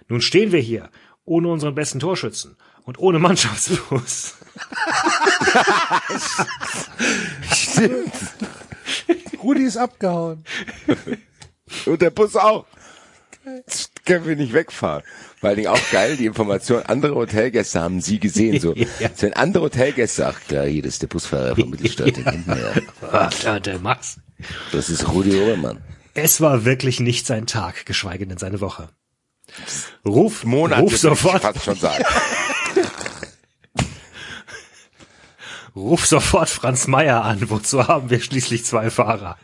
C: Nun stehen wir hier, ohne unseren besten Torschützen und ohne Mannschaftsbus.
B: Rudi ist abgehauen.
D: Und der Bus auch. Das können wir nicht wegfahren. Vor allen Dingen auch geil, die Information, andere Hotelgäste haben sie gesehen. So,
C: Ja.
D: wenn andere Hotelgäste, ach klar, hier das ist der Busfahrer von Mittelstadt, den man ja.
C: Ja, der Max.
D: Das ist Rudi Obermann.
C: Es war wirklich nicht sein Tag, geschweige denn seine Woche. Ruf,
D: Monate,
C: ruf
D: würde ich
C: sofort,
D: fast schon sagen.
C: ruf sofort Franz Meier an. Wozu haben wir schließlich zwei Fahrer?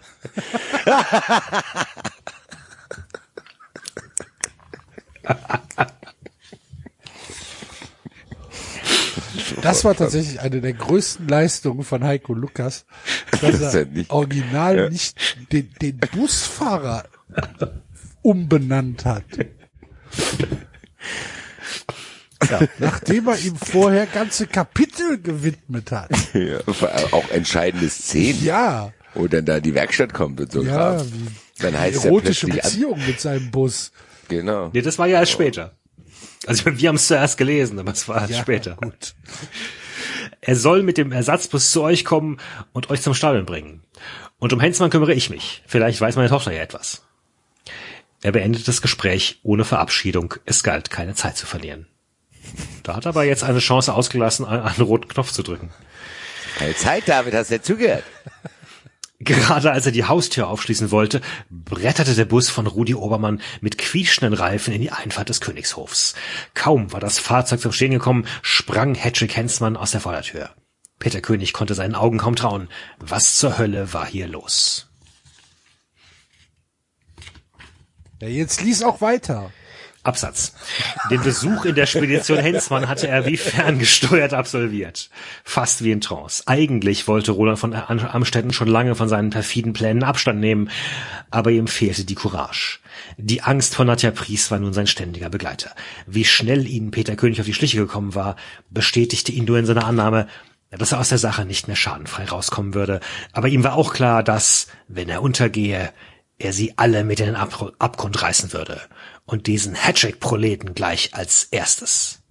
B: Das war tatsächlich eine der größten Leistungen von Heiko Lukas, dass
D: Das
B: er
D: nicht-
B: original
D: Ja.
B: nicht den, den Busfahrer umbenannt hat. Nachdem er ihm vorher ganze Kapitel gewidmet hat.
D: Ja, auch entscheidende Szenen.
B: Ja,
D: Wo dann da die Werkstatt kommt und so.
B: ja,
D: Kram.
B: wie
D: Dann heißt er
B: erotische
D: an,
B: Beziehung mit seinem Bus.
D: Genau.
C: Nee, das war ja erst später. Also wir haben es zuerst gelesen, aber es war erst
B: Ja,
C: später.
B: gut.
C: Er soll mit dem Ersatzbus zu euch kommen und euch zum Stadion bringen. Und um Hensmann kümmere ich mich. Vielleicht weiß meine Tochter ja etwas. Er beendet das Gespräch ohne Verabschiedung. Es galt, keine Zeit zu verlieren. Da hat er aber jetzt eine Chance ausgelassen, einen, einen roten Knopf zu drücken.
D: Keine Zeit, David, hast du ja zugehört?
C: Gerade als er die Haustür aufschließen wollte, bretterte der Bus von Rudi Obermann mit quietschenden Reifen in die Einfahrt des Königshofs. Kaum war das Fahrzeug zum Stehen gekommen, sprang Hedrick Hensmann aus der Vordertür. Peter König konnte seinen Augen kaum trauen. Was zur Hölle war hier los?
B: Ja, jetzt lies auch weiter.
C: Absatz. Den Besuch in der Spedition Hensmann hatte er wie ferngesteuert absolviert. Fast wie in Trance. Eigentlich wollte Roland von Amstetten schon lange von seinen perfiden Plänen Abstand nehmen, aber ihm fehlte die Courage. Die Angst vor Nadja Pries war nun sein ständiger Begleiter. Wie schnell ihnen Peter König auf die Schliche gekommen war, bestätigte ihn nur in seiner Annahme, dass er aus der Sache nicht mehr schadenfrei rauskommen würde. Aber ihm war auch klar, dass, wenn er untergehe, er sie alle mit in den Ab Abgrund reißen würde. Und diesen Hattrick-Proleten gleich als erstes.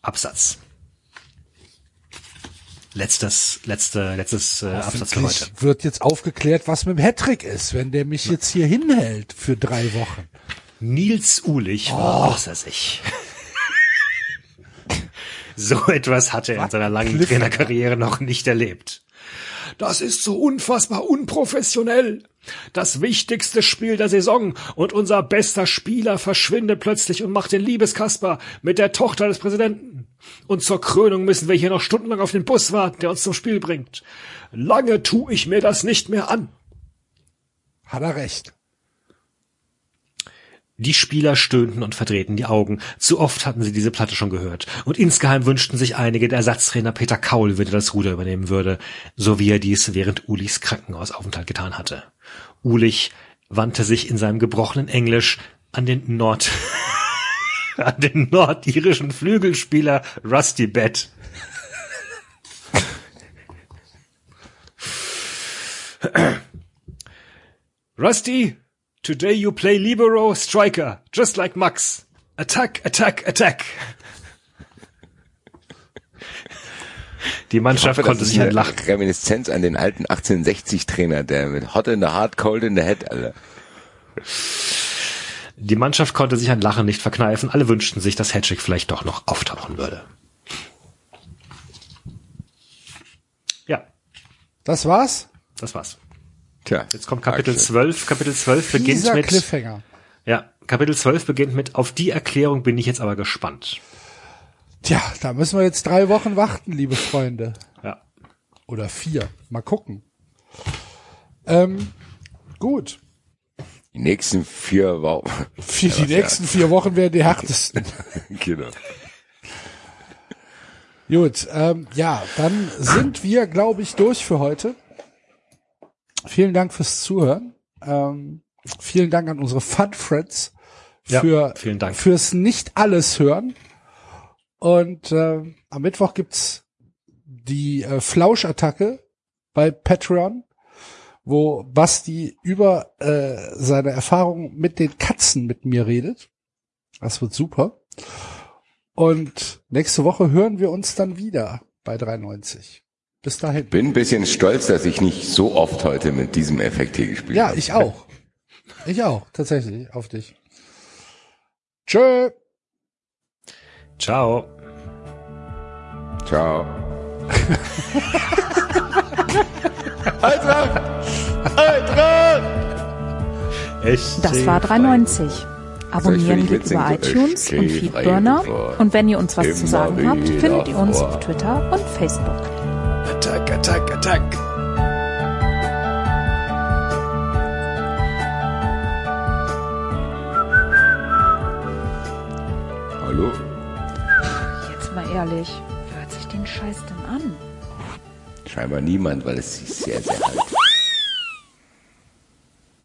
C: Absatz. Letztes, letzte, letztes äh, Absatz für heute.
B: Wird jetzt aufgeklärt, was mit dem Hattrick ist, wenn der mich jetzt hier hinhält für drei Wochen.
C: Nils Ulich war außer sich. so etwas hatte er in seiner langen. Trainerkarriere noch nicht erlebt. Das ist so unfassbar unprofessionell. Das wichtigste Spiel der Saison und unser bester Spieler verschwindet plötzlich und macht den Liebeskasper mit der Tochter des Präsidenten. Und zur Krönung müssen wir hier noch stundenlang auf den Bus warten, der uns zum Spiel bringt. Lange tu ich mir das nicht mehr an.
B: Hat er recht.
C: Die Spieler stöhnten und verdrehten die Augen. Zu oft hatten sie diese Platte schon gehört. Und insgeheim wünschten sich einige, der Ersatztrainer Peter Kaul würde das Ruder übernehmen würde, so wie er dies während Ulichs Krankenhausaufenthalt getan hatte. Ulich wandte sich in seinem gebrochenen Englisch an den Nord, an den nordirischen Flügelspieler Rusty Bett. Rusty, today you play libero striker, just like Max. Attack, attack, attack. Die Mannschaft
D: hoffe,
C: konnte sich
D: eine
C: entlachen.
D: Reminiszenz an den alten 1860-Trainer, der mit Hot in the Heart, Cold in the Head, Alter.
C: Die Mannschaft konnte sich ein Lachen nicht verkneifen. Alle wünschten sich, dass Hedrick vielleicht doch noch auftauchen würde. Ja,
B: Das war's?
C: das war's.
D: Tja.
C: Jetzt kommt Kapitel
D: Dankeschön.
C: 12. Kapitel 12 beginnt
B: Dieser
C: mit,
B: Cliffhanger.
C: ja, Kapitel 12 beginnt mit, auf die Erklärung bin ich jetzt aber gespannt.
B: Tja, da müssen wir jetzt drei Wochen warten, liebe Freunde.
C: Ja.
B: Oder vier. Mal gucken. Ähm, gut.
D: Die nächsten vier Wochen.
B: Für die nächsten vier Wochen werden die härtesten.
D: genau.
B: Gut, ähm, ja, dann sind wir, glaube ich, durch für heute. Vielen Dank fürs Zuhören. Ähm, vielen Dank an unsere Fun Friends
C: Ja,
B: für
C: vielen Dank.
B: fürs nicht alles hören. Und äh, am Mittwoch gibt's die äh, Flauschattacke bei Patreon, wo Basti über äh, seine Erfahrungen mit den Katzen mit mir redet. Das wird super. Und nächste Woche hören wir uns dann wieder bei 390. Bis dahin.
D: Bin ein bisschen stolz, dass ich nicht so oft heute mit diesem Effekt hier gespielt
B: Ja,
D: habe.
B: ich auch. Ich auch, tatsächlich, auf dich. Tschö.
C: Ciao.
D: Ciao.
C: Echt?
A: Das war 390.
D: Soll
A: Abonnieren geht über iTunes und Feedburner. Und wenn ihr uns was zu sagen habt, findet ihr uns
D: vor.
A: auf Twitter und Facebook.
C: Attack, attack, attack.
D: Hallo?
A: Jetzt mal ehrlich, Scheiß denn an?
D: Scheinbar niemand, weil es ist sehr, sehr alt.